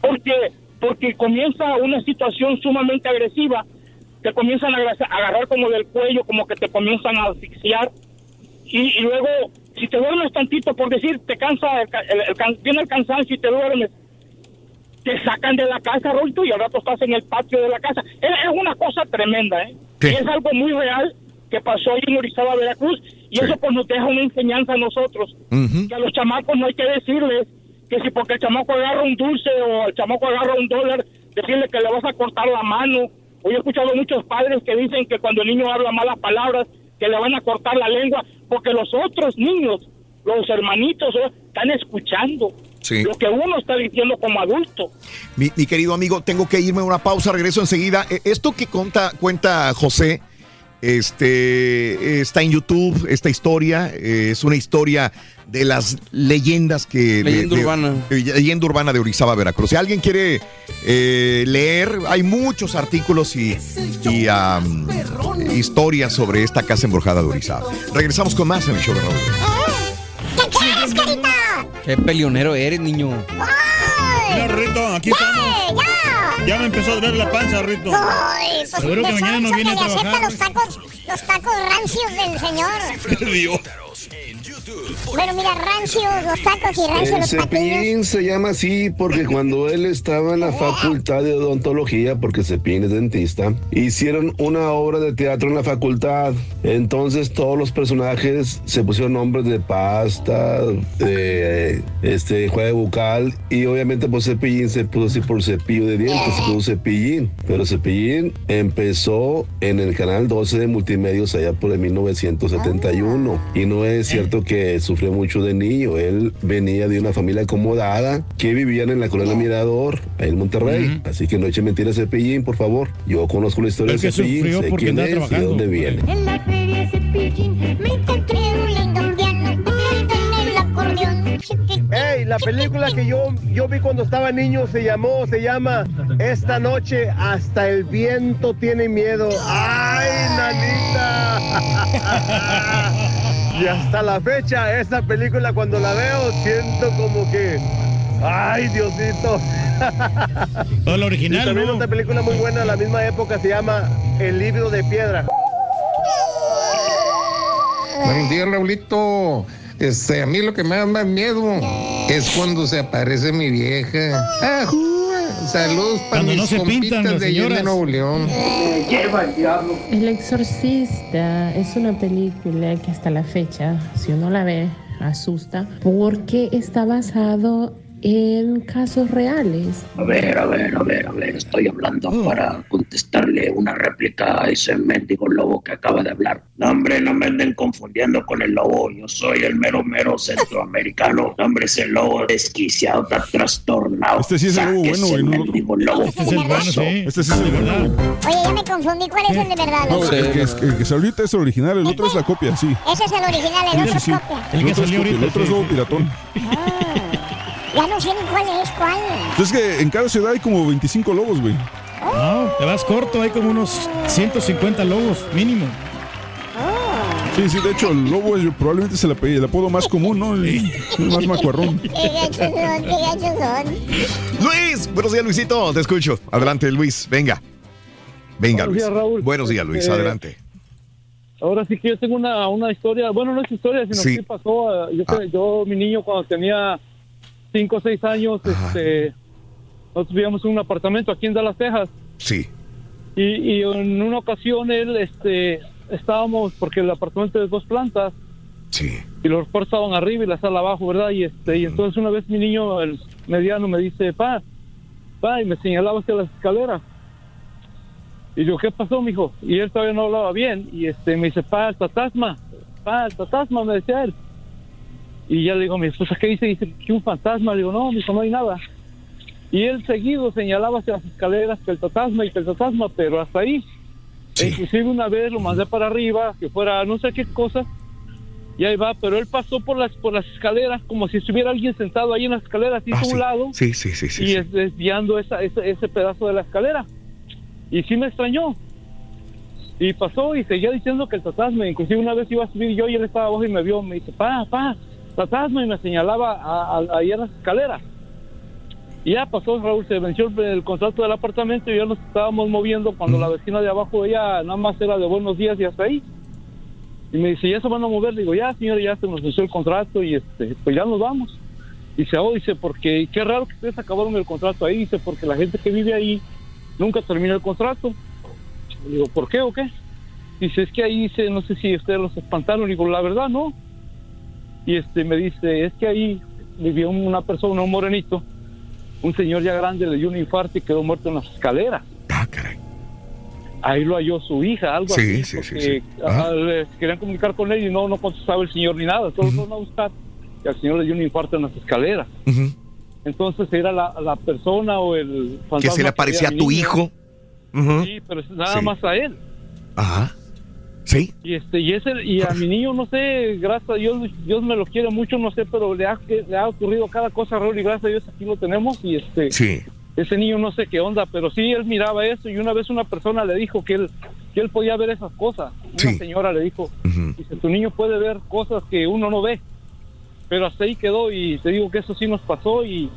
Porque, porque comienza una situación sumamente agresiva, te comienzan a agarrar como del cuello, como que te comienzan a asfixiar y, y luego si te duermes tantito por decir te cansa el, el- el can- viene el cansancio y te duermes te sacan de la casa Rolito y al rato estás en el patio de la casa. Es, es una cosa tremenda ¿eh? es algo muy real que pasó ahí en Orizaba Veracruz y eso pues nos deja una enseñanza a nosotros. Que a los chamacos no hay que decirles que si porque el chamaco agarra un dulce o el chamaco agarra un dólar decirle que le vas a cortar la mano. Hoy he escuchado muchos padres que dicen que cuando el niño habla malas palabras, que le van a cortar la lengua, porque los otros niños, los hermanitos, ¿eh? están escuchando Sí. lo que uno está diciendo como adulto. Mi, mi querido amigo, tengo que irme a una pausa, regreso enseguida. Eh, Esto que cuenta, cuenta José, este, está en YouTube, esta historia, eh, es una historia de las leyendas que... Leyenda de- urbana. de- leyenda urbana de Orizaba, Veracruz. Si alguien quiere eh, leer, hay muchos artículos y, y, historias sobre esta casa embrujada de Orizaba. Regresamos con más en el show de Raúl. ¿Qué quieres, carita? Qué peleonero eres, niño. Mira, Rito, aquí estamos. Ya me empezó a doler la panza, Rito. Ay, pues Seguro que mañana no viene a trabajar. los tacos, los tacos rancios del señor. Bueno, mira, rancios los tacos y rancios El los. Cepillín se llama así porque cuando él estaba en la facultad de odontología, porque Cepillín es dentista, hicieron una obra de teatro en la facultad. Entonces todos los personajes se pusieron nombres de pasta, de este juego bucal y obviamente pues Cepillín se puso así por cepillo de dientes, se puso Cepillín. Pero Cepillín empezó en el canal 12 de multimedios allá por el 1971 y no es cierto que sufrió mucho de niño. Él venía de una familia acomodada que vivían en la colonia Mirador, ahí en Monterrey. Así que no eche mentiras Cepillín, por favor. Yo conozco la historia El de que Cepillín, sufrió sé porque quién es y de trabajando. dónde viene. En la feria Cepillín me encontré un lindo piano tocando en el acordeón. Hey, la película que yo, yo vi cuando estaba niño se llamó, se llama Esta noche hasta el viento tiene miedo. ¡Ay, nanita! y hasta la fecha, esa película cuando la veo siento como que... ¡Ay, Diosito! Todo lo original, Y también ¿no? otra película muy buena de la misma época se llama El libro de piedra. Buenos días, Raulito. Este, a mí lo que me da más miedo es cuando se aparece mi vieja. ¡Ajú! Saludos para Cuando mis no se pintan las de señoras. Nuevo León. Lleva el diablo. El Exorcista es una película que hasta la fecha, si uno la ve, asusta, porque está basado en casos reales. A ver, a ver, a ver, a ver, estoy hablando para contestarle una réplica a ese mendigo lobo que acaba de hablar. No, hombre, no me anden confundiendo con el lobo. Yo soy el mero, mero centroamericano. No, hombre, ese lobo desquiciado, está trastornado. Este sí es el lobo bueno, güey, no- mendigo lobo. Este es el bueno, sí. Este sí es el bueno. Oye, ya me confundí. ¿Cuál es el de verdad? No, loco? el, que, es- el que salió ahorita es el original, el otro es la copia, sí. Ese es el original, el otro es copia. El, otro es copia, el otro es lobo piratón. Ya no sé ni cuál es cuál. Entonces que en cada ciudad hay como 25 lobos, güey. No, te vas corto, hay como unos 150 lobos mínimo. Sí, sí, de hecho el lobo es- probablemente es el, ape- el apodo más común, ¿no? El, el más macuarrón. Qué gachos son, qué gachos son. Luis, buenos días, Luisito. Te escucho. Adelante, Luis. Venga. Venga, Buenos Luis. días, Raúl. Buenos días, Luis. Eh, Adelante. Ahora sí que yo tengo una, una historia, bueno, no es historia, sino Sí. que pasó. eh, Yo, que- yo, mi niño, cuando tenía 5 o 6 años, este, nosotros vivíamos en un apartamento aquí en Dallas, Texas. Sí. Y, y en una ocasión él, este, estábamos, porque el apartamento es dos plantas. Sí. Y los cuartos estaban arriba y la sala abajo, ¿verdad? Y este, y entonces una vez mi niño, el mediano, me dice, pa, pa, y me señalaba hacia las escaleras. Y yo, ¿qué pasó, mijo? Y él todavía no hablaba bien. Y este me dice, pa, el fantasma. Pa, el fantasma, me decía él. Y ya le digo a mi esposa, ¿qué dice? Dice que un fantasma. Le digo, no, mijo, no hay nada. Y él seguido señalaba hacia las escaleras que el fantasma y que el fantasma, pero hasta ahí. E Inclusive una vez lo mandé para arriba, que fuera no sé qué cosa, y ahí va, pero él pasó por las por las escaleras como si estuviera alguien sentado ahí en las escaleras, hizo Ah, un sí. lado Sí, sí, sí, sí. y sí. es- desviando esa, ese, ese pedazo de la escalera. Y sí me extrañó. Y pasó y seguía diciendo que el fantasma, inclusive una vez iba a subir yo y él estaba abajo y me vio, me dice, pa, pa, fantasma, y me señalaba a- a- ahí en las escaleras. Y ya pasó, Raúl, se venció el, el contrato del apartamento y ya nos estábamos moviendo cuando la vecina de abajo, ella nada más era de buenos días y hasta ahí. Y me dice, ¿ya se van a mover? Le digo, ya, señor, ya se nos venció el contrato y este, pues ya nos vamos. Dice, oh, dice, porque qué raro que ustedes acabaron el contrato ahí. Dice, porque la gente que vive ahí nunca termina el contrato. Le digo, ¿por qué o qué? Dice, es que ahí dice, no sé si ustedes los espantaron. Le digo, la verdad, no. Y este me dice, es que ahí vivió una persona, un morenito, un señor ya grande, le dio un infarto y quedó muerto en las escaleras. Ahí lo halló su hija, algo Sí, así. sí, sí, sí. le- querían comunicar con él y no, no contestaba el señor ni nada. Solo fueron a buscar y al señor le dio un infarto en las escaleras. Entonces era la, la persona o el Que fantasma se le aparecía a tu niño. hijo. Sí, pero nada Sí. más a él. Ajá. Sí. Y este y ese y a mi niño no sé, gracias a Dios, Dios me lo quiere mucho, no sé, pero le ha le ha ocurrido cada cosa, Raúl, y gracias a Dios aquí lo tenemos y este Sí. ese niño no sé qué onda, pero sí él miraba eso y una vez una persona le dijo que él que él podía ver esas cosas. Una señora le dijo, dice, tu niño puede ver cosas que uno no ve. Pero hasta ahí quedó y te digo que eso sí nos pasó y,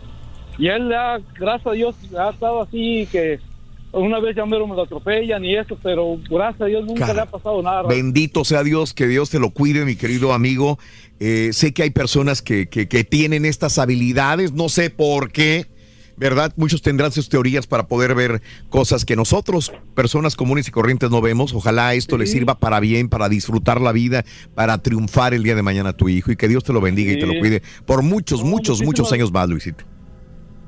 y él ha, gracias a Dios, ha estado así que una vez ya me lo atropellan y eso, pero gracias a Dios nunca Cara, le ha pasado nada. Raúl. Bendito sea Dios, que Dios te lo cuide, mi querido amigo. Eh, sé que hay personas que, que- que tienen estas habilidades, no sé por qué, ¿verdad? Muchos tendrán sus teorías para poder ver cosas que nosotros, personas comunes y corrientes, no vemos. Ojalá esto le sirva para bien, para disfrutar la vida, para triunfar el día de mañana a tu hijo y que Dios te lo bendiga y te lo Sí. cuide por muchos, muchos, muchos muchísimas- años más, Luisito.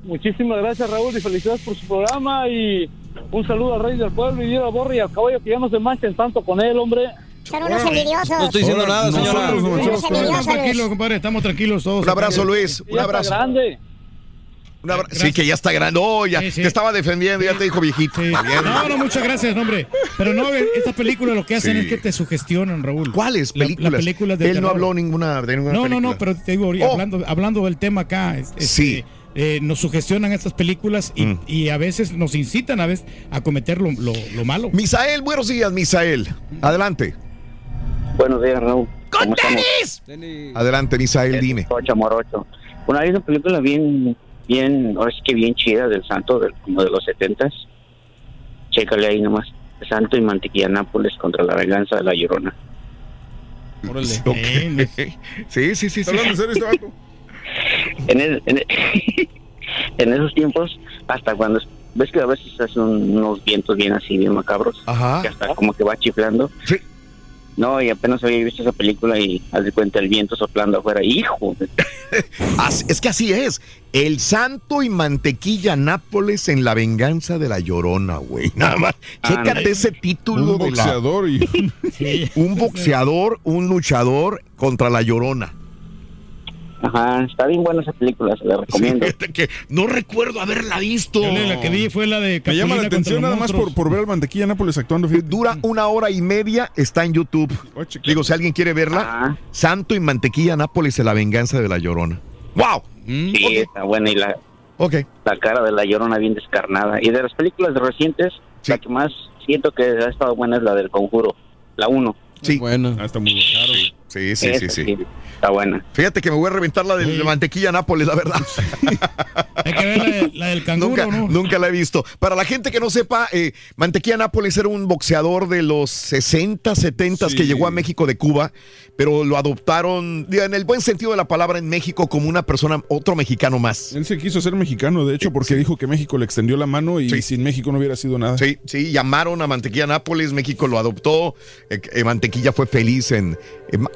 Muchísimas gracias Raúl y felicidades por su programa y un saludo al rey del pueblo y Dios al borre y al caballo que ya no se manchen tanto con él, hombre. Son unos envidiosos. No estoy diciendo nada, señora. Nosotros, Nosotros, nosotros, estamos tranquilos, compadre, estamos tranquilos todos. Un abrazo, Luis. Un abrazo. grande. Sí, que ya está grande. Oh, ya te estaba defendiendo, ya te dijo viejito. No, no, muchas gracias, hombre. Pero no, estas películas lo que hacen Sí. es que te sugestionan, Raúl. ¿Cuáles La- películas? las películas de Él no terror. habló ninguna de ninguna No, no, película. no, pero te digo, Oh. hablando, hablando del tema acá, es- este, Sí. Eh, nos sugestionan estas películas y, y a veces nos incitan a veces a cometer lo, lo- lo malo. Misael, buenos días, Misael. Adelante. Buenos días, Raúl. ¿Cómo estamos? Adelante, Misael, dime. Ocho, morocho. Bueno, hay una película bien, bien, ahora sí que bien chida del santo, del, como de los setentas. Chécale ahí nomás. Santo y Mantequilla Nápoles contra la venganza de la Llorona. Ok. Sí, sí, sí. sí. ¿Hablando en el- en, el- en esos tiempos, hasta cuando... ¿Ves que a veces hacen unos vientos bien así, bien macabros? Ajá. Que hasta como que va chiflando. Sí. No, y apenas había visto esa película y haz de cuenta el viento soplando afuera. ¡Hijo! Es que así es. El santo y mantequilla Nápoles en la venganza de la llorona, güey. Nada más. Chécate ese título Un de la- boxeador y... un boxeador, un luchador contra la llorona. Ajá, está bien buena esa película, se la recomiendo. que no recuerdo haberla visto. Yo la que vi fue la de Me llama la atención nada más por, ver al mantequilla Nápoles actuando. Dura una hora y media, está en YouTube. Digo, si alguien quiere verla, Santo y Mantequilla Nápoles en la venganza de la llorona. ¡Wow! Sí, está buena y la, Ok. la cara de la llorona bien descarnada. Y de las películas recientes, la que más siento que ha estado buena es la del conjuro, la 1. Sí. Buena. Ah, está muy bueno. Sí, sí, sí, sí. Está buena. Fíjate que me voy a reventar la de la mantequilla Nápoles, la verdad. Hay que ver la, de- la del canguro, nunca, ¿no? nunca la he visto. Para la gente que no sepa, eh, Mantequilla Nápoles era un boxeador de los 60, 70 que llegó a México de Cuba, pero lo adoptaron, en el buen sentido de la palabra, en México como una persona, otro mexicano más. Él se quiso ser mexicano, de hecho, porque dijo que México le extendió la mano y sin México no hubiera sido nada. Sí, sí, llamaron a Mantequilla Nápoles, México lo adoptó, eh, eh, Mantequilla fue feliz en...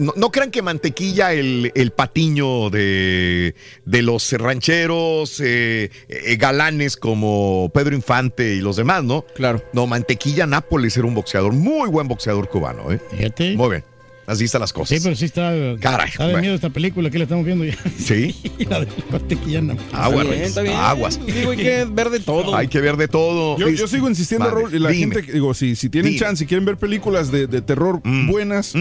no, no crean que Mantequilla, el, el patiño de, de los rancheros, eh, eh, galanes como Pedro Infante y los demás, ¿no? Claro. No, Mantequilla Nápoles era un boxeador, muy buen boxeador cubano, ¿eh? Fíjate. Muy bien, así están las Sí, cosas. pero sí está, Caray, está de bueno. miedo esta película que la estamos viendo ya. Sí, la de la mantequilla Nápoles. aguas, bien, Reyes, está bien. aguas. Digo, hay que ver de todo. Hay que ver de todo. Yo, sigo insistiendo, Raúl, y la dime. gente, digo, si, si tienen Dime. chance, si quieren ver películas de, de terror buenas,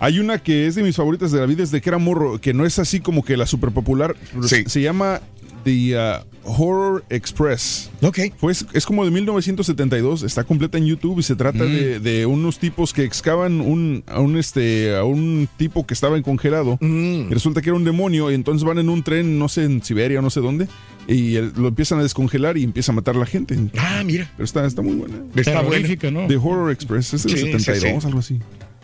hay una que es de mis favoritas de la vida desde que era morro, que no es así como que la super popular, Sí. se llama The uh, Horror Express. Ok. Pues es como de 1972, está completa en YouTube y se trata de, de unos tipos que excavan un, a, un este, a un tipo que estaba en congelado. Y resulta que era un demonio y entonces van en un tren, no sé, en Siberia, no sé dónde, y el- lo empiezan a descongelar y empieza a matar a la gente. Ah, mira. Pero está, está muy buena. Está buena. ¿no? The Horror Express, es del Sí, sí, 72, sí. algo así.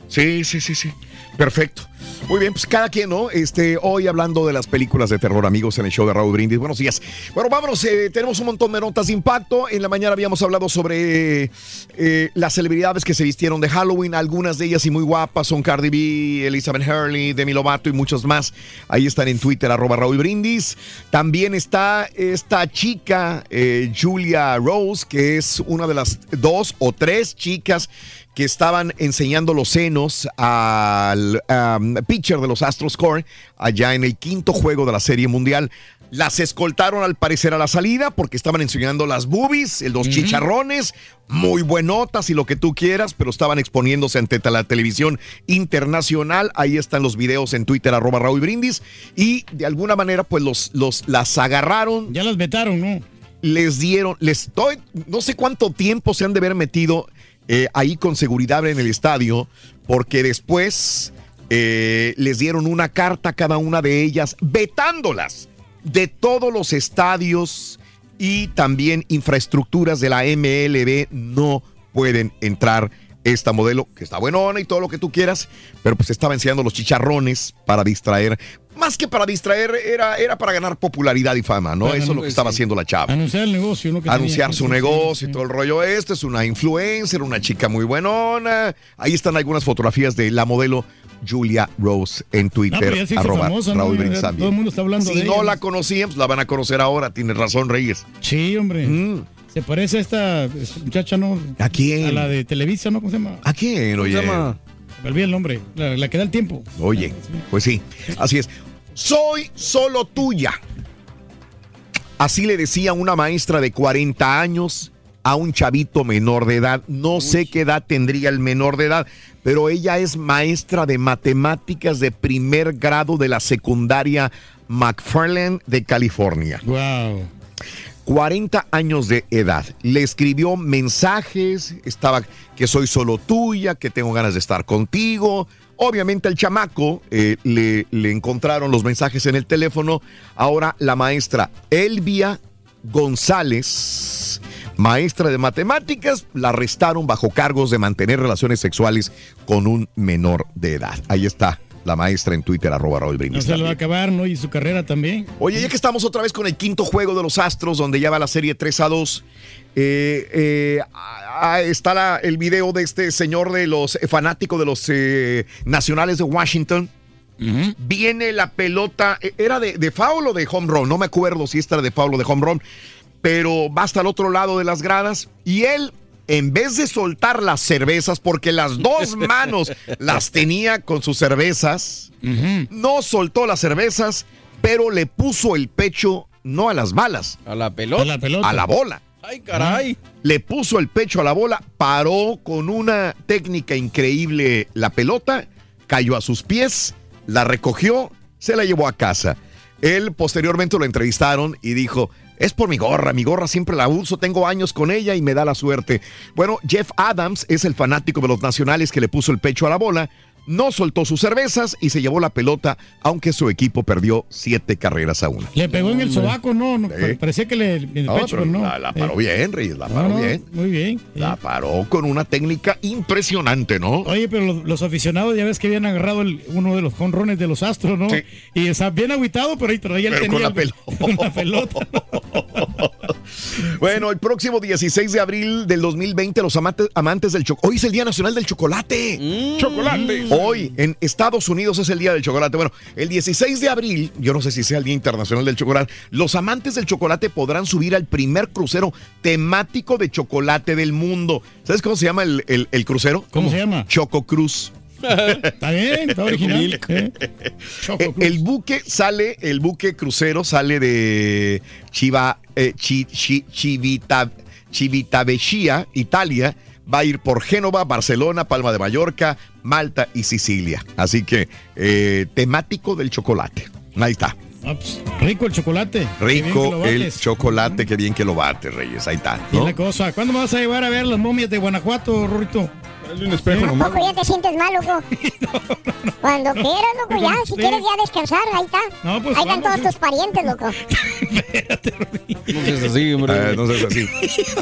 Sí, sí, sí, sí. Perfecto. Muy bien, pues cada quien, ¿no? Este, hoy hablando de las películas de terror, amigos, en el show de Raúl Brindis. Buenos días. Bueno, vámonos. eh, tenemos un montón de notas de impacto. En la mañana habíamos hablado sobre eh, las celebridades que se vistieron de Halloween. Algunas de ellas y muy guapas son Cardi B, Elizabeth Hurley, Demi Lovato y muchos más. Ahí están en Twitter, arroba Raúl Brindis. También está esta chica, eh, Julia Rose, que es una de las dos o tres chicas que estaban enseñando los senos al um, pitcher de los Astros Core allá en el quinto juego de la Serie Mundial. Las escoltaron al parecer a la salida porque estaban enseñando las boobies, los chicharrones, muy buenotas y lo que tú quieras, pero estaban exponiéndose ante la televisión internacional. Ahí están los videos en Twitter, arroba Raúl Brindis. Y de alguna manera, pues los, los, las agarraron. Ya las vetaron, ¿no? Les dieron, les doy, no sé cuánto tiempo se han de haber metido eh, ahí con seguridad en el estadio, porque después eh, les dieron una carta a cada una de ellas, vetándolas de todos los estadios y también infraestructuras de la MLB. No pueden entrar esta modelo, que está buenona y todo lo que tú quieras, pero pues estaba enseñando los chicharrones para distraer. Más que para distraer, era, era para ganar popularidad y fama, ¿no? Para Eso es lo que estaba sí. haciendo la chava Anunciar el negocio, ¿no? Que anunciar tenía. su negocio y todo el rollo este. Es una influencer, una chica muy buenona. Ahí están algunas fotografías de la modelo Julia Rose en No, Twitter. pero arroba famosa, ¿no? Raúl Brindis todo el mundo está hablando si de no ella, la ¿no? conocían, pues la van a conocer ahora. Tienes razón, Reyes. Sí, hombre. Se parece a esta esta muchacha, ¿no? ¿A quién? A la de Televisa, ¿no? ¿Cómo se llama? ¿A quién, ¿Cómo oye? se llama? Me olvidé el nombre. La, la que da el tiempo. Oye, pues sí, así es. Soy solo tuya. Así le decía una maestra de 40 años a un chavito menor de edad. No sé qué edad tendría el menor de edad, pero ella es maestra de matemáticas de primer grado de la secundaria McFarland de California. Wow. 40 años de edad. Le escribió mensajes, estaba que soy solo tuya, que tengo ganas de estar contigo. Obviamente el chamaco eh, le, le encontraron los mensajes en el teléfono. Ahora la maestra Elvia González, maestra de matemáticas, la arrestaron bajo cargos de mantener relaciones sexuales con un menor de edad. Ahí está la maestra en Twitter, arroba Raúl No se le va a acabar, ¿no? Y su carrera también. Oye, ya que estamos otra vez con el quinto juego de los Astros, donde ya va la serie 3 a 2, eh, eh, ah, está la- el video de este señor de los eh, fanáticos de los eh, nacionales de Washington. Viene la pelota, era de, de foul o de home run, no me acuerdo si esta era de foul o de home run, pero va hasta el otro lado de las gradas y él, en vez de soltar las cervezas, porque las dos manos las tenía con sus cervezas, no soltó las cervezas, pero le puso el pecho no a las balas, a la pelota, A la pelota. a la bola. Ay, caray. Le puso el pecho a la bola, paró con una técnica increíble la pelota, cayó a sus pies, la recogió, se la llevó a casa. Él posteriormente lo entrevistaron y dijo, es por mi gorra, mi gorra siempre la uso, tengo años con ella y me da la suerte. Bueno, Jeff Adams es el fanático de los nacionales que le puso el pecho a la bola, no soltó sus cervezas y se llevó la pelota, aunque su equipo perdió siete carreras a una. Le pegó en el sobaco, no, no, Sí. parecía que le en el No, pecho, no. la, la paró Eh, bien, Reyes, la paró no, bien. Muy bien. La paró con una técnica impresionante, ¿no? Oye, pero los, los aficionados ya ves que habían agarrado el- uno de los jonrones de los astros, ¿no? Y está bien aguitado, pero ahí todavía él Pero con tenía la pelota. con la pelota. Bueno, el próximo 16 de abril del 2020, los amantes, amantes del chocolate. Hoy es el Día Nacional del Chocolate. Chocolate. Hoy en Estados Unidos es el Día del Chocolate. Bueno, el 16 de abril, yo no sé si sea el Día Internacional del Chocolate, los amantes del chocolate podrán subir al primer crucero temático de chocolate del mundo. ¿Sabes cómo se llama el, el- el crucero? ¿Cómo se llama? Choco Cruz. Está bien, está original. ¿eh? Eh, el buque sale, el buque crucero sale de Chiva, eh, Chi- Chi- Civita- Civitavecchia, Italia. Va a ir por Génova, Barcelona, Palma de Mallorca, Malta y Sicilia. Así que eh, temático del chocolate. Ahí está. Ah, pues, rico el chocolate. Rico el chocolate, qué bien que lo bate, Reyes. Ahí está. Y ¿no? la cosa. ¿Cuándo me vas a llevar a ver las momias de Guanajuato, Rorito? un espejo nomás. Tampoco ya te sientes mal, loco. Cuando quieras, loco, ya. Si Sí. quieres ya descansar, ahí está. No, pues ahí están vamos, todos tus parientes, loco. No seas así, hombre. Eh, no seas así.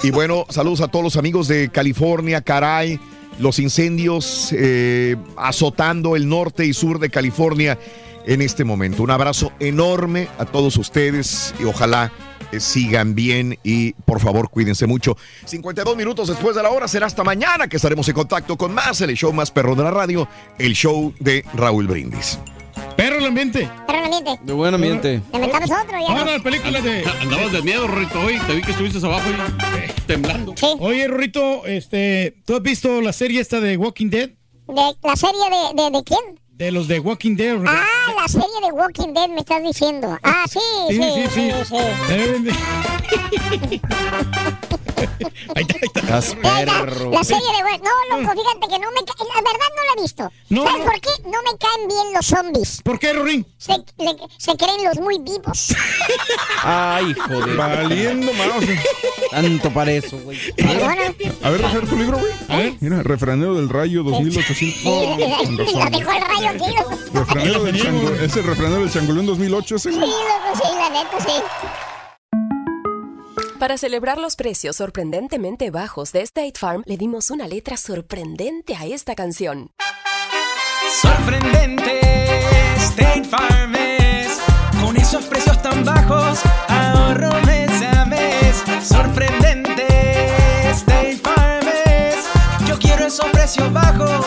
Y bueno, saludos a todos los amigos de California, caray. Los incendios eh, azotando el norte y sur de California en este momento. Un abrazo enorme a todos ustedes y ojalá eh, sigan bien y por favor cuídense mucho. 52 minutos después de la hora será hasta mañana que estaremos en contacto con más, el show más perro de la radio, el show de Raúl Brindis. Perro el ambiente. Pero no miente. De buen ambiente. Le metamos otro ya. Ahora película de. Andabas de miedo, Rito, hoy. Te vi que estuviste abajo y temblando. Oye, Rorito, este, ¿tú has visto la serie esta de Walking Dead? De, ¿La serie de, de, de quién? De los de Walking Dead. Ah, la serie de Walking Dead me estás diciendo. Ah, sí, sí, sí, sí. Eh, Estás Ahí está, perro. La serie de Walking No, loco, fíjate que no me ca- La verdad no la he visto. No, ¿Sabes no. por qué? No me caen bien los zombies. ¿Por qué, Rorín? Se, le- se creen los muy vivos. Ay, joder. Valiendo mouse. Tanto para eso, güey. A ver, Rafael, tu libro, güey. A ver. Mira, refranero del rayo 2800. No, no, no, con La dejó el rayo loco. Refranero del chango, es el refranero del changolón 2008 ese, Sí, loco, sí, la neta, sí. Para celebrar los precios sorprendentemente bajos de State Farm, le dimos una letra sorprendente a esta canción. Sorprendente, State Farm es. Con esos precios tan bajos, ahorro mes a mes. Sorprendente, State Farm es. Yo quiero esos precios bajos,